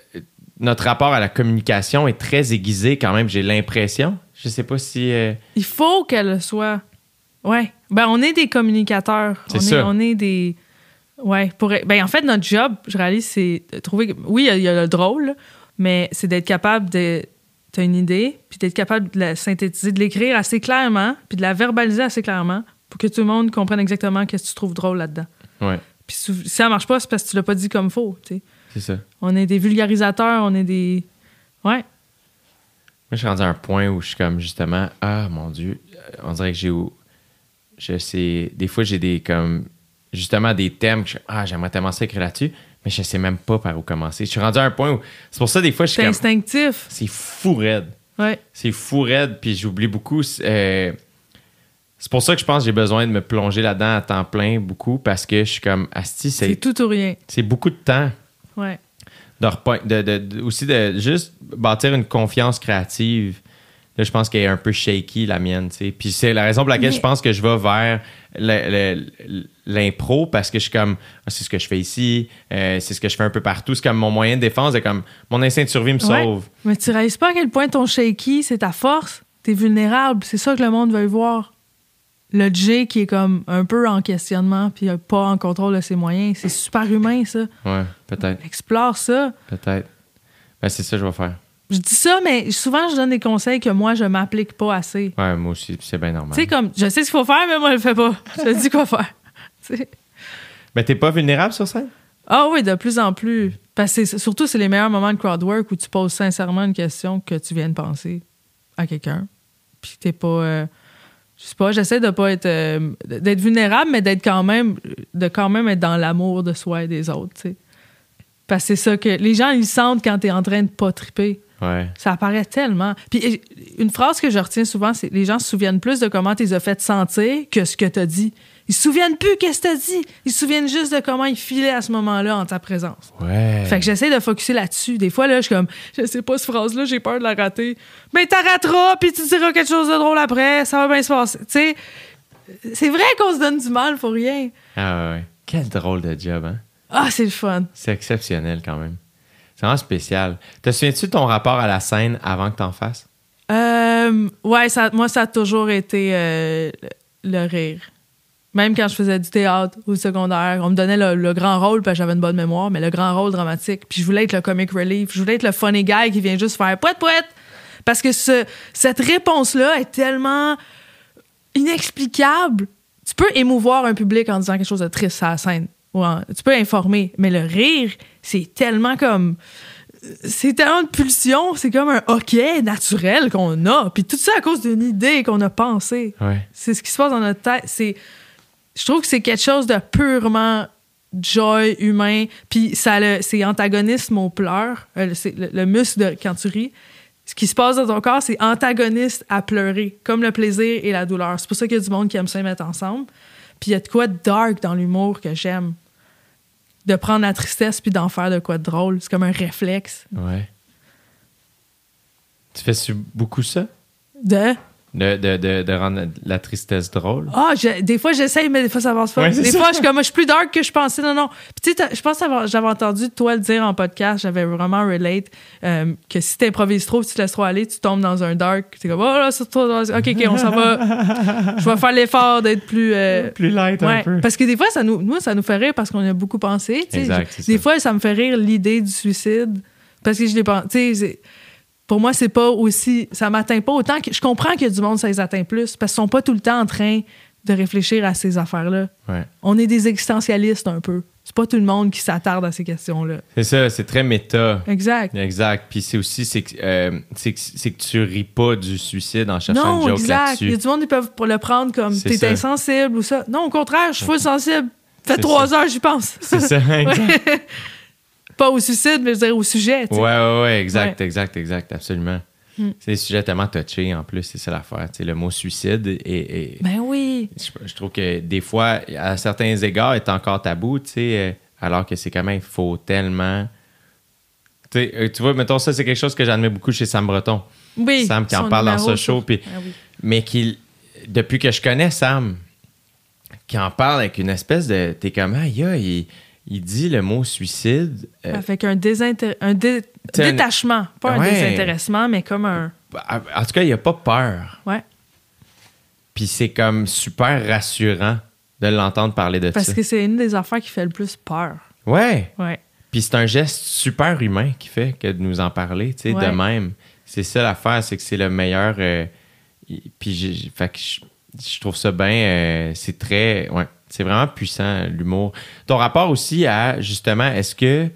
Speaker 3: notre rapport à la communication est très aiguisé quand même, j'ai l'impression. Je sais pas si. euh,
Speaker 2: Il faut qu'elle le soit. Ouais. Ben, on est des communicateurs.
Speaker 3: C'est
Speaker 2: on
Speaker 3: ça.
Speaker 2: Est, on est des. Ouais. Pour... Ben, en fait, notre job, je réalise, c'est de trouver. Oui, il y a- le drôle, mais c'est d'être capable de. T'as une idée, puis d'être capable de la synthétiser, de l'écrire assez clairement, puis de la verbaliser assez clairement pour que tout le monde comprenne exactement qu'est-ce que tu trouves drôle là-dedans.
Speaker 3: Ouais,
Speaker 2: Puis si ça marche pas, c'est parce que tu l'as pas dit comme faut. tu sais.
Speaker 3: c'est ça.
Speaker 2: On est des vulgarisateurs, on est des. Ouais.
Speaker 3: Moi, je suis rendu à un point où je suis comme, justement, ah, mon Dieu, on dirait que j'ai. Je sais. Des fois, j'ai des, comme. Justement, des thèmes que je ah, j'aimerais tellement ça écrire là-dessus, mais je sais même pas par où commencer. Je suis rendu à un point où. C'est pour ça, des fois, je suis
Speaker 2: C'est
Speaker 3: comme.
Speaker 2: instinctif.
Speaker 3: C'est fou raide.
Speaker 2: Ouais.
Speaker 3: C'est fou raide, puis j'oublie beaucoup. euh, c'est pour ça que je pense que j'ai besoin de me plonger là-dedans à temps plein beaucoup, parce que je suis comme, Asti,
Speaker 2: C'est
Speaker 3: c'est
Speaker 2: tout ou rien.
Speaker 3: c'est beaucoup de temps.
Speaker 2: Ouais.
Speaker 3: De- de- de- aussi de juste bâtir une confiance créative. Là, je pense qu'elle est un peu shaky, la mienne, tu sais. Puis c'est la raison pour laquelle
Speaker 2: Mais-
Speaker 3: je pense que je vais vers l'impro parce que je suis comme, Ah, c'est ce que je fais ici, euh, c'est ce que je fais un peu partout. C'est comme mon moyen de défense, c'est comme mon instinct de survie me
Speaker 2: Ouais.
Speaker 3: sauve.
Speaker 2: Mais tu réalises pas à quel point ton shaky, c'est ta force. T'es vulnérable. C'est ça que le monde veut voir. Le J qui est comme un peu en questionnement puis pas en contrôle de ses moyens. C'est super humain, ça.
Speaker 3: Ouais, peut-être,
Speaker 2: Explore ça.
Speaker 3: peut-être. Ben, c'est ça que je vais faire.
Speaker 2: Je dis ça, mais souvent, je donne des conseils que moi, je m'applique pas assez.
Speaker 3: Ouais, moi aussi, c'est bien normal.
Speaker 2: Tu sais, comme, je sais ce qu'il faut faire, mais moi, je le fais pas. Je te dis quoi faire. Tu sais.
Speaker 3: Mais t'es pas vulnérable sur scène?
Speaker 2: Ah oui, de plus en plus. Parce que surtout, c'est les meilleurs moments de crowdwork où tu poses sincèrement une question que tu viens de penser à quelqu'un. Puis t'es pas. euh, je sais pas, j'essaie de pas être. euh, d'être vulnérable, mais d'être quand même. de quand même être dans l'amour de soi et des autres, tu sais. Parce que c'est ça que. Les gens, ils sentent quand t'es en train de pas triper.
Speaker 3: Ouais.
Speaker 2: Ça apparaît tellement. Puis une phrase que je retiens souvent, c'est les gens se souviennent plus de comment tu les as fait sentir que ce que tu as dit. Ils se souviennent plus qu'est-ce que tu as dit. Ils se souviennent juste de comment ils filaient à ce moment-là en ta présence.
Speaker 3: Ouais.
Speaker 2: Fait que j'essaie de focuser là-dessus. Des fois, là, je suis comme, je sais pas, cette phrase-là, j'ai peur de la rater. Mais t'as rateras, puis tu diras quelque chose de drôle après, ça va bien se passer. Tu sais, c'est vrai qu'on se donne du mal pour rien.
Speaker 3: Ah ouais, ouais. Quel drôle de job, hein?
Speaker 2: Ah, c'est le fun.
Speaker 3: C'est exceptionnel quand même. C'est vraiment spécial. Te souviens-tu de ton rapport à la scène avant que t'en fasses?
Speaker 2: Euh, ouais, moi, ça a toujours été euh, le, rire. Même quand je faisais du théâtre au secondaire, on me donnait le, grand rôle parce que j'avais une bonne mémoire, mais le grand rôle dramatique. Puis je voulais être le comic relief. Je voulais être le funny guy qui vient juste faire poète poète. Parce que ce, cette réponse-là est tellement inexplicable. Tu peux émouvoir un public en disant quelque chose de triste à la scène. Ou en- tu peux informer. Mais le rire, c'est tellement comme. C'est tellement de pulsion, c'est comme un hockey naturel qu'on a. Puis tout ça à cause d'une idée qu'on a pensée.
Speaker 3: Ouais.
Speaker 2: C'est ce qui se passe dans notre tête. C'est, je trouve que c'est quelque chose de purement joy humain. Puis ça, le- c'est antagonisme au pleur. Euh, c'est le, le muscle de quand tu ris. Ce qui se passe dans ton corps, c'est antagoniste à pleurer, comme le plaisir et la douleur. C'est pour ça qu'il y a du monde qui aime ça mettre ensemble. Puis il y a de quoi de dark dans l'humour que j'aime. De prendre la tristesse puis d'en faire de quoi de drôle. C'est comme un réflexe.
Speaker 3: Ouais. Tu fais beaucoup ça?
Speaker 2: De?
Speaker 3: De, de, de, de rendre la tristesse drôle?
Speaker 2: Ah, je- des fois j'essaye, mais des fois ça avance pas.
Speaker 3: Ouais,
Speaker 2: des
Speaker 3: ça.
Speaker 2: fois, je suis comme, je suis plus dark que je pensais. Non, non. Puis tu sais, t'as- je pense que j'avais entendu toi le dire en podcast, j'avais vraiment relate euh, que si t'improvises trop, si tu te laisses trop aller, tu tombes dans un dark. T'es comme, oh là, c'est trop. Ok, ok, on s'en va. je vais faire l'effort d'être plus. euh,
Speaker 3: Plus light
Speaker 2: Ouais, parce que des fois, ça nous, nous, ça nous fait rire parce qu'on y a beaucoup pensé. tu.
Speaker 3: Exact,
Speaker 2: Je- des
Speaker 3: ça.
Speaker 2: fois, ça me fait rire l'idée du suicide parce que je l'ai tu sais, c'est- Pour moi, c'est pas aussi. Ça m'atteint pas autant que. Je comprends qu'il y a du monde, ça les atteint plus parce qu'ils sont pas tout le temps en train de réfléchir à ces affaires-là.
Speaker 3: Ouais.
Speaker 2: On est des existentialistes un peu. C'est pas tout le monde qui s'attarde à ces questions-là.
Speaker 3: C'est ça, c'est très méta.
Speaker 2: Exact.
Speaker 3: Exact. Puis c'est aussi, c'est que, euh, c'est que, tu ris pas du suicide en cherchant
Speaker 2: Non,
Speaker 3: une joke
Speaker 2: exact. Il y a
Speaker 3: là-dessus.
Speaker 2: du monde qui peuvent le prendre comme t'es insensible ou ça. Non, au contraire, je suis full sensible. Fait trois
Speaker 3: ça.
Speaker 2: heures, j'y pense.
Speaker 3: C'est ça, exact.
Speaker 2: Pas au suicide, mais je dire au sujet. tu
Speaker 3: Ouais, ouais, exact,
Speaker 2: Ouais.
Speaker 3: exact, exact, absolument.
Speaker 2: Hmm.
Speaker 3: C'est des sujets tellement touchés en plus, c'est ça l'affaire. Le mot suicide et,
Speaker 2: Ben oui.
Speaker 3: je, je trouve que des fois, à certains égards, est encore tabou, tu sais, euh, alors que c'est quand même, il faut tellement. Euh, tu vois, mettons, ça, c'est quelque chose que j'admets beaucoup chez Sam Breton.
Speaker 2: Oui.
Speaker 3: Sam qui en parle dans ce show,
Speaker 2: Ah oui.
Speaker 3: mais qu'il depuis que je connais Sam qui en parle avec une espèce de t'es comme aïe aïe, il, il dit le mot suicide euh,
Speaker 2: Avec un, désintér- un dé- détachement. Pas un désintéressement, mais comme un.
Speaker 3: en tout cas il a pas peur
Speaker 2: Ouais.
Speaker 3: puis c'est comme super rassurant de l'entendre parler de
Speaker 2: Parce
Speaker 3: ça
Speaker 2: que c'est une des affaires qui fait le plus peur.
Speaker 3: ouais
Speaker 2: Ouais.
Speaker 3: puis c'est un geste super humain qui fait que de nous en parler tu sais
Speaker 2: Ouais.
Speaker 3: de même c'est ça l'affaire c'est que c'est le meilleur euh, puis j'ai- j'ai- fait que je, je trouve ça bien euh, c'est très ouais c'est vraiment puissant l'humour ton rapport aussi à justement est-ce que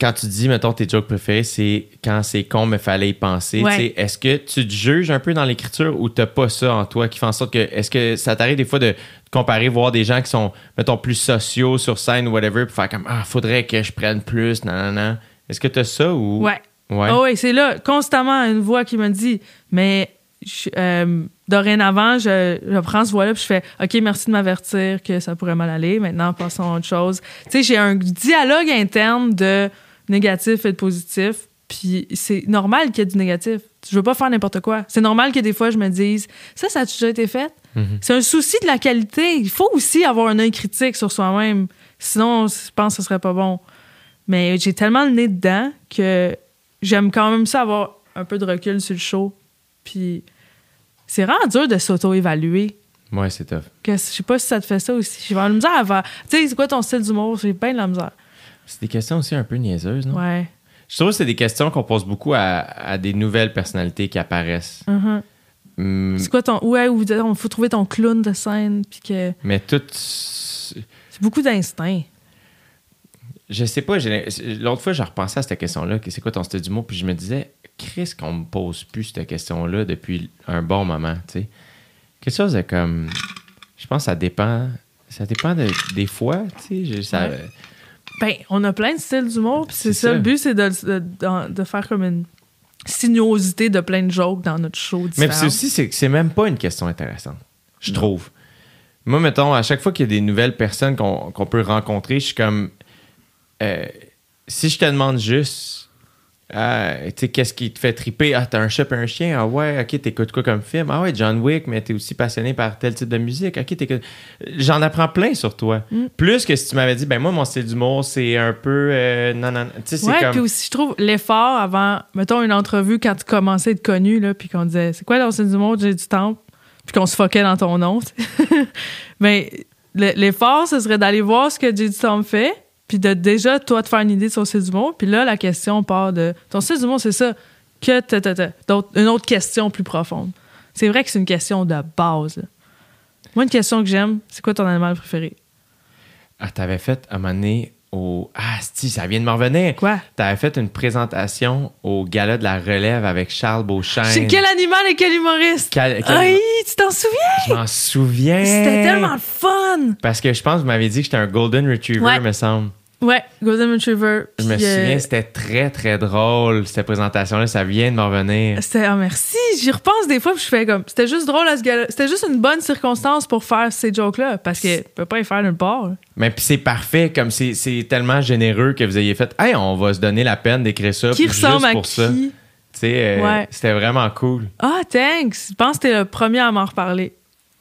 Speaker 3: quand tu dis mettons tes jokes préférés c'est quand c'est con mais fallait y penser
Speaker 2: Ouais.
Speaker 3: est-ce que tu te juges un peu dans l'écriture ou t'as pas ça en toi qui fait en sorte que est-ce que ça t'arrive des fois de comparer voir des gens qui sont mettons plus sociaux sur scène ou whatever puis faire comme ah faudrait que je prenne plus non non non est-ce que t'as ça ou?
Speaker 2: Ouais.
Speaker 3: ouais
Speaker 2: oui, c'est là, constamment, une voix qui me dit, mais je- euh, dorénavant, je, je prends ce voix-là puis je fais, OK, merci de m'avertir que ça pourrait mal aller. Maintenant, passons à autre chose. Tu sais, j'ai un dialogue interne de négatif et de positif. Puis c'est normal qu'il y ait du négatif. Je veux pas faire n'importe quoi. C'est normal que des fois, je me dise, ça, ça a déjà été fait.
Speaker 3: Mhm.
Speaker 2: C'est un souci de la qualité. Il faut aussi avoir un œil critique sur soi-même. Sinon, je pense que ce serait pas bon. Mais j'ai tellement le nez dedans que j'aime quand même ça avoir un peu de recul sur le show. Puis c'est vraiment dur de s'auto-évaluer.
Speaker 3: ouais c'est tough
Speaker 2: Que, je sais pas si ça te fait ça aussi. J'ai vraiment la misère à faire. Tu sais, c'est quoi ton style d'humour? J'ai bien de la misère.
Speaker 3: c'est des questions aussi un peu niaiseuses non?
Speaker 2: Ouais.
Speaker 3: je trouve que c'est des questions qu'on pose beaucoup à, à des nouvelles personnalités qui apparaissent
Speaker 2: Mhm.
Speaker 3: Hum,
Speaker 2: C'est quoi ton. Ouais, ou il faut trouver ton clown de scène. Puis que.
Speaker 3: mais tout
Speaker 2: C'est beaucoup d'instinct.
Speaker 3: Je sais pas, l'autre fois, j'ai repensé à cette question-là, que c'est quoi ton style d'humour, puis je me disais, Chris, qu'on me pose plus cette question-là depuis un bon moment, tu sais. Quelque chose de comme. Je pense que ça dépend. Ça dépend de- des fois, tu sais. je- ça-
Speaker 2: Ouais. Ben, on a plein de styles d'humour, puis c'est ça,
Speaker 3: ça.
Speaker 2: le but, c'est de, de, faire comme une sinuosité de plein de jokes dans notre show.
Speaker 3: Mais c'est aussi, c'est que c'est même pas une question intéressante, je trouve. Moi, mettons, à chaque fois qu'il y a des nouvelles personnes qu'on qu'on peut rencontrer, je suis comme. euh, si je te demande juste, ah, tu qu'est-ce qui te fait triper? Ah, t'as un chat et un chien? Ah ouais, ok, t'écoutes quoi comme film? Ah ouais, John Wick, mais t'es aussi passionné par tel type de musique. Ok, t'écoutes. J'en apprends plein sur toi.
Speaker 2: Mm.
Speaker 3: Plus que si tu m'avais dit, ben moi, mon style d'humour, c'est un peu. euh, non, non, non. Tu sais, c'est
Speaker 2: Ouais,
Speaker 3: comme.
Speaker 2: puis aussi, je trouve l'effort avant, mettons, une entrevue quand tu commençais à être connu, là, puis qu'on disait, c'est quoi dans style d'humour? J'ai du temps. puis qu'on se foquait dans ton nom. Mais le- l'effort, ce serait d'aller voir ce que J.D. Storm fait, puis de déjà, toi, te faire une idée de son style d'humour. Puis là, la question part de ton style d'humour, c'est ça. Que ta, ta, ta. D'autres- une autre question plus profonde. C'est vrai que c'est une question de base. là. Moi, une question que j'aime, c'est quoi ton animal préféré?
Speaker 3: Ah, t'avais fait un moment donné au. Ah, si, ça vient de me revenir.
Speaker 2: Quoi?
Speaker 3: T'avais fait une présentation au gala de la relève avec Charles Beauchamp.
Speaker 2: C'est quel animal et quel humoriste?
Speaker 3: Quel- quel-
Speaker 2: Aïe, tu t'en souviens?
Speaker 3: Je m'en souviens.
Speaker 2: C'était tellement le fun!
Speaker 3: Parce que je pense que vous m'avez dit que j'étais un Golden Retriever,
Speaker 2: Ouais.
Speaker 3: me semble.
Speaker 2: Ouais, Golden Retriever.
Speaker 3: Je me
Speaker 2: euh,
Speaker 3: souviens, c'était très, très drôle, cette présentation-là. Ça vient de me revenir.
Speaker 2: C'était ah merci, j'y repense des fois puis je fais comme c'était juste drôle à ce gars C'était juste une bonne circonstance pour faire ces jokes là parce que peut pas y faire nulle part.
Speaker 3: Mais puis c'est parfait, comme c'est c'est tellement généreux que vous ayez fait Hey, on va se donner la peine d'écrire ça.
Speaker 2: Qui
Speaker 3: juste
Speaker 2: ressemble à
Speaker 3: pour ça.
Speaker 2: qui?
Speaker 3: Tu sais, euh,
Speaker 2: Ouais.
Speaker 3: c'était vraiment cool.
Speaker 2: Ah, thanks. Je pense que t'es le premier à m'en reparler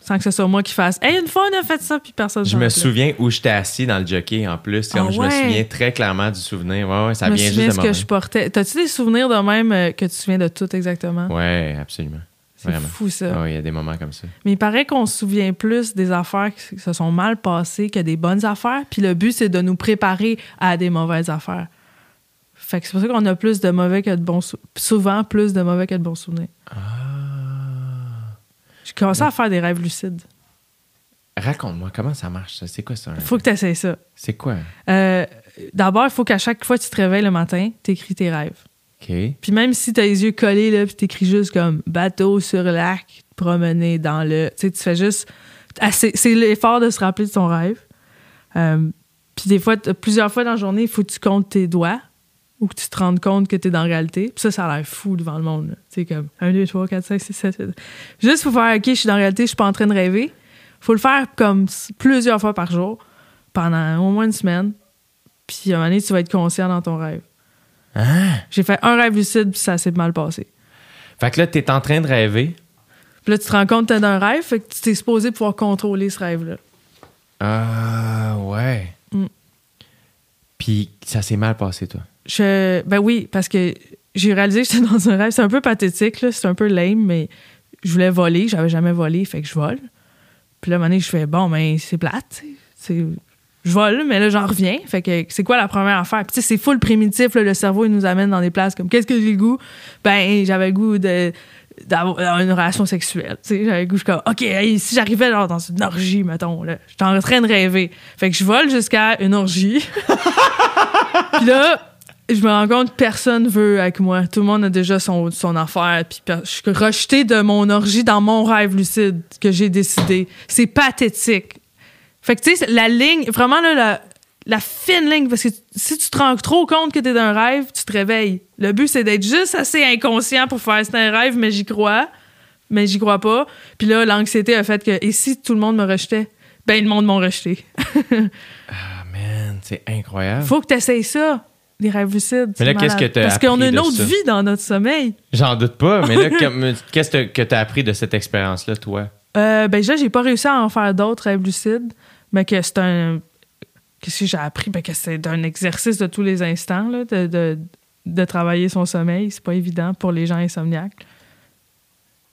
Speaker 2: sans que ce soit moi qui fasse Hey, une fois on a fait ça puis personne
Speaker 3: Je me souviens où j'étais assis dans le jockey en plus. Comme
Speaker 2: Ah
Speaker 3: je me souviens très clairement du souvenir. Ouais, ouais, ça
Speaker 2: Je me souviens
Speaker 3: juste
Speaker 2: ce que je portais. T'as-tu des souvenirs de même euh, que tu te souviens de tout exactement?
Speaker 3: Ouais, absolument.
Speaker 2: C'est fou ça.
Speaker 3: Ah il y a des moments comme ça.
Speaker 2: Mais il paraît qu'on se souvient plus des affaires qui se sont mal passées que des bonnes affaires. Puis le but, c'est de nous préparer à des mauvaises affaires. Fait que c'est pour ça qu'on a plus de mauvais que de bons sou- Souvent plus de mauvais que de bons souvenirs. J'ai commencé à faire des rêves lucides.
Speaker 3: Raconte-moi, comment ça marche, ça? C'est quoi ça? un-
Speaker 2: Faut que tu essaies ça.
Speaker 3: C'est quoi?
Speaker 2: Euh, D'abord, il faut qu'à chaque fois que tu te réveilles le matin, tu écris tes rêves.
Speaker 3: OK.
Speaker 2: Puis même si tu as les yeux collés, là, puis tu écris juste comme bateau sur lac, promener dans le. Tu sais, tu fais juste. ah, C'est l'effort de se rappeler de ton rêve. Euh, puis des fois, plusieurs fois dans la journée, il faut que tu comptes tes doigts ou que tu te rendes compte que tu es dans la réalité. Puis ça, ça a l'air fou devant le monde. Tu sais, comme 1, 2, 3, 4, 5, 6, 7, 8. Juste pour faire OK, je suis dans la réalité, je suis pas en train de rêver. faut le faire comme plusieurs fois par jour pendant au moins une semaine. Puis à un moment donné, tu vas être conscient dans ton rêve.
Speaker 3: Hein?
Speaker 2: J'ai fait un rêve lucide, puis ça s'est mal passé.
Speaker 3: Fait que là, t'es en train de rêver.
Speaker 2: Puis là, tu te rends compte que t'es dans un rêve, fait que tu t'es supposé pouvoir contrôler ce rêve-là.
Speaker 3: Ah, ouais.
Speaker 2: Mm.
Speaker 3: Puis ça s'est mal passé, toi?
Speaker 2: Ben oui, parce que j'ai réalisé que j'étais dans un rêve. C'est un peu pathétique, là, c'est un peu lame, mais je voulais voler, j'avais jamais volé, fait que je vole. Puis là, à un moment donné, je fais, bon, ben c'est plate. C'est- je vole, mais là, j'en reviens. Fait que c'est quoi la première affaire? Puis tu sais, c'est full primitif, le cerveau, il nous amène dans des places comme, qu'est-ce que j'ai le goût? Ben, j'avais le goût de d'avoir une relation sexuelle. Tu sais, j'avais le goût, je suis comme, OK, si j'arrivais genre, dans une orgie, mettons, là, j'étais en train de rêver. Fait que je vole jusqu'à une orgie. Puis là, je me rends compte que personne veut avec moi. Tout le monde a déjà son, son affaire. Puis je suis rejetée de mon orgie dans mon rêve lucide que j'ai décidé. C'est pathétique. Fait que, tu sais, la ligne, vraiment, là, la, la fine ligne, parce que si tu te rends trop compte que t'es dans un rêve, tu te réveilles. Le but, c'est d'être juste assez inconscient pour faire c'est un rêve, mais j'y crois. Mais j'y crois pas. Puis là, l'anxiété a fait que, et si tout le monde me rejetait? Ben, le monde m'a rejeté.
Speaker 3: Ah, man, c'est incroyable.
Speaker 2: Faut que tu essayes ça, les rêves lucides.
Speaker 3: Mais là, qu'est-ce que t'as
Speaker 2: Parce qu'on a une autre
Speaker 3: ça?
Speaker 2: vie dans notre sommeil.
Speaker 3: J'en doute pas, mais là, qu'est-ce que t'as appris de cette expérience-là, toi?
Speaker 2: Euh, ben, déjà, j'ai pas réussi à en faire d'autres rêves lucides, mais que c'est un. Qu'est-ce que j'ai appris? Ben, que c'est un exercice de tous les instants, là, de, de, de travailler son sommeil. C'est pas évident pour les gens insomniaques.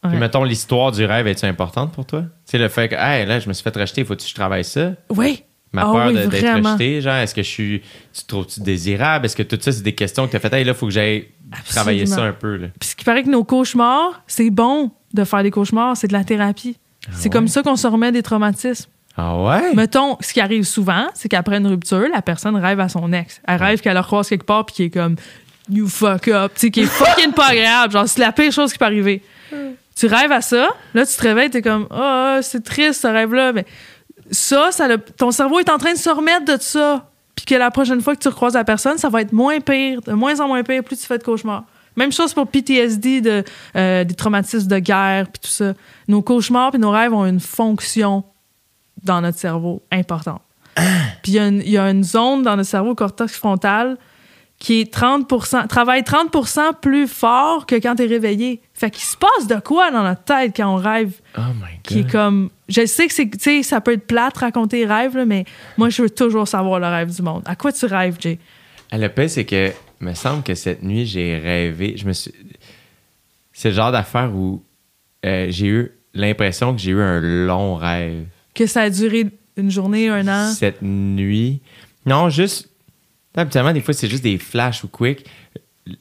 Speaker 3: Puis, mettons, l'histoire du rêve est-tu importante pour toi? Tu sais, le fait que, hey, là, je me suis fait rejeter, faut-tu que je travaille ça?
Speaker 2: Oui!
Speaker 3: Ma
Speaker 2: Ah
Speaker 3: peur
Speaker 2: oui,
Speaker 3: d'être rejeté, genre, est-ce que je suis. Tu trouves-tu désirable? Est-ce que tout ça, c'est des questions que tu as fait, hey, là, faut que j'aille travailler ça un peu, là.
Speaker 2: Puis ce qui paraît que nos cauchemars, c'est bon de faire des cauchemars, c'est de la thérapie. c'est
Speaker 3: ouais?
Speaker 2: comme ça qu'on se remet des traumatismes.
Speaker 3: Ah ouais?
Speaker 2: Mettons, ce qui arrive souvent, c'est qu'après une rupture, la personne rêve à son ex. Elle rêve qu'elle le croise quelque part puis qui est comme You fuck up, tu sais, qui est fucking pas agréable. Genre, c'est la pire chose qui peut arriver. Tu rêves à ça, là, tu te réveilles, t'es comme Ah, c'est triste ce rêve-là. Mais ça, ça le- ton cerveau est en train de se remettre de ça. Puis que la prochaine fois que tu recroises la personne, ça va être moins pire, de moins en moins pire, plus tu fais de cauchemars. Même chose pour PTSD, de, euh, des traumatismes de guerre, puis tout ça. Nos cauchemars puis nos rêves ont une fonction dans notre cerveau importante. Puis il y, y a une zone dans notre cerveau, cortex frontal, qui est 30 travaille 30% plus fort que quand tu es réveillé. Fait qu'il se passe de quoi dans notre tête quand on rêve?
Speaker 3: Oh my
Speaker 2: qui est
Speaker 3: god.
Speaker 2: comme je sais que c'est ça peut être plate raconter les rêves là, mais moi je veux toujours savoir le rêve du monde. À quoi tu rêves, Jay?
Speaker 3: Ah, Le pire, c'est que, me semble que cette nuit, j'ai rêvé. Je me suis. C'est le genre d'affaire où euh, j'ai eu l'impression que j'ai eu un long rêve.
Speaker 2: Que ça a duré une journée, un an?
Speaker 3: Cette nuit. Non, juste. Habituellement, des fois, c'est juste des flashs ou quick.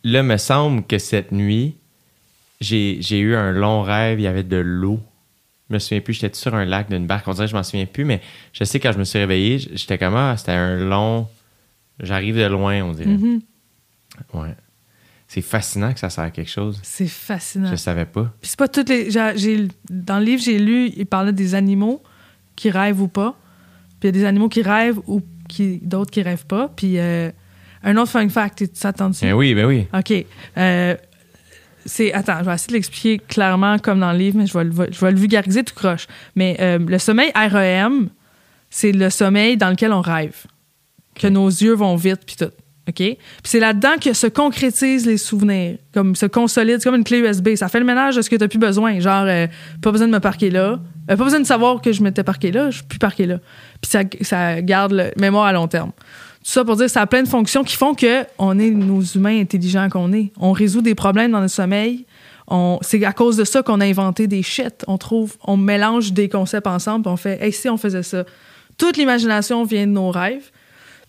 Speaker 3: Là, me semble que cette nuit, j'ai eu un long rêve, il y avait de l'eau. Je me souviens plus, j'étais sur un lac d'une barque. On dirait que je m'en souviens plus, mais je sais quand je me suis réveillé, j'étais comme ah, c'était un long. J'arrive de loin, on dirait.
Speaker 2: Mhm.
Speaker 3: Ouais. C'est fascinant que ça sert à quelque chose.
Speaker 2: C'est fascinant.
Speaker 3: Je savais pas.
Speaker 2: Puis c'est pas toutes les. dans le livre, j'ai lu, il parlait des animaux qui rêvent ou pas. Puis il y a des animaux qui rêvent ou qui, d'autres qui rêvent pas. Puis euh, un autre fun fact, tu t'attends dessus?
Speaker 3: Ben oui, ben oui.
Speaker 2: OK. Euh, c'est, attends, je vais essayer de l'expliquer clairement comme dans le livre, mais je vais, le- je vais le vulgariser tout croche. Mais euh, le sommeil REM, c'est le sommeil dans lequel on rêve. Que nos yeux vont vite, puis tout. OK? Puis c'est là-dedans que se concrétisent les souvenirs, comme se consolident, c'est comme une clé USB. Ça fait le ménage de ce que tu n'as plus besoin. Genre, euh, pas besoin de me parquer là. Euh, pas besoin de savoir que je m'étais parqué là, je suis plus parqué là. Puis ça, garde le mémoire à long terme. Tout ça pour dire que ça a plein de fonctions qui font que on est nos humains intelligents qu'on est. On résout des problèmes dans notre sommeil. C'est à cause de ça qu'on a inventé des shit. On trouve, on mélange des concepts ensemble, on fait, hey, si on faisait ça. Toute l'imagination vient de nos rêves.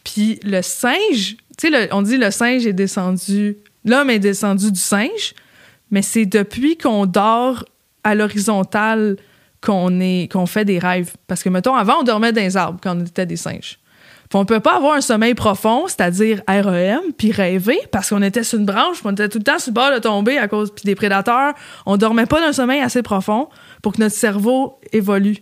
Speaker 2: Puis le singe, tu sais, le- on dit le singe est descendu, l'homme est descendu du singe, mais c'est depuis qu'on dort à l'horizontale qu'on fait des rêves. Parce que, mettons, avant, on dormait dans les arbres quand on était des singes. Puis on peut pas avoir un sommeil profond, c'est-à-dire REM, puis rêver, parce qu'on était sur une branche, puis on était tout le temps sur le bord de tomber à cause puis des prédateurs. On dormait pas d'un sommeil assez profond pour que notre cerveau évolue.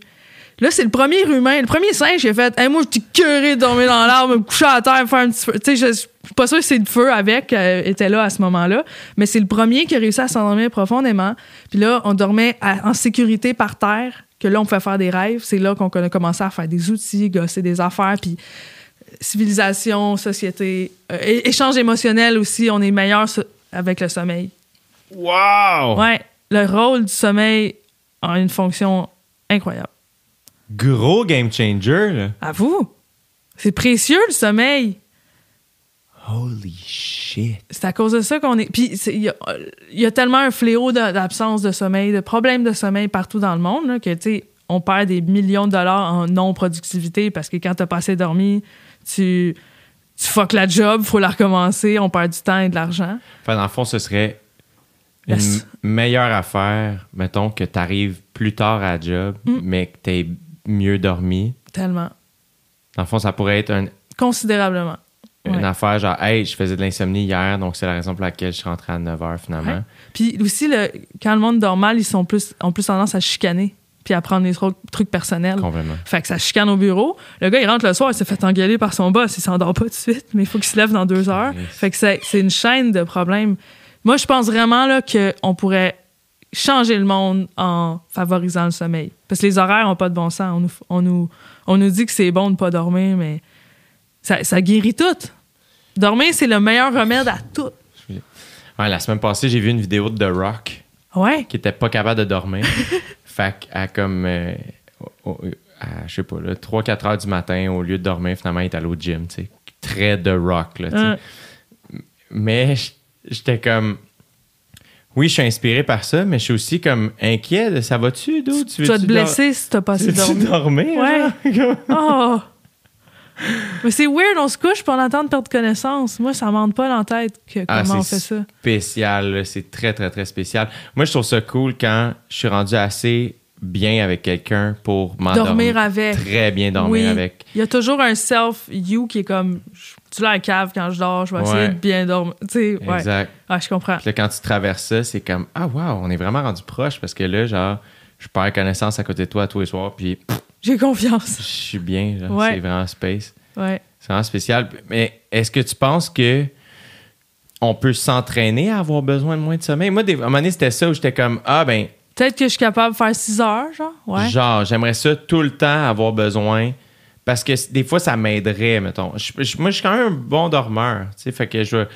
Speaker 2: Là, c'est le premier humain, le premier singe qui a fait hey, Moi, je suis curé de dormir dans l'arbre, me coucher à terre, faire un petit feu. Tu sais, je suis pas sûre que c'est le feu avec euh, était là à ce moment-là, mais c'est le premier qui a réussi à s'endormir profondément. Puis là, on dormait à- en sécurité par terre, que là, on pouvait faire des rêves. C'est là qu'on a commencé à faire des outils, gosser des affaires, puis euh, civilisation, société, euh, échange émotionnel aussi, on est meilleur avec le sommeil.
Speaker 3: Wow!
Speaker 2: Ouais, le rôle du sommeil a une fonction incroyable.
Speaker 3: Gros game changer, là.
Speaker 2: À vous. C'est précieux, le sommeil.
Speaker 3: Holy shit.
Speaker 2: C'est à cause de ça qu'on est. Puis, il y, a- il y a tellement un fléau d'absence de sommeil, de problèmes de sommeil partout dans le monde, là, que, tu sais, on perd des millions de dollars en non-productivité parce que quand t'as pas assez dormi, tu, tu fuck la job, faut la recommencer, on perd du temps et de l'argent.
Speaker 3: Enfin, dans le fond, ce serait une
Speaker 2: Yes.
Speaker 3: meilleure affaire, mettons, que tu arrives plus tard à la job,
Speaker 2: Mm.
Speaker 3: mais que tu mieux dormi.
Speaker 2: Tellement.
Speaker 3: Dans le fond, ça pourrait être un-
Speaker 2: Considérablement.
Speaker 3: une
Speaker 2: Ouais.
Speaker 3: affaire genre, hey, je faisais de l'insomnie hier, donc c'est la raison pour laquelle je suis rentré à 9 h finalement.
Speaker 2: Ouais. Puis aussi, le, quand le monde dort mal, ils sont plus, ont plus tendance à chicaner puis à prendre des tro- trucs personnels.
Speaker 3: Complètement.
Speaker 2: Fait que ça chicane au bureau. Le gars, il rentre le soir, il s'est fait engueuler par son boss. Il s'endort pas tout de suite, mais il faut qu'il se lève dans deux heures.
Speaker 3: Yes.
Speaker 2: Fait que c'est c'est une chaîne de problèmes. Moi, je pense vraiment là, qu'on pourrait changer le monde en favorisant le sommeil. Parce que les horaires n'ont pas de bon sens. On nous, on nous, on nous dit que c'est bon de pas dormir, mais ça, ça guérit tout. Dormir, c'est le meilleur remède à tout.
Speaker 3: Ouais, la semaine passée, j'ai vu une vidéo de The Rock
Speaker 2: Ouais.
Speaker 3: qui était pas capable de dormir. fait qu'à comme, euh, à, je sais pas, 3-4 heures du matin, au lieu de dormir, finalement, il est allé au gym. Très The Rock, là. Mais j'étais comme. Oui, je suis inspiré par ça, mais je suis aussi comme inquiet de ça va-tu, d'où
Speaker 2: Tu vas te blesser si t'as pas
Speaker 3: Tu
Speaker 2: assez dormi.
Speaker 3: dormir?
Speaker 2: Ouais.
Speaker 3: genre?
Speaker 2: Oh! Mais c'est weird, on se couche pour entendre perdre connaissance. Moi, ça m'entre pas dans la tête que
Speaker 3: Ah,
Speaker 2: comment on
Speaker 3: c'est
Speaker 2: fait ça.
Speaker 3: spécial, là. c'est très, très, très spécial. Moi, je trouve ça cool quand je suis rendu assez bien avec quelqu'un pour m'endormir.
Speaker 2: Dormir avec.
Speaker 3: Très bien dormir
Speaker 2: Oui.
Speaker 3: avec.
Speaker 2: Il y a toujours un self-you qui est comme je- tu l'as la cave quand je dors, je vais essayer
Speaker 3: Ouais.
Speaker 2: de bien dormir. Tu sais, ouais.
Speaker 3: Exact.
Speaker 2: Ah, je comprends.
Speaker 3: Puis là, quand tu traverses ça, c'est comme Ah, wow, on est vraiment rendu proche parce que là, genre, je perds connaissance à côté de toi tous les soirs, puis
Speaker 2: J'ai confiance.
Speaker 3: je suis bien. genre,
Speaker 2: Ouais.
Speaker 3: C'est vraiment space.
Speaker 2: Ouais.
Speaker 3: C'est vraiment spécial. Mais est-ce que tu penses que on peut s'entraîner à avoir besoin de moins de sommeil? Moi, des, à un moment donné, c'était ça où j'étais comme Ah, ben,
Speaker 2: Peut-être que je suis capable de faire 6 heures, genre. Ouais.
Speaker 3: genre, j'aimerais ça tout le temps avoir besoin. Parce que des fois, ça m'aiderait, mettons. Je- je- moi, je suis quand même un bon dormeur. Tu sais, fait que je.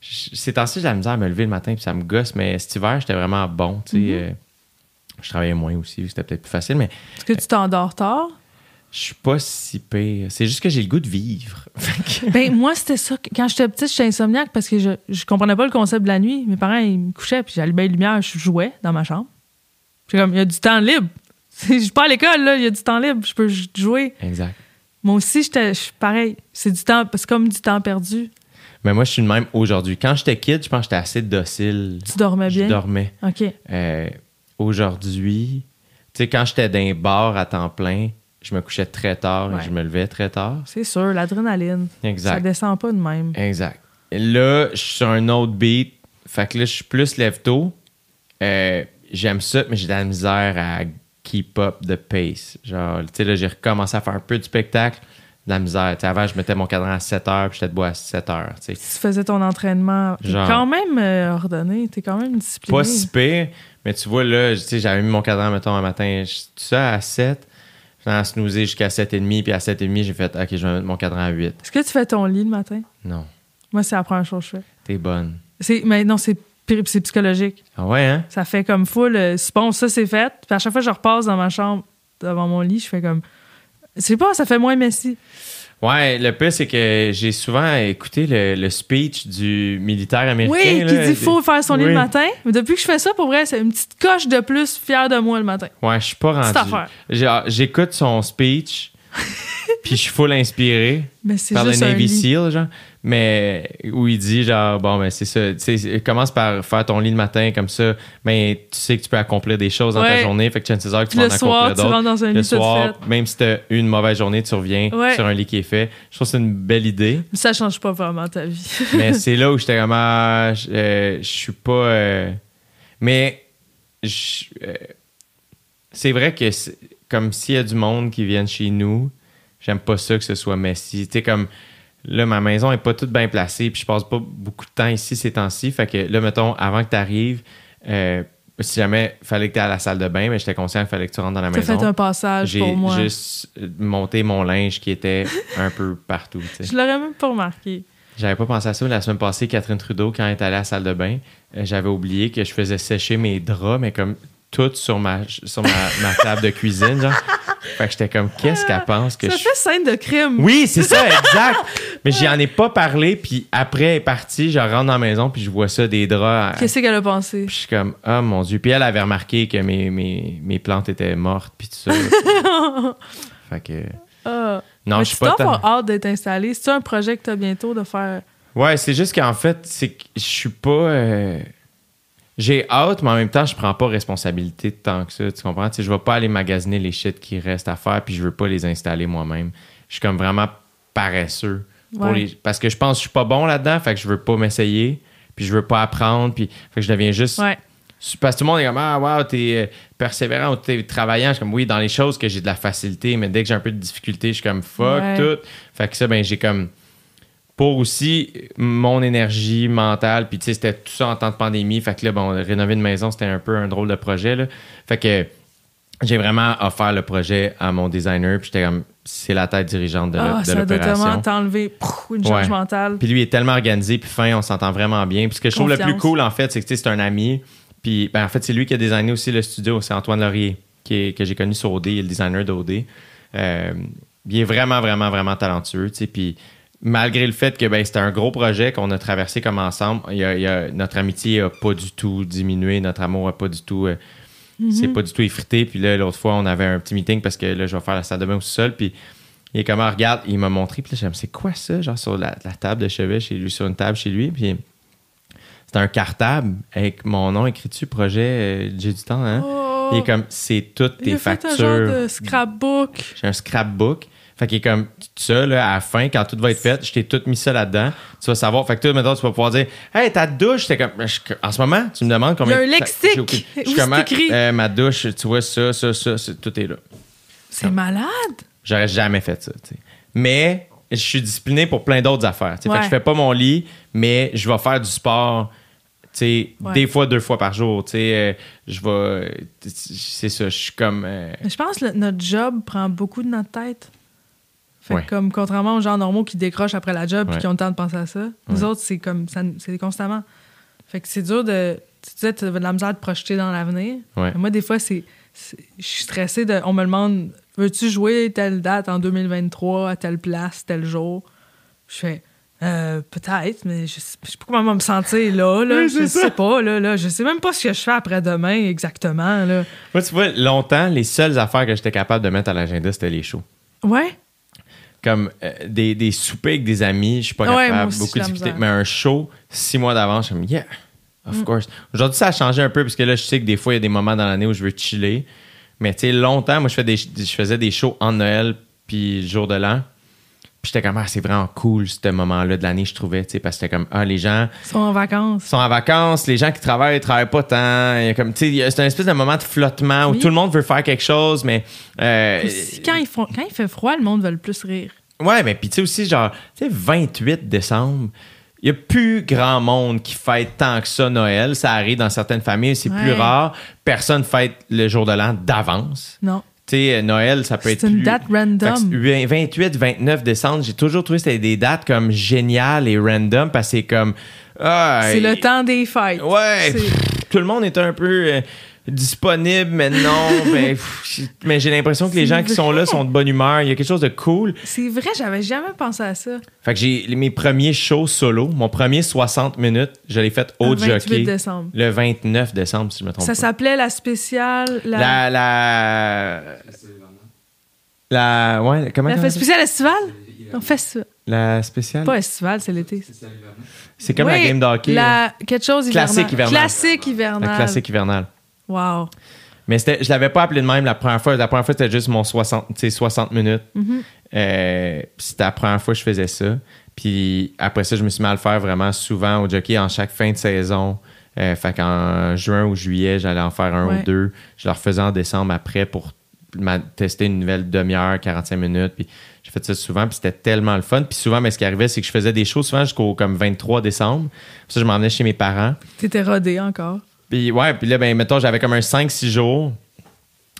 Speaker 3: je- Ces temps-ci, j'ai la misère à me lever le matin, puis ça me gosse. Mais cet hiver, j'étais vraiment bon. Tu sais,
Speaker 2: Mm-hmm.
Speaker 3: euh, je travaillais moins aussi, c'était peut-être plus facile, mais
Speaker 2: Est-ce que tu t'endors tard?
Speaker 3: je suis pas si pire. C'est juste que j'ai le goût de vivre.
Speaker 2: Ben, moi, c'était ça. Quand j'étais petite, j'étais insomniaque parce que je, je comprenais pas le concept de la nuit. Mes parents, ils me couchaient, puis j'allumais les lumières, je jouais dans ma chambre. Puis comme, il y a du temps libre. Je suis pas à l'école, là, il y a du temps libre, je peux jouer.
Speaker 3: Exact.
Speaker 2: Moi aussi, j'étais je suis pareil. C'est du temps, c'est comme du temps perdu.
Speaker 3: Mais moi, je suis le même aujourd'hui. Quand j'étais kid, je pense que j'étais assez docile.
Speaker 2: Tu dormais
Speaker 3: Je
Speaker 2: bien?
Speaker 3: dormais.
Speaker 2: OK.
Speaker 3: Euh, aujourd'hui, tu sais, quand j'étais dans un bar à temps plein, je me couchais très tard
Speaker 2: Ouais.
Speaker 3: et je me levais très tard.
Speaker 2: C'est sûr, l'adrénaline. Ça
Speaker 3: Exact.
Speaker 2: descend pas de même.
Speaker 3: Exact. Et Là, je suis sur un autre beat. Fait que là, je suis plus lève-tôt. Euh, J'aime ça, mais j'ai de la misère à keep up the pace. Genre, tu sais, là, j'ai recommencé à faire un peu de spectacle. De la misère. Tu sais, avant, je mettais mon cadran à 7 heures, puis j'étais debout à 7 heures. tu sais.
Speaker 2: Si tu faisais ton entraînement,
Speaker 3: Genre-
Speaker 2: quand même euh, ordonné, t'es quand même discipliné.
Speaker 3: Pas si pire, mais tu vois, là, tu sais, j'avais mis mon cadran, mettons, un matin, tout ça à 7. J'ai à snoozer jusqu'à 7h30, puis à 7h30, j'ai fait, OK, je vais mettre mon cadran à 8.
Speaker 2: Est-ce que tu fais ton lit le matin?
Speaker 3: Non,
Speaker 2: Moi, c'est la première chose que je fais.
Speaker 3: t'es bonne.
Speaker 2: Mais non, c'est, c'est psychologique.
Speaker 3: Ah ouais, hein?
Speaker 2: Ça fait comme full. euh, bon, ça, c'est fait. Puis à chaque fois que je repasse dans ma chambre, devant mon lit, je fais comme. C'est pas, ça fait moins Messi.
Speaker 3: Ouais, le pire, c'est que j'ai souvent écouté le, le speech du militaire américain.
Speaker 2: Oui, qui dit
Speaker 3: des-
Speaker 2: faut faire son lit
Speaker 3: Oui.
Speaker 2: le matin. Mais depuis que je fais ça, pour vrai, c'est une petite coche de plus fière de moi le matin.
Speaker 3: Ouais, je suis pas rendu. Ah, J'écoute son speech, puis je suis full inspiré
Speaker 2: Mais c'est
Speaker 3: par le
Speaker 2: juste un
Speaker 3: Navy. SEAL, genre. Mais où il dit, genre, bon, ben c'est ça. Tu sais, commence par faire ton lit le matin, comme ça. Mais tu sais que tu peux accomplir des choses dans ta journée. Fait que chances are que tu
Speaker 2: Puis
Speaker 3: vas
Speaker 2: le
Speaker 3: en
Speaker 2: soir,
Speaker 3: accomplir
Speaker 2: tu
Speaker 3: d'autres.
Speaker 2: rentres dans un
Speaker 3: Le soir,
Speaker 2: fait.
Speaker 3: même si t'as eu une mauvaise journée, tu reviens
Speaker 2: Ouais.
Speaker 3: sur un lit qui est fait. Je trouve que c'est une belle idée.
Speaker 2: Mais Ça change pas vraiment ta vie.
Speaker 3: mais c'est là où j'étais vraiment. Je euh, je suis pas. euh, mais euh, c'est vrai que comme s'il y a du monde qui vienne chez nous, j'aime pas ça que ce soit Messi. Tu sais, comme là, ma maison est pas toute bien placée, puis je passe pas beaucoup de temps ici ces temps-ci. Fait que là, mettons, avant que tu arrives, si jamais fallait que tu à la salle de bain, mais j'étais conscient qu'il fallait que tu rentres dans la maison.
Speaker 2: fait un passage
Speaker 3: J'ai
Speaker 2: pour moi.
Speaker 3: juste monté mon linge qui était un peu partout. tu sais.
Speaker 2: Je l'aurais même pas remarqué.
Speaker 3: J'avais pas pensé à ça. La semaine passée, Catherine Trudeau, quand elle est allée à la salle de bain, euh, j'avais oublié que je faisais sécher mes draps, mais comme tout sur ma, sur ma, ma table de cuisine. Genre. Fait que j'étais comme, qu'est-ce qu'elle pense que
Speaker 2: Ça
Speaker 3: je
Speaker 2: fait scène de crime.
Speaker 3: Oui, c'est ça, exact. Mais j'en ai pas parlé, puis après, elle est partie, je rentre dans la maison, puis je vois ça, des draps. à-
Speaker 2: Qu'est-ce qu'elle a pensé?
Speaker 3: Puis je suis comme, oh mon Dieu. Puis elle avait remarqué que mes, mes, mes plantes étaient mortes, puis tout ça. fait que.
Speaker 2: Ah.
Speaker 3: Non, je suis
Speaker 2: tu
Speaker 3: pas
Speaker 2: avoir hâte d'être installé. C'est un projet que tu as bientôt de faire.
Speaker 3: Ouais, c'est juste qu'en fait, c'est que je suis pas. euh, J'ai hâte, mais en même temps, je prends pas responsabilité de tant que ça. Tu comprends? Tu sais, je vais pas aller magasiner les shit qui restent à faire, puis je veux pas les installer moi-même. Je suis comme vraiment paresseux. pour
Speaker 2: Ouais.
Speaker 3: les- Parce que je pense que je suis pas bon là-dedans, fait que je veux pas m'essayer, puis je veux pas apprendre, puis fait que je deviens juste.
Speaker 2: Ouais.
Speaker 3: Parce que tout le monde est comme Ah, wow, t'es euh, persévérant ou t'es travaillant. Je suis comme Oui, dans les choses que j'ai de la facilité, mais dès que j'ai un peu de difficulté, je suis comme fuck
Speaker 2: Ouais.
Speaker 3: tout. Fait que ça, ben, j'ai comme. Pour aussi mon énergie mentale, puis tu sais, c'était tout ça en temps de pandémie. Fait que là, bon, rénover une maison, c'était un peu un drôle de projet, là. Fait que j'ai vraiment offert le projet à mon designer, puis j'étais comme C'est la tête dirigeante de,
Speaker 2: Ah,
Speaker 3: de
Speaker 2: ça doit tellement t'enlever une charge
Speaker 3: Ouais.
Speaker 2: mentale.
Speaker 3: Puis lui est tellement organisé puis fin, on s'entend vraiment bien. Puis ce que je trouve le plus cool en fait, c'est que tu sais, c'est un ami. Puis ben, en fait, c'est lui qui a designé aussi le studio, c'est Antoine Laurier qui est- que j'ai connu sur OD, il est le designer d'OD. Euh, il est vraiment vraiment vraiment talentueux, tu sais, puis malgré le fait que ben, c'était un gros projet qu'on a traversé comme ensemble, il y a- il y a- notre amitié a pas du tout diminué, notre amour a pas du tout euh, c'est pas du tout effrité. Puis là, l'autre fois, on avait un petit meeting parce que là, je vais faire la salle de bain au sol. Puis il est comme, Ah, regarde, il m'a montré. Puis là, j'ai dit, c'est quoi ça? Genre sur la, la table de chevet chez lui, sur une table chez lui? Puis c'était un cartable avec mon nom écrit dessus, projet euh, J'ai du temps. Hein?
Speaker 2: Oh,
Speaker 3: Il est comme, c'est toutes
Speaker 2: il
Speaker 3: tes
Speaker 2: a fait
Speaker 3: factures.
Speaker 2: un genre de scrapbook.
Speaker 3: J'ai un scrapbook. Fait qu'il est comme ça, là, à la fin, quand tout va être fait, je t'ai tout mis ça là-dedans. Tu vas savoir. Fait que toi, maintenant, tu vas pouvoir dire Hey, ta douche, c'est comme. je- en ce moment, tu me demandes combien.
Speaker 2: Il y a un lexique.
Speaker 3: Aucune- Je
Speaker 2: Où
Speaker 3: comment,
Speaker 2: écrit?
Speaker 3: euh, ma douche, tu vois ça, ça, ça, tout est là.
Speaker 2: C'est malade.
Speaker 3: J'aurais jamais fait ça. tu sais. Mais je suis discipliné pour plein d'autres affaires. tu sais. Fait
Speaker 2: Ouais.
Speaker 3: que je fais pas mon lit, mais je vais faire du sport. tu sais,
Speaker 2: Ouais.
Speaker 3: Des fois, deux fois par jour. tu sais, euh, je vais. C'est ça, je suis comme. euh,
Speaker 2: je pense que notre job prend beaucoup de notre tête. Fait que comme contrairement aux gens normaux qui décrochent après la job et
Speaker 3: Ouais.
Speaker 2: qui ont le temps de penser à ça, nous autres, c'est comme ça, c'est constamment. Fait que c'est dur de. Tu disais, tu as de la misère de projeter dans l'avenir. Moi, des fois, c'est. Je suis stressée de. On me demande Veux-tu jouer telle date en 2023 à telle place, tel jour? Je fais Euh, peut-être, mais je sais, je sais pas comment me sentir là. là.
Speaker 3: Oui,
Speaker 2: je
Speaker 3: ça.
Speaker 2: sais pas, là, là. Je sais même pas ce que je fais après-demain exactement. Là.
Speaker 3: Moi, tu vois, longtemps, les seules affaires que j'étais capable de mettre à l'agenda, c'était les shows.
Speaker 2: Ouais?
Speaker 3: Comme euh, des, des soupers avec des amis, je suis pas
Speaker 2: Ouais, moi
Speaker 3: capable,
Speaker 2: aussi,
Speaker 3: beaucoup
Speaker 2: j'ai
Speaker 3: de
Speaker 2: la
Speaker 3: difficultés.
Speaker 2: misère.
Speaker 3: Mais un show, six mois d'avance, je me dis, yeah, of
Speaker 2: Mm.
Speaker 3: course. Aujourd'hui, ça a changé un peu, parce que là, je sais que des fois, il y a des moments dans l'année où je veux chiller. Mais tu sais, longtemps, moi, je, fais des, je faisais des shows en Noël, puis le jour de l'an. Puis j'étais comme, ah, c'est vraiment cool, ce moment-là de l'année, je trouvais, tu sais, parce que c'était comme, ah, les gens
Speaker 2: sont en vacances.
Speaker 3: sont en vacances, les gens qui travaillent, ils travaillent pas tant. Il y a comme, tu sais, il c'est un espèce de moment de flottement où tout le monde veut faire quelque chose, mais. euh,
Speaker 2: Aussi, quand, font, quand il fait froid, le monde veut le plus rire.
Speaker 3: Ouais, mais puis tu sais aussi, genre, tu sais, 28 décembre, il n'y a plus grand monde qui fête tant que ça Noël. Ça arrive dans certaines familles, c'est plus rare. Personne fête le jour de l'an d'avance.
Speaker 2: Non.
Speaker 3: Tu sais, Noël, ça peut être
Speaker 2: C'est une
Speaker 3: plus-
Speaker 2: date random.
Speaker 3: c'est 28, 29 décembre, j'ai toujours trouvé que c'était des dates comme géniales et random parce que c'est comme. ah,
Speaker 2: C'est le temps des fêtes.
Speaker 3: Ouais, pff, tout le monde est un peu euh, disponible, mais non. ben, pff, mais j'ai l'impression que les gens qui sont là sont de bonne humeur. Il y a quelque chose de cool.
Speaker 2: C'est vrai, j'avais jamais pensé à ça.
Speaker 3: Fait que j'ai mes premiers shows solo, mon premier 60 minutes, je l'ai fait au
Speaker 2: Le 28
Speaker 3: jockey
Speaker 2: décembre.
Speaker 3: le 29 décembre, si je me trompe
Speaker 2: Ça
Speaker 3: pas.
Speaker 2: s'appelait la spéciale. La,
Speaker 3: La, la, la, ouais, comment
Speaker 2: la spéciale estivale? Non, festival.
Speaker 3: La spéciale?
Speaker 2: Pas estival, c'est l'été.
Speaker 3: C'est comme la
Speaker 2: Oui,
Speaker 3: game d'hockey.
Speaker 2: La... Quelque chose hivernal.
Speaker 3: Classique hivernal.
Speaker 2: Classique
Speaker 3: La
Speaker 2: hivernal.
Speaker 3: classique hivernale.
Speaker 2: Wow.
Speaker 3: Mais c'était- je l'avais pas appelé de même la première fois. La première fois, c'était juste mon 60, tu sais, 60 minutes. Euh, puis c'était la première fois que je faisais ça. Puis après ça, je me suis mis à le faire vraiment souvent au jockey en chaque fin de saison. Euh, fait qu'en juin ou juillet, j'allais en faire un
Speaker 2: Ouais.
Speaker 3: ou deux. Je le refaisais en décembre après pour tester une nouvelle demi-heure, 45 minutes. Puis j'ai fait ça souvent, puis c'était tellement le fun. Puis souvent, mais ce qui arrivait, c'est que je faisais des shows souvent jusqu'au comme 23 décembre. Puis ça, je m'en venais chez mes parents.
Speaker 2: T'étais rodé encore.
Speaker 3: Puis ouais, puis là, ben, mettons, j'avais comme un 5-6 jours.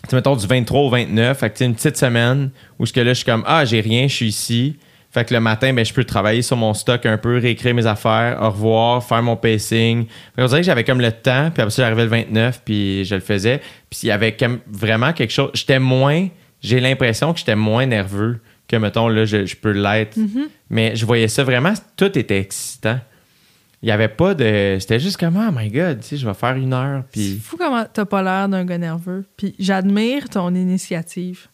Speaker 3: Tu mettons, du 23 au 29. Fait que une petite semaine où ce que là, je suis comme, ah, j'ai rien, je suis ici. Fait que le matin, ben, je peux travailler sur mon stock un peu, réécrire mes affaires, au revoir, faire mon pacing. Fait qu'on dirait que j'avais comme le temps, puis après ça, j'arrivais le 29, puis je le faisais. Puis il y avait comme vraiment quelque chose. J'étais moins, j'ai l'impression que j'étais moins nerveux que, mettons, là, je, je peux l'être. Mais je voyais ça vraiment, tout était excitant. Il n'y avait pas de. C'était juste comme, oh my god, tu sais, je vais faire une heure,
Speaker 2: C'est
Speaker 3: puis.
Speaker 2: fou comment t'as pas l'air d'un gars nerveux. Puis j'admire ton initiative.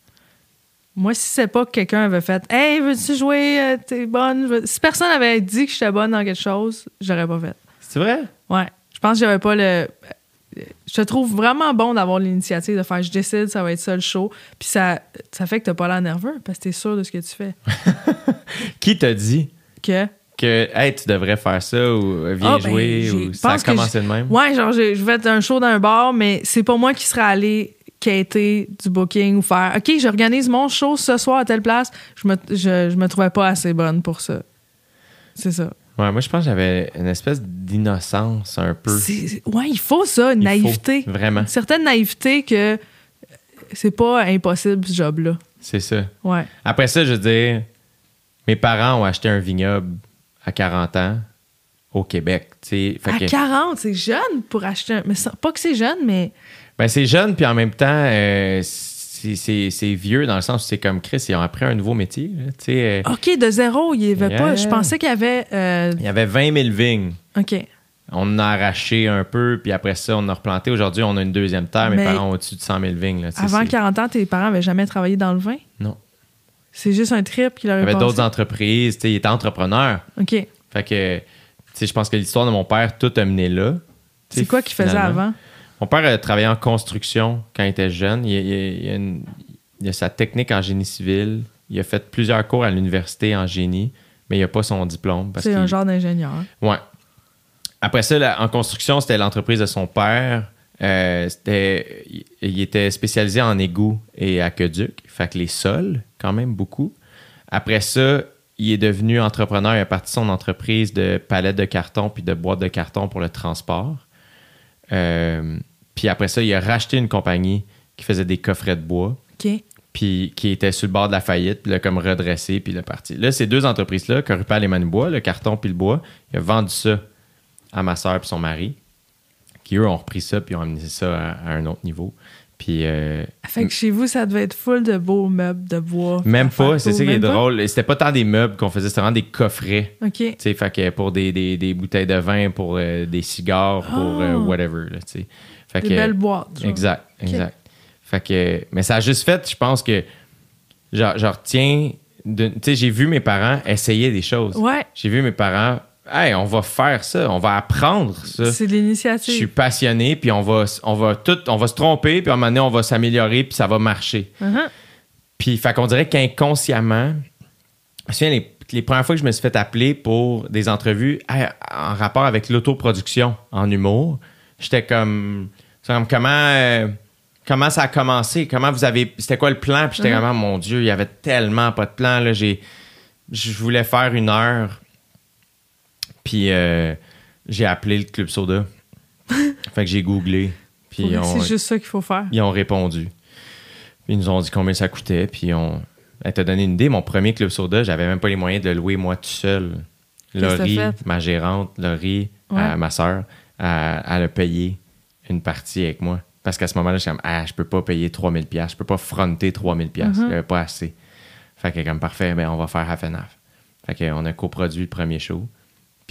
Speaker 2: Moi, si c'est pas que quelqu'un avait fait Hey, veux-tu jouer? Euh, T'es bonne? Si personne avait dit que j'étais bonne dans quelque chose, j'aurais pas fait.
Speaker 3: C'est vrai?
Speaker 2: Ouais. Je pense que j'avais pas le. Je te trouve vraiment bon d'avoir l'initiative de faire je décide, ça va être ça le show. Puis ça, ça fait que t'as pas l'air nerveux parce que t'es sûr de ce que tu fais.
Speaker 3: Qui t'a dit?
Speaker 2: Que.
Speaker 3: Que, hey, tu devrais faire ça ou viens
Speaker 2: Ah, ben,
Speaker 3: jouer ou ça a commencé de même?
Speaker 2: Ouais, genre, je vais être un show d'un bar, mais c'est pas moi qui serais allé quêter du booking ou faire OK, j'organise mon show ce soir à telle place. Je me, je, je me trouvais pas assez bonne pour ça. C'est ça.
Speaker 3: Ouais, moi, je pense que j'avais une espèce d'innocence un peu.
Speaker 2: Ouais, il faut ça, une
Speaker 3: Il faut,
Speaker 2: naïveté.
Speaker 3: vraiment.
Speaker 2: Une certaine naïveté que c'est pas impossible ce job-là.
Speaker 3: C'est ça.
Speaker 2: Ouais.
Speaker 3: Après ça, je veux dire, mes parents ont acheté un vignoble à 40 ans au Québec. Fait
Speaker 2: À
Speaker 3: que-
Speaker 2: 40, c'est jeune pour acheter un. Mais pas que c'est jeune, mais.
Speaker 3: Ben, c'est jeune, puis en même temps, euh, c'est- vieux dans le sens où c'est comme Chris, ils ont appris un nouveau métier. là, euh,
Speaker 2: OK, de zéro, il y avait
Speaker 3: Yeah.
Speaker 2: pas. Je pensais qu'il y avait. euh,
Speaker 3: il y avait 20 000 vignes.
Speaker 2: OK.
Speaker 3: On en a arraché un peu, puis après ça, on a replanté. Aujourd'hui, on a une deuxième terre. Mes
Speaker 2: Mais-
Speaker 3: parents ont au-dessus de 100 000 vignes. là,
Speaker 2: Avant
Speaker 3: c'est-
Speaker 2: 40 ans, tes parents avaient jamais travaillé dans le vin?
Speaker 3: Non.
Speaker 2: C'est juste un trip qui leur
Speaker 3: Il y avait d'autres entreprises. tu sais, Il était entrepreneur.
Speaker 2: OK.
Speaker 3: Fait que, je pense que l'histoire de mon père, tout a mené là.
Speaker 2: C'est quoi qu'il faisait avant?
Speaker 3: Mon père a travaillé en construction quand il était jeune. Il, il- il a une- il a sa technique en génie civil. Il a fait plusieurs cours à l'université en génie, mais il n'a pas son diplôme.
Speaker 2: C'est un
Speaker 3: qu'il-
Speaker 2: genre d'ingénieur.
Speaker 3: Ouais. Après ça, là, en construction, c'était l'entreprise de son père. Euh, c'était, il, était spécialisé en égouts et aqueducs, fait que les sols, quand même beaucoup. Après ça, il est devenu entrepreneur. Il a parti son entreprise de palettes de carton puis de boîtes de carton pour le transport. Euh, puis après ça, il a racheté une compagnie qui faisait des coffrets de bois
Speaker 2: OK.
Speaker 3: puis qui était sur le bord de la faillite, puis là, comme redressé, puis il est parti. Là, ces deux entreprises-là, Corupal et Manubois, le carton puis le bois, il a vendu ça à ma soeur puis son mari, qui eux ont repris ça puis ont amené ça à, à un autre niveau. Puis euh,
Speaker 2: Fait que chez vous, ça devait être full de beaux meubles de bois.
Speaker 3: même pas, c'est ça qui est drôle. C'était pas tant des meubles qu'on faisait, c'était vraiment des coffrets.
Speaker 2: OK.
Speaker 3: Tu sais, fait que pour des, des, des bouteilles de vin, pour euh, des cigares, pour euh,
Speaker 2: Ah.
Speaker 3: whatever, là, tu sais. Fait
Speaker 2: Des
Speaker 3: que-
Speaker 2: belles boîtes. genre.
Speaker 3: Exact, exact. Fait que, mais ça a juste fait, je pense que, genre, je retiens, tu sais, j'ai vu mes parents essayer des choses.
Speaker 2: Ouais,
Speaker 3: J'ai vu mes parents, hey, on va faire ça, on va apprendre ça.
Speaker 2: c'est
Speaker 3: Je suis
Speaker 2: l'initiative.
Speaker 3: passionné, puis on va, on va tout, on va se tromper, puis à un moment donné, on va s'améliorer, puis ça va marcher.
Speaker 2: Uh-huh.
Speaker 3: Puis, fait qu'on dirait qu'inconsciemment, je me souviens, les, les premières fois que je me suis fait appeler pour des entrevues hey, en rapport avec l'autoproduction en humour, j'étais comme, comment, euh, comment ça a commencé, comment vous avez, c'était quoi le plan, puis j'étais
Speaker 2: Mhm.
Speaker 3: comme, Ah, mon Dieu, il y avait tellement pas de plan, là, j'ai, je voulais faire une heure, puis euh, j'ai appelé le Club Soda. fait que j'ai googlé, puis on,
Speaker 2: C'est juste ça qu'il faut faire.
Speaker 3: ils ont répondu. Puis ils nous ont dit combien ça coûtait. Puis on... elle t'a donné une idée. Mon premier club soda, j'avais même pas les moyens de le louer moi tout seul.
Speaker 2: Que
Speaker 3: Laurie, ma gérante, Laurie,
Speaker 2: Ouais.
Speaker 3: ma soeur, elle, elle a payé une partie avec moi. Parce qu'à ce moment-là, je suis comme, ah, je peux pas payer 3000 pièces, je peux pas fronter 3000 pièces, il y avait pas assez. Fait que comme parfait, ben on va faire half and half. Fait qu'on a coproduit le premier show.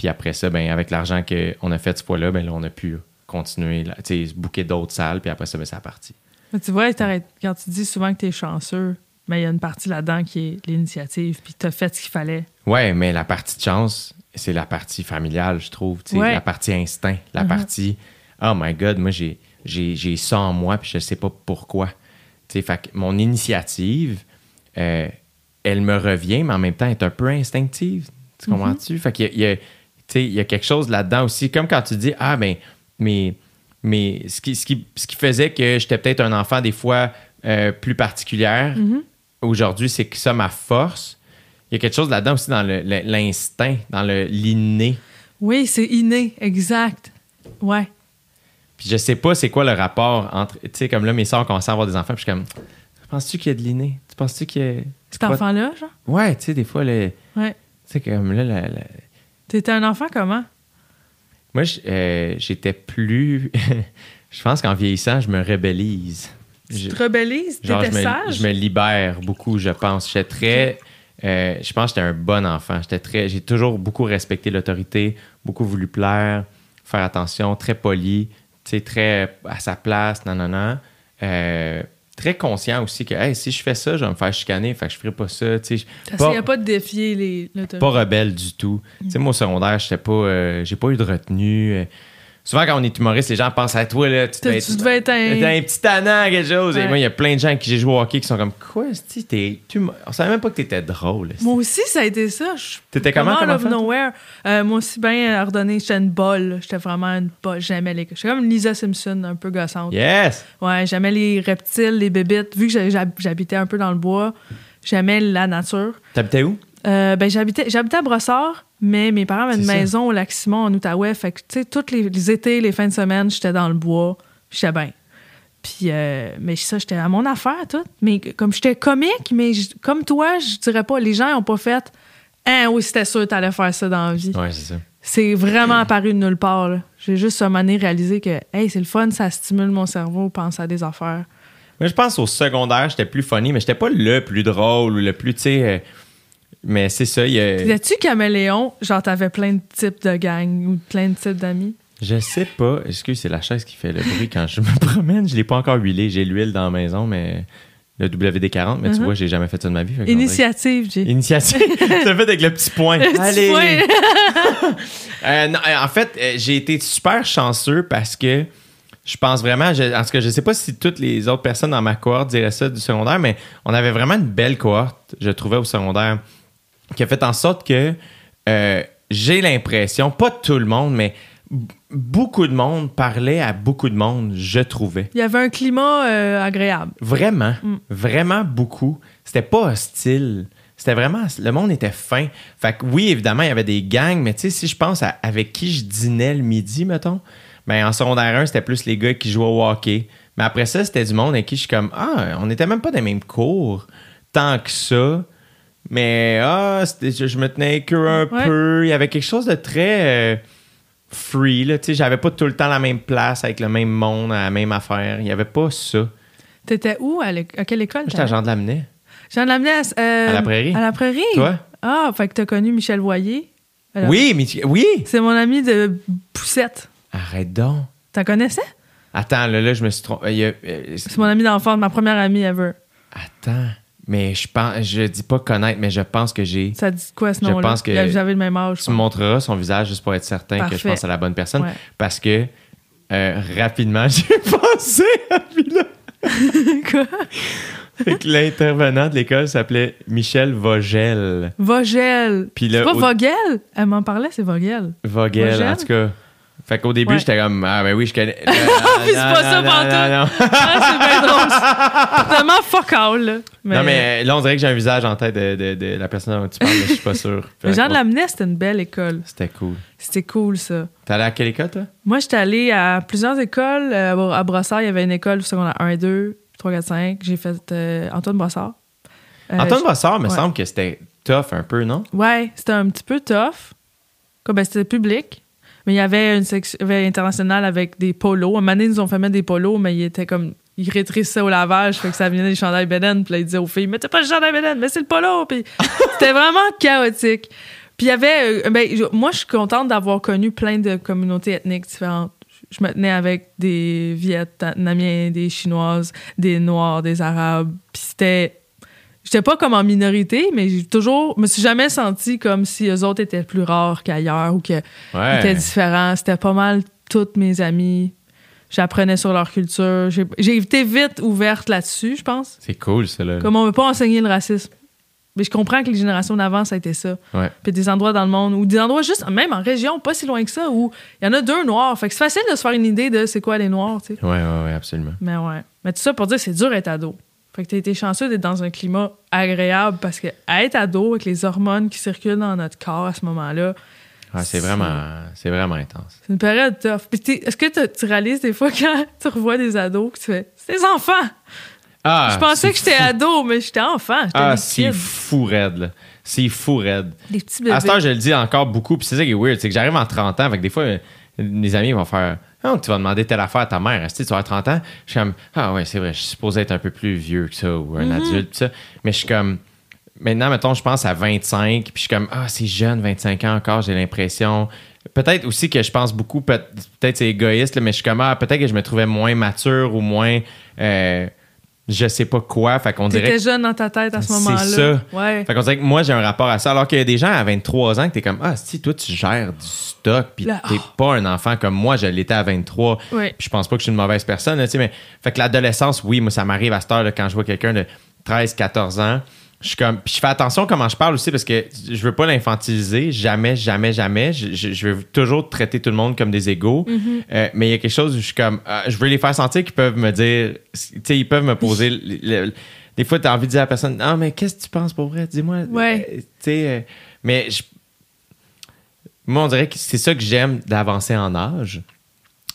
Speaker 3: Puis après ça, ben avec l'argent qu'on a fait ce fois-là, ben là, on a pu continuer, tu sais, booker d'autres salles, puis après ça, ben a parti.
Speaker 2: Mais tu vois, quand tu dis souvent que t'es chanceux, mais il y a une partie là-dedans qui est l'initiative, puis t'as fait ce qu'il fallait.
Speaker 3: Ouais, mais la partie de chance, c'est la partie familiale, je trouve. tu sais,
Speaker 2: Ouais.
Speaker 3: La partie instinct, la
Speaker 2: Mhm.
Speaker 3: partie Oh my God, moi j'ai, j'ai, ça en moi, puis je sais pas pourquoi. Tu sais, fait que mon initiative, euh, elle me revient, mais en même temps, elle est un peu instinctive. Tu
Speaker 2: Mhm.
Speaker 3: comprends-tu? Fait qu'il y a, il y a- tu sais, il y a quelque chose là-dedans aussi. Comme quand tu dis Ah, ben, mais, mais ce, qui, ce, qui, ce qui faisait que j'étais peut-être un enfant des fois euh, plus particulière,
Speaker 2: Mhm.
Speaker 3: aujourd'hui, c'est que ça, ma force. Il y a quelque chose là-dedans aussi dans l'instinct, dans le- l'inné.
Speaker 2: Oui, c'est inné, exact. Ouais.
Speaker 3: Puis je sais pas c'est quoi le rapport entre. Tu sais, comme là, mes soeurs commencent à avoir des enfants, puis je suis comme. Penses-tu qu'il y a de l'inné? Tu penses-tu qu'il y a. tu
Speaker 2: Cet enfant-là, genre?
Speaker 3: Ouais, tu sais, des fois, le. Tu
Speaker 2: Ouais.
Speaker 3: sais, comme là, la- la-
Speaker 2: T'étais un enfant comment?
Speaker 3: moi, euh, j'étais plus. je pense qu'en vieillissant, je me rebellise.
Speaker 2: Tu
Speaker 3: Je-
Speaker 2: te rebellises? T'étais
Speaker 3: je me,
Speaker 2: sage?
Speaker 3: je me libère beaucoup, je pense. J'étais très. euh, je pense que j'étais un bon enfant. J'étais très. J'ai toujours beaucoup respecté l'autorité, beaucoup voulu plaire, faire attention, très poli, très à sa place, non, non, non. Euh, très conscient aussi que, hey, si je fais ça, je vais me faire chicaner, fait que je ferai pas ça, tu sais.
Speaker 2: T'essayais pas de défier les.
Speaker 3: Pas rebelle du tout. Tu sais, moi, au secondaire, j'étais pas. euh, j'ai pas eu de retenue. Souvent, quand on est humoriste, les gens pensent à toi, là. Tu devais
Speaker 2: tu devais être un-
Speaker 3: petit tannant, quelque chose. Et moi, il y a plein de gens qui j'ai joué au hockey qui sont comme, quoi, tu t'es. On savait même pas que t'étais drôle.
Speaker 2: Moi aussi, ça a été ça.
Speaker 3: T'étais comment
Speaker 2: Vraiment,
Speaker 3: comme
Speaker 2: out of nowhere. Euh, moi aussi, bien ordonné, j'étais une bolle. J'étais vraiment une bolle. J'aimais les. J'étais comme Lisa Simpson, un peu gossante.
Speaker 3: Yes!
Speaker 2: Ouais, j'aimais les reptiles, les bébites. Vu que j'ha- j'hab- j'habitais un peu dans le bois, j'aimais la nature.
Speaker 3: T'habitais où?
Speaker 2: Euh, ben, j'habitais, j'habitais à Brossard, mais mes parents avaient une
Speaker 3: ça.
Speaker 2: maison au lac Simon, en Outaouais. Fait que, tu sais, tous les, les étés, les fins de semaine, j'étais dans le bois. J'étais bien. Puis, euh, mais ça, j'étais à mon affaire, tout. Mais comme j'étais comique, mais comme toi, je dirais pas, les gens ont pas fait Hein, oui, c'était sûr que t'allais faire ça dans la vie.
Speaker 3: Ouais, c'est ça.
Speaker 2: C'est vraiment apparu de nulle part. J'ai juste à un moment donné réalisé que, hey, c'est le fun, ça stimule mon cerveau, pense à des affaires.
Speaker 3: Mais je pense au secondaire, j'étais plus funny, mais j'étais pas le plus drôle ou le plus, tu sais. euh, mais c'est ça, il y a.
Speaker 2: Disais-tu caméléon, genre t'avais plein de types de gangs ou plein de types d'amis?
Speaker 3: Je sais pas. Excuse, c'est la chaise qui fait le bruit quand je me promène? Je l'ai pas encore huilé. J'ai l'huile dans la maison, mais le WD-40, mais tu
Speaker 2: Mhm.
Speaker 3: vois, j'ai jamais fait ça de ma vie.
Speaker 2: Initiative, j'ai.
Speaker 3: dirais- Initiative. tu l'as fait avec le petit point.
Speaker 2: Le petit
Speaker 3: Allez!
Speaker 2: point.
Speaker 3: Euh, non, euh, en fait, euh, j'ai été super chanceux parce que je pense vraiment, je, en tout cas, je sais pas si toutes les autres personnes dans ma cohorte diraient ça du secondaire, mais on avait vraiment une belle cohorte, je trouvais, au secondaire, qui a fait en sorte que euh, j'ai l'impression, pas tout le monde, mais beaucoup de monde parlait à beaucoup de monde, je trouvais.
Speaker 2: Il y avait un climat euh, agréable.
Speaker 3: Vraiment,
Speaker 2: Mm.
Speaker 3: vraiment beaucoup. C'était pas hostile. C'était vraiment. Le monde était fin. Fait que oui, évidemment, il y avait des gangs, mais tu sais, si je pense à avec qui je dînais le midi, mettons, ben en secondaire 1, c'était plus les gars qui jouaient au hockey. Mais après ça, c'était du monde avec qui je suis comme Ah, on était même pas dans les mêmes cours tant que ça. Mais ah, je, je me tenais eux un
Speaker 2: Ouais.
Speaker 3: peu. Il y avait quelque chose de très. euh, free, là. Tu sais, j'avais pas tout le temps la même place avec le même monde, la même affaire. Il y avait pas ça.
Speaker 2: T'étais où? À, quelle école?
Speaker 3: J'étais à? Jean de Lamennais.
Speaker 2: Jean de l'amener à, euh,
Speaker 3: À la Prairie.
Speaker 2: À la prairie?
Speaker 3: Toi?
Speaker 2: Ah, fait que t'as connu Michel Voyer. Alors,
Speaker 3: Oui, mais oui!
Speaker 2: C'est mon ami de Poussette.
Speaker 3: Arrête donc.
Speaker 2: T'en connaissais?
Speaker 3: Attends, là, là, je me suis trompé. Euh,
Speaker 2: C'est mon ami d'enfance, ma première amie ever.
Speaker 3: Attends. Mais je pense, je dis pas connaître, mais je pense que j'ai.
Speaker 2: Ça dit quoi ce nom-là?
Speaker 3: pense que-
Speaker 2: Vous avez le même âge. je
Speaker 3: Tu me montreras son visage juste pour être certain que je pense à la bonne personne.
Speaker 2: Ouais.
Speaker 3: Parce que euh, rapidement, j'ai pensé à.
Speaker 2: Quoi?
Speaker 3: Fait que l'intervenant de l'école s'appelait Michel Vogel.
Speaker 2: Vogel.
Speaker 3: Puis
Speaker 2: C'est pas
Speaker 3: au-
Speaker 2: Vogel? Elle m'en parlait, c'est Vogel.
Speaker 3: Vogel,
Speaker 2: Vogel?
Speaker 3: en tout cas. Fait qu'au début,
Speaker 2: Ouais.
Speaker 3: j'étais comme Ah, ben oui, je connais.
Speaker 2: Puis c'est pas ça pantoute.
Speaker 3: non, non.
Speaker 2: Ah, c'est bien drôle. Tellement fuck all, là. Mais,
Speaker 3: Non, mais là, on dirait que j'ai un visage en tête de, de- de la personne dont tu parles, mais je suis pas sûr.
Speaker 2: Les gens de l'Amnesty, c'était une belle école.
Speaker 3: C'était cool.
Speaker 2: C'était cool, ça.
Speaker 3: T'es allé à quelle école, toi?
Speaker 2: Moi, j'étais allée à plusieurs écoles. Euh, à Brossard, il y avait une école secondaire 1 et 2, 3, 4, 5. J'ai fait euh, Antoine Brossard. Euh,
Speaker 3: Antoine Bossard, me
Speaker 2: ouais.
Speaker 3: semble que c'était tough un peu, non?
Speaker 2: Ouais, c'était un petit peu tough. Comme, ben, c'était public. Mais il y avait une section internationale avec des polos. Un moment donné, ils nous ont fait mettre des polos, mais ils étaient comme. Ils rétrécissaient au lavage, fait que ça venait des chandails Beden. Puis là, ils disaient aux filles, mettez pas le chandail Beden, mais c'est le polo. Puis c'était vraiment chaotique. Puis il y avait. euh, ben, moi, je suis contente d'avoir connu plein de communautés ethniques différentes. Je me tenais avec des Vietnamiens, des Chinoises, des Noirs, des Arabes. Puis c'était. J'étais pas comme en minorité, mais j'ai toujours. Je me suis jamais senti comme si eux autres étaient plus rares qu'ailleurs ou qu'ils
Speaker 3: Ouais.
Speaker 2: étaient différents. C'était pas mal toutes mes amies. J'apprenais sur leur culture. J'ai j'ai été vite ouverte là-dessus, je pense.
Speaker 3: C'est cool, ça, là.
Speaker 2: Comme on veut pas enseigner le racisme. Mais je comprends que les générations d'avant, ça a été ça.
Speaker 3: Ouais.
Speaker 2: Puis des endroits dans le monde, ou des endroits juste, même en région, pas si loin que ça, où il y en a deux noirs. Fait que c'est facile de se faire une idée de c'est quoi les noirs, tu sais.
Speaker 3: Ouais, ouais, ouais, absolument.
Speaker 2: Mais ouais. Mais tout ça pour dire c'est dur d'être ado. Fait que t'as été chanceux d'être dans un climat agréable parce que à être ado avec les hormones qui circulent dans notre corps à ce moment-là,
Speaker 3: Ouais, c'est vraiment, c'est vraiment intense.
Speaker 2: c'est une période tough. Est-ce que tu réalises des fois quand tu revois des ados que tu fais c'est des enfants.
Speaker 3: Ah,
Speaker 2: je pensais que j'étais ado, mais j'étais enfant.
Speaker 3: Ah, c'est fou raide, là. C'est fou raide.
Speaker 2: Des petits bébés.
Speaker 3: À cette heure, je le dis encore beaucoup, puis c'est ça qui est weird, c'est que j'arrive en 30 ans, avec des fois, mes amis vont faire Ah, tu vas demander telle affaire à ta mère, tu vas avoir 30 ans? Je suis comme Ah ouais, c'est vrai, je suis supposé être un peu plus vieux que ça, ou un
Speaker 2: Mhm.
Speaker 3: adulte, ça. Mais je suis comme Maintenant, mettons, je pense à 25, puis je suis comme Ah, c'est jeune, 25 ans encore, j'ai l'impression. Peut-être aussi que je pense beaucoup, peut- peut-être c'est égoïste, là, mais je suis comme Ah, peut-être que je me trouvais moins mature ou moins. euh, je sais pas quoi. Fait qu'on dirait
Speaker 2: T'étais jeune dans ta tête à ce
Speaker 3: C'est
Speaker 2: moment-là.
Speaker 3: ça.
Speaker 2: Ouais.
Speaker 3: fait qu'on dirait que moi, j'ai un rapport à ça. Alors qu'il y a des gens à 23 ans que t'es comme, ah, si, toi, tu gères du stock, puis t'es
Speaker 2: oh.
Speaker 3: pas un enfant comme moi, je l'étais à 23.
Speaker 2: Ouais.
Speaker 3: Puis je pense pas que je suis une mauvaise personne, tu sais, mais. Fait que l'adolescence, oui, moi, ça m'arrive à cette heure, là, quand je vois quelqu'un de 13, 14 ans. Je suis comme. Puis je fais attention comment je parle aussi parce que je veux pas l'infantiliser. Jamais, jamais, jamais. Je, je- je veux toujours traiter tout le monde comme des égaux.
Speaker 2: Mm-hmm.
Speaker 3: Euh, mais il y a quelque chose où je suis comme. euh, je veux les faire sentir qu'ils peuvent me dire. Tu sais, ils peuvent me poser. le- le- des fois, tu as envie de dire à la personne Ah, mais qu'est-ce que tu penses pour vrai? Dis-moi.
Speaker 2: Ouais.
Speaker 3: Euh, tu sais. mais je- moi, on dirait que c'est ça que j'aime d'avancer en âge.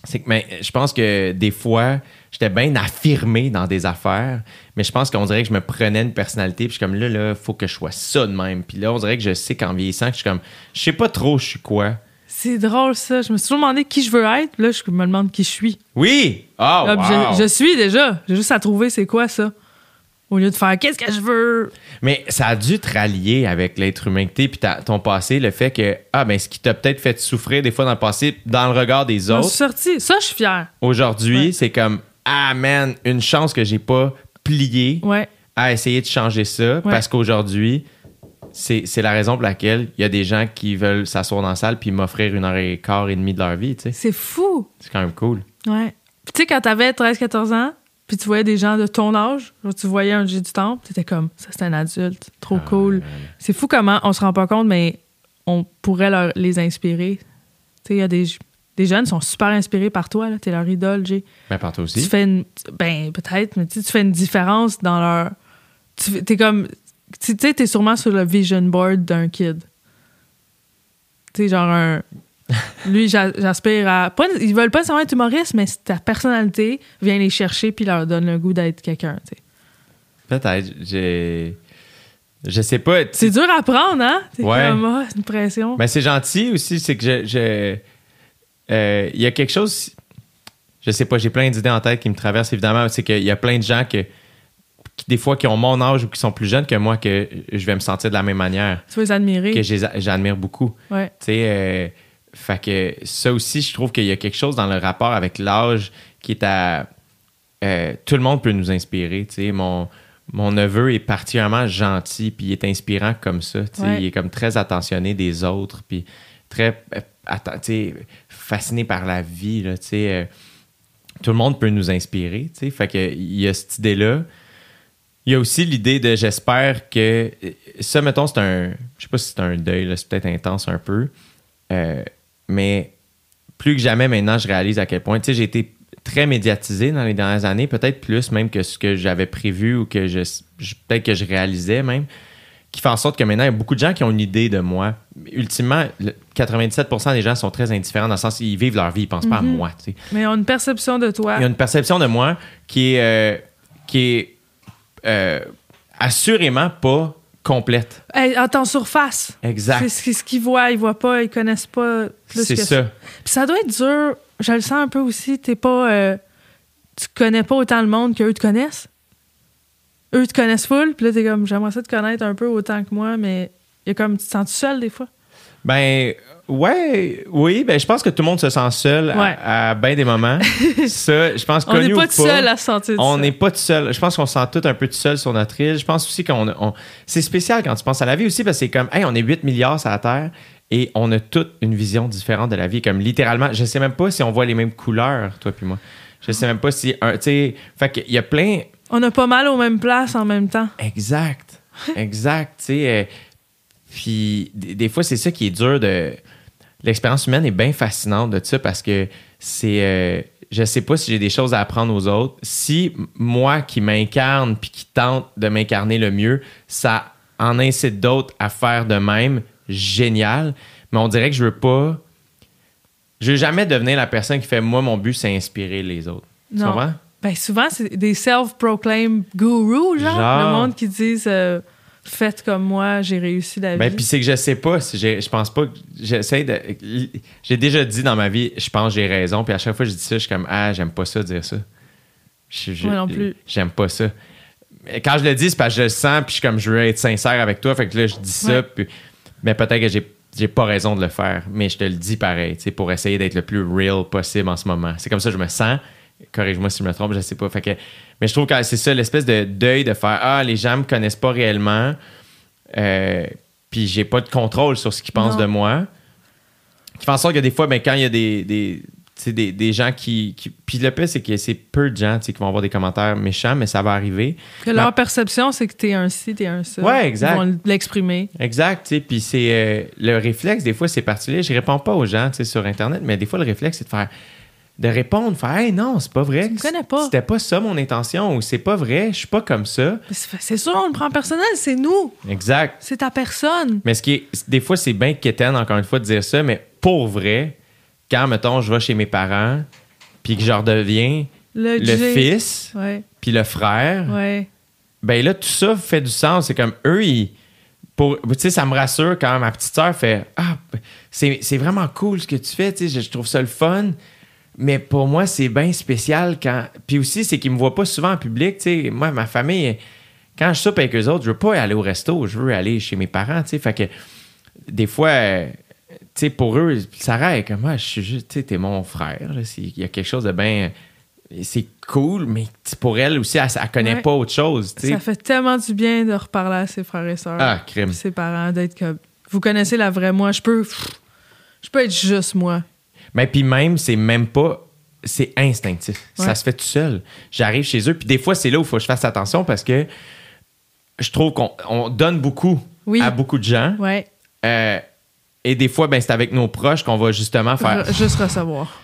Speaker 3: C'est que mais, je pense que des fois, j'étais bien affirmé dans des affaires, mais je pense qu'on dirait que je me prenais une personnalité, puis je suis comme là, là, faut que je sois ça de même. Puis là, on dirait que je sais qu'en vieillissant, que je suis comme, je sais pas trop je suis quoi.
Speaker 2: C'est drôle, ça. Je me suis toujours demandé qui je veux être. Là, je me demande qui je suis.
Speaker 3: Oui! Ah,
Speaker 2: Là,
Speaker 3: wow!
Speaker 2: je, je suis déjà. J'ai juste à trouver c'est quoi ça. Au lieu de faire qu'est-ce que je veux?
Speaker 3: Mais ça a dû te rallier avec l'être humain que t'es, puis ton passé, le fait que, ah, ben, ce qui t'a peut-être fait souffrir des fois dans le passé, dans le regard des
Speaker 2: Je
Speaker 3: autres,
Speaker 2: suis sortie. Ça, je suis fière.
Speaker 3: aujourd'hui,
Speaker 2: Ouais.
Speaker 3: c'est comme, ah, man, une chance que j'ai pas plié
Speaker 2: Ouais.
Speaker 3: à essayer de changer ça, parce qu'aujourd'hui, c'est c'est la raison pour laquelle il y a des gens qui veulent s'asseoir dans la salle puis m'offrir une heure et quart et demie de leur vie, tu sais.
Speaker 2: C'est fou.
Speaker 3: C'est quand même cool.
Speaker 2: Ouais. Puis tu sais, quand t'avais 13-14 ans, puis tu voyais des gens de ton âge, genre, tu voyais un G du temple, t'étais comme, ça c'est un adulte, trop
Speaker 3: Ah,
Speaker 2: cool. C'est fou comment on se rend pas compte, mais on pourrait leur- les inspirer. Tu sais, il y a des, des jeunes qui sont super inspirés par toi, là. T'es leur idole, G.
Speaker 3: Ben, par toi
Speaker 2: Tu
Speaker 3: aussi.
Speaker 2: fais une. Ben, peut-être, mais tu tu fais une différence dans leur. Tu t'es comme. Tu sais, t'es sûrement sur le vision board d'un kid. Tu sais, genre un. Lui, j'a- j'aspire à. Pas, ils veulent pas seulement être humoristes, mais c'est ta personnalité vient les chercher puis leur donne le goût d'être quelqu'un. tu sais.
Speaker 3: Peut-être. J'ai. Je sais pas.
Speaker 2: C'est dur à prendre, hein? C'est
Speaker 3: Ouais.
Speaker 2: comme, c'est une pression.
Speaker 3: Ben, c'est gentil aussi, c'est que je. je- euh, Il y a quelque chose. je sais pas, j'ai plein d'idées en tête qui me traversent, évidemment. C'est qu'il y a plein de gens que, qui, des fois, qui ont mon âge ou qui sont plus jeunes que moi, que je vais me sentir de la même manière.
Speaker 2: Tu vas les admirer.
Speaker 3: Que j'admire beaucoup.
Speaker 2: Ouais.
Speaker 3: Tu sais, euh, fait que ça aussi, je trouve qu'il y a quelque chose dans le rapport avec l'âge qui est à. euh, tout le monde peut nous inspirer. Tu sais, mon, mon neveu est particulièrement gentil, puis il est inspirant comme ça. Tu sais,
Speaker 2: Ouais.
Speaker 3: Il est comme très attentionné des autres, puis très euh, fasciné par la vie. Là, tu sais, euh, tout le monde peut nous inspirer. tu sais. Fait que il y a cette idée-là. Il y a aussi l'idée de j'espère que ça, mettons, c'est un. Je sais pas si c'est un deuil, c'est peut-être intense un peu. Euh, mais plus que jamais maintenant, je réalise à quel point. Tu sais, j'ai été très médiatisé dans les dernières années, peut-être plus même que ce que j'avais prévu ou que je, je- peut-être que je réalisais même, qui fait en sorte que maintenant, il y a beaucoup de gens qui ont une idée de moi. Ultimement, le 97% des gens sont très indifférents dans le sens ils vivent leur vie, ils pensent pas à moi. tu sais.
Speaker 2: Mais on a une perception de toi.
Speaker 3: Il y a une perception de moi qui est, euh, qui est euh, assurément pas complète.
Speaker 2: En ton surface.
Speaker 3: Exact.
Speaker 2: C'est ce qu'ils- voient, ils voient pas, ils connaissent pas plus
Speaker 3: C'est ça.
Speaker 2: Puis ça doit être dur. Je le sens un peu aussi. T'es pas. euh, tu connais pas autant le monde qu'eux te connaissent. Eux te connaissent full, puis là, t'es comme, j'aimerais ça te connaître un peu autant que moi, mais il y a comme, tu te sens seul des fois.
Speaker 3: Ben, ouais, oui, ben, je pense que tout le monde se sent seul à-
Speaker 2: Ouais.
Speaker 3: à, bien des moments. ça, je pense
Speaker 2: On
Speaker 3: connu
Speaker 2: n'est pas tout seul à se sentir
Speaker 3: On n'est pas tout seul. Je pense qu'on se sent tout un peu tout seul sur notre île. Je pense aussi qu'on. on- c'est spécial quand tu penses à la vie aussi parce que c'est comme, hey, on est 8 milliards sur la Terre et on a toute une vision différente de la vie. Comme littéralement, je sais même pas si on voit les mêmes couleurs, toi puis moi. Je sais même pas si. un- Tu sais, fait qu'il y a plein.
Speaker 2: On a pas mal aux mêmes places en même temps.
Speaker 3: Exact. Exact. tu sais, euh, puis des, des fois, c'est ça qui est dur de. L'expérience humaine est bien fascinante de ça parce que c'est. euh, je sais pas si j'ai des choses à apprendre aux autres. Si moi qui m'incarne puis qui tente de m'incarner le mieux, ça en incite d'autres à faire de même, génial. Mais on dirait que je veux pas. Je veux jamais devenir la personne qui fait moi, mon but, c'est inspirer les autres. Tu
Speaker 2: Non.
Speaker 3: comprends?
Speaker 2: Ben, souvent, c'est des self-proclaimed gurus, genre.
Speaker 3: Genre.
Speaker 2: Le monde qui disent euh, Faites comme moi, j'ai réussi la
Speaker 3: Ben,
Speaker 2: vie.
Speaker 3: puis c'est que je sais pas. si j'ai- Je pense pas que. J'essaie de. J'ai déjà dit dans ma vie, je pense que j'ai raison. Puis à chaque fois que je dis ça, je suis comme, ah, j'aime pas ça dire ça. Je- je-
Speaker 2: Moi non plus.
Speaker 3: J'aime pas ça. Mais quand je le dis, c'est parce que je le sens. Puis je suis comme, je veux être sincère avec toi. Fait que là, je dis ça. Puis, mais peut-être que j'ai. J'ai pas raison de le faire, mais je te le dis pareil, tu sais, pour essayer d'être le plus real possible en ce moment. C'est comme ça que je me sens. Corrige-moi si je me trompe, je sais pas. Fait que, mais je trouve que c'est ça, l'espèce de deuil de faire Ah, les gens me connaissent pas réellement. Euh, puis j'ai pas de contrôle sur ce qu'ils pensent
Speaker 2: Non.
Speaker 3: de moi. Qui fait en sorte que des fois, ben, quand il y a des, des, tu sais, des, des gens qui, qui- Puis le pire, c'est que c'est peu de gens qui vont avoir des commentaires méchants, mais ça va arriver.
Speaker 2: que leur perception, c'est que t'es un ci, t'es un ça.
Speaker 3: Ouais, exact.
Speaker 2: Ils vont l'exprimer.
Speaker 3: Exact, tu. Puis c'est. euh, le réflexe, des fois, c'est particulier. Je réponds pas aux gens, sur Internet, mais des fois, le réflexe, c'est de faire. De répondre, faire Hey, non, c'est pas vrai. C'était pas ça mon intention, ou c'est pas vrai, je suis pas comme ça.
Speaker 2: C'est sûr, on le prend personnel, c'est nous.
Speaker 3: Exact.
Speaker 2: C'est ta personne.
Speaker 3: Mais ce qui est, des fois, c'est bien quétaine, encore une fois, de dire ça, mais pour vrai, quand, mettons, je vais chez mes parents, puis que je redeviens
Speaker 2: Le,
Speaker 3: fils, puis le frère,
Speaker 2: ouais.
Speaker 3: ben là, tout ça fait du sens. C'est comme eux, ils. Pour, tu sais, ça me rassure quand ma petite sœur fait Ah, c'est c'est vraiment cool ce que tu fais, tu sais, je, je trouve ça le fun. Mais pour moi, c'est bien spécial quand. Puis aussi, c'est qu'ils me voient pas souvent en public, tu sais. Moi, ma famille, quand je soupe avec eux autres, je veux pas aller au resto, je veux aller chez mes parents, tu sais. Fait que des fois, euh, tu sais, pour eux, Sarah est comme moi, je suis juste, tu sais, t'es mon frère, Il y a quelque chose de bien. C'est cool, mais pour elle aussi, elle, elle connaît
Speaker 2: Ouais.
Speaker 3: pas autre chose.
Speaker 2: Ça fait tellement du bien de reparler à ses frères et sœurs.
Speaker 3: Ah, crime.
Speaker 2: ses parents, d'être comme. Vous connaissez la vraie moi. Je peux. Je peux être juste moi.
Speaker 3: Mais puis même, c'est même pas. C'est instinctif. Ça se fait tout seul. J'arrive chez eux, puis des fois, c'est là où il faut que je fasse attention parce que je trouve qu'on on donne beaucoup
Speaker 2: Oui.
Speaker 3: à beaucoup de gens.
Speaker 2: Ouais.
Speaker 3: Euh, et des fois, ben, c'est avec nos proches qu'on va justement faire.
Speaker 2: Re- juste recevoir.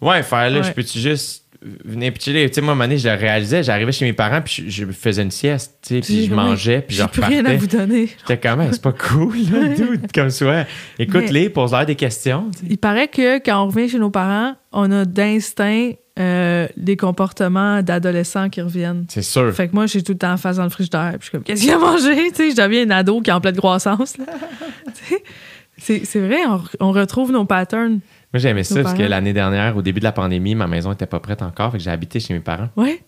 Speaker 3: Ouais, faire là,
Speaker 2: Ouais.
Speaker 3: je peux-tu juste venir puis chiller? Tu sais, moi, à un moment donné, je le réalisais, j'arrivais chez mes parents, puis je, je faisais une sieste, tu sais, puis je
Speaker 2: Oui.
Speaker 3: mangeais, puis je
Speaker 2: plus rien à
Speaker 3: repartais.
Speaker 2: vous donner.
Speaker 3: J'étais quand même, c'est pas cool, là, dude, comme ça. Écoute-les, pose-leur des questions.
Speaker 2: Il paraît que quand on revient chez nos parents, on a d'instinct euh, des comportements d'adolescents qui reviennent.
Speaker 3: C'est sûr.
Speaker 2: Fait que moi, j'ai tout le temps en face dans le frigidaire. Puis je suis comme, qu'est-ce qu'il a mangé? Tu sais, je deviens une ado qui est en pleine croissance. c'est, c'est vrai, on, on retrouve nos patterns.
Speaker 3: Moi, j'aimais ça parce que l'année dernière, au début de la pandémie, ma maison était pas prête encore. Fait que j'ai habité chez mes parents.
Speaker 2: Ouais.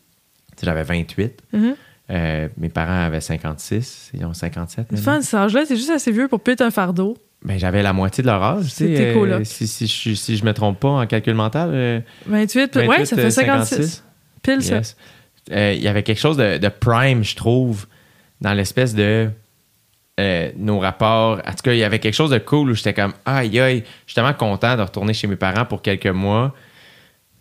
Speaker 3: J'avais 28.
Speaker 2: Mhm.
Speaker 3: Euh, mes parents avaient 56. Ils ont 57.
Speaker 2: C'est
Speaker 3: maintenant.
Speaker 2: fun, cet âge-là, c'est juste assez vieux pour peut-être un fardeau.
Speaker 3: Ben, j'avais la moitié de leur âge. tu sais,
Speaker 2: C'était
Speaker 3: euh, si, si, je, si je me trompe pas en calcul mental. euh,
Speaker 2: 28,
Speaker 3: 28,
Speaker 2: ouais, ça
Speaker 3: euh,
Speaker 2: fait 56.
Speaker 3: 56.
Speaker 2: Pile ça.
Speaker 3: Euh, Il y avait quelque chose de, de prime, je trouve, dans l'espèce de euh, nos rapports. En tout cas, il y avait quelque chose de cool où j'étais comme aïe aïe, je suis tellement content de retourner chez mes parents pour quelques mois.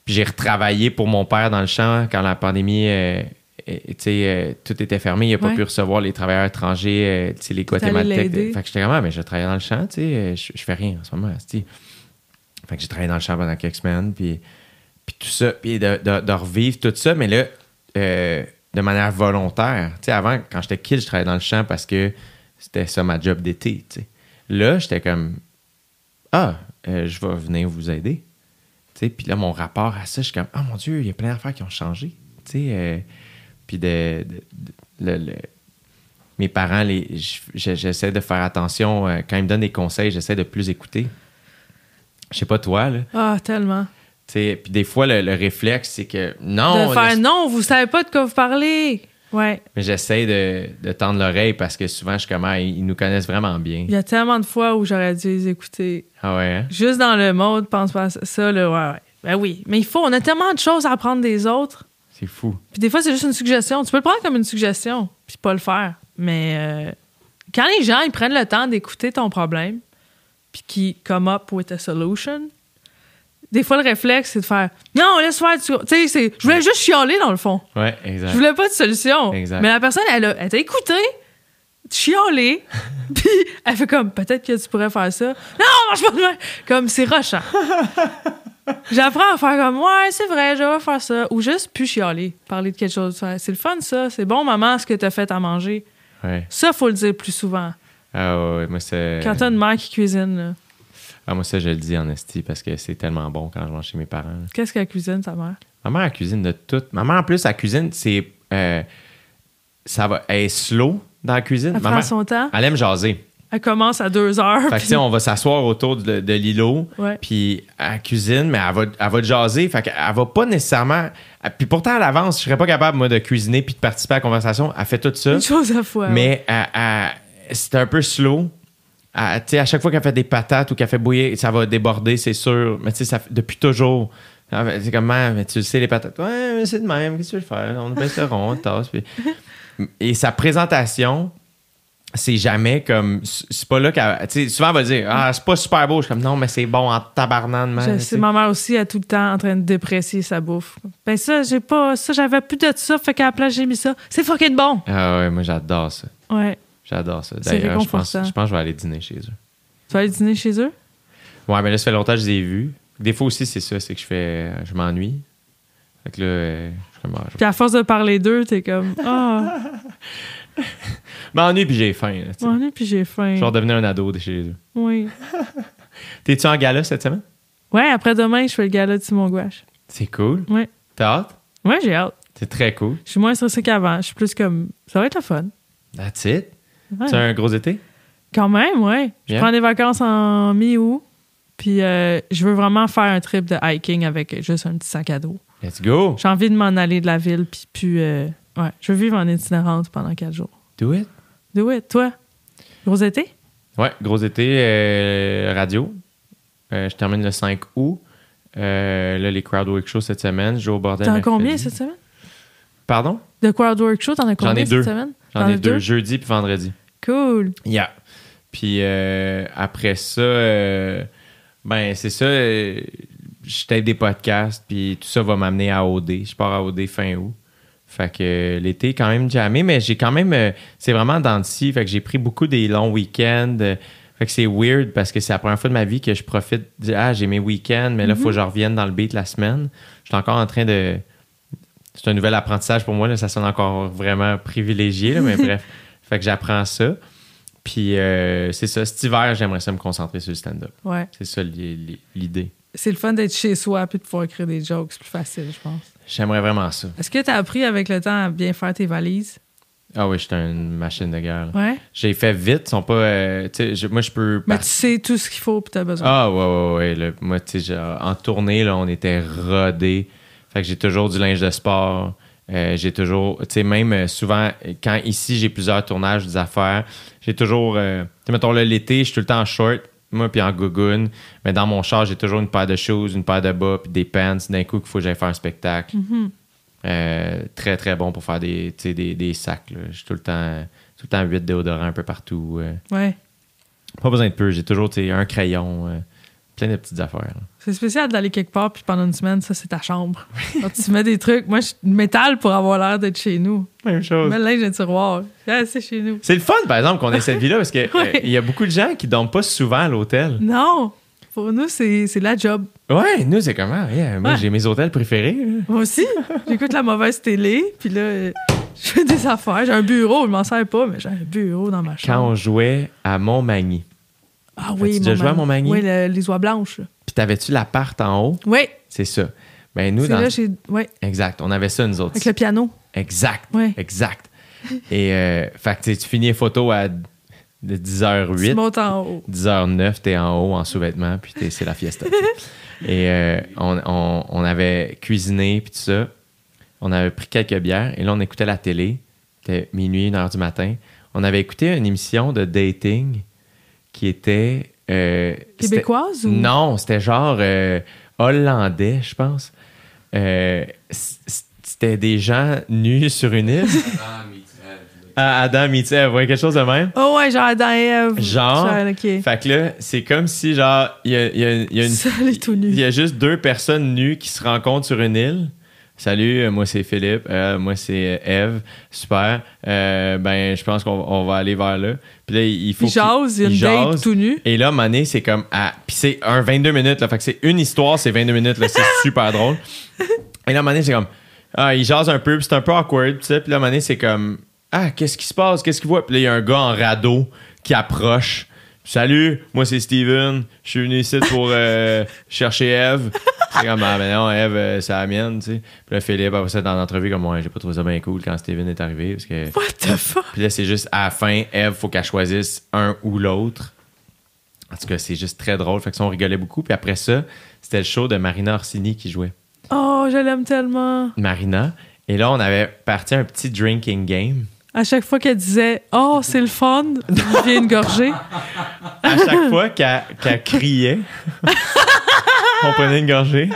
Speaker 3: Puis j'ai retravaillé pour mon père dans le champ quand la pandémie, euh, euh, tu sais, euh, tout était fermé. Il n'a pas pu recevoir les travailleurs étrangers, euh, tu sais, les Guatémaltèques. Fait que j'étais comme, ah, mais je travaille dans le champ, tu sais, je, je fais rien en ce moment. Fait que j'ai travaillé dans le champ pendant quelques semaines, puis, puis tout ça, puis de, de- de revivre tout ça, mais là, de manière volontaire. Tu sais, avant, quand j'étais kid, je travaillais dans le champ parce que c'était ça ma job d'été. Là, j'étais comme, ah, euh, je vais venir vous aider. Puis là, mon rapport à ça, je suis comme, ah mon Dieu, il y a plein d'affaires qui ont changé. Euh, puis de, de- de- le- le- mes parents, j'essaie de faire attention. euh, quand ils me donnent des conseils, j'essaie de plus écouter. Je sais pas toi, là.
Speaker 2: Ah, tellement.
Speaker 3: Puis des fois, le, le réflexe, c'est que non,
Speaker 2: de faire non, vous savez pas de quoi vous parlez. Ouais.
Speaker 3: mais j'essaie de, de tendre l'oreille parce que souvent, je suis comme, ah, ils nous connaissent vraiment bien.
Speaker 2: Il y a tellement de fois où j'aurais dû les écouter.
Speaker 3: Ah ouais, hein?
Speaker 2: Juste dans le mode, pense pas à ça, là, ouais, ouais. Ben oui. Mais il faut, on a tellement de choses à apprendre des autres.
Speaker 3: C'est fou.
Speaker 2: Puis des fois, c'est juste une suggestion. Tu peux le prendre comme une suggestion, puis pas le faire. Mais euh, quand les gens ils prennent le temps d'écouter ton problème, puis qu'ils come up with a solution, des fois, le réflexe, c'est de faire Non, laisse faire. Tu sais, c'est- je voulais juste chialer dans le fond.
Speaker 3: Ouais, exact.
Speaker 2: Je voulais pas de solution.
Speaker 3: Exact.
Speaker 2: Mais la personne, elle, a, elle t'a écouté, chialé, puis elle fait comme peut-être que tu pourrais faire ça. Non, marche pas de même. Comme c'est rochant. J'apprends à faire comme ouais, c'est vrai, je vais faire ça. Ou juste plus chialer, parler de quelque chose. C'est le fun, ça. C'est bon, maman, ce que t'as fait à manger.
Speaker 3: Ouais.
Speaker 2: Ça, faut le dire plus souvent.
Speaker 3: Ah ouais, ouais, moi, c'est.
Speaker 2: Quand t'as une mère qui cuisine, là,
Speaker 3: Ah, moi, ça, je le dis en esti parce que c'est tellement bon quand je mange chez mes parents.
Speaker 2: qu'est-ce qu'elle cuisine, ta mère?
Speaker 3: Ma mère, elle cuisine de tout. Ma mère, en plus, elle cuisine, c'est. euh, ça va. Elle est slow dans la cuisine.
Speaker 2: Elle
Speaker 3: Ma
Speaker 2: prend
Speaker 3: mère,
Speaker 2: son temps?
Speaker 3: elle aime jaser.
Speaker 2: Elle commence à deux heures.
Speaker 3: Fait que,
Speaker 2: puis-
Speaker 3: on va s'asseoir autour de, de l'îlot,
Speaker 2: Ouais.
Speaker 3: puis elle cuisine, mais elle va, elle va jaser. Fait qu'elle va pas nécessairement. Puis pourtant, à l'avance, je serais pas capable, moi, de cuisiner puis de participer à la conversation. Elle fait tout ça.
Speaker 2: Une chose à fois.
Speaker 3: Mais c'est un peu slow. Elle- tu sais, à chaque fois qu'elle fait des patates ou qu'elle fait bouillir, ça va déborder, c'est sûr. Mais tu sais, depuis toujours. Elle C'est comme, Ah, mais tu sais, les patates. Ouais, mais c'est de même. Qu'est-ce que tu veux faire? On baisse le rond, on tasse. puis- Et sa présentation, c'est jamais comme. C'est pas là qu'elle. Tu sais, souvent, elle va dire, ah, c'est pas super beau. Je suis comme, non, mais c'est bon en tabarnane, man.
Speaker 2: Sais. ma mère aussi est tout le temps en train de déprécier sa bouffe. Ben ça, j'ai pas ça, j'avais plus de ça, fait qu'à la place j'ai mis ça. C'est fucking bon.
Speaker 3: Ah ouais, moi, j'adore ça.
Speaker 2: Ouais.
Speaker 3: J'adore ça. D'ailleurs, je pense, je pense que je vais aller dîner chez eux.
Speaker 2: Tu vas aller dîner chez eux?
Speaker 3: Ouais, mais là, ça fait longtemps que je les ai vus. Des fois aussi, c'est ça, c'est que je fais. Je m'ennuie. Fait que là, euh, je suis comme, ah,
Speaker 2: Puis à force de parler d'eux, t'es comme Ah,
Speaker 3: m'ennuie puis j'ai faim.
Speaker 2: m'ennuie puis j'ai faim.
Speaker 3: Je vais redevenir un ado de chez eux.
Speaker 2: Oui.
Speaker 3: T'es-tu en gala cette semaine?
Speaker 2: Ouais, après demain, je fais le gala de Simon Gouache.
Speaker 3: C'est cool.
Speaker 2: Ouais.
Speaker 3: T'as hâte?
Speaker 2: Ouais, j'ai hâte.
Speaker 3: C'est très cool.
Speaker 2: Je suis moins stressée qu'avant. Je suis plus comme ça va être le fun.
Speaker 3: That's it.
Speaker 2: Ouais.
Speaker 3: C'est un gros été?
Speaker 2: Quand même, ouais. Je prends des vacances en mi-août. Puis euh, je veux vraiment faire un trip de hiking avec juste un petit sac à dos.
Speaker 3: Let's go.
Speaker 2: J'ai envie de m'en aller de la ville, puis puis, euh, ouais, je veux vivre en itinérante pendant quatre jours.
Speaker 3: Do it.
Speaker 2: Do it, toi? Gros été?
Speaker 3: Ouais, gros été, euh, radio. Euh, je termine le 5 août. Là, les Crowdwork Shows cette semaine. Je joue au bordel.
Speaker 2: T'en as combien cette semaine?
Speaker 3: Pardon?
Speaker 2: De Crowdwork Show, t'en as combien
Speaker 3: ai deux.
Speaker 2: cette semaine?
Speaker 3: J'en ai
Speaker 2: as
Speaker 3: deux, jeudi puis vendredi.
Speaker 2: Cool.
Speaker 3: Yeah. Puis euh, après ça, euh, ben c'est ça. euh, je t'aide des podcasts, puis tout ça va m'amener à OD. Je pars à OD fin août. Fait que euh, l'été quand même jamais, mais j'ai quand même. c'est vraiment dans le. Fait que j'ai pris beaucoup des longs week-ends. fait que c'est weird parce que c'est la première fois de ma vie que je profite. de- ah, j'ai mes week-ends, mais là, il faut que je revienne dans le beat la semaine. Je suis encore en train de. C'est un nouvel apprentissage pour moi. Là, ça sonne encore vraiment privilégié, là, mais bref. Fait que j'apprends ça. Puis euh, c'est ça. Cet hiver, j'aimerais ça me concentrer sur le stand-up.
Speaker 2: Ouais.
Speaker 3: C'est ça li- li- l'idée.
Speaker 2: C'est le fun d'être chez soi puis de pouvoir écrire des jokes. C'est plus facile, je pense.
Speaker 3: J'aimerais vraiment ça.
Speaker 2: Est-ce que t'as appris avec le temps à bien faire tes valises?
Speaker 3: Ah oui, j'étais une machine de guerre.
Speaker 2: Ouais.
Speaker 3: J'ai fait vite, ils sont pas. euh, tu je- moi, je peux.
Speaker 2: Mais tu sais tout ce qu'il faut puis t'as besoin.
Speaker 3: Ah, ouais, ouais, ouais. là, moi, tu sais, en tournée, là, on était rodés. Fait que j'ai toujours du linge de sport. Euh, j'ai toujours, tu sais, même euh, souvent, quand ici, j'ai plusieurs tournages, des affaires, j'ai toujours, euh, tu sais, mettons, là, l'été, je suis tout le temps en short, moi, puis en gougoune. Mais dans mon char, j'ai toujours une paire de shoes, une paire de bas, puis des pants, d'un coup, qu'il faut que j'aille faire un spectacle. Euh, très, très bon pour faire des, tu sais, des, des sacs, là. J'ai tout le temps, tout le temps 8 déodorants un peu partout.
Speaker 2: Ouais.
Speaker 3: Pas besoin de peu, j'ai toujours, tu sais, un crayon, plein de petites affaires. là.
Speaker 2: C'est spécial d'aller quelque part puis pendant une semaine, ça c'est ta chambre. Quand tu mets des trucs, moi je suis métal pour avoir l'air d'être chez nous.
Speaker 3: Même chose.
Speaker 2: Mets le linge dans le tiroir. Ah, c'est chez nous.
Speaker 3: C'est le fun, par exemple, qu'on ait cette vie-là, parce qu'il
Speaker 2: Ouais.
Speaker 3: y a beaucoup de gens qui dorment pas souvent à l'hôtel.
Speaker 2: Non! Pour nous, c'est c'est la job.
Speaker 3: Ouais, nous, c'est comment? Yeah, moi,
Speaker 2: Ouais.
Speaker 3: j'ai mes hôtels préférés. là.
Speaker 2: Moi aussi, j'écoute la mauvaise télé, puis là, euh, je fais des affaires. J'ai un bureau, je m'en sers pas, mais j'ai un bureau dans ma
Speaker 3: Quand
Speaker 2: chambre.
Speaker 3: on jouait à Montmagny,
Speaker 2: Ah oui,
Speaker 3: As-tu déjà joué à Montmagny?
Speaker 2: Oui, le- les oies blanches.
Speaker 3: Puis t'avais-tu l'appart en haut?
Speaker 2: Oui,
Speaker 3: C'est ça. Ben, nous, dans...
Speaker 2: là, j'ai. Oui,
Speaker 3: Exact, on avait ça, nous autres.
Speaker 2: avec le piano.
Speaker 3: Exact,
Speaker 2: Ouais.
Speaker 3: exact. Et, euh, fait que tu finis les photos à de
Speaker 2: Tu
Speaker 3: 10h08.
Speaker 2: montes en haut.
Speaker 3: 10h09, t'es en haut en sous-vêtements, puis t'es- c'est la fiesta. Et euh, on, on- on avait cuisiné, puis tout ça. On avait pris quelques bières, et là, on écoutait la télé. C'était minuit, une heure du matin. On avait écouté une émission de dating qui était. Euh,
Speaker 2: Québécoise ou?
Speaker 3: Non, c'était genre euh, hollandais, je pense. Euh, c'était des gens nus sur une île. Ah, Adam meets Eve, ouais, quelque chose de même.
Speaker 2: Oh ouais, genre dans Ève.
Speaker 3: Genre,
Speaker 2: ok.
Speaker 3: Fait que là, c'est comme si, genre, il y a, il y a- y a une.
Speaker 2: Seul et tout nu.
Speaker 3: Il y a juste deux personnes nues qui se rencontrent sur une île. Salut, euh, moi c'est Philippe, euh, moi c'est Eve. Super. Euh, ben, je pense qu'on on va aller vers là. Puis là, il faut.
Speaker 2: Il jase, il
Speaker 3: il
Speaker 2: date tout nu.
Speaker 3: Et là, Mané, c'est comme. Ah, puis c'est un 22 minutes, là. Fait que c'est une histoire, c'est 22 minutes, là. C'est super drôle. Et là, Mané, c'est comme. Ah, il jase un peu, puis c'est un peu awkward, tu sais. Puis là, Mané, c'est comme. Ah, qu'est-ce qui se passe? Qu'est-ce qu'il voit? Puis là, il y a un gars en radeau qui approche. Salut, moi c'est Steven. Je suis venu ici pour euh, chercher Eve. C'est comme, ah, ben non, Eve, euh, c'est la mienne, tu sais. Puis là, Philippe, après ça, dans l'entrevue, comme, ouais, j'ai pas trouvé ça bien cool quand Steven est arrivé. Parce que.
Speaker 2: What the fuck?
Speaker 3: Puis là, c'est juste à la fin, Eve, faut qu'elle choisisse un ou l'autre. En tout cas, c'est juste très drôle. Fait que ça, on rigolait beaucoup. Puis après ça, c'était le show de Marina Orsini qui jouait.
Speaker 2: Oh, je l'aime tellement.
Speaker 3: Marina. Et là, on avait parti un petit drinking game.
Speaker 2: À chaque fois qu'elle disait Oh, c'est le fun, vient une gorgée.
Speaker 3: À chaque fois qu'elle criait, on prenait une gorgée.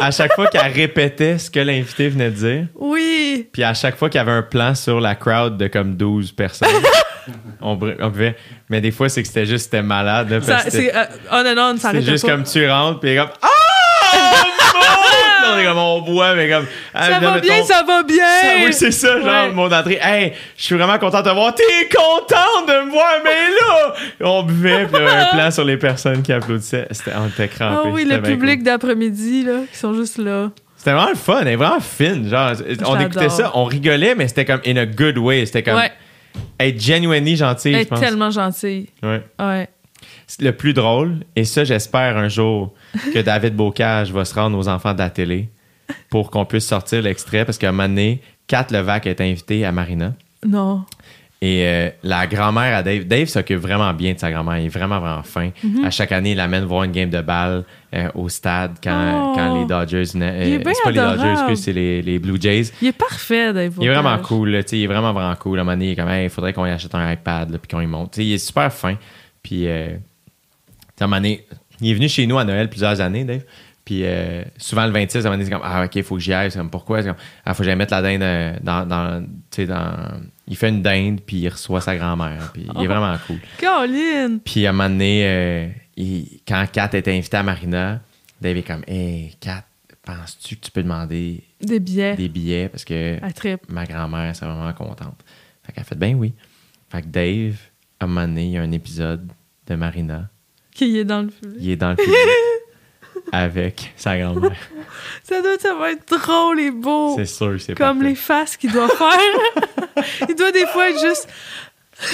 Speaker 3: À chaque fois qu'elle répétait ce que l'invité venait de dire.
Speaker 2: Oui.
Speaker 3: Puis à chaque fois qu'il y avait un plan sur la crowd de comme 12 personnes, on, on pouvait. Mais des fois, c'est que c'était juste, c'était malade. là,
Speaker 2: Ça, euh, on and on, ça
Speaker 3: C'est juste
Speaker 2: pas.
Speaker 3: comme tu rentres, puis comme Ah! Mon on est comme on boit, mais comme. ah,
Speaker 2: Ça va bien, ça va bien.
Speaker 3: Ça, oui, c'est ça, genre, mot d'entrée. Hey, je suis vraiment content de te voir. T'es content de me voir, mais là! On buvait, puis un plan sur les personnes qui applaudissaient. C'était, on était
Speaker 2: Ah
Speaker 3: crampés.
Speaker 2: oui,
Speaker 3: C'était
Speaker 2: le public d'après-midi, là, qui sont juste là.
Speaker 3: C'était vraiment le fun, elle est vraiment fine. Genre, on écoutait ça, on rigolait, mais c'était comme in a good way. C'était comme
Speaker 2: ouais,
Speaker 3: être genuinely gentil,
Speaker 2: elle
Speaker 3: je pense.
Speaker 2: tellement gentille.
Speaker 3: Ouais.
Speaker 2: Ouais.
Speaker 3: C'est le plus drôle, et ça, j'espère un jour que David Bocage va se rendre aux enfants de la télé pour qu'on puisse sortir l'extrait, parce qu'à un moment donné, Kat Levac est invitée à Marina.
Speaker 2: Non.
Speaker 3: Et euh, la grand-mère à Dave, Dave s'occupe vraiment bien de sa grand-mère. Il est vraiment, vraiment fin.
Speaker 2: Mhm.
Speaker 3: À chaque année, il l'amène voir une game de balle euh, au stade quand,
Speaker 2: Oh.
Speaker 3: quand les Dodgers. euh,
Speaker 2: Il est bien
Speaker 3: c'est pas les Dodgers, c'est les, les Blue Jays.
Speaker 2: Il est parfait, Dave.
Speaker 3: Il est vraiment cool. là, il est vraiment, vraiment cool. À un moment donné, il est comme, Hey, faudrait qu'on y achète un iPad là, puis qu'on y monte. Il est super fin. Puis, euh, à un moment donné, il est venu chez nous à Noël plusieurs années, Dave. Puis euh, souvent le 26, à un moment donné, c'est comme Ah, ok, il faut que j'y aille. C'est comme pourquoi? C'est comme Ah, faut que j'aille mettre la dinde euh, dans. dans, tu sais, dans... Il fait une dinde, puis il reçoit sa grand-mère. Puis il est
Speaker 2: Oh.
Speaker 3: vraiment cool.
Speaker 2: Colin!
Speaker 3: Puis à un moment donné, euh, il- quand Kat était invitée à Marina, Dave est comme Hey, Kat, penses-tu que tu peux demander
Speaker 2: Des billets.
Speaker 3: des billets? Parce que ma grand-mère serait vraiment contente. Fait qu'elle fait Ben oui. Fait que Dave, à un moment donné, il y a un épisode de Marina.
Speaker 2: Qui est dans le public.
Speaker 3: Il est dans le public avec sa grand-mère.
Speaker 2: Ça doit ça va être drôle et beau.
Speaker 3: C'est sûr, c'est
Speaker 2: Comme
Speaker 3: parfait.
Speaker 2: les faces qu'il doit faire. il doit des fois être juste Tu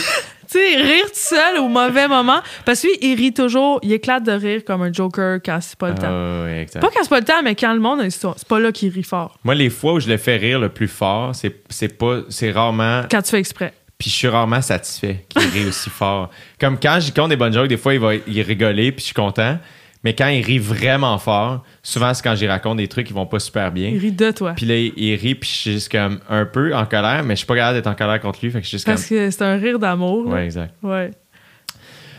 Speaker 2: sais, rire tout seul au mauvais moment. Parce que lui, il rit toujours, il éclate de rire comme un joker quand c'est pas le temps.
Speaker 3: Ah, ouais, exact.
Speaker 2: Pas quand c'est pas le temps, mais quand le monde, c'est c'est pas là qu'il rit fort.
Speaker 3: Moi, les fois où je le fais rire le plus fort, c'est c'est pas c'est rarement
Speaker 2: Quand tu fais exprès.
Speaker 3: Puis je suis rarement satisfait qu'il rit aussi fort. Comme quand j'y compte des bonnes jokes, des fois il va il rigoler puis je suis content, mais quand il rit vraiment fort, souvent c'est quand j'y raconte des trucs qui vont pas super bien.
Speaker 2: Il rit de toi.
Speaker 3: Puis là, il, il rit, puis je suis juste comme un peu en colère, mais je suis pas capable d'être en colère contre lui, fait que je suis juste
Speaker 2: Parce que c'est un rire d'amour.
Speaker 3: Ouais, exact.
Speaker 2: Ouais.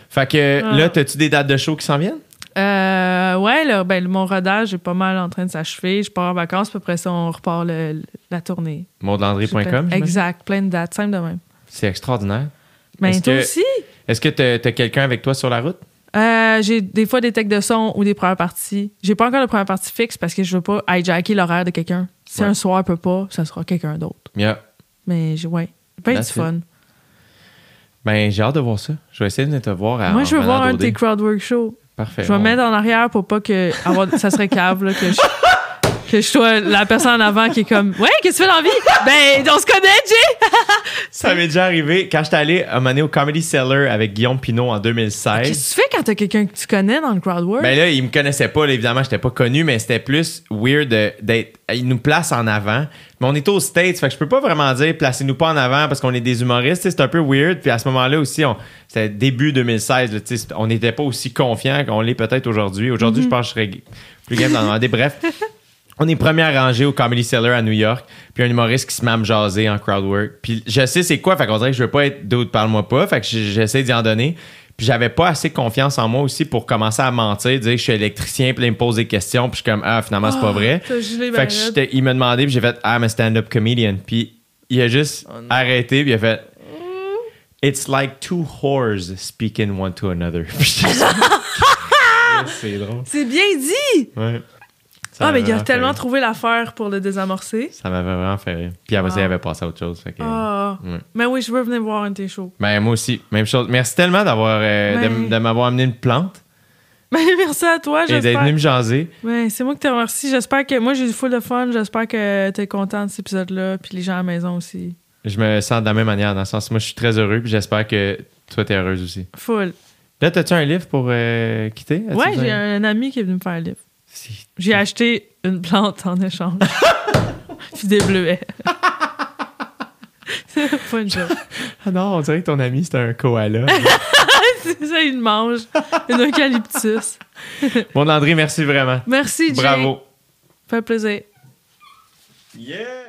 Speaker 3: Fait que
Speaker 2: Ah.
Speaker 3: là, t'as-tu des dates de show qui s'en viennent?
Speaker 2: Euh, ouais, là, ben, mon rodage est pas mal en train de s'achever. Je pars en vacances, puis après ça, on repart le- la tournée.
Speaker 3: Mondelandry.com?
Speaker 2: plein-? Exact, plein de dates, simple de même.
Speaker 3: C'est extraordinaire.
Speaker 2: Ben,
Speaker 3: Est-ce
Speaker 2: toi
Speaker 3: que-
Speaker 2: aussi?
Speaker 3: Est-ce que t'as t'as quelqu'un avec toi sur la route?
Speaker 2: Euh, j'ai des fois des techs de son ou des premières parties. J'ai pas encore de première partie fixe parce que je veux pas hijacker l'horaire de quelqu'un. Si
Speaker 3: Ouais.
Speaker 2: un soir peut pas, ça sera quelqu'un d'autre.
Speaker 3: Yeah.
Speaker 2: Mais ouais, ben du fun.
Speaker 3: Ben, j'ai hâte de voir ça. Je vais essayer de te voir à
Speaker 2: Moi, je veux voir un de tes crowdwork shows.
Speaker 3: Parfait.
Speaker 2: Je vais me mettre en arrière pour pas que avoir, ça serait cave là, que je que je sois la personne en avant qui est comme ouais qu'est-ce que tu fais dans la vie ben on se connaît Jay
Speaker 3: Ça m'est déjà arrivé quand j'étais allé un moment donné au Comedy Cellar avec Guillaume Pinot en 2016.
Speaker 2: qu'est-ce que tu fais quand t'as quelqu'un que tu connais dans le crowdwork
Speaker 3: Ben là, il me connaissait pas, là, évidemment, j'étais pas connu, mais c'était plus weird d'être. Il nous place en avant. Mais on est aux States, fait que je peux pas vraiment dire placez-nous pas en avant parce qu'on est des humoristes, c'est un peu weird. Puis à ce moment-là aussi, on- c'était début 2016, là, on n'était pas aussi confiant qu'on l'est peut-être aujourd'hui. Aujourd'hui, je pense que je serais plus game d'en demander. Bref. On est premier rangé au Comedy Cellar à New York, puis un humoriste qui se met à me jaser en crowdwork. Puis je sais c'est quoi, fait qu'on dirait que je veux pas être d'autre parle-moi pas, fait que j'essaie d'y en donner. Puis j'avais pas assez confiance en moi aussi pour commencer à mentir, dire que je suis électricien, puis là, il me pose des questions, puis je suis comme ah finalement c'est pas vrai.
Speaker 2: T'as gelé ben
Speaker 3: Fait que il m'a demandé, puis j'ai fait ah I'm a stand-up comedian, puis il a juste
Speaker 2: Oh
Speaker 3: arrêté, puis il a fait It's like two whores speaking one to another. C'est drôle.
Speaker 2: c'est bien dit
Speaker 3: Ouais. Ça
Speaker 2: ah mais il a tellement
Speaker 3: fait
Speaker 2: trouvé l'affaire pour le désamorcer
Speaker 3: Ça m'avait vraiment fait rire. Puis après ça, il
Speaker 2: Ah.
Speaker 3: avait passé à autre chose. fait que-
Speaker 2: ah
Speaker 3: ouais.
Speaker 2: mais oui je veux venir voir un de tes shows
Speaker 3: Ben, moi aussi, même chose. Merci tellement d'avoir euh, de,
Speaker 2: Ben-
Speaker 3: de m'avoir amené une plante
Speaker 2: ben merci à toi
Speaker 3: et d'être venu me jaser.
Speaker 2: Ouais, c'est moi qui te remercie. J'espère que. Moi, j'ai eu full de fun. J'espère que t'es content de cet épisode-là. Puis les gens à la maison aussi.
Speaker 3: Je me sens de la même manière, dans le sens moi, je suis très heureux, puis j'espère que toi, t'es heureuse aussi.
Speaker 2: Full.
Speaker 3: Là, t'as-tu un livre pour euh, quitter? As-tu
Speaker 2: Ouais, j'ai un ami qui est venu me faire un livre.
Speaker 3: Si-
Speaker 2: J'ai acheté une plante en échange. Puis des bleuets. c'est pas une joke.
Speaker 3: Ah non, on dirait que ton ami, c'était un koala.
Speaker 2: C'est ça, il mange. Une eucalyptus.
Speaker 3: bon, André, merci vraiment.
Speaker 2: Merci, Jay.
Speaker 3: Bravo.
Speaker 2: Fait plaisir.
Speaker 3: Yeah!